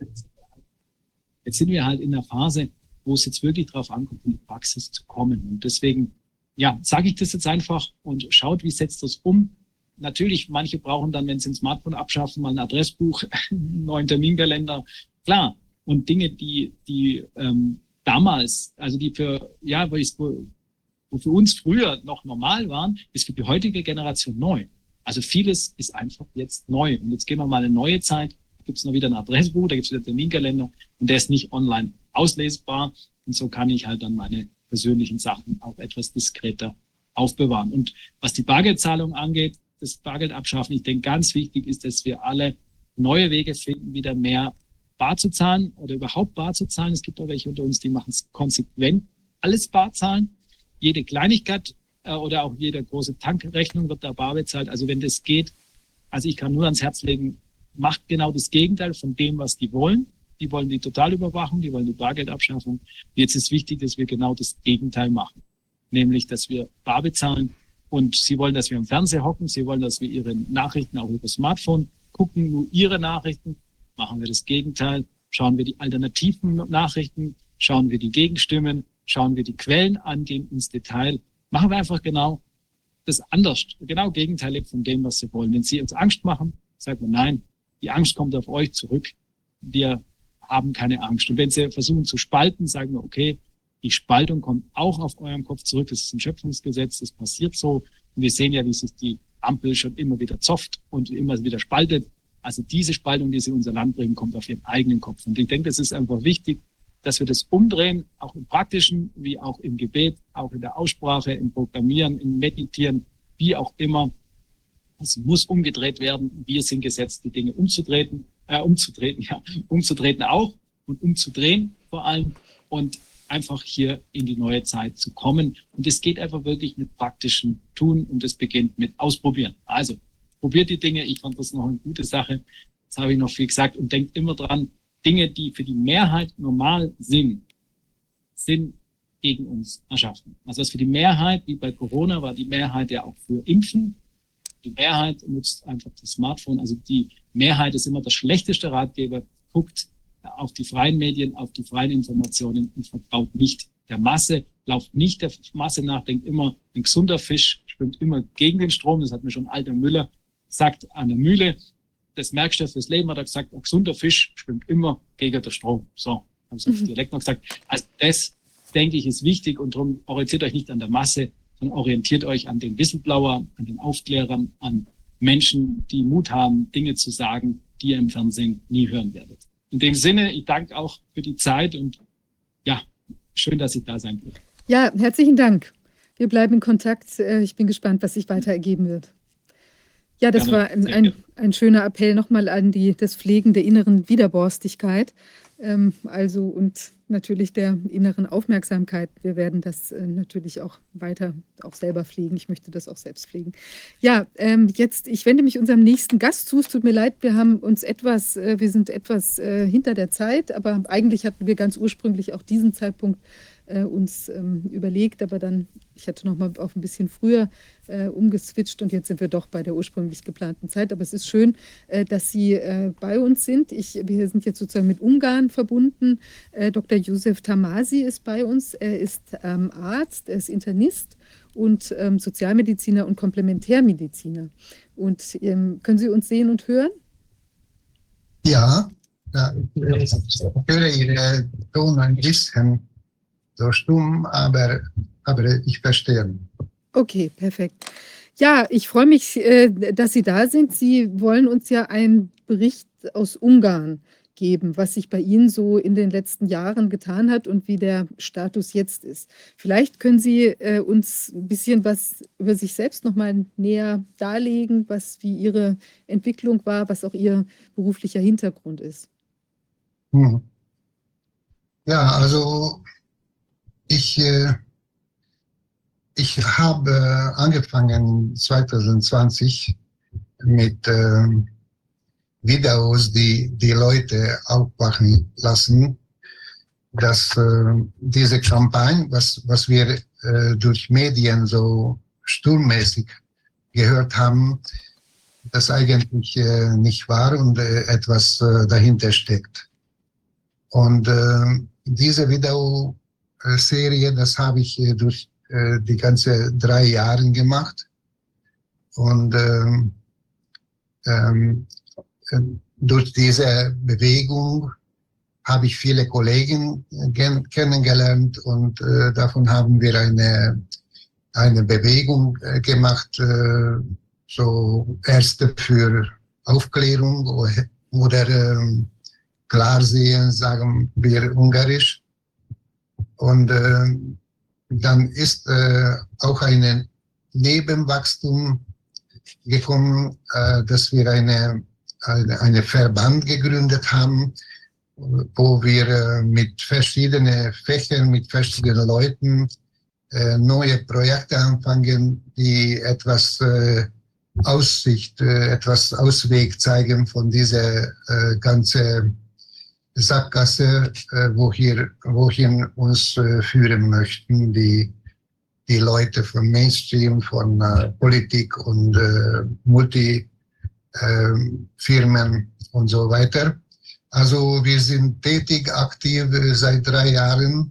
jetzt sind wir halt in der Phase, wo es jetzt wirklich darauf ankommt, in die Praxis zu kommen. Und deswegen, ja, sage ich das jetzt einfach und schaut, wie setzt das um. Natürlich, manche brauchen dann, wenn sie ein Smartphone abschaffen, mal ein Adressbuch, einen neuen Terminkalender. Klar. Und Dinge, die, die ähm, damals, also die für, ja, weil ich wo für uns früher noch normal waren, ist für die heutige Generation neu. Also vieles ist einfach jetzt neu. Und jetzt gehen wir mal eine neue Zeit. Gibt es noch wieder ein Adressbuch, da gibt es wieder einen Terminkalender und der ist nicht online auslesbar. Und so kann ich halt dann meine persönlichen Sachen auch etwas diskreter aufbewahren. Und was die Bargeldzahlung angeht, das Bargeld abschaffen, ich denke, ganz wichtig ist, dass wir alle neue Wege finden, wieder mehr bar zu zahlen oder überhaupt bar zu zahlen. Es gibt auch welche unter uns, die machen es konsequent alles bar zahlen jede Kleinigkeit äh, oder auch jede große Tankrechnung wird da bar bezahlt. Also wenn das geht, also ich kann nur ans Herz legen, macht genau das Gegenteil von dem, was die wollen. Die wollen die Totalüberwachung, die wollen die Bargeldabschaffung. Jetzt ist wichtig, dass wir genau das Gegenteil machen. Nämlich, dass wir bar bezahlen und sie wollen, dass wir im Fernseher hocken, sie wollen, dass wir ihre Nachrichten auch über Smartphone gucken, nur ihre Nachrichten. Machen wir das Gegenteil. Schauen wir die alternativen Nachrichten, schauen wir die Gegenstimmen, schauen wir die Quellen an, gehen ins Detail, machen wir einfach genau das anders, genau gegenteilig von dem, was sie wollen. Wenn sie uns Angst machen, sagen wir nein, die Angst kommt auf euch zurück. Wir haben keine Angst. Und wenn sie versuchen zu spalten, sagen wir, okay, die Spaltung kommt auch auf eurem Kopf zurück. Das ist ein Schöpfungsgesetz, das passiert so. Und wir sehen ja, wie sich die Ampel schon immer wieder zofft und immer wieder spaltet. Also diese Spaltung, die sie in unser Land bringen, kommt auf ihren eigenen Kopf. Und ich denke, das ist einfach wichtig, dass wir das umdrehen, auch im Praktischen, wie auch im Gebet, auch in der Aussprache, im Programmieren, im Meditieren, wie auch immer. Es muss umgedreht werden. Wir sind gesetzt, die Dinge umzudrehen, äh, umzudrehen, ja, umzudrehen auch und umzudrehen vor allem und einfach hier in die neue Zeit zu kommen. Und es geht einfach wirklich mit praktischen Tun und es beginnt mit Ausprobieren. Also probiert die Dinge. Ich fand das noch eine gute Sache. Das habe ich noch viel gesagt und denkt immer dran, Dinge, die für die Mehrheit normal sind, sind gegen uns erschaffen. Also was für die Mehrheit, wie bei Corona, war die Mehrheit ja auch für Impfen. Die Mehrheit nutzt einfach das Smartphone. Also die Mehrheit ist immer der schlechteste Ratgeber, guckt auf die freien Medien, auf die freien Informationen und vertraut nicht der Masse, lauft nicht der Masse nach, denkt immer, ein gesunder Fisch schwimmt immer gegen den Strom. Das hat mir schon alter Müller gesagt an der Mühle das merkst du fürs Leben, hat er gesagt, ein gesunder Fisch schwimmt immer gegen den Strom. So. haben es mhm. direkt noch gesagt. Also das, denke ich, ist wichtig und darum orientiert euch nicht an der Masse, sondern orientiert euch an den Whistleblower, an den Aufklärern, an Menschen, die Mut haben, Dinge zu sagen, die ihr im Fernsehen nie hören werdet. In dem Sinne, ich danke auch für die Zeit und ja, schön, dass ich da sein durfte. Ja, herzlichen Dank. Wir bleiben in Kontakt. Äh, ich bin gespannt, was sich weiter ergeben wird. Ja, das Gerne. war ein, ein, ein, schöner Appell nochmal an die, das Pflegen der inneren Widerborstigkeit. Ähm, also und natürlich der inneren Aufmerksamkeit. Wir werden das äh, natürlich auch weiter auch selber pflegen. Ich möchte das auch selbst pflegen. Ja, ähm, jetzt, ich wende mich unserem nächsten Gast zu. Es tut mir leid, wir haben uns etwas, äh, wir sind etwas äh, hinter der Zeit, aber eigentlich hatten wir ganz ursprünglich auch diesen Zeitpunkt äh, uns ähm, überlegt, aber dann, ich hatte noch mal auf ein bisschen früher äh, umgeswitcht und jetzt sind wir doch bei der ursprünglich geplanten Zeit. Aber es ist schön, äh, dass Sie äh, bei uns sind. Ich, wir sind jetzt sozusagen mit Ungarn verbunden. Äh, Dr. Josef Tamasi ist bei uns. Er ist ähm, Arzt, er ist Internist und ähm, Sozialmediziner und Komplementärmediziner. Und ähm, können Sie uns sehen und hören? Ja, ja ich höre Ihre Ton ein bisschen so stumm, aber, aber ich verstehe. Okay, perfekt. Ja, ich freue mich, äh, dass Sie da sind. Sie wollen uns ja einen Bericht aus Ungarn geben, was sich bei Ihnen so in den letzten Jahren getan hat und wie der Status jetzt ist. Vielleicht können Sie äh, uns ein bisschen was über sich selbst noch mal näher darlegen, was wie Ihre Entwicklung war, was auch Ihr beruflicher Hintergrund ist. Hm. Ja, also ich, äh, ich habe angefangen 2020 mit äh, Videos, die die Leute aufwachen lassen, dass äh, diese Kampagne, was, was wir äh, durch Medien so sturmmäßig gehört haben, das eigentlich nicht wahr und etwas dahinter steckt. Und äh, diese Video Serie, das habe ich äh, durch äh, die ganze drei Jahre gemacht. Und ähm, ähm, äh, durch diese Bewegung habe ich viele Kollegen kennengelernt und äh, davon haben wir eine, eine Bewegung gemacht, äh, so erste für Aufklärung oder, oder äh, Klarsehen, sagen wir ungarisch. Und äh, dann ist äh, auch ein Nebenwachstum gekommen, äh, dass wir eine, eine, eine Verband gegründet haben, wo wir äh, mit verschiedenen Fächern, mit verschiedenen Leuten äh, neue Projekte anfangen, die etwas äh, Aussicht, äh, etwas Ausweg zeigen von dieser äh, ganzen Sackgasse, äh, wohin, wohin uns äh, führen möchten die, die Leute vom Mainstream, von äh, Politik und Multifirmen ähm, und so weiter. Also wir sind tätig, aktiv seit drei Jahren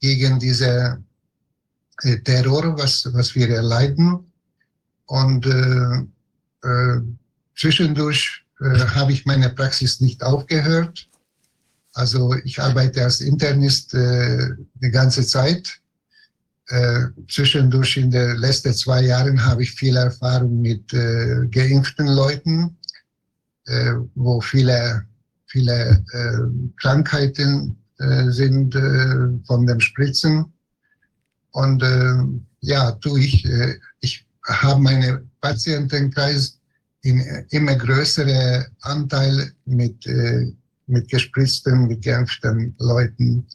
gegen diese Terror, was, was wir erleiden. Und äh, äh, zwischendurch äh, habe ich meine Praxis nicht aufgehört. Also ich arbeite als Internist äh, die ganze Zeit. Äh, zwischendurch in den letzten zwei Jahren habe ich viel Erfahrung mit äh, geimpften Leuten, äh, wo viele, viele äh, Krankheiten äh, sind äh, von den Spritzen. Und ja, tue ich, ich habe meinen Patientenkreis in immer größere Anteil mit mit gespritzten, gekämpften Leuten,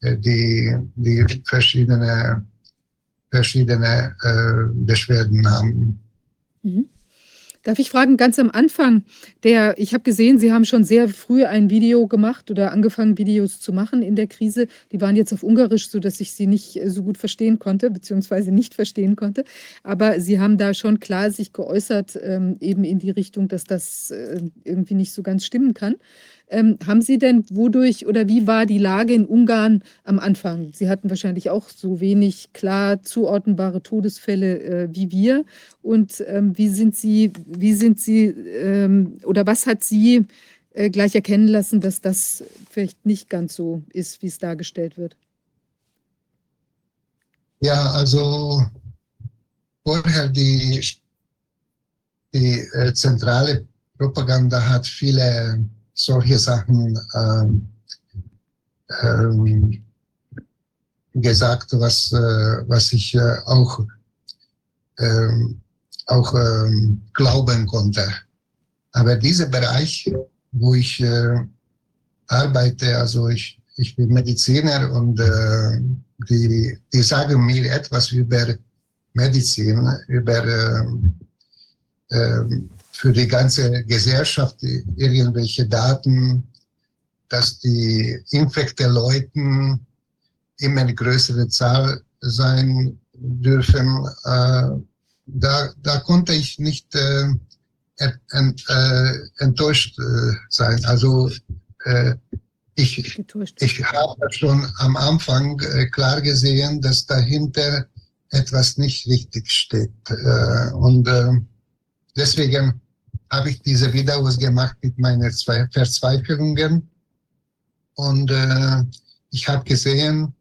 äh, die, die verschiedene, verschiedene äh, Beschwerden haben. Mhm. Darf ich fragen, ganz am Anfang, der, ich habe gesehen, Sie haben schon sehr früh ein Video gemacht oder angefangen, Videos zu machen in der Krise. Die waren jetzt auf Ungarisch, sodass ich sie nicht äh, so gut verstehen konnte, beziehungsweise nicht verstehen konnte. Aber Sie haben da schon klar sich geäußert, ähm, eben in die Richtung, dass das äh, irgendwie nicht so ganz stimmen kann. Ähm, haben Sie denn wodurch oder wie war die Lage in Ungarn am Anfang? Sie hatten wahrscheinlich auch so wenig klar zuordnenbare Todesfälle äh, wie wir. Und ähm, wie sind Sie, wie sind Sie ähm, oder was hat Sie äh, gleich erkennen lassen, dass das vielleicht nicht ganz so ist, wie es dargestellt wird? Ja, also vorher die, die äh, zentrale Propaganda hat viele solche Sachen ähm, ähm, gesagt, was, äh, was ich äh, auch, ähm, auch ähm, glauben konnte. Aber dieser Bereich, wo ich äh, arbeite, also ich, ich bin Mediziner und äh, die, die sagen mir etwas über Medizin, über äh, äh, für die ganze Gesellschaft irgendwelche Daten, dass die infekte Leuten immer eine größere Zahl sein dürfen. Äh, da, da konnte ich nicht äh, äh, enttäuscht äh, sein. Also ich, ich habe schon am Anfang klar gesehen, dass dahinter etwas nicht richtig steht. Und deswegen habe ich diese Videos gemacht mit meinen zwei Verzweiflungen. Und äh, ich habe gesehen,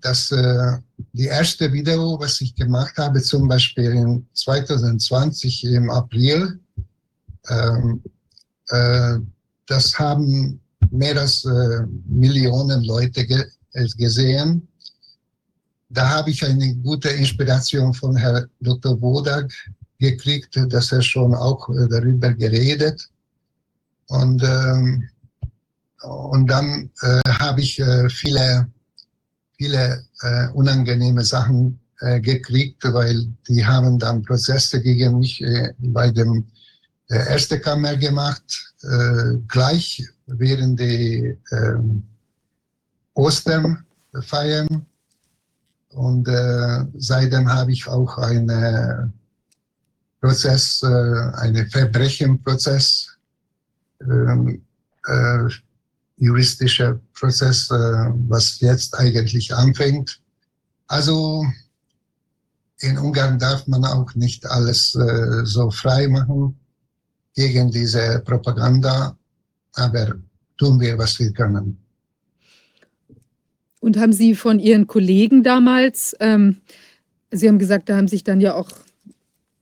dass äh, die erste Video, was ich gemacht habe, zum Beispiel in 2020 im April, ähm, äh, das haben mehr als äh, Millionen Leute ge äh, gesehen. Da habe ich eine gute Inspiration von Herrn Dr. Wodak gekriegt, dass er schon auch äh, darüber geredet. Und, ähm, und dann äh, habe ich äh, viele, viele äh, unangenehme Sachen äh, gekriegt, weil die haben dann Prozesse gegen mich äh, bei dem erste Kammer gemacht, gleich während die äh, Osternfeiern. Und äh, seitdem habe ich auch einen Prozess, äh, einen Verbrechenprozess, ähm, äh, juristischer Prozess, äh, was jetzt eigentlich anfängt. Also in Ungarn darf man auch nicht alles äh, so frei machen gegen diese Propaganda, aber tun wir, was wir können. Und haben Sie von Ihren Kollegen damals, ähm, Sie haben gesagt, da haben sich dann ja auch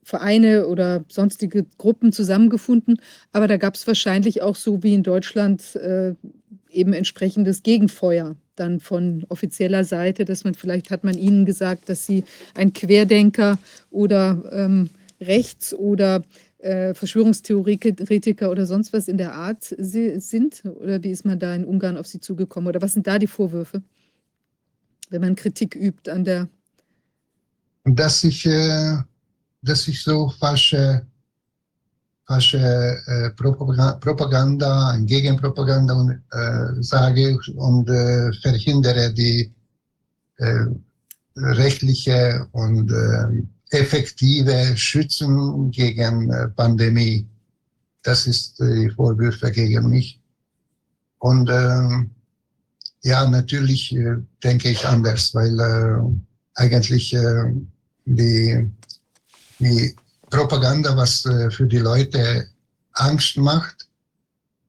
Vereine oder sonstige Gruppen zusammengefunden, aber da gab es wahrscheinlich auch so wie in Deutschland äh, eben entsprechendes Gegenfeuer dann von offizieller Seite, dass man vielleicht hat man ihnen gesagt, dass sie ein Querdenker oder ähm, rechts oder äh, Verschwörungstheoretiker oder sonst was in der Art sind? Oder wie ist man da in Ungarn auf sie zugekommen? Oder was sind da die Vorwürfe, wenn man Kritik übt an der? Dass ich, äh, dass ich so falsche, falsche äh, Propaganda, Gegenpropaganda äh, sage und äh, verhindere die äh, rechtliche und äh, effektive Schützen gegen äh, Pandemie. Das ist die Vorwürfe gegen mich. Und äh, ja, natürlich denke ich anders, weil eigentlich die, die Propaganda, was äh, für die Leute Angst macht,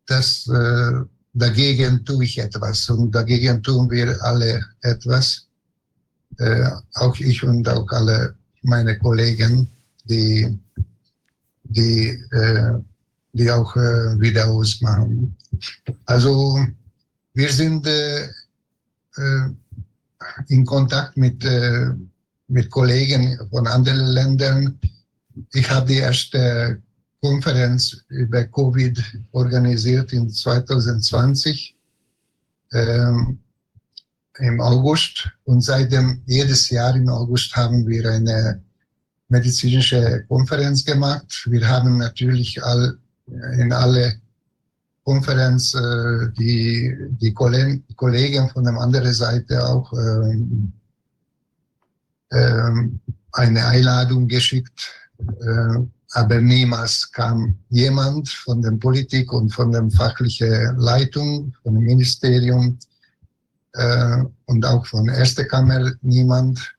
das äh, dagegen tue ich etwas und dagegen tun wir alle etwas. Äh, auch ich und auch alle meine Kollegen, die, die, äh, die auch äh, Videos machen. Also wir sind äh, äh, in Kontakt mit, äh, mit Kollegen von anderen Ländern. Ich habe die erste Konferenz über Covid organisiert in 2020. Ähm, im August und seitdem jedes Jahr im August haben wir eine medizinische Konferenz gemacht. Wir haben natürlich all, in alle Konferenz äh, die, die Kollegen von der anderen Seite auch ähm, eine Einladung geschickt, äh, aber niemals kam jemand von der Politik und von der fachlichen Leitung, vom Ministerium äh, und auch von Erste Kammer niemand.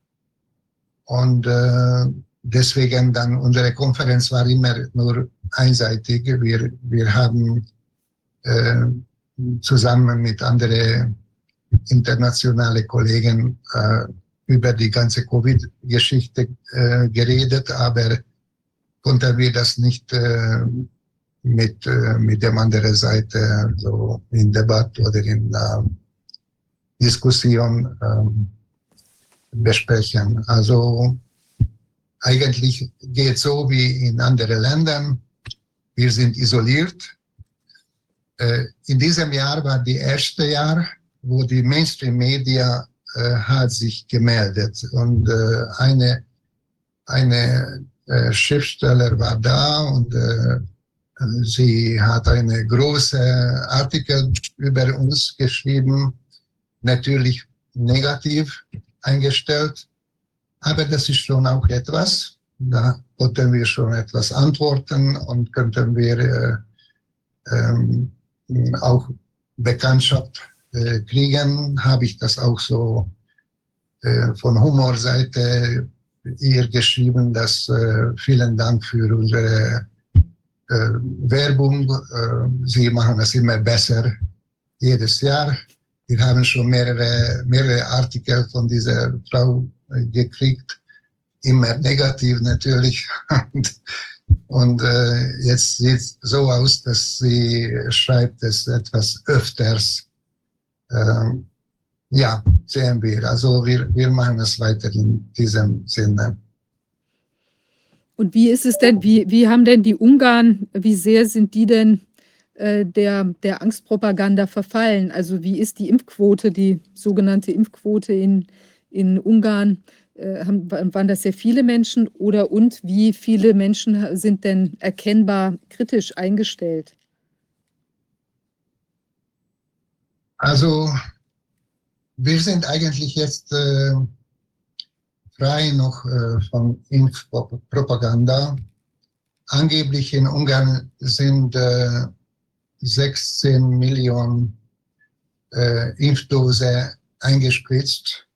Und äh, deswegen dann unsere Konferenz war immer nur einseitig. Wir, wir haben äh, zusammen mit anderen internationalen Kollegen äh, über die ganze Covid-Geschichte äh, geredet, aber konnten wir das nicht äh, mit, äh, mit der anderen Seite so in Debatte oder in äh, Diskussion ähm, besprechen. Also eigentlich geht so wie in anderen Ländern. Wir sind isoliert. Äh, in diesem Jahr war die erste Jahr, wo die Mainstream-Media hat sich gemeldet und äh, eine eine äh, Schriftsteller war da und äh, sie hat eine große Artikel über uns geschrieben, natürlich negativ eingestellt, aber das ist schon auch etwas. Da konnten wir schon etwas antworten und könnten wir äh, ähm, auch Bekanntschaft äh, kriegen, habe ich das auch so äh, von Humorseite ihr geschrieben, dass äh, vielen Dank für unsere Werbung. Sie machen es immer besser jedes Jahr. Wir haben schon mehrere, mehrere Artikel von dieser Frau gekriegt, immer negativ natürlich. und, und äh, jetzt sieht es so aus, dass sie schreibt es etwas öfters. Ähm, ja, sehen wir. Also wir, wir machen es weiter in diesem Sinne. Und wie ist es denn, wie, wie haben denn die Ungarn, wie sehr sind die denn äh, der, der Angstpropaganda verfallen? Also wie ist die Impfquote, die sogenannte Impfquote in, in Ungarn? Äh, haben, waren das sehr viele Menschen oder und wie viele Menschen sind denn erkennbar kritisch eingestellt? Also wir sind eigentlich jetzt äh, frei noch äh, von Impfpropaganda. Angeblich in Ungarn sind äh, 16 Millionen äh, Impfdose eingespritzt.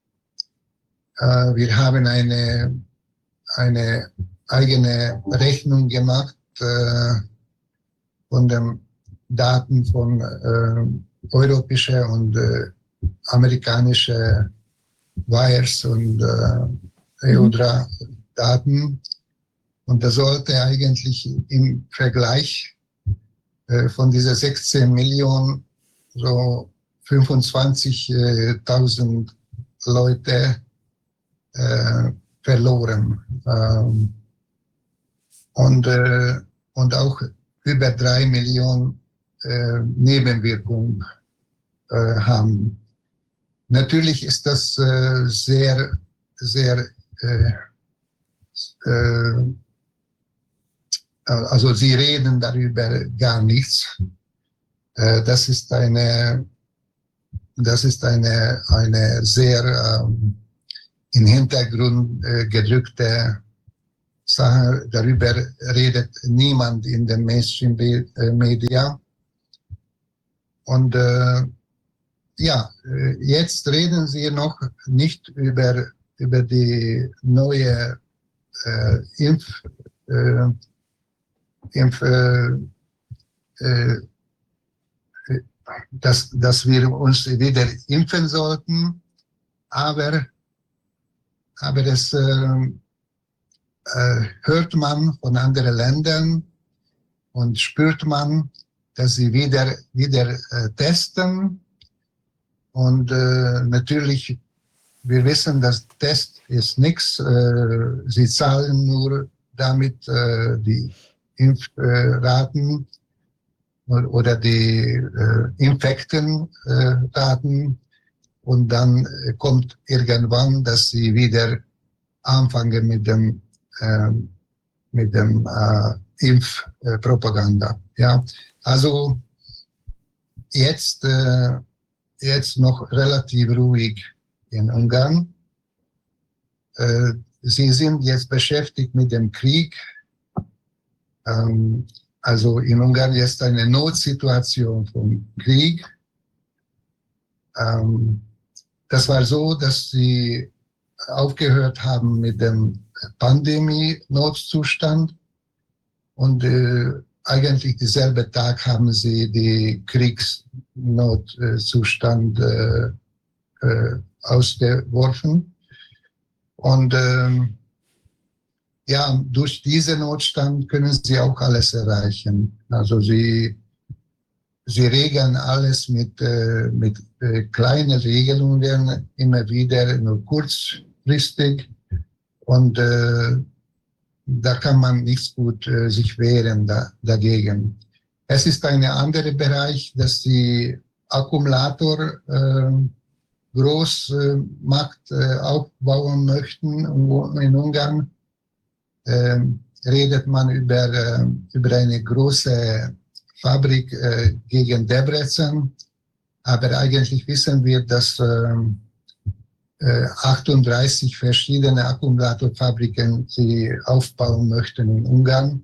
Äh, wir haben eine, eine eigene Rechnung gemacht äh, von den Daten von europäischer und äh, amerikanische Wires und äh, EUDRA-Daten. Und da sollte eigentlich im Vergleich äh, von dieser 16 Millionen so 25.000 Leute äh, verloren. Ähm, und, äh, und auch über drei Millionen äh, Nebenwirkungen äh, haben. Natürlich ist das äh, sehr, sehr, äh, äh, also sie reden darüber gar nichts. Äh, das ist eine, das ist eine, eine sehr ähm, im Hintergrund gedrückte Sache. Darüber redet niemand in den Mainstream-Media. Und äh, ja, äh, jetzt reden Sie noch nicht über, über die neue äh, Impf, äh, Impf äh, äh, dass, dass wir uns wieder impfen sollten, aber, aber das äh, hört man von anderen Ländern und spürt man, dass sie wieder, wieder äh, testen und äh, natürlich, wir wissen, dass Test ist nichts. Äh, sie zahlen nur damit äh, die Impfraten oder die äh, Infektenraten. und dann kommt irgendwann, dass sie wieder anfangen mit dem, äh, mit dem äh, Impfpropaganda. Ja, also jetzt äh, jetzt noch relativ ruhig in Ungarn. Äh, sie sind jetzt beschäftigt mit dem Krieg. Ähm, also in Ungarn ist eine Notsituation vom Krieg. Ähm, das war so, dass sie aufgehört haben mit dem Pandemie-Notzustand und äh, eigentlich dieselbe Tag haben sie die Kriegsnotzustand äh, äh, ausgeworfen. Und ähm, ja, durch diesen Notstand können sie auch alles erreichen. Also sie, sie regeln alles mit, äh, mit äh, kleinen Regelungen, immer wieder nur kurzfristig. Und äh, da kann man nicht gut äh, sich wehren da, dagegen. Es ist ein anderer Bereich, dass die Akkumulator äh, Großmacht äh, aufbauen möchten in Ungarn. Äh, redet man über, äh, über eine große Fabrik äh, gegen Debrecen. Aber eigentlich wissen wir, dass ähm, 38 äh, verschiedene Akkumulatorfabriken sie aufbauen möchten in Ungarn.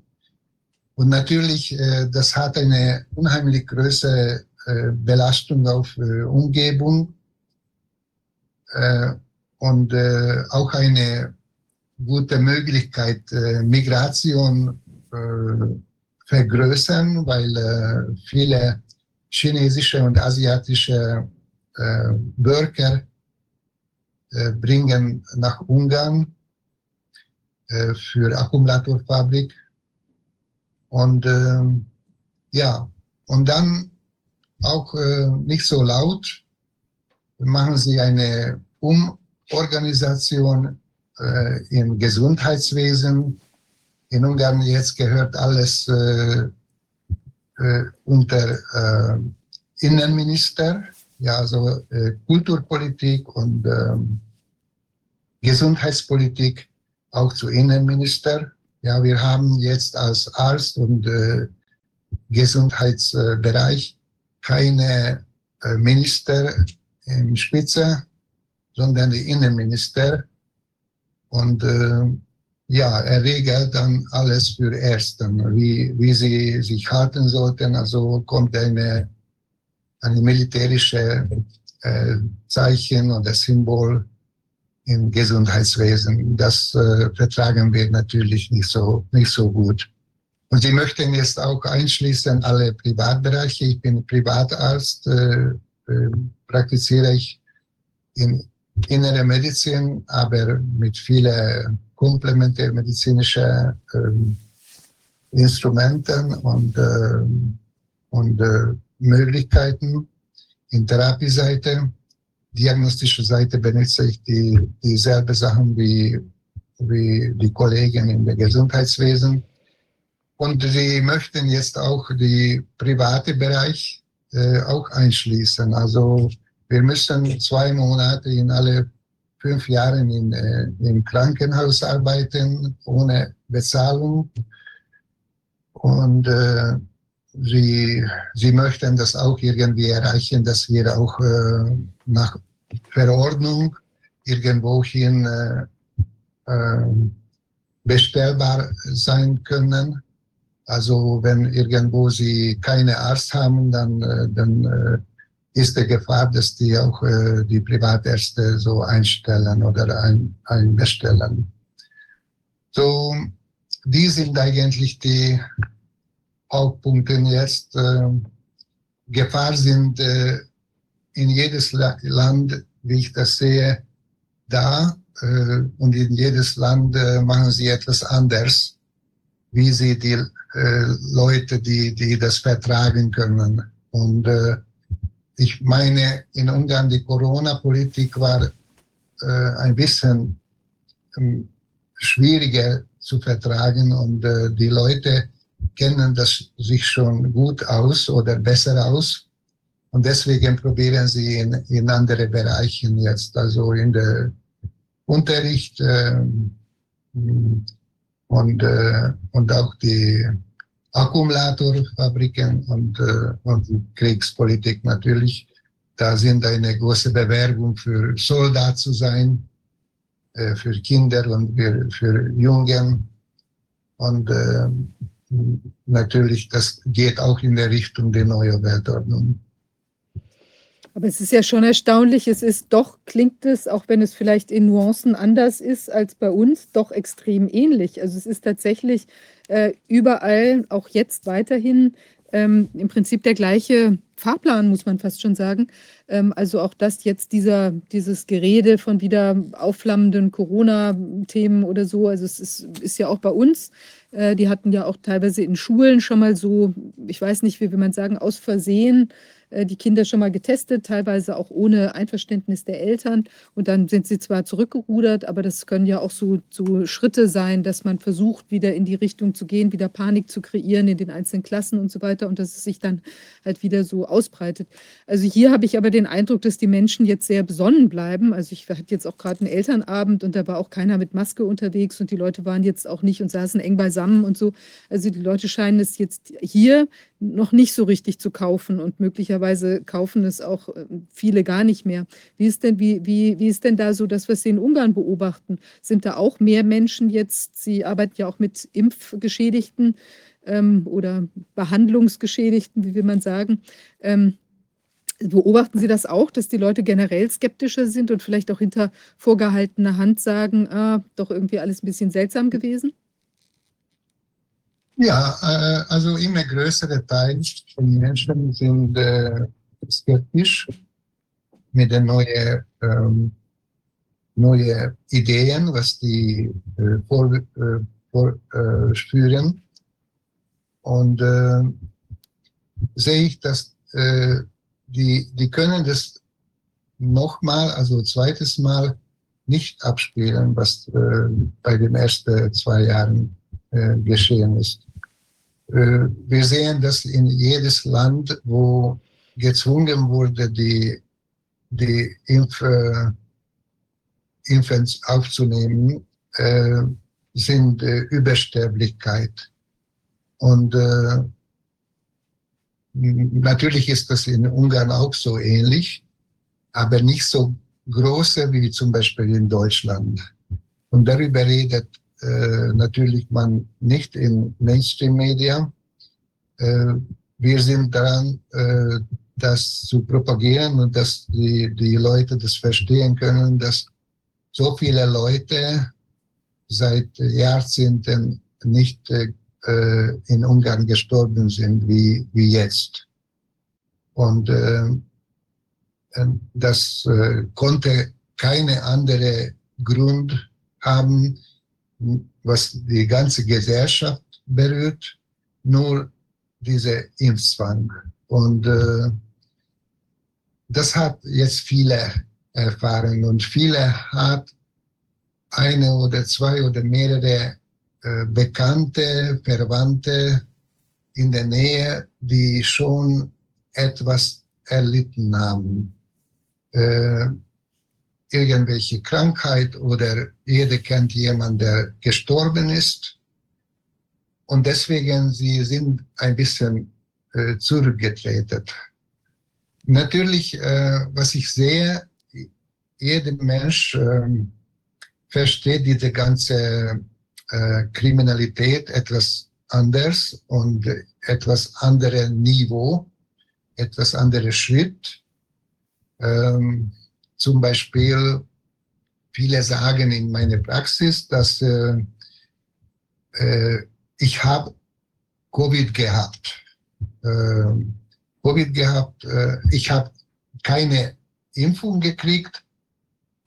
Und natürlich, äh, das hat eine unheimlich große äh, Belastung auf Umgebung und auch eine gute Möglichkeit, Migration vergrößern, weil viele chinesische und asiatische äh, bringen nach Ungarn äh, für Akkumulatorfabrik. Und äh, ja, und dann auch äh, nicht so laut machen sie eine Umorganisation äh, im Gesundheitswesen. In Ungarn jetzt gehört alles äh, äh, unter äh, Innenminister ja, also äh, Kulturpolitik und ähm, Gesundheitspolitik auch zu Innenminister. Ja, wir haben jetzt als Arzt und äh, Gesundheitsbereich keine äh, Minister im Spitze, sondern die Innenminister. Und äh, ja, er regelt dann alles für Ersten, wie, wie sie sich halten sollten. Also kommt eine ein militärisches äh, Zeichen oder Symbol im Gesundheitswesen. Das äh, vertragen wir natürlich nicht so, nicht so gut. Und sie möchten jetzt auch einschließen alle Privatbereiche. Ich bin Privatarzt, äh, äh, praktiziere ich in innere Medizin, aber mit vielen komplementärmedizinischen äh, Instrumenten und, äh, und äh, Möglichkeiten in Therapieseite. Diagnostische Seite benutze ich die, dieselbe Sachen wie, wie die Kollegen im Gesundheitswesen. Und sie möchten jetzt auch die private Bereich äh, auch einschließen. Also wir müssen zwei Monate in alle fünf Jahren in, äh, im Krankenhaus arbeiten, ohne Bezahlung. Und äh, sie, sie möchten das auch irgendwie erreichen, dass wir auch äh, nach Verordnung irgendwohin äh, äh, bestellbar sein können. Also wenn irgendwo sie keine Arzt haben, dann, äh, dann äh, ist die Gefahr, dass die auch äh, die Privatärzte so einstellen oder ein, einbestellen. So, die sind eigentlich die Hauptpunkten jetzt äh, Gefahr sind äh, in jedes La Land, wie ich das sehe, da äh, und in jedes Land äh, machen sie etwas anders, wie sie die äh, Leute, die, die das vertragen können. Und äh, ich meine, in Ungarn die Corona-Politik war äh, ein bisschen ähm, schwieriger zu vertragen und äh, die Leute kennen das sich schon gut aus oder besser aus. Und deswegen probieren sie in, in andere Bereichen jetzt, also in der Unterricht äh, und, äh, und auch die Akkumulatorfabriken und, äh, und Kriegspolitik natürlich. Da sind eine große Bewerbung für Soldat zu sein, äh, für Kinder und für, für Jungen. Und äh, natürlich, das geht auch in der Richtung der neuen Weltordnung. Aber es ist ja schon erstaunlich, es ist doch, klingt es, auch wenn es vielleicht in Nuancen anders ist als bei uns, doch extrem ähnlich. Also es ist tatsächlich äh, überall, auch jetzt weiterhin, ähm, im Prinzip der gleiche Fahrplan, muss man fast schon sagen. Ähm, also auch das jetzt dieser, dieses Gerede von wieder aufflammenden Corona-Themen oder so. Also es ist, ist ja auch bei uns. Äh, die hatten ja auch teilweise in Schulen schon mal so, ich weiß nicht, wie will man sagen, aus Versehen die Kinder schon mal getestet, teilweise auch ohne Einverständnis der Eltern. Und dann sind sie zwar zurückgerudert, aber das können ja auch so, so Schritte sein, dass man versucht, wieder in die Richtung zu gehen, wieder Panik zu kreieren in den einzelnen Klassen und so weiter und dass es sich dann halt wieder so ausbreitet. Also hier habe ich aber den Eindruck, dass die Menschen jetzt sehr besonnen bleiben. Also ich hatte jetzt auch gerade einen Elternabend und da war auch keiner mit Maske unterwegs und die Leute waren jetzt auch nicht und saßen eng beisammen und so. Also die Leute scheinen es jetzt hier noch nicht so richtig zu kaufen und möglicherweise kaufen es auch äh, viele gar nicht mehr. Wie ist denn, wie, wie, wie ist denn da so das, was Sie in Ungarn beobachten? Sind da auch mehr Menschen jetzt, Sie arbeiten ja auch mit Impfgeschädigten ähm, oder Behandlungsgeschädigten, wie will man sagen, ähm, Beobachten Sie das auch, dass die Leute generell skeptischer sind und vielleicht auch hinter vorgehaltener Hand sagen, ah, doch irgendwie alles ein bisschen seltsam gewesen? Ja, äh, also immer größere Teil von Menschen sind äh, skeptisch mit den neuen ähm, neue Ideen, was die äh, vorspüren. Vor, äh, Und äh, sehe ich, dass äh, die, die können das nochmal, also zweites Mal nicht abspielen, was äh, bei den ersten zwei Jahren äh, geschehen ist. Äh, wir sehen das in jedes Land, wo gezwungen wurde, die, die Impf, äh, Impfens aufzunehmen, äh, sind äh, Übersterblichkeit. Und äh, natürlich ist das in Ungarn auch so ähnlich, aber nicht so große wie zum Beispiel in Deutschland. Und darüber redet äh, natürlich man nicht in Mainstream-Media. Äh, wir sind daran, äh, das zu propagieren und dass die, die Leute das verstehen können, dass so viele Leute seit Jahrzehnten nicht äh, in Ungarn gestorben sind wie, wie jetzt. Und äh, das äh, konnte keine andere Grund haben, was die ganze Gesellschaft berührt, nur dieser Impfzwang. Und äh, das hat jetzt viele erfahren und viele hat eine oder zwei oder mehrere äh, Bekannte, Verwandte in der Nähe, die schon etwas erlitten haben. Äh, irgendwelche Krankheit oder jeder kennt jemanden, der gestorben ist. Und deswegen, sie sind ein bisschen äh, zurückgetreten. Natürlich, äh, was ich sehe, jeder Mensch äh, versteht diese ganze äh, Kriminalität etwas anders und etwas andere Niveau, etwas anderer Schritt. Ähm, zum Beispiel, viele sagen in meiner Praxis, dass äh, äh, ich habe Covid gehabt. Äh, Covid gehabt, äh, ich habe keine Impfung gekriegt,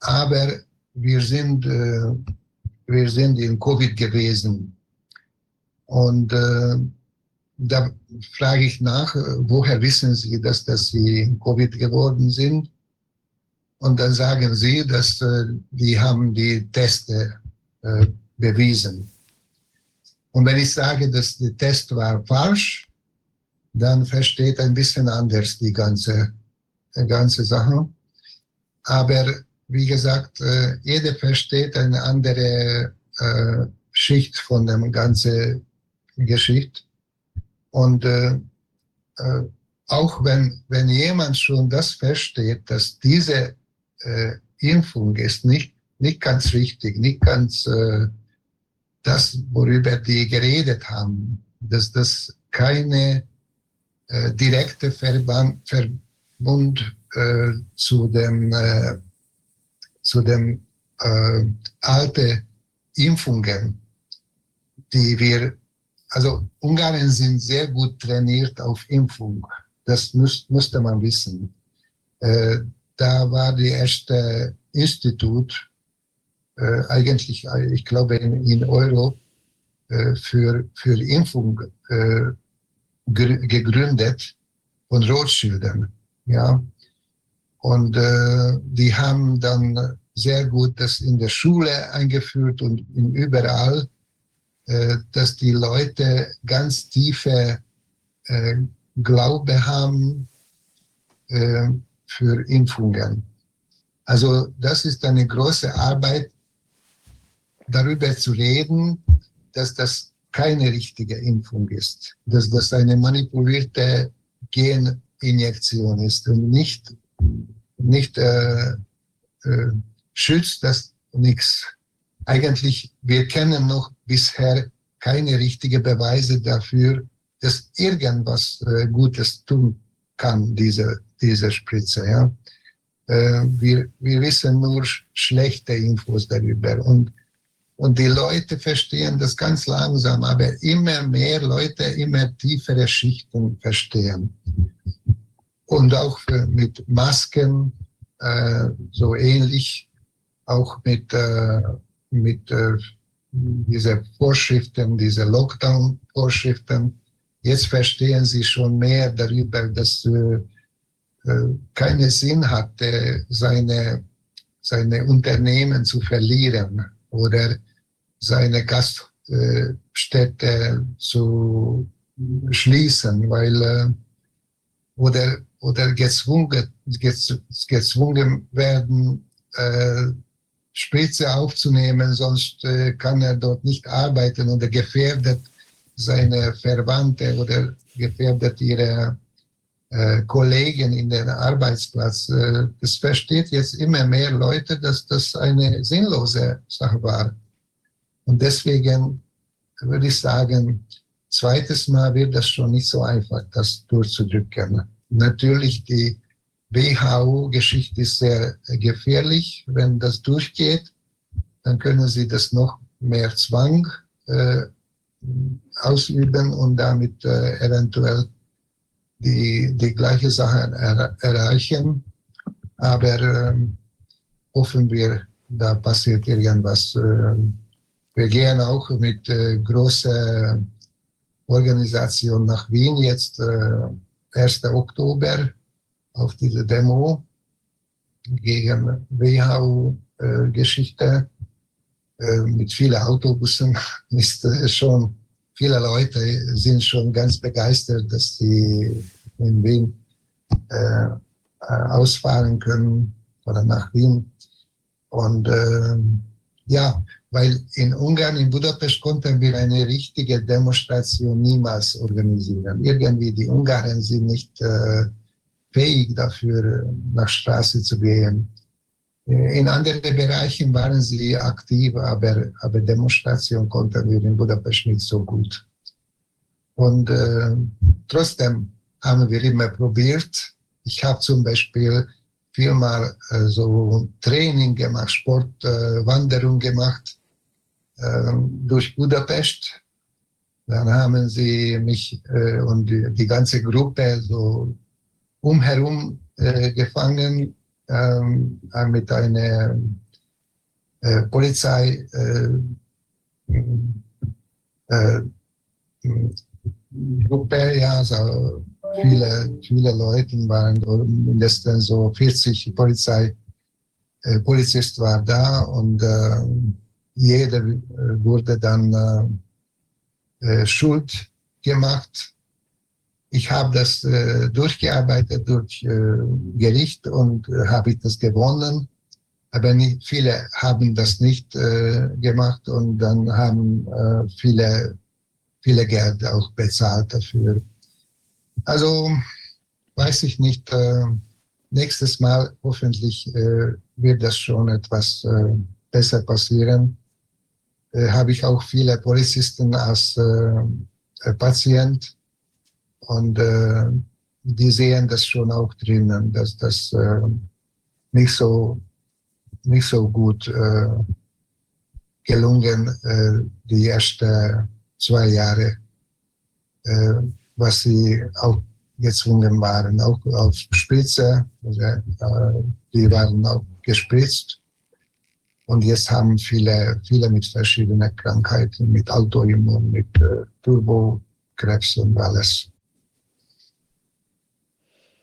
aber wir sind, äh, wir sind in Covid gewesen. Und äh, da frage ich nach, woher wissen Sie, dass, dass Sie Covid geworden sind? Und dann sagen sie, dass äh, die haben die Teste äh, bewiesen. Und wenn ich sage, dass der Test war falsch, dann versteht ein bisschen anders die ganze, die ganze Sache. Aber wie gesagt, äh, jeder versteht eine andere äh, Schicht von der ganzen Geschichte. Und äh, äh, auch wenn, wenn jemand schon das versteht, dass diese äh, Impfung ist nicht, nicht ganz richtig, nicht ganz äh, das, worüber die geredet haben, dass das keine äh, direkte Verband, Ver, und äh, zu dem, äh, zu dem äh, alte Impfungen, die wir, also Ungarn sind sehr gut trainiert auf Impfung. Das müß, musste man wissen. Äh, da war die erste Institut, äh, eigentlich, ich glaube, in, in Euro äh, für, für Impfung äh, gegründet von Rothschildern. Ja. Und äh, die haben dann sehr gut das in der Schule eingeführt und in überall, äh, dass die Leute ganz tiefe äh, Glaube haben äh, für Impfungen. Also das ist eine große Arbeit, darüber zu reden, dass das keine richtige Impfung ist, dass das eine manipulierte Geninjektion ist und nicht, nicht äh, äh, schützt das nichts. Eigentlich, wir kennen noch bisher keine richtigen Beweise dafür, dass irgendwas äh, Gutes tun kann, diese, diese Spritze. Ja? Äh, wir, wir wissen nur schlechte Infos darüber. Und, und die Leute verstehen das ganz langsam, aber immer mehr Leute, immer tiefere Schichten verstehen. Und auch mit Masken, äh, so ähnlich, auch mit, äh, mit äh, diese Vorschriften, diese Lockdown-Vorschriften. Jetzt verstehen sie schon mehr darüber, dass äh, keinen Sinn hatte, seine, seine Unternehmen zu verlieren oder seine Gaststätte zu schließen, weil äh, oder oder gezwungen, gezwungen werden, äh, Spritze aufzunehmen, sonst äh, kann er dort nicht arbeiten oder gefährdet seine Verwandte oder gefährdet ihre äh, Kollegen in den Arbeitsplatz. Äh, das versteht jetzt immer mehr Leute, dass das eine sinnlose Sache war. Und deswegen würde ich sagen, zweites Mal wird das schon nicht so einfach, das durchzudrücken. Natürlich die WHO-Geschichte ist sehr gefährlich. Wenn das durchgeht, dann können sie das noch mehr Zwang äh, ausüben und damit äh, eventuell die, die gleiche Sache er, erreichen. Aber äh, hoffen wir, da passiert irgendwas. Äh, wir gehen auch mit äh, großer Organisation nach Wien jetzt, äh, 1. Oktober, auf diese Demo gegen WHO-Geschichte äh, mit vielen Autobussen ist äh, schon viele Leute sind schon ganz begeistert, dass sie in Wien äh, äh, ausfahren können oder nach Wien. Und äh, ja, weil in Ungarn, in Budapest konnten wir eine richtige Demonstration niemals organisieren. Irgendwie die Ungarn sind nicht äh, fähig dafür, nach Straße zu gehen. In anderen Bereichen waren sie aktiv, aber, aber Demonstration konnten wir in Budapest nicht so gut. Und äh, trotzdem haben wir immer probiert. Ich habe zum Beispiel vielmal äh, so Training gemacht, Sportwanderung äh, gemacht äh, durch Budapest. Dann haben sie mich äh, und die, die ganze Gruppe so umherum äh, gefangen ähm, äh, mit einer äh, Polizei Gruppe, ja, so viele, viele Leute waren mindestens so 40 Polizei, äh, Polizist war da und äh, jeder äh, wurde dann äh, schuld gemacht ich habe das äh, durchgearbeitet durch äh, Gericht und äh, habe das gewonnen. Aber nicht, viele haben das nicht äh, gemacht und dann haben äh, viele, viele Geld auch bezahlt dafür. Also weiß ich nicht. Äh, nächstes Mal hoffentlich äh, wird das schon etwas äh, besser passieren. Äh, habe ich auch viele Polizisten als äh, Patient und äh, die sehen das schon auch drinnen, dass das äh, nicht so nicht so gut äh, gelungen äh, die ersten zwei Jahre, äh, was sie auch gezwungen waren, auch auf Spritze, also, äh, die waren auch gespritzt. Und jetzt haben viele, viele mit verschiedenen Krankheiten, mit Autoimmun, mit äh, Turbokrebs und alles.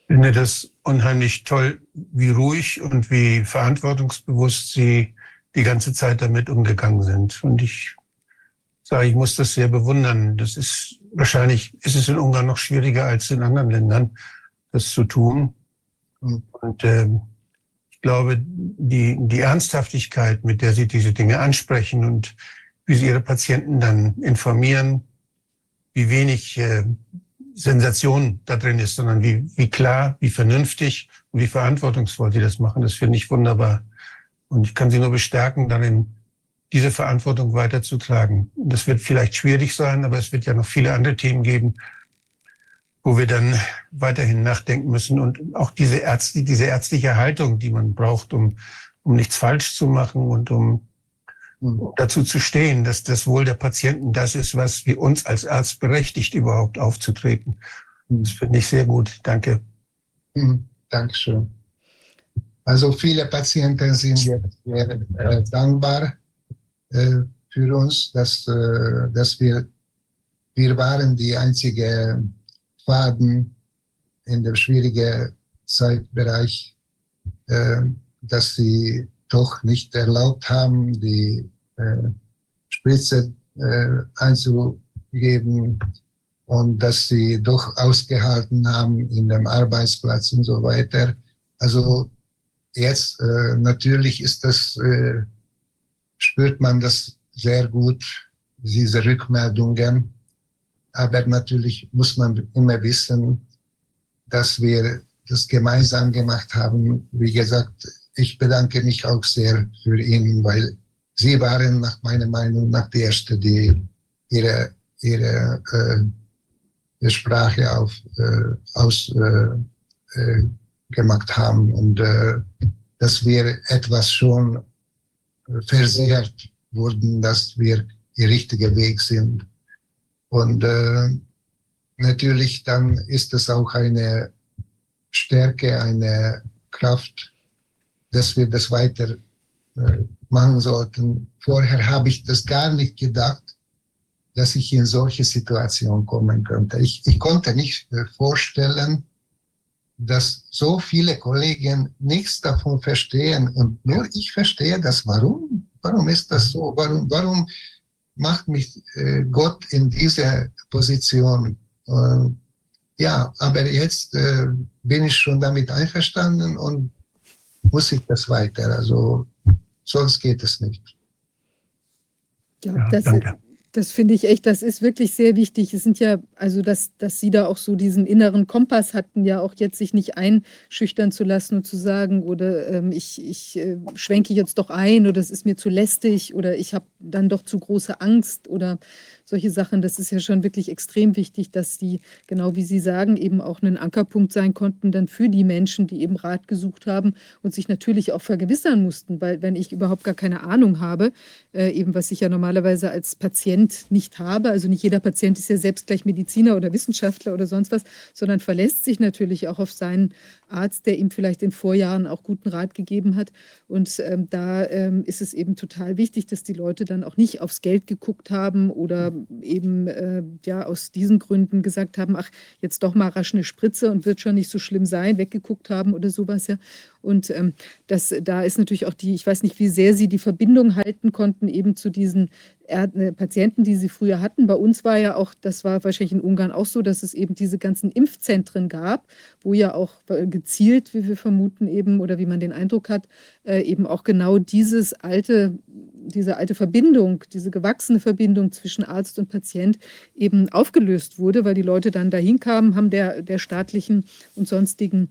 Ich finde das unheimlich toll, wie ruhig und wie verantwortungsbewusst Sie die ganze Zeit damit umgegangen sind. Und ich sage, ich muss das sehr bewundern. Das ist wahrscheinlich ist es in Ungarn noch schwieriger als in anderen Ländern, das zu tun. Und äh, ich glaube, die, die Ernsthaftigkeit, mit der Sie diese Dinge ansprechen und wie Sie Ihre Patienten dann informieren, wie wenig äh, Sensation da drin ist, sondern wie, wie klar, wie vernünftig und wie verantwortungsvoll Sie das machen, das finde ich wunderbar. Und ich kann Sie nur bestärken, darin diese Verantwortung weiterzutragen. Das wird vielleicht schwierig sein, aber es wird ja noch viele andere Themen geben, wo wir dann weiterhin nachdenken müssen und auch diese, Ärzte, diese ärztliche Haltung, die man braucht, um, um nichts falsch zu machen und um, um dazu zu stehen, dass das Wohl der Patienten das ist, was wir uns als Arzt berechtigt, überhaupt aufzutreten. Das finde ich sehr gut. Danke. Mhm. Dankeschön. Also viele Patienten sind jetzt sehr dankbar für uns, dass, äh, dass wir, wir waren die einzige Faden in dem schwierigen Zeitbereich, äh, dass sie doch nicht erlaubt haben, die äh, Spritze äh, einzugeben und dass sie doch ausgehalten haben in dem Arbeitsplatz und so weiter. Also jetzt äh, natürlich ist das, äh, spürt man das sehr gut, diese Rückmeldungen. Aber natürlich muss man immer wissen, dass wir das gemeinsam gemacht haben. Wie gesagt, ich bedanke mich auch sehr für ihn, weil Sie waren nach meiner Meinung nach die Erste, die ihre, ihre äh, Sprache auf, äh, aus äh, äh gemacht haben und äh, dass wir etwas schon versichert wurden, dass wir der richtige Weg sind. Und äh, natürlich dann ist es auch eine Stärke, eine Kraft, dass wir das weiter äh, machen sollten. Vorher habe ich das gar nicht gedacht, dass ich in solche Situationen kommen könnte. Ich, ich konnte nicht äh, vorstellen, dass so viele Kollegen nichts davon verstehen und nur ich verstehe das. Warum? Warum ist das so? Warum, warum macht mich äh, Gott in diese Position? Äh, ja, aber jetzt äh, bin ich schon damit einverstanden und muss ich das weiter. Also sonst geht es nicht. Ja, ja das, danke. Das finde ich echt, das ist wirklich sehr wichtig. Es sind ja, also dass, dass Sie da auch so diesen inneren Kompass hatten, ja auch jetzt sich nicht einschüchtern zu lassen und zu sagen, oder ähm, ich, ich äh, schwenke jetzt doch ein oder es ist mir zu lästig oder ich habe dann doch zu große Angst oder solche Sachen, das ist ja schon wirklich extrem wichtig, dass die, genau wie Sie sagen, eben auch ein Ankerpunkt sein konnten dann für die Menschen, die eben Rat gesucht haben und sich natürlich auch vergewissern mussten, weil wenn ich überhaupt gar keine Ahnung habe, äh, eben was ich ja normalerweise als Patient nicht habe, also nicht jeder Patient ist ja selbst gleich Mediziner oder Wissenschaftler oder sonst was, sondern verlässt sich natürlich auch auf seinen Arzt, der ihm vielleicht in Vorjahren auch guten Rat gegeben hat. Und ähm, da ähm, ist es eben total wichtig, dass die Leute dann auch nicht aufs Geld geguckt haben oder eben äh, ja aus diesen Gründen gesagt haben, ach, jetzt doch mal rasch eine Spritze und wird schon nicht so schlimm sein, weggeguckt haben oder sowas ja. Und ähm, das, da ist natürlich auch die, ich weiß nicht, wie sehr Sie die Verbindung halten konnten eben zu diesen äh, Patienten, die Sie früher hatten. Bei uns war ja auch, das war wahrscheinlich in Ungarn auch so, dass es eben diese ganzen Impfzentren gab, wo ja auch gezielt, wie wir vermuten eben oder wie man den Eindruck hat, äh, eben auch genau dieses alte, diese alte Verbindung, diese gewachsene Verbindung zwischen Arzt und Patient eben aufgelöst wurde, weil die Leute dann dahin kamen, haben der, der staatlichen und sonstigen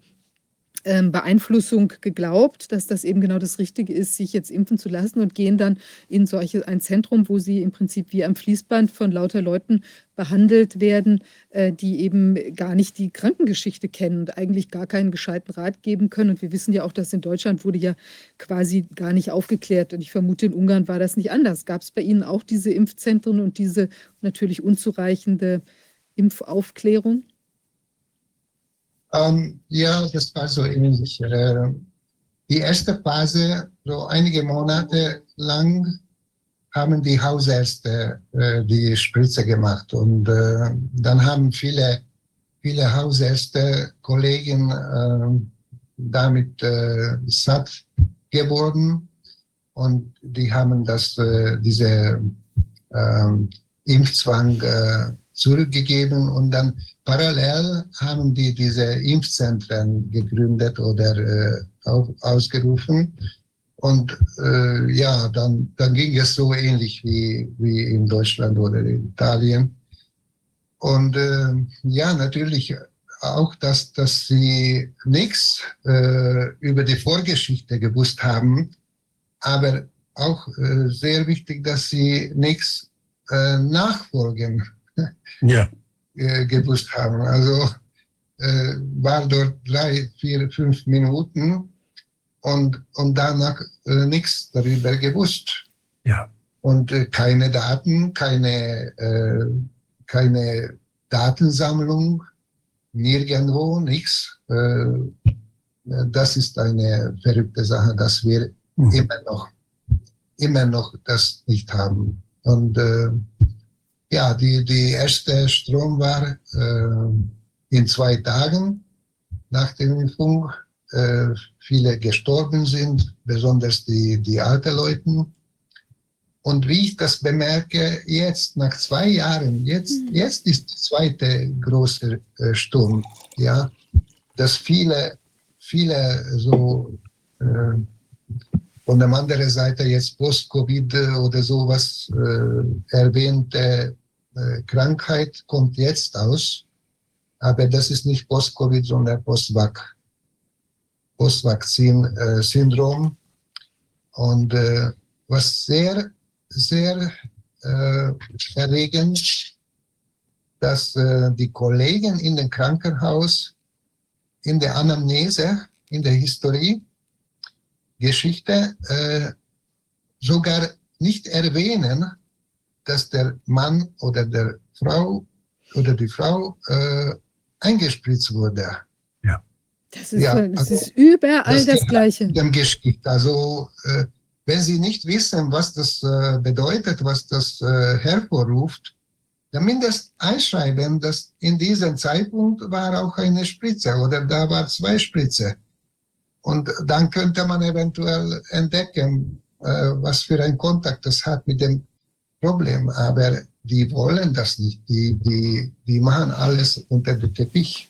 Beeinflussung geglaubt, dass das eben genau das Richtige ist, sich jetzt impfen zu lassen und gehen dann in solche ein Zentrum, wo sie im Prinzip wie am Fließband von lauter Leuten behandelt werden, äh, die eben gar nicht die Krankengeschichte kennen und eigentlich gar keinen gescheiten Rat geben können. Und wir wissen ja auch, dass in Deutschland wurde ja quasi gar nicht aufgeklärt. Und ich vermute, in Ungarn war das nicht anders. Gab es bei Ihnen auch diese Impfzentren und diese natürlich unzureichende Impfaufklärung? Ähm, ja, das war so ähnlich. Äh, die erste Phase, so einige Monate lang, haben die Hausärzte äh, die Spritze gemacht. Und äh, dann haben viele, viele Hausärzte, Kollegen äh, damit äh, satt geworden. Und die haben das, äh, diese äh, Impfzwang zurückgegeben und dann parallel haben die diese Impfzentren gegründet oder äh, ausgerufen. Und äh, ja, dann, dann ging es so ähnlich wie, wie in Deutschland oder in Italien. Und äh, ja, natürlich auch, dass, dass sie nichts äh, über die Vorgeschichte gewusst haben, aber auch äh, sehr wichtig, dass sie nichts äh, nachfolgen Ja. äh, gewusst haben. Also äh, war dort drei, vier, fünf Minuten und, und danach äh, nichts darüber gewusst. Ja. Und keine Daten, keine, keine Datensammlung, nirgendwo, nichts. Das ist eine verrückte Sache, dass wir Mhm. immer noch, immer noch das nicht haben. Und ja, die, die erste Strom war äh, in zwei Tagen nach der Impfung. Äh, viele gestorben sind, besonders die, die alten Leute. Und wie ich das bemerke, jetzt nach zwei Jahren, jetzt, jetzt ist der zweite große äh, Sturm, ja, dass viele, viele so äh, von der anderen Seite jetzt Post-Covid oder sowas äh, erwähnte äh, Krankheit kommt jetzt aus, aber das ist nicht Post-Covid, sondern Post-Vac. Post-Vakzin-Syndrom. Und äh, was sehr, sehr äh, erregend, dass äh, die Kollegen in dem Krankenhaus in der Anamnese, in der Historie, Geschichte äh, sogar nicht erwähnen, dass der Mann oder der Frau oder die Frau äh, eingespritzt wurde. Das ist, Ja, das also, ist überall das, gehört Gleiche. in Dem Geschichte. Also äh, wenn Sie nicht wissen, was das äh, bedeutet, was das äh, hervorruft, zumindest einschreiben, dass in diesem Zeitpunkt war auch eine Spritze oder da war zwei Spritze. Und dann könnte man eventuell entdecken, äh, was für ein Kontakt das hat mit dem Problem. Aber die wollen das nicht. Die, die, die machen alles unter den Teppich.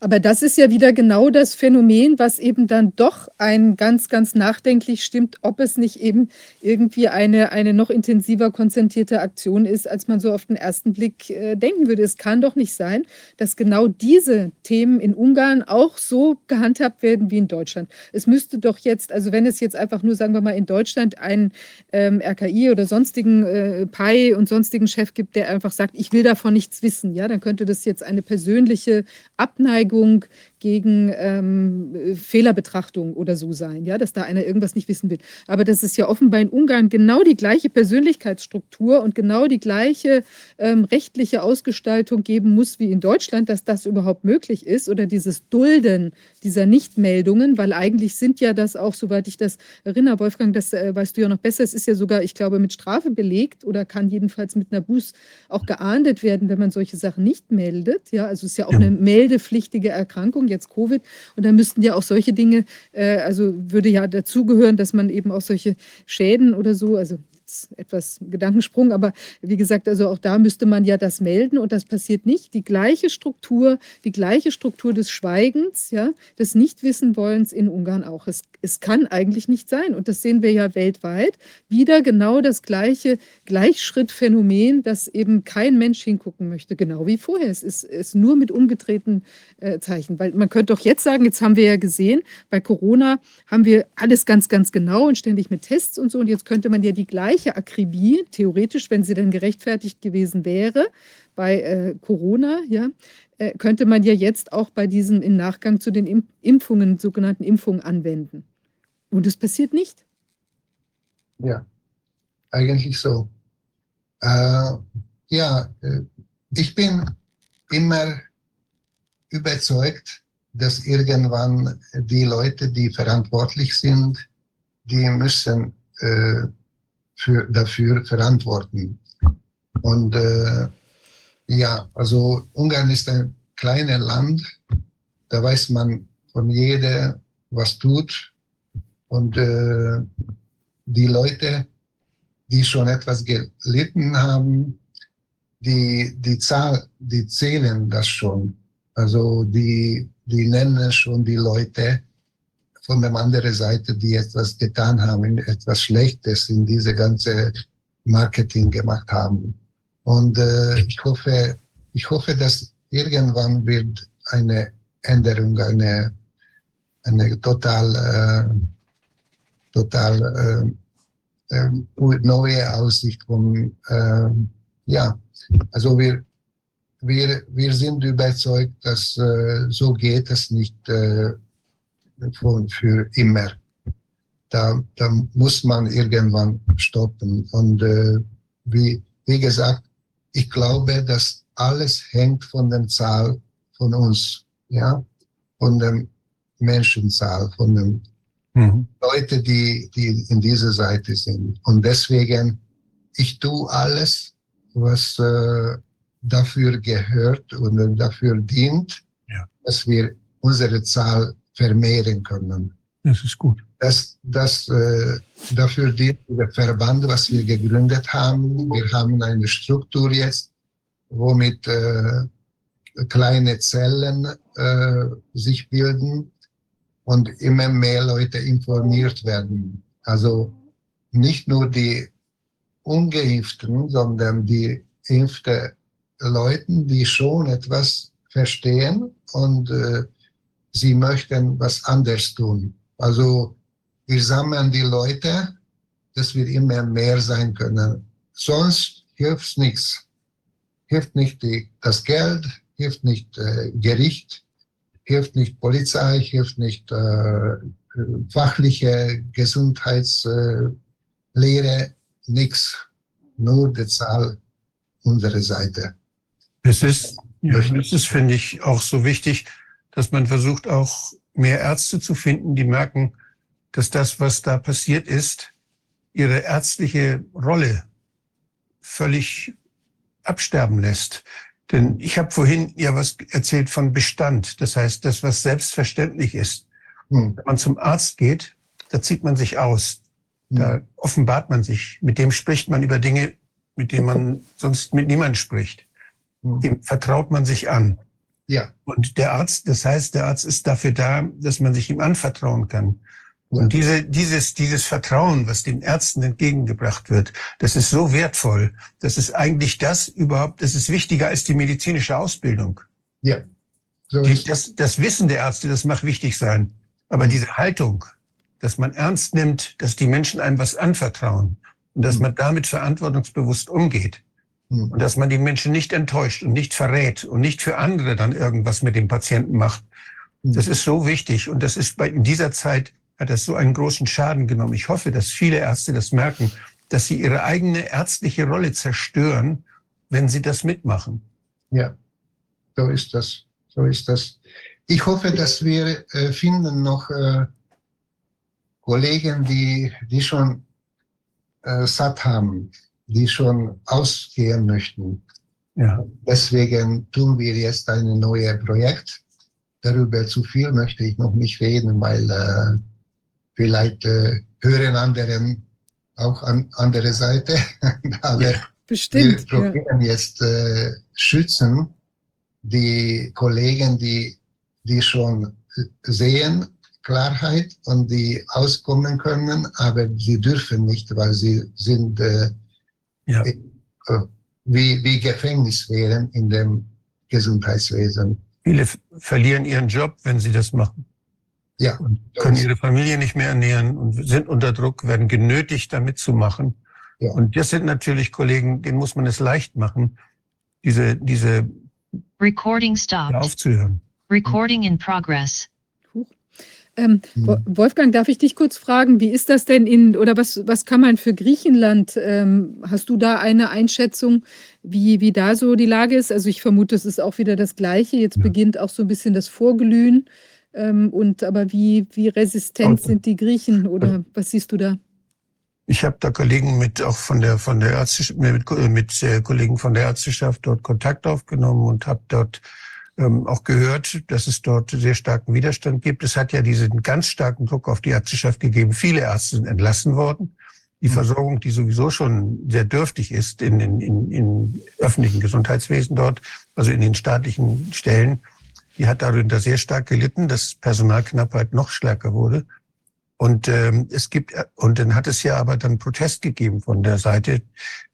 Aber das ist ja wieder genau das Phänomen, was eben dann doch ein ganz, ganz nachdenklich stimmt, ob es nicht eben irgendwie eine, eine noch intensiver konzentrierte Aktion ist, als man so auf den ersten Blick äh, denken würde. Es kann doch nicht sein, dass genau diese Themen in Ungarn auch so gehandhabt werden wie in Deutschland. Es müsste doch jetzt, also wenn es jetzt einfach nur, sagen wir mal, in Deutschland einen ähm, RKI oder sonstigen äh, PI und sonstigen Chef gibt, der einfach sagt, ich will davon nichts wissen, ja, dann könnte das jetzt eine persönliche Abneigung gegen ähm, Fehlerbetrachtung oder so sein, ja, dass da einer irgendwas nicht wissen will. Aber das ist ja offenbar in Ungarn genau die gleiche Persönlichkeitsstruktur und genau die gleiche ähm, rechtliche Ausgestaltung geben muss wie in Deutschland, dass das überhaupt möglich ist oder dieses Dulden dieser Nichtmeldungen, weil eigentlich sind ja das auch, soweit ich das erinnere, Wolfgang, das äh, weißt du ja noch besser, es ist ja sogar, ich glaube, mit Strafe belegt oder kann jedenfalls mit einer Buß auch geahndet werden, wenn man solche Sachen nicht meldet. Ja, also es ist ja auch eine meldepflichtige Erkrankung, jetzt Covid. Und dann müssten ja auch solche Dinge, äh, also würde ja dazugehören, dass man eben auch solche Schäden oder so, also etwas Gedankensprung, aber wie gesagt, also auch da müsste man ja das melden und das passiert nicht. Die gleiche Struktur, die gleiche Struktur des Schweigens, ja, des Nichtwissenwollens in Ungarn auch. Es, es kann eigentlich nicht sein und das sehen wir ja weltweit. Wieder genau das gleiche Gleichschrittphänomen, dass eben kein Mensch hingucken möchte, genau wie vorher. Es ist, ist nur mit umgedrehten äh, Zeichen, weil man könnte doch jetzt sagen, jetzt haben wir ja gesehen, bei Corona haben wir alles ganz, ganz genau und ständig mit Tests und so. Und jetzt könnte man ja die gleiche Akribie, theoretisch, wenn sie denn gerechtfertigt gewesen wäre, bei äh, Corona, ja, äh, könnte man ja jetzt auch bei diesem im Nachgang zu den Impfungen, sogenannten Impfungen anwenden. Und es passiert nicht. Ja, eigentlich so. Äh, ja, äh, ich bin immer überzeugt, dass irgendwann die Leute, die verantwortlich sind, die müssen äh, für, dafür verantworten. Und äh, ja, also Ungarn ist ein kleines Land, da weiß man von jeder, was tut. Und äh, die Leute, die schon etwas gelitten haben, die, die, Zahl, die zählen das schon. Also die, die nennen schon die Leute von der anderen Seite, die etwas getan haben, etwas Schlechtes in diese ganze Marketing gemacht haben. Und äh, ich hoffe, ich hoffe, dass irgendwann wird eine Änderung, eine, eine total, äh, total äh, äh, neue Aussicht von, äh, ja, also wir, wir, wir sind überzeugt, dass äh, so geht es nicht äh, von, für immer. Da, da muss man irgendwann stoppen. Und äh, wie, wie gesagt, ich glaube, dass alles hängt von der Zahl von uns, ja, von der Menschenzahl, von den mhm. Leuten, die, die in dieser Seite sind. Und deswegen, ich tue alles, was äh, dafür gehört und dafür dient, ja. dass wir unsere Zahl vermehren können. Das ist gut. Das, das, äh, dafür dient der Verband, was wir gegründet haben. Wir haben eine Struktur jetzt, womit äh, kleine Zellen äh, sich bilden und immer mehr Leute informiert werden. Also nicht nur die Ungeimpften, sondern die impfte Leuten, die schon etwas verstehen und äh, sie möchten was anders tun. Also wir sammeln die Leute, dass wir immer mehr sein können. Sonst hilft nichts. Hilft nicht die, das Geld, hilft nicht äh, Gericht, hilft nicht Polizei, hilft nicht äh, fachliche Gesundheitslehre, nichts. Nur die Zahl unserer Seite. Es ist, ja, das ist, finde ich, auch so wichtig, dass man versucht, auch mehr Ärzte zu finden, die merken, dass das, was da passiert ist, ihre ärztliche Rolle völlig absterben lässt. Denn ich habe vorhin ja was erzählt von Bestand. Das heißt, das, was selbstverständlich ist. Hm. Wenn man zum Arzt geht, da zieht man sich aus. Da hm. offenbart man sich. Mit dem spricht man über Dinge, mit denen man sonst mit niemand spricht. Hm. Dem vertraut man sich an. Ja. Und der Arzt, das heißt, der Arzt ist dafür da, dass man sich ihm anvertrauen kann. Ja. Und diese, dieses, dieses Vertrauen, was den Ärzten entgegengebracht wird, das ist so wertvoll. Das ist eigentlich das überhaupt, das ist wichtiger als die medizinische Ausbildung. Ja. So die, das, das Wissen der Ärzte, das mag wichtig sein. Aber diese Haltung, dass man ernst nimmt, dass die Menschen einem was anvertrauen und dass hm. man damit verantwortungsbewusst umgeht. Und dass man die Menschen nicht enttäuscht und nicht verrät und nicht für andere dann irgendwas mit dem Patienten macht. Hm. Das ist so wichtig. Und das ist bei, in dieser Zeit hat das so einen großen Schaden genommen. Ich hoffe, dass viele Ärzte das merken, dass sie ihre eigene ärztliche Rolle zerstören, wenn sie das mitmachen. Ja, so ist das. So ist das. Ich hoffe, dass wir äh, finden noch äh, Kollegen, die, die schon äh, satt haben die schon ausgehen möchten. Ja. Deswegen tun wir jetzt ein neues Projekt. Darüber zu viel möchte ich noch nicht reden, weil äh, vielleicht äh, hören anderen auch an andere Seite. Aber wir Bestimmt. Ja. probieren jetzt äh, schützen die Kollegen, die, die schon sehen, Klarheit und die auskommen können, aber sie dürfen nicht, weil sie sind äh, Ja. äh, wie, wie Gefängnis wären in dem Gesundheitswesen. Viele verlieren ihren Job, wenn sie das machen. Ja, Und können ihre Familie nicht mehr ernähren und sind unter Druck, werden genötigt, da mitzumachen. Ja. Und das sind natürlich Kollegen, denen muss man es leicht machen, diese, diese Recording stopped. aufzuhören. Recording in progress. Ähm, Mhm. Wolfgang, darf ich dich kurz fragen, wie ist das denn in, oder was, was kann man für Griechenland, ähm, hast du da eine Einschätzung, wie, wie da so die Lage ist? Also ich vermute, es ist auch wieder das Gleiche. Jetzt Ja. beginnt auch so ein bisschen das Vorglühen. Ähm, und aber wie, wie resistent sind die Griechen oder was siehst du da? Ich habe da Kollegen mit auch von der von der Ärzteschaft, mit, mit äh, Kollegen von der Ärzteschaft dort Kontakt aufgenommen und habe dort ähm, auch gehört, dass es dort sehr starken Widerstand gibt. Es hat ja diesen ganz starken Druck auf die Ärzteschaft gegeben. Viele Ärzte sind entlassen worden. Die Mhm. Versorgung, die sowieso schon sehr dürftig ist in den in, in öffentlichen Gesundheitswesen dort, also in den staatlichen Stellen, die hat darunter sehr stark gelitten, dass Personalknappheit noch stärker wurde. Und ähm, es gibt und dann hat es ja aber dann Protest gegeben von der Seite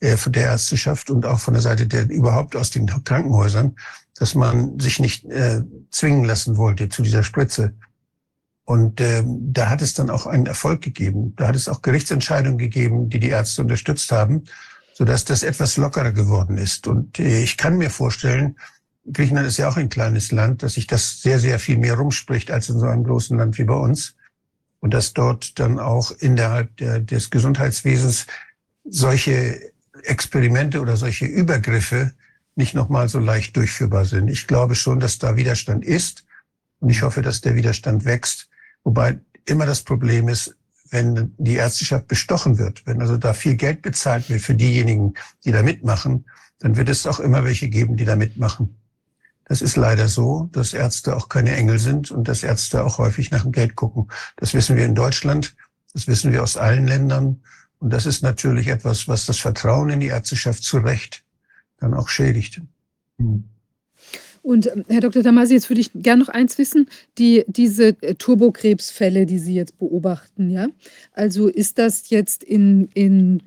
äh, von der Ärzteschaft und auch von der Seite der überhaupt aus den Krankenhäusern, dass man sich nicht äh, zwingen lassen wollte zu dieser Spritze. Und ähm, da hat es dann auch einen Erfolg gegeben. Da hat es auch Gerichtsentscheidungen gegeben, die die Ärzte unterstützt haben, sodass das etwas lockerer geworden ist. Und äh, ich kann mir vorstellen, Griechenland ist ja auch ein kleines Land, dass sich das sehr, sehr viel mehr rumspricht als in so einem großen Land wie bei uns und dass dort dann auch innerhalb der, des Gesundheitswesens solche Experimente oder solche Übergriffe nicht nochmal so leicht durchführbar sind. Ich glaube schon, dass da Widerstand ist und ich hoffe, dass der Widerstand wächst. Wobei immer das Problem ist, wenn die Ärzteschaft bestochen wird, wenn also da viel Geld bezahlt wird für diejenigen, die da mitmachen, dann wird es auch immer welche geben, die da mitmachen. Das ist leider so, dass Ärzte auch keine Engel sind und dass Ärzte auch häufig nach dem Geld gucken. Das wissen wir in Deutschland, das wissen wir aus allen Ländern. Und das ist natürlich etwas, was das Vertrauen in die Ärzteschaft zu Recht dann auch schädigt. Hm. Und ähm, Herr Dr. Damasi, jetzt würde ich gerne noch eins wissen, die, diese äh, Turbokrebsfälle, die Sie jetzt beobachten, ja, also ist das jetzt in, in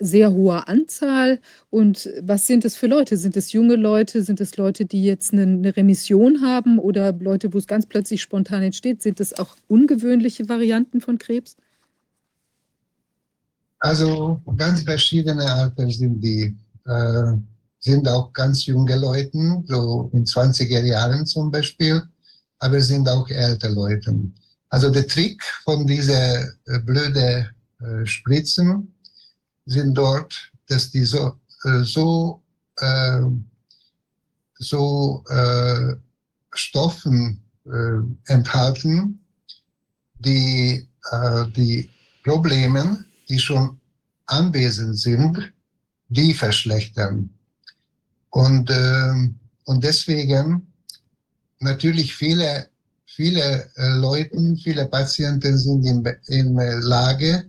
sehr hoher Anzahl und was sind es für Leute? Sind es junge Leute? Sind es Leute, die jetzt eine, eine Remission haben oder Leute, wo es ganz plötzlich spontan entsteht? Sind es auch ungewöhnliche Varianten von Krebs? Also ganz verschiedene Alter sind die. Äh, sind auch ganz junge Leute, so in 20er Jahren zum Beispiel, aber sind auch ältere Leute. Also der Trick von dieser äh, blöde äh, Spritzen sind dort, dass die so, äh, so, äh, so äh, Stoffen äh, enthalten, die äh, die Probleme, die schon anwesend sind, die verschlechtern. Und, ähm, und deswegen natürlich viele, viele äh, Leute, viele Patienten sind in, in äh, Lage,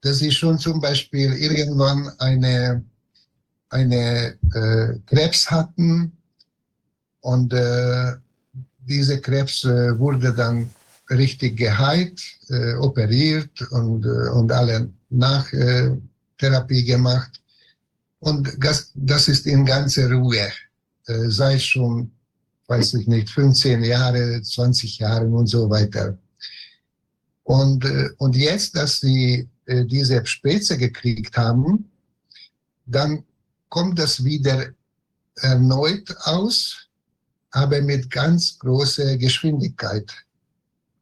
dass sie schon zum Beispiel irgendwann eine, eine äh, Krebs hatten und äh, diese Krebs äh, wurde dann richtig geheilt, äh, operiert und, äh, und alle Nachtherapie gemacht. Und das, das ist in ganzer Ruhe, äh, seit schon, weiß ich nicht, 15 Jahre, 20 Jahren und so weiter. Und, äh, und jetzt, dass sie äh, diese Spitze gekriegt haben, dann kommt das wieder erneut aus, aber mit ganz großer Geschwindigkeit.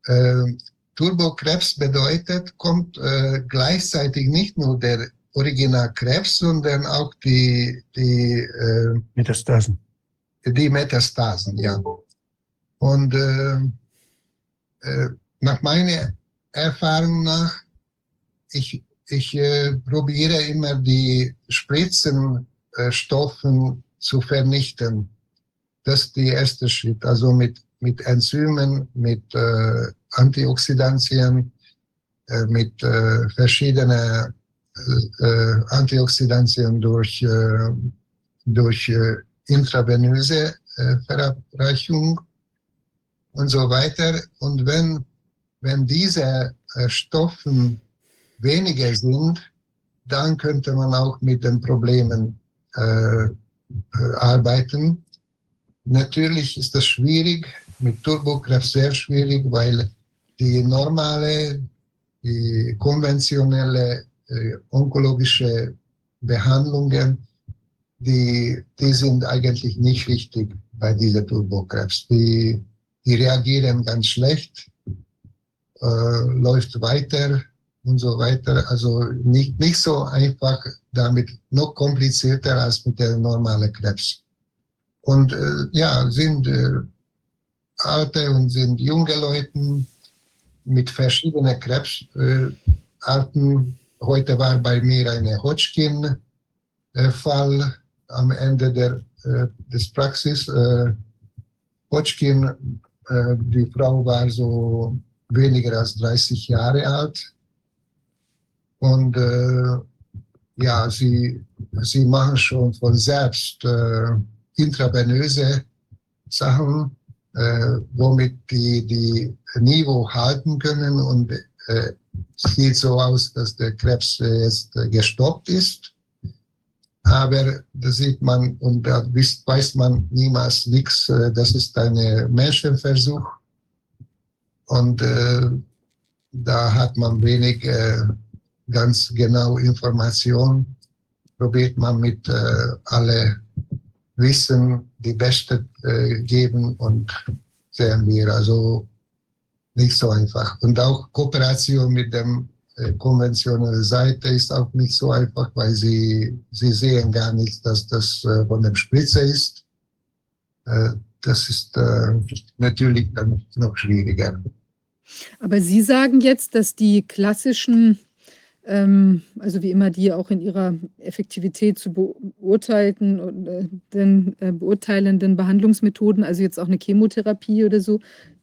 Äh, Turbokrebs bedeutet, kommt äh, gleichzeitig nicht nur der Originalkrebs, sondern auch die, die, äh, Metastasen. die Metastasen, ja. Und äh, äh, nach meiner Erfahrung nach, ich, ich äh, probiere immer die Spritzenstoffen zu vernichten. Das ist der erste Schritt. Also mit, mit Enzymen, mit äh, Antioxidantien, äh, mit äh, verschiedenen äh, Antioxidantien durch, äh, durch äh, intravenöse äh, Verabreichung und so weiter. Und wenn, wenn diese äh, Stoffen weniger sind, dann könnte man auch mit den Problemen äh, arbeiten. Natürlich ist das schwierig, mit Turbokraft sehr schwierig, weil die normale, die konventionelle onkologische Behandlungen, die, die sind eigentlich nicht wichtig bei dieser Turbokrebs. Die, die reagieren ganz schlecht, äh, läuft weiter und so weiter. Also nicht, nicht so einfach damit, noch komplizierter als mit der normalen Krebs. Und äh, ja, sind äh, alte und sind junge Leute mit verschiedenen Krebsarten. Heute war bei mir eine Hodgkin-Fall am Ende der, äh, des Praxis. Äh, Hodgkin, äh, die Frau war so weniger als 30 Jahre alt. Und ja, sie, sie machen schon von selbst intravenöse Sachen, womit die die Niveau halten können und sieht so aus, dass der Krebs jetzt gestoppt ist. Aber da sieht man und da weiß man niemals nichts. äh, Das ist ein Menschenversuch. Und äh, da hat man wenig äh, ganz genau Information. Probiert man mit äh, alle Wissen die Beste äh, geben und sehen wir also nicht so einfach. Und auch Kooperation mit dem äh, konventionellen Seite ist auch nicht so einfach, weil sie, sie sehen gar nicht, dass das äh, von dem Spritze ist. Äh, das ist äh, natürlich dann noch schwieriger. Aber Sie sagen jetzt, dass die klassischen, ähm, also wie immer die auch in ihrer Effektivität zu beurteilten äh, den, äh, beurteilenden Behandlungsmethoden, also jetzt auch eine Chemotherapie oder so,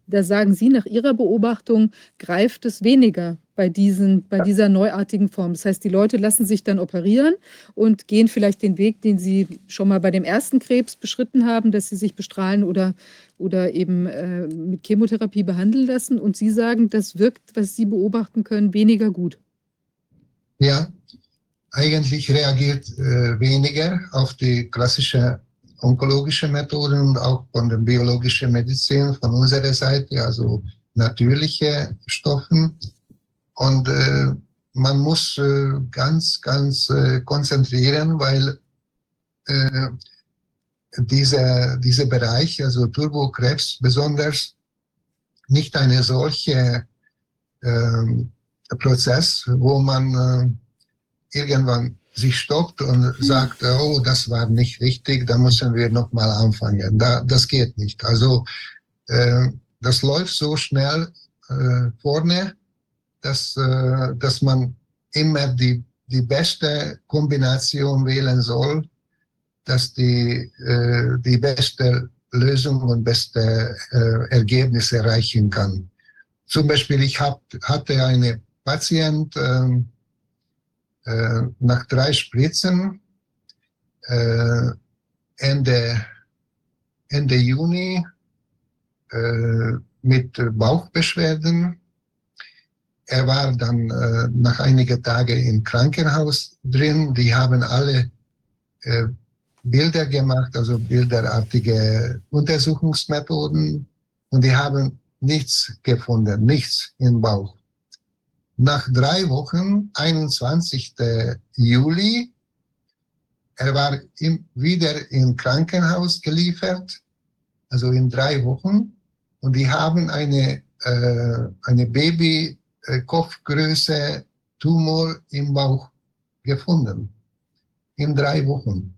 da sagen Sie nach Ihrer Beobachtung, greift es weniger bei, diesen, bei dieser neuartigen Form. Das heißt, die Leute lassen sich dann operieren und gehen vielleicht den Weg, den sie schon mal bei dem ersten Krebs beschritten haben, dass sie sich bestrahlen oder, oder eben äh, mit Chemotherapie behandeln lassen. Und Sie sagen, das wirkt, was Sie beobachten können, weniger gut. Ja, eigentlich reagiert äh, weniger auf die klassische onkologische Methoden und auch von der biologischen Medizin von unserer Seite, also natürliche Stoffen. Und äh, man muss äh, ganz, ganz äh, konzentrieren, weil äh, dieser diese Bereich, also Turbokrebs besonders, nicht eine solche ähm, Prozess, wo man äh, irgendwann sich stoppt und sagt, oh, das war nicht richtig, da müssen wir nochmal anfangen. Da, das geht nicht. Also äh, das läuft so schnell äh, vorne, dass, äh, dass man immer die, die beste Kombination wählen soll, dass die, äh, die beste Lösung und beste äh, Ergebnisse erreichen kann. Zum Beispiel, ich hab, hatte eine Patient, äh, äh, nach drei Spritzen äh, Ende, Ende Juni äh, mit Bauchbeschwerden. Er war dann äh, nach einigen Tagen im Krankenhaus drin. Die haben alle äh, Bilder gemacht, also bilderartige Untersuchungsmethoden. Und die haben nichts gefunden, nichts im Bauch. Nach drei Wochen, 21. Juli, er war im, wieder im Krankenhaus geliefert, also in drei Wochen. Und die haben eine, äh, eine Baby-Kopfgröße Tumor im Bauch gefunden. In drei Wochen.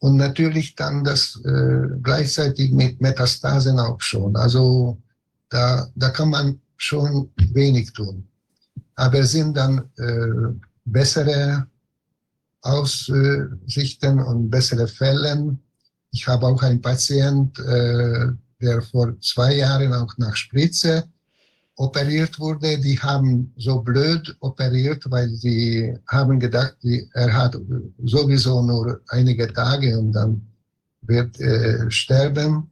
Und natürlich dann das äh, gleichzeitig mit Metastasen auch schon. Also da, da kann man schon wenig tun aber sind dann äh, bessere Aussichten und bessere Fälle. Ich habe auch einen Patient, äh, der vor zwei Jahren auch nach Spritze operiert wurde, die haben so blöd operiert, weil sie haben gedacht, die, er hat sowieso nur einige Tage und dann wird äh, sterben.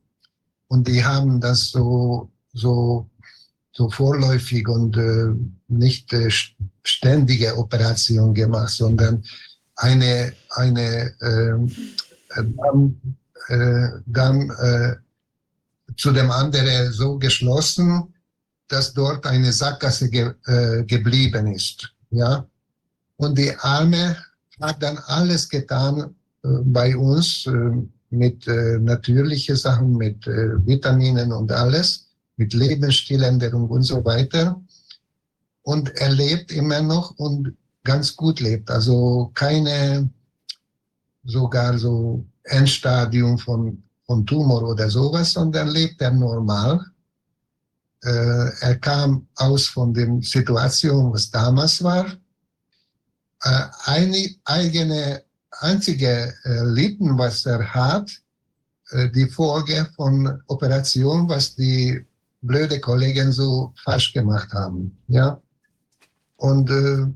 Und die haben das so, so, so vorläufig und äh, nicht äh, ständige Operation gemacht, sondern eine, eine ähm, äh, dann, äh, dann äh, zu dem anderen so geschlossen, dass dort eine Sackgasse ge, äh, geblieben ist. Ja? Und die Arme hat dann alles getan bei uns mit äh, natürlichen Sachen, mit Vitaminen und alles, mit Lebensstiländerung und so weiter. Und er lebt immer noch und ganz gut lebt. Also keine sogar so Endstadium von, von Tumor oder sowas, sondern lebt er normal äh, er kam aus von der Situation, was damals war. Äh, eine eigene, einzige äh, Lippen, was er hat, äh, die Folge von Operation, was die blöde Kollegen so falsch gemacht haben. Ja. Und äh,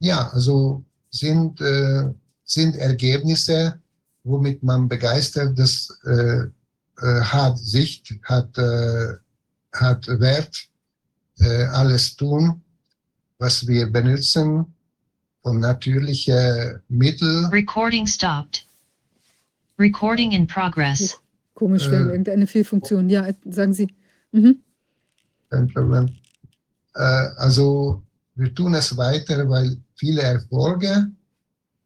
ja, also sind, äh, sind Ergebnisse, womit man begeistert, das äh, äh, hat Sicht, hat äh, hat Wert, äh, alles tun, was wir benutzen, von natürlichen Mitteln. Recording stopped. Recording in progress. Komisch, Äh. irgendeine Fehlfunktion. Ja, sagen Sie. Mhm. Kein Problem. Äh, also wir tun es weiter, weil viele Erfolge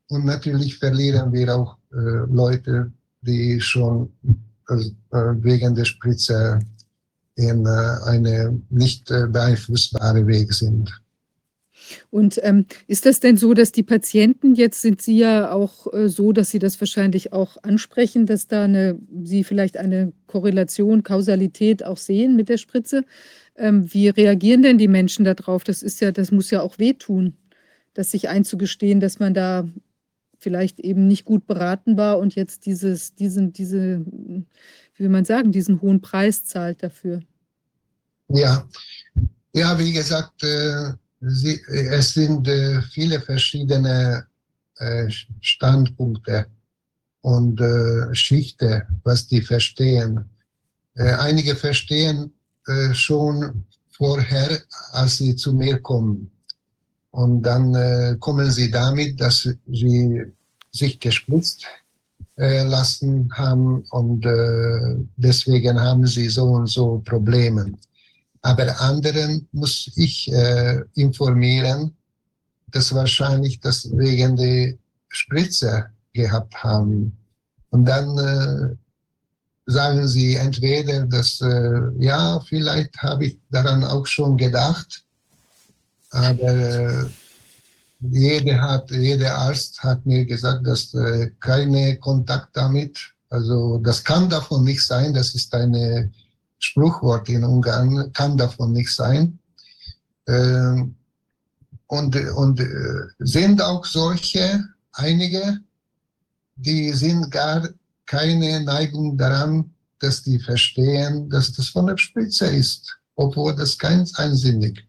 und natürlich verlieren wir auch äh, Leute, die schon äh, wegen der Spritze in eine nicht beeinflussbare Weg sind. Und ähm, ist das denn so, dass die Patienten, jetzt sind Sie ja auch äh, so, dass Sie das wahrscheinlich auch ansprechen, dass da eine, Sie vielleicht eine Korrelation, Kausalität auch sehen mit der Spritze? Ähm, wie reagieren denn die Menschen darauf? Das ist ja, das muss ja auch wehtun, das sich einzugestehen, dass man da vielleicht eben nicht gut beraten war und jetzt dieses, diesen, diese, wie will man sagen, diesen hohen Preis zahlt dafür. Ja, ja, wie gesagt, äh, sie, es sind äh, viele verschiedene äh, Standpunkte und äh, Schichten, was die verstehen. Äh, einige verstehen äh, schon vorher, als sie zu mir kommen. Und dann äh, kommen sie damit, dass sie sich gespritzt äh, lassen haben und äh, deswegen haben sie so und so Probleme. Aber anderen muss ich äh, informieren, dass wahrscheinlich das wegen der Spritze gehabt haben. Und dann sagen sie entweder, dass äh, ja, vielleicht habe ich daran auch schon gedacht, aber äh, jeder, hat, jeder Arzt hat mir gesagt, dass äh, keine Kontakt damit, also das kann davon nicht sein, das ist eine Spruchwort in Ungarn, kann davon nicht sein. Äh, und und äh, sind auch solche, einige, die sind gar keine Neigung daran, dass die verstehen, dass das von der Spritze ist, obwohl das ganz einsinnig.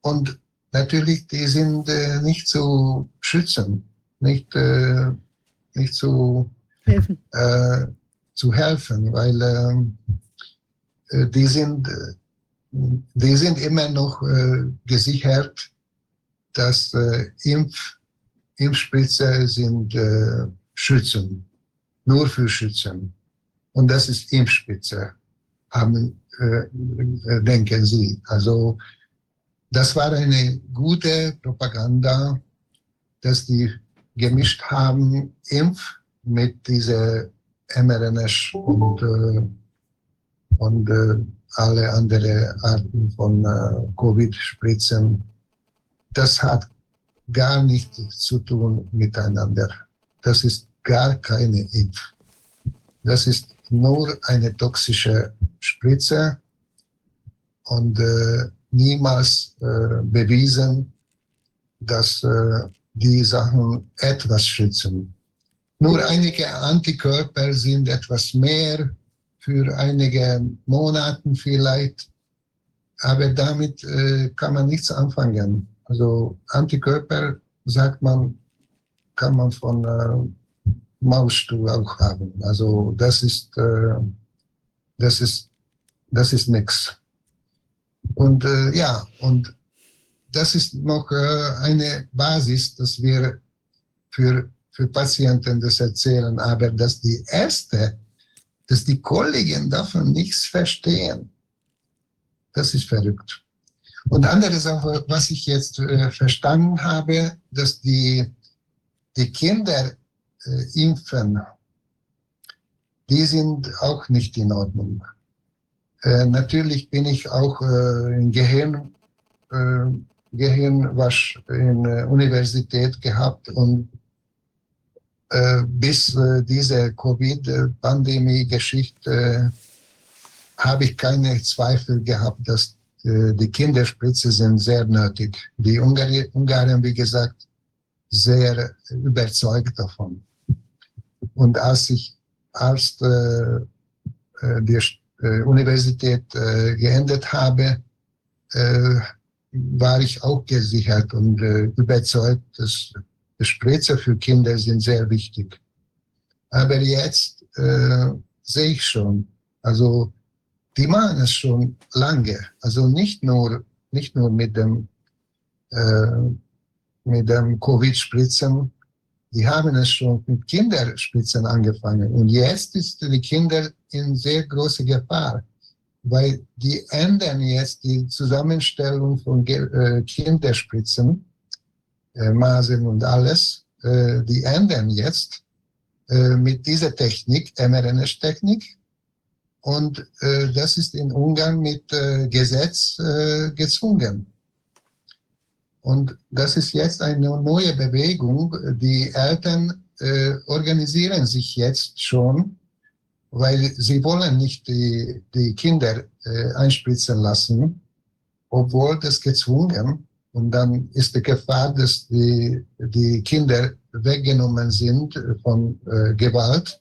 Und natürlich, die sind äh, nicht zu schützen, nicht, äh, nicht zu, Helfen. äh, zu helfen, weil ähm, äh, die, sind, äh, die sind immer noch äh, gesichert, dass Impf, Impfspritze sind Schützen, nur für Schützen. Und das ist Impfspritze, haben, äh, äh, denken sie. Also das war eine gute Propaganda, dass die gemischt haben Impf mit dieser mRNA und, äh, und äh, alle andere Arten von äh, Covid-Spritzen. Das hat gar nichts zu tun miteinander. Das ist gar keine Impf. Das ist nur eine toxische Spritze und äh, niemals äh, bewiesen, dass äh, die Sachen etwas schützen. Nur einige Antikörper sind etwas mehr für einige Monate vielleicht, aber damit äh, kann man nichts anfangen. Also Antikörper, sagt man, kann man von Mausstuhl auch haben. Also das ist, äh, das ist, das ist nichts. Und äh, ja, und das ist noch äh, eine Basis, dass wir für, für Patienten das erzählen. Aber dass die erste, dass die Kollegen davon nichts verstehen, das ist verrückt. Und andere Sache, was ich jetzt äh, verstanden habe, dass die, die Kinder äh, impfen, die sind auch nicht in Ordnung. Äh, natürlich bin ich auch äh, im Gehirn, äh, Gehirnwasch in der Universität gehabt und äh, bis äh, diese Covid-Pandemie-Geschichte habe ich keine Zweifel gehabt, dass äh, die Kinderspritze sind sehr nötig. Die Ungarn, Ungarn, wie gesagt, sehr überzeugt davon. Und als ich Arzt äh, äh die äh, Universität äh, geendet habe, äh, war ich auch gesichert und äh, überzeugt, dass Spritze für Kinder sind sehr wichtig. Aber jetzt sehe ich schon, also die machen es schon lange. Also nicht nur, nicht nur mit dem, äh, mit dem Covid-Spritzen, die haben es schon mit Kinderspritzen angefangen. Und jetzt ist die Kinder in sehr große Gefahr, weil die ändern jetzt die Zusammenstellung von äh, Kinderspritzen, äh, Masern und alles, äh, die ändern jetzt äh, mit dieser Technik, mRNA-Technik, und äh, das ist in Ungarn mit äh, Gesetz gezwungen. Und das ist jetzt eine neue Bewegung. Die Eltern äh, organisieren sich jetzt schon, weil sie wollen nicht die, die Kinder äh, einspritzen lassen, obwohl das gezwungen. Und dann ist die Gefahr, dass die, die Kinder weggenommen sind von äh, Gewalt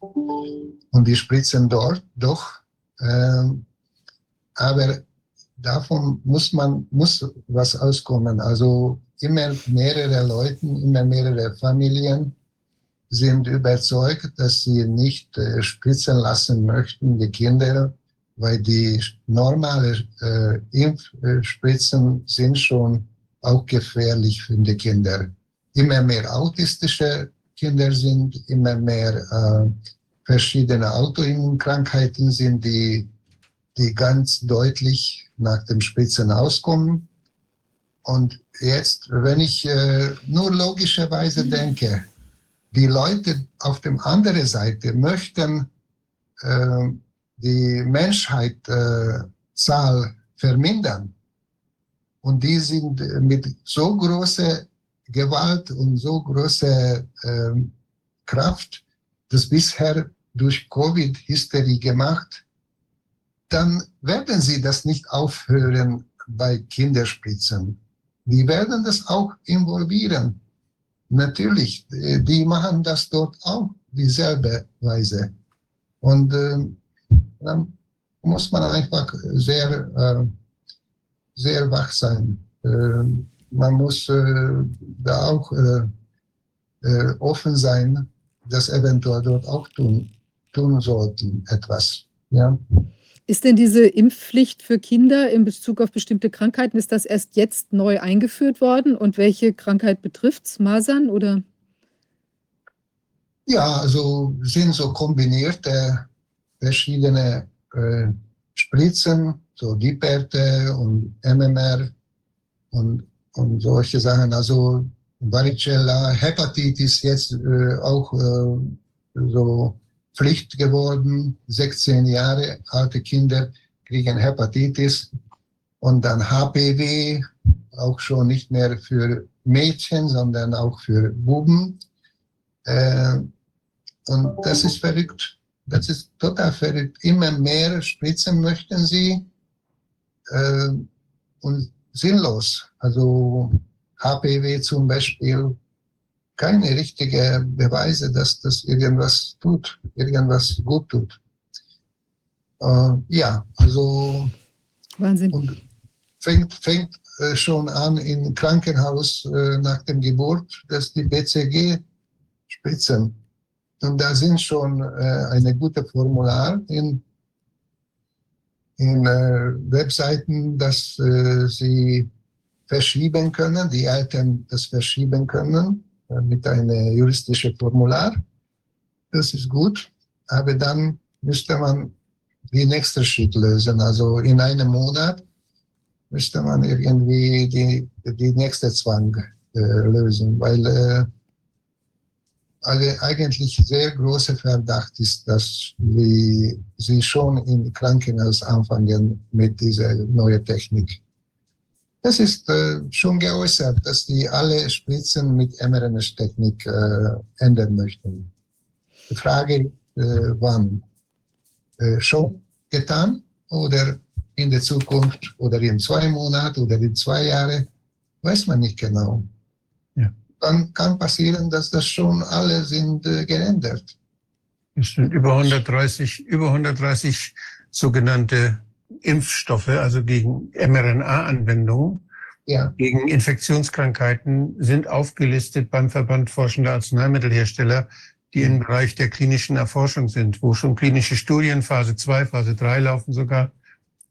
und die spritzen dort doch ähm, aber davon muss man, muss was auskommen. Also immer mehrere Leute, immer mehrere Familien sind überzeugt, dass sie nicht äh, spritzen lassen möchten, die Kinder, weil die normale äh, Impfspritzen sind schon auch gefährlich für die Kinder. Immer mehr autistische Kinder sind, immer mehr äh, verschiedene Autoimmunkrankheiten sind, die, die ganz deutlich nach dem Spritzen auskommen. Und jetzt, wenn ich äh, nur logischerweise denke, die Leute auf der anderen Seite möchten äh, die Menschheitszahl äh, vermindern. Und die sind mit so großer Gewalt und so großer äh, Kraft, das bisher durch Covid-Hysterie gemacht, dann werden sie das nicht aufhören bei Kinderspritzen. Die werden das auch involvieren. Natürlich, die machen das dort auch dieselbe Weise. Und äh, dann muss man einfach sehr, äh, sehr wach sein. Äh, man muss äh, da auch äh, äh, offen sein, das eventuell dort auch tun tun sollten, etwas. Ja. Ist denn diese Impfpflicht für Kinder in Bezug auf bestimmte Krankheiten, ist das erst jetzt neu eingeführt worden? Und welche Krankheit betrifft es? Masern oder? Ja, also sind so kombinierte verschiedene äh, Spritzen, so Diperte und MMR und, und solche Sachen. Also Varicella, Hepatitis jetzt äh, auch äh, so Pflicht geworden. 16 Jahre alte Kinder kriegen Hepatitis und dann HPV, auch schon nicht mehr für Mädchen, sondern auch für Buben. Äh, und das ist verrückt. Das ist total verrückt. Immer mehr Spritzen möchten sie äh, und sinnlos. Also HPV zum Beispiel keine richtige Beweise, dass das irgendwas tut, irgendwas gut tut. Äh, ja, also. Wahnsinn. Und, fängt, fängt äh, schon an im Krankenhaus äh, nach der Geburt, dass die BCG spritzen. Und da sind schon äh, eine gute Formular in, in äh, Webseiten, dass äh, sie verschieben können, die Eltern das verschieben können mit einem juristischen Formular. Das ist gut, aber dann müsste man die nächste Schritt lösen. Also in einem Monat müsste man irgendwie die, die nächste Zwang äh, lösen, weil äh, alle, eigentlich sehr großer Verdacht ist, dass wir, sie schon im Krankenhaus anfangen mit dieser neuen Technik. Es ist äh, schon geäußert, dass die alle Spritzen mit mRNA-Technik äh, ändern möchten. Die Frage, äh, wann? Äh, schon getan oder in der Zukunft oder in zwei Monaten oder in zwei Jahren, weiß man nicht genau. Ja. Dann kann passieren, dass das schon alle sind äh, geändert. Es sind über 130, über 130 sogenannte Impfstoffe, also gegen mRNA-Anwendungen, Ja, gegen Infektionskrankheiten sind aufgelistet beim Verband Forschender Arzneimittelhersteller, die im Bereich der klinischen Erforschung sind, wo schon klinische Studien Phase 2, Phase 3 laufen sogar.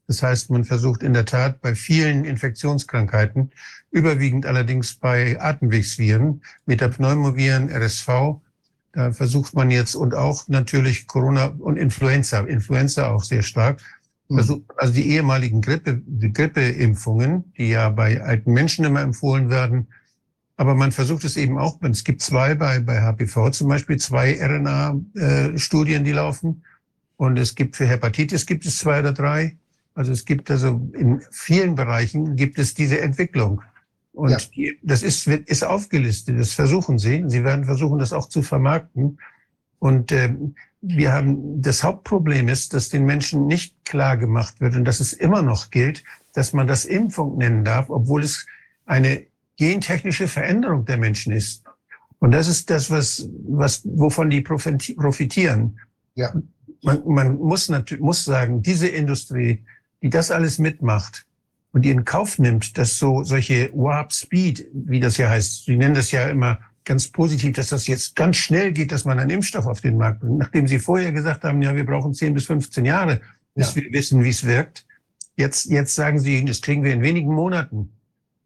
Das heißt, man versucht in der Tat bei vielen Infektionskrankheiten, überwiegend allerdings bei Atemwegsviren, Metapneumoviren, RSV, da versucht man jetzt und auch natürlich Corona und Influenza, Influenza auch sehr stark, versucht, also die ehemaligen Grippe, die Grippeimpfungen, die ja bei alten Menschen immer empfohlen werden, aber man versucht es eben auch, es gibt zwei bei, bei HPV zum Beispiel, zwei RNA-Studien, die laufen. Und es gibt für Hepatitis gibt es zwei oder drei. Also es gibt also in vielen Bereichen gibt es diese Entwicklung. Und Ja. die, das ist, ist aufgelistet. Das versuchen sie. Sie werden versuchen, das auch zu vermarkten. Und ähm, wir haben, das Hauptproblem ist, dass den Menschen nicht klar gemacht wird und dass es immer noch gilt, dass man das Impfung nennen darf, obwohl es eine gentechnische Veränderung der Menschen ist. Und das ist das, was, was, wovon die profiti- profitieren. Ja. Man, man muss natürlich, muss sagen, diese Industrie, die das alles mitmacht und die in Kauf nimmt, dass so solche Warp Speed, wie das ja heißt, sie nennen das ja immer ganz positiv, dass das jetzt ganz schnell geht, dass man einen Impfstoff auf den Markt bringt. Nachdem Sie vorher gesagt haben, ja, wir brauchen 10 bis 15 Jahre, bis Ja. wir wissen, wie es wirkt. Jetzt, jetzt sagen Sie, das kriegen wir in wenigen Monaten.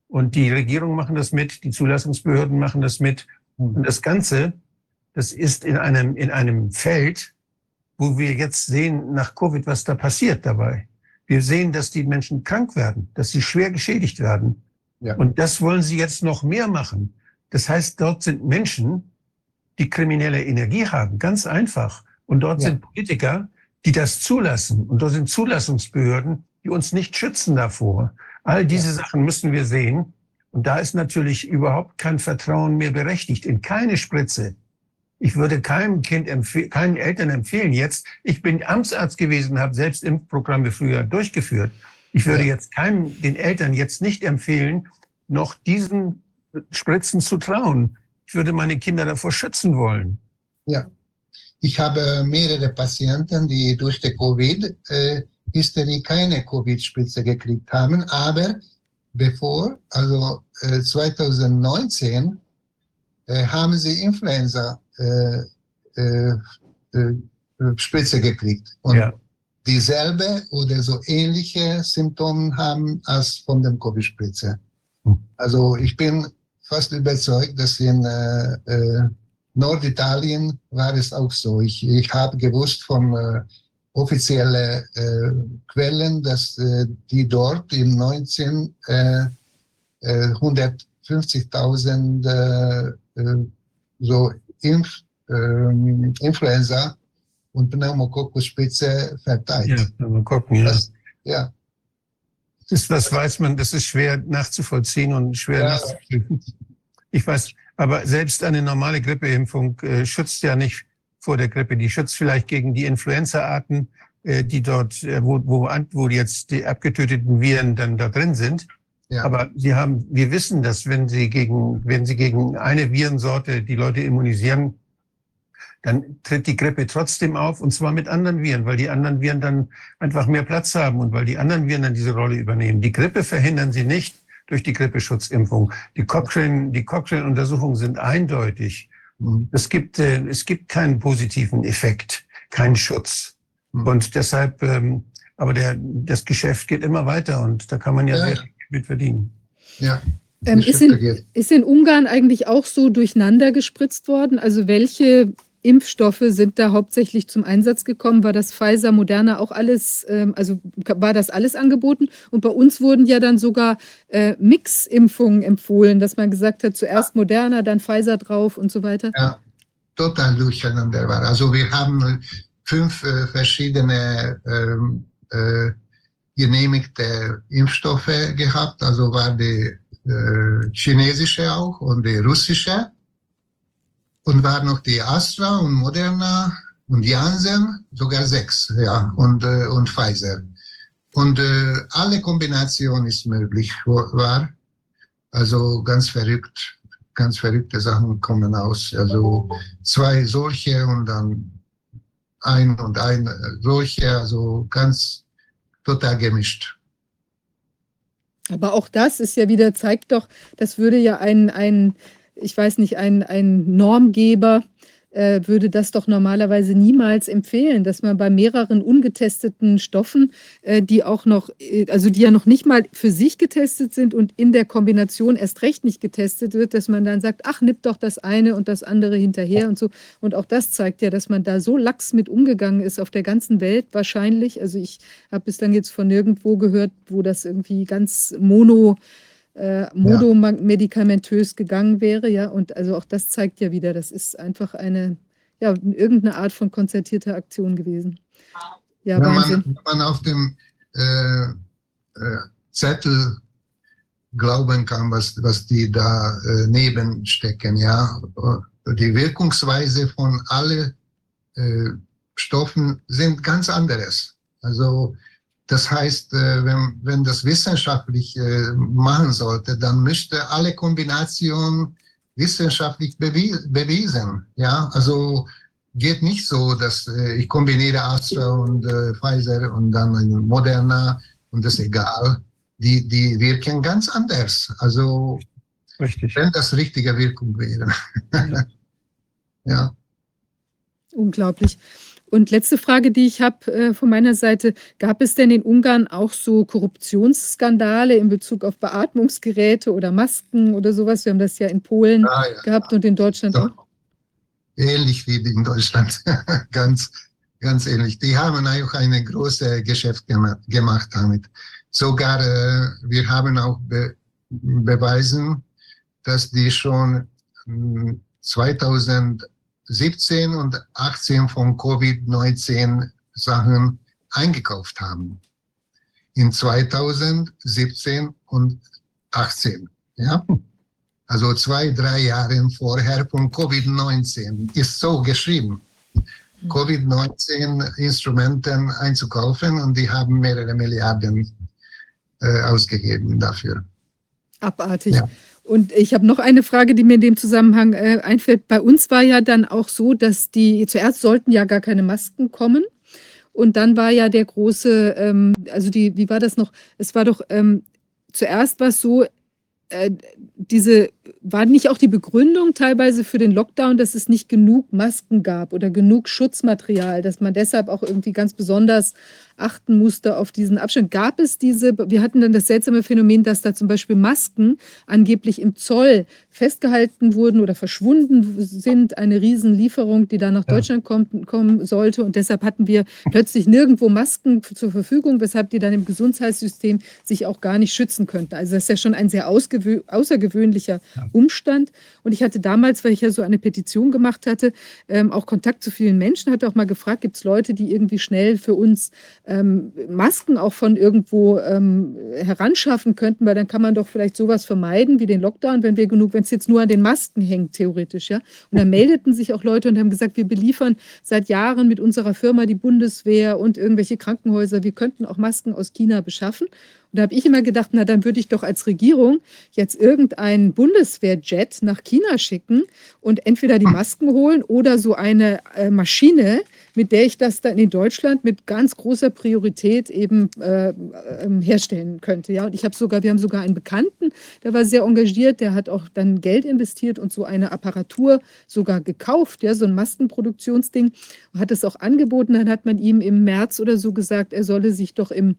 Und die Regierung machen das mit, die Zulassungsbehörden machen das mit. Und das Ganze, das ist in einem, in einem Feld, wo wir jetzt sehen nach Covid, was da passiert dabei. Wir sehen, dass die Menschen krank werden, dass sie schwer geschädigt werden. Ja. Und das wollen sie jetzt noch mehr machen. Das heißt, dort sind Menschen, die kriminelle Energie haben, ganz einfach. Und dort Ja. sind Politiker, die das zulassen. Und dort sind Zulassungsbehörden, die uns nicht schützen davor. All diese Sachen müssen wir sehen. Und da ist natürlich überhaupt kein Vertrauen mehr berechtigt in keine Spritze. Ich würde keinem Kind, keinen Eltern empfehlen jetzt. Ich bin Amtsarzt gewesen, habe selbst Impfprogramme früher durchgeführt. Ich würde Ja. jetzt keinem, den Eltern jetzt nicht empfehlen, noch diesen Spritzen zu trauen. Ich würde meine Kinder davor schützen wollen. Ja. Ich habe mehrere Patienten, die durch die Covid-Hysterie keine Covid-Spritze gekriegt haben, aber bevor, also äh, 2019, äh, haben sie Influenza äh, äh, äh, gekriegt. Und Ja. dieselbe oder so ähnliche Symptome haben als von dem Covid-Spritze. Hm. Also ich bin fast überzeugt, dass in äh, äh, Norditalien war es auch so. Ich, ich habe gewusst von äh, offiziellen äh, Quellen, dass äh, die dort im 19 äh, äh, 150.000 äh, äh, so Impf, ähm, Influenza und Pneumokokkusspitze verteilt. Ja, gucken. Ja. Das, ja, Das, das weiß man, das ist schwer nachzuvollziehen und schwer Ja. nachzuprüfen. Ich weiß, aber selbst eine normale Grippeimpfung äh, schützt ja nicht vor der Grippe. Die schützt vielleicht gegen die Influenza-Arten, äh, die dort, äh, wo, wo, wo jetzt die abgetöteten Viren dann da drin sind. ja. Aber sie haben, wir wissen, dass wenn sie gegen, wenn sie gegen eine Virensorte die Leute immunisieren, dann tritt die Grippe trotzdem auf und zwar mit anderen Viren, weil die anderen Viren dann einfach mehr Platz haben und weil die anderen Viren dann diese Rolle übernehmen. Die Grippe verhindern sie nicht durch die Grippeschutzimpfung. Die Cochrane, die Cochrane-Untersuchungen sind eindeutig. Es gibt, äh, es gibt keinen positiven Effekt, keinen Schutz. Mhm. Und deshalb, ähm, aber der, das Geschäft geht immer weiter und da kann man ja, Ja. sehr viel mit verdienen. Ja. Ähm, ist, in, ist in Ungarn eigentlich auch so durcheinander gespritzt worden? Also welche Impfstoffe sind da hauptsächlich zum Einsatz gekommen? War das Pfizer, Moderna auch alles, ähm, also war das alles angeboten? Und bei uns wurden ja dann sogar äh, Mix-Impfungen empfohlen, dass man gesagt hat, zuerst Moderna, dann Pfizer drauf und so weiter. Ja, total durcheinander war. Also wir haben fünf äh, verschiedene ähm, äh, genehmigte Impfstoffe gehabt. Also war die äh, chinesische auch und die russische. Und war noch die Astra und Moderna und Janssen, sogar sechs, ja, und, äh, und Pfizer. Und äh, alle Kombinationen ist möglich war. Also ganz verrückt, ganz verrückte Sachen kommen aus. Also zwei solche und dann ein und ein äh, solche, also ganz total gemischt. Aber auch das ist ja wieder, zeigt doch, das würde ja ein, ein ich weiß nicht, ein, ein Normgeber äh, würde das doch normalerweise niemals empfehlen, dass man bei mehreren ungetesteten Stoffen, äh, die auch noch, äh, also die ja noch nicht mal für sich getestet sind und in der Kombination erst recht nicht getestet wird, dass man dann sagt, ach, nimm doch das eine und das andere hinterher und so. Und auch das zeigt ja, dass man da so lax mit umgegangen ist auf der ganzen Welt wahrscheinlich. Also ich habe bislang jetzt von nirgendwo gehört, wo das irgendwie ganz mono äh, monomedikamentös gegangen wäre, ja. Und also auch das zeigt ja wieder, das ist einfach eine, ja, irgendeine Art von konzertierter Aktion gewesen. Ja, wenn, Wahnsinn. man, wenn man auf dem äh, äh, Zettel glauben kann, was, was die da äh, neben stecken, ja. Die Wirkungsweise von allen äh, Stoffen sind ganz anderes. Also das heißt, äh, wenn, wenn das wissenschaftlich äh, machen sollte, dann müsste alle Kombinationen wissenschaftlich bewie bewiesen. Ja, also geht nicht so, dass äh, ich kombiniere Astra und Pfizer und dann ein Moderna und das ist egal. Die, die wirken ganz anders. Also Richtig. wenn das richtige Wirkung wäre. ja. Unglaublich. Und letzte Frage, die ich habe äh, von meiner Seite, gab es denn in Ungarn auch so Korruptionsskandale in Bezug auf Beatmungsgeräte oder Masken oder sowas? Wir haben das ja in Polen ah, ja, gehabt ja. und in Deutschland so. auch. Ähnlich wie in Deutschland, ganz, ganz ähnlich. Die haben auch ein großes Geschäft gemacht damit. Sogar äh, wir haben auch be beweisen, dass die schon hm, 2000 17 und 18 von Covid-19 Sachen eingekauft haben. In 2017 und 18. Ja? Also zwei, drei Jahre vorher von Covid-19 ist so geschrieben. Mhm. Covid-19 Instrumenten einzukaufen und die haben mehrere Milliarden äh, ausgegeben dafür. Abartig. Ja. Und ich habe noch eine Frage, die mir in dem Zusammenhang äh, einfällt. Bei uns war ja dann auch so, dass die zuerst sollten ja gar keine Masken kommen. Und dann war ja der große, ähm, also die, wie war das noch? Es war doch ähm, zuerst war es so, äh, diese war nicht auch die Begründung teilweise für den Lockdown, dass es nicht genug Masken gab oder genug Schutzmaterial, dass man deshalb auch irgendwie ganz besonders achten musste auf diesen Abstand. Gab es diese, wir hatten dann das seltsame Phänomen, dass da zum Beispiel Masken angeblich im Zoll festgehalten wurden oder verschwunden sind, eine Riesenlieferung, die da nach Ja. Deutschland kommt, kommen sollte. Und deshalb hatten wir plötzlich nirgendwo Masken zur Verfügung, weshalb die dann im Gesundheitssystem sich auch gar nicht schützen könnten. Also das ist ja schon ein sehr außergewöhnlicher Ja. Umstand. Und ich hatte damals, weil ich ja so eine Petition gemacht hatte, ähm, auch Kontakt zu vielen Menschen, hatte auch mal gefragt, gibt es Leute, die irgendwie schnell für uns ähm, Masken auch von irgendwo ähm, heranschaffen könnten, weil dann kann man doch vielleicht sowas vermeiden wie den Lockdown, wenn wir genug, wenn es jetzt nur an den Masken hängt, theoretisch, ja. Und dann meldeten sich auch Leute und haben gesagt, wir beliefern seit Jahren mit unserer Firma die Bundeswehr und irgendwelche Krankenhäuser, wir könnten auch Masken aus China beschaffen. Und da habe ich immer gedacht, na dann würde ich doch als Regierung jetzt irgendeinen Bundeswehrjet nach China schicken und entweder die Masken holen oder so eine äh, Maschine, mit der ich das dann in Deutschland mit ganz großer Priorität eben äh, äh, herstellen könnte. Ja, und ich habe sogar, wir haben sogar einen Bekannten, der war sehr engagiert, der hat auch dann Geld investiert und so eine Apparatur sogar gekauft, ja, so ein Maskenproduktionsding, hat es auch angeboten. Dann hat man ihm im März oder so gesagt, er solle sich doch im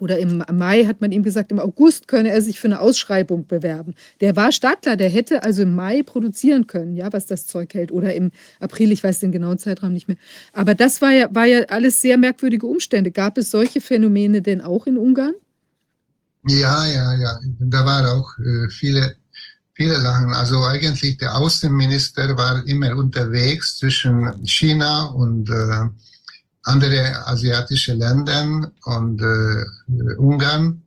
oder im Mai hat man ihm gesagt, im August könne er sich für eine Ausschreibung bewerben. Der war Startklar, der hätte also im Mai produzieren können, ja, was das Zeug hält. Oder im April, ich weiß den genauen Zeitraum nicht mehr. Aber das war ja, war ja alles sehr merkwürdige Umstände. Gab es solche Phänomene denn auch in Ungarn? Ja, ja, ja. Da waren auch äh, viele, viele Sachen. Also eigentlich der Außenminister war immer unterwegs zwischen China und äh, andere asiatische Länder und äh, Ungarn.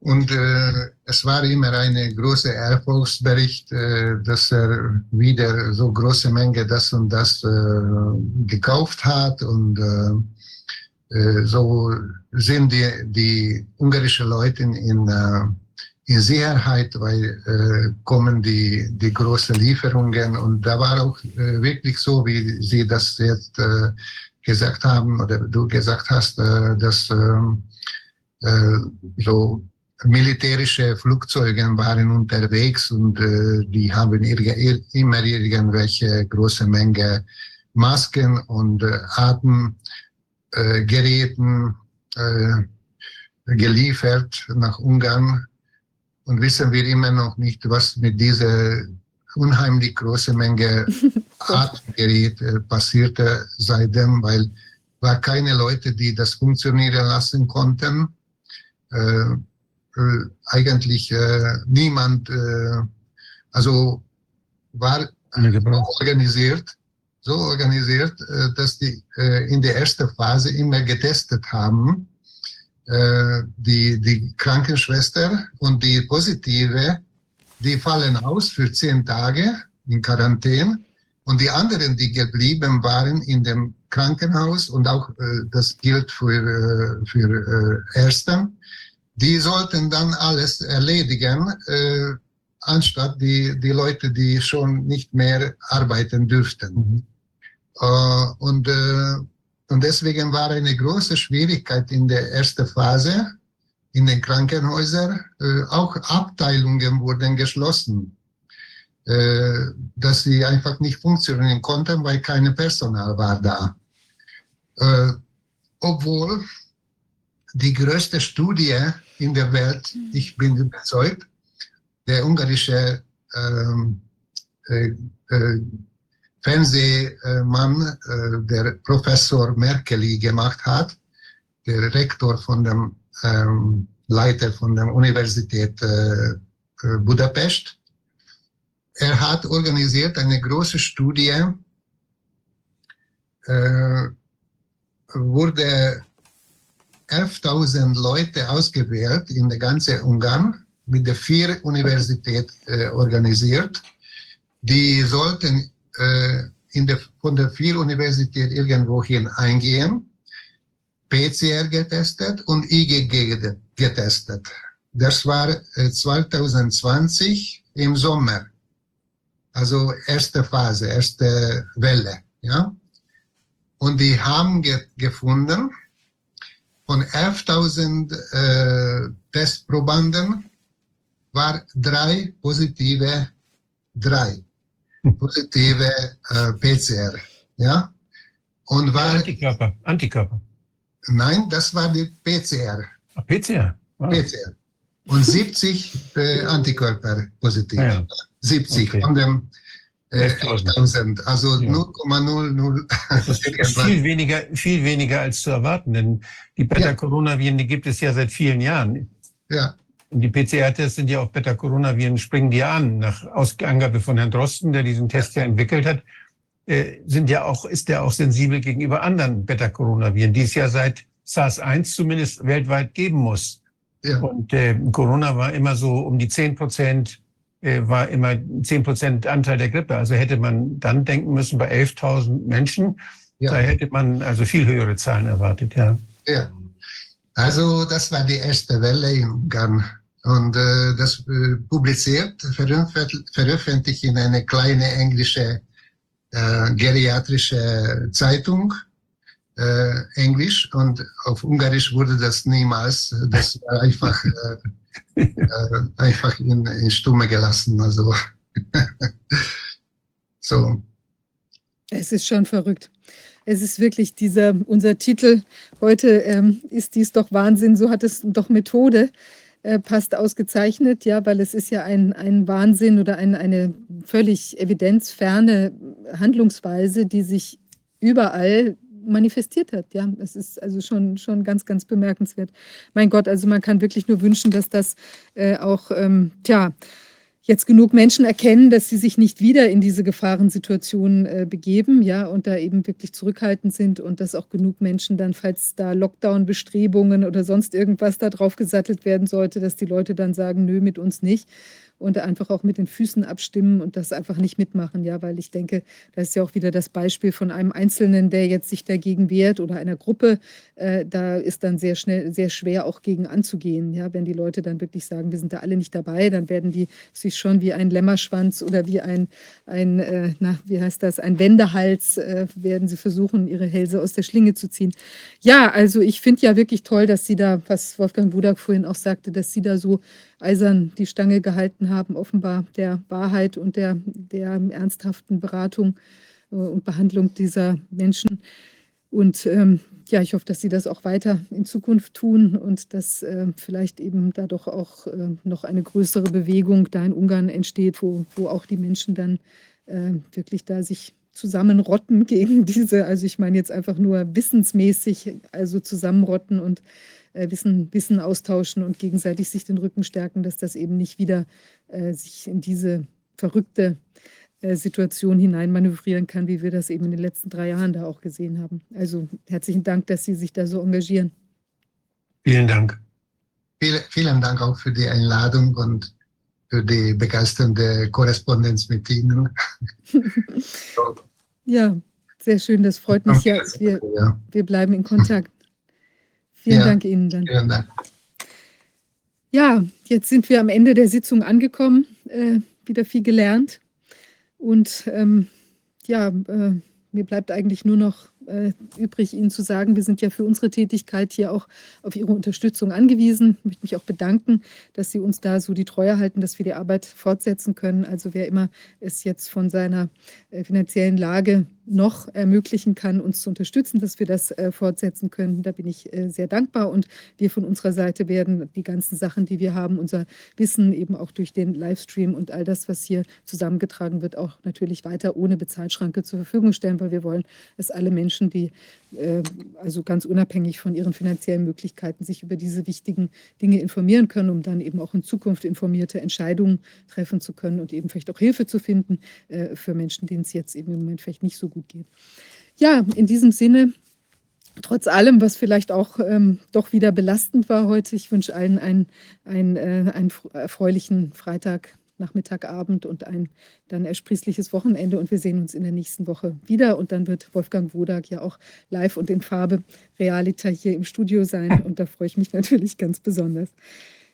Und äh, es war immer eine große Erfolgsbericht, äh, dass er wieder so große Menge das und das äh, gekauft hat. Und äh, äh, so sind die, die ungarischen Leute in, in, Sicherheit, weil kommen die, die großen Lieferungen. Und da war auch wirklich so, wie Sie das jetzt gesagt haben oder du gesagt hast, äh, dass ähm, äh, so militärische Flugzeuge waren unterwegs und äh, die haben immer irgendwelche große Menge Masken und Atemgeräten geliefert nach Ungarn. Und wissen wir immer noch nicht, was mit dieser unheimlich großen Menge Atemgerät äh, passierte seitdem, weil war keine Leute, die das funktionieren lassen konnten. Äh, äh, eigentlich äh, niemand, äh, also war organisiert, so organisiert, äh, dass die in der ersten Phase immer getestet haben, die, die Krankenschwester und die Positive, die fallen aus für zehn Tage in Quarantäne und die anderen, die geblieben waren in dem Krankenhaus, und auch äh, das gilt für, äh, für äh, Ärzte, die sollten dann alles erledigen, äh, anstatt die, die Leute, die schon nicht mehr arbeiten dürften. Mhm. Äh, und, äh, und deswegen war eine große Schwierigkeit in der ersten Phase in den Krankenhäusern. auch Abteilungen wurden geschlossen äh, dass sie einfach nicht funktionieren konnten, weil kein Personal war da. Äh, obwohl die größte Studie in der Welt, ich bin überzeugt, der ungarische ähm, äh, äh, Fernsehmann, äh, der Professor Merkeli gemacht hat, der Rektor von dem ähm, Leiter von der Universität äh, Budapest, er hat organisiert eine große Studie, äh, wurde 11.000 Leute ausgewählt in der ganzen Ungarn mit der vier Universität äh, organisiert. Die sollten äh, in der, von der vier Universität irgendwohin eingehen, PCR getestet und IgG getestet. Das war 2020 äh, im Sommer also erste Phase, erste Welle. Ja? Und die haben ge gefunden, von 11.000 äh, Testprobanden war drei positive, drei positive äh, PCR. Ja? Und war, Antikörper, Antikörper. Nein, das war die PCR. Ah, PCR. Wow. PCR. Und 70 äh, Antikörper positiv. Ja. 70 okay. von dem äh, 1000, also ja. 0,00. Das ist viel weniger, viel weniger als zu erwarten, denn die Beta-Coronaviren, die gibt es ja seit vielen Jahren. Ja. Und die PCR-Tests sind ja auch Beta-Coronaviren, springen die an. Nach Angabe von Herrn Drosten, der diesen Test ja entwickelt hat, sind ja auch, ist der auch sensibel gegenüber anderen Beta-Coronaviren, die es ja seit SARS-1 zumindest weltweit geben muss. Ja. Und äh, Corona war immer so um die 10 Prozent äh, war immer 10 Prozent Anteil der Grippe. Also hätte man dann denken müssen, bei 11.000 Menschen, ja. da hätte man also viel höhere Zahlen erwartet, ja. Ja. Also das war die erste Welle in Ungarn. Und äh, das äh, publiziert, veröffentlicht in eine kleine englische äh, geriatrische Zeitung, äh, Englisch. Und auf Ungarisch wurde das niemals, das war einfach, äh, äh, einfach in, in Stumme gelassen. Also so. Es ist schon verrückt. Es ist wirklich dieser, unser Titel heute ähm, ist dies doch Wahnsinn, so hat es doch Methode, äh, passt ausgezeichnet, ja, weil es ist ja ein, ein Wahnsinn oder ein, eine völlig evidenzferne Handlungsweise, die sich überall manifestiert hat. Ja, es ist also schon, schon ganz, ganz bemerkenswert. Mein Gott, also man kann wirklich nur wünschen, dass das äh, auch, ähm, tja, jetzt genug Menschen erkennen, dass sie sich nicht wieder in diese Gefahrensituation äh, begeben, ja, und da eben wirklich zurückhaltend sind und dass auch genug Menschen dann, falls da Lockdown-Bestrebungen oder sonst irgendwas da drauf gesattelt werden sollte, dass die Leute dann sagen, nö, mit uns nicht und einfach auch mit den Füßen abstimmen und das einfach nicht mitmachen, ja, weil ich denke, da ist ja auch wieder das Beispiel von einem Einzelnen, der jetzt sich dagegen wehrt oder einer Gruppe, äh, da ist dann sehr schnell, sehr schwer auch gegen anzugehen, ja, wenn die Leute dann wirklich sagen, wir sind da alle nicht dabei, dann werden die sich schon wie ein Lämmerschwanz oder wie ein, ein äh, na, wie heißt das, ein Wendehals, äh, werden sie versuchen, ihre Hälse aus der Schlinge zu ziehen. Ja, also ich finde ja wirklich toll, dass Sie da, was Wolfgang Budak vorhin auch sagte, dass Sie da so eisern die Stange gehalten haben, offenbar der Wahrheit und der, der ernsthaften Beratung äh, und Behandlung dieser Menschen. Und ähm, ja, ich hoffe, dass Sie das auch weiter in Zukunft tun und dass äh, vielleicht eben da doch auch äh, noch eine größere Bewegung da in Ungarn entsteht, wo, wo auch die Menschen dann äh, wirklich da sich zusammenrotten gegen diese, also ich meine jetzt einfach nur wissensmäßig, also zusammenrotten und Wissen, Wissen austauschen und gegenseitig sich den Rücken stärken, dass das eben nicht wieder äh, sich in diese verrückte äh, Situation hineinmanövrieren kann, wie wir das eben in den letzten drei Jahren da auch gesehen haben. Also herzlichen Dank, dass Sie sich da so engagieren. Vielen Dank. Vielen, vielen Dank auch für die Einladung und für die begeisternde Korrespondenz mit Ihnen. ja, sehr schön, das freut mich ja. Wir, wir bleiben in Kontakt. Vielen ja, Dank Ihnen dann. Vielen Dank. Ja, jetzt sind wir am Ende der Sitzung angekommen, äh, wieder viel gelernt. Und ähm, ja, äh, mir bleibt eigentlich nur noch äh, übrig, Ihnen zu sagen, wir sind ja für unsere Tätigkeit hier auch auf Ihre Unterstützung angewiesen. Ich möchte mich auch bedanken, dass Sie uns da so die Treue halten, dass wir die Arbeit fortsetzen können. Also wer immer es jetzt von seiner äh, finanziellen Lage noch ermöglichen kann, uns zu unterstützen, dass wir das äh, fortsetzen können. Da bin ich äh, sehr dankbar und wir von unserer Seite werden die ganzen Sachen, die wir haben, unser Wissen eben auch durch den Livestream und all das, was hier zusammengetragen wird, auch natürlich weiter ohne Bezahlschranke zur Verfügung stellen, weil wir wollen, dass alle Menschen, die äh, also ganz unabhängig von ihren finanziellen Möglichkeiten sich über diese wichtigen Dinge informieren können, um dann eben auch in Zukunft informierte Entscheidungen treffen zu können und eben vielleicht auch Hilfe zu finden äh, für Menschen, denen es jetzt eben im Moment vielleicht nicht so gut geht. Ja, in diesem Sinne, trotz allem, was vielleicht auch ähm, doch wieder belastend war heute, ich wünsche allen einen, einen, äh, einen erfreulichen Freitag Nachmittag, Abend und ein dann ersprießliches Wochenende. Und wir sehen uns in der nächsten Woche wieder. Und dann wird Wolfgang Wodak ja auch live und in Farbe Realita hier im Studio sein. Und da freue ich mich natürlich ganz besonders.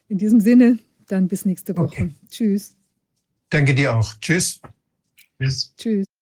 In diesem Sinne, dann bis nächste Woche. Okay. Tschüss. Danke dir auch. Tschüss. Tschüss. Tschüss.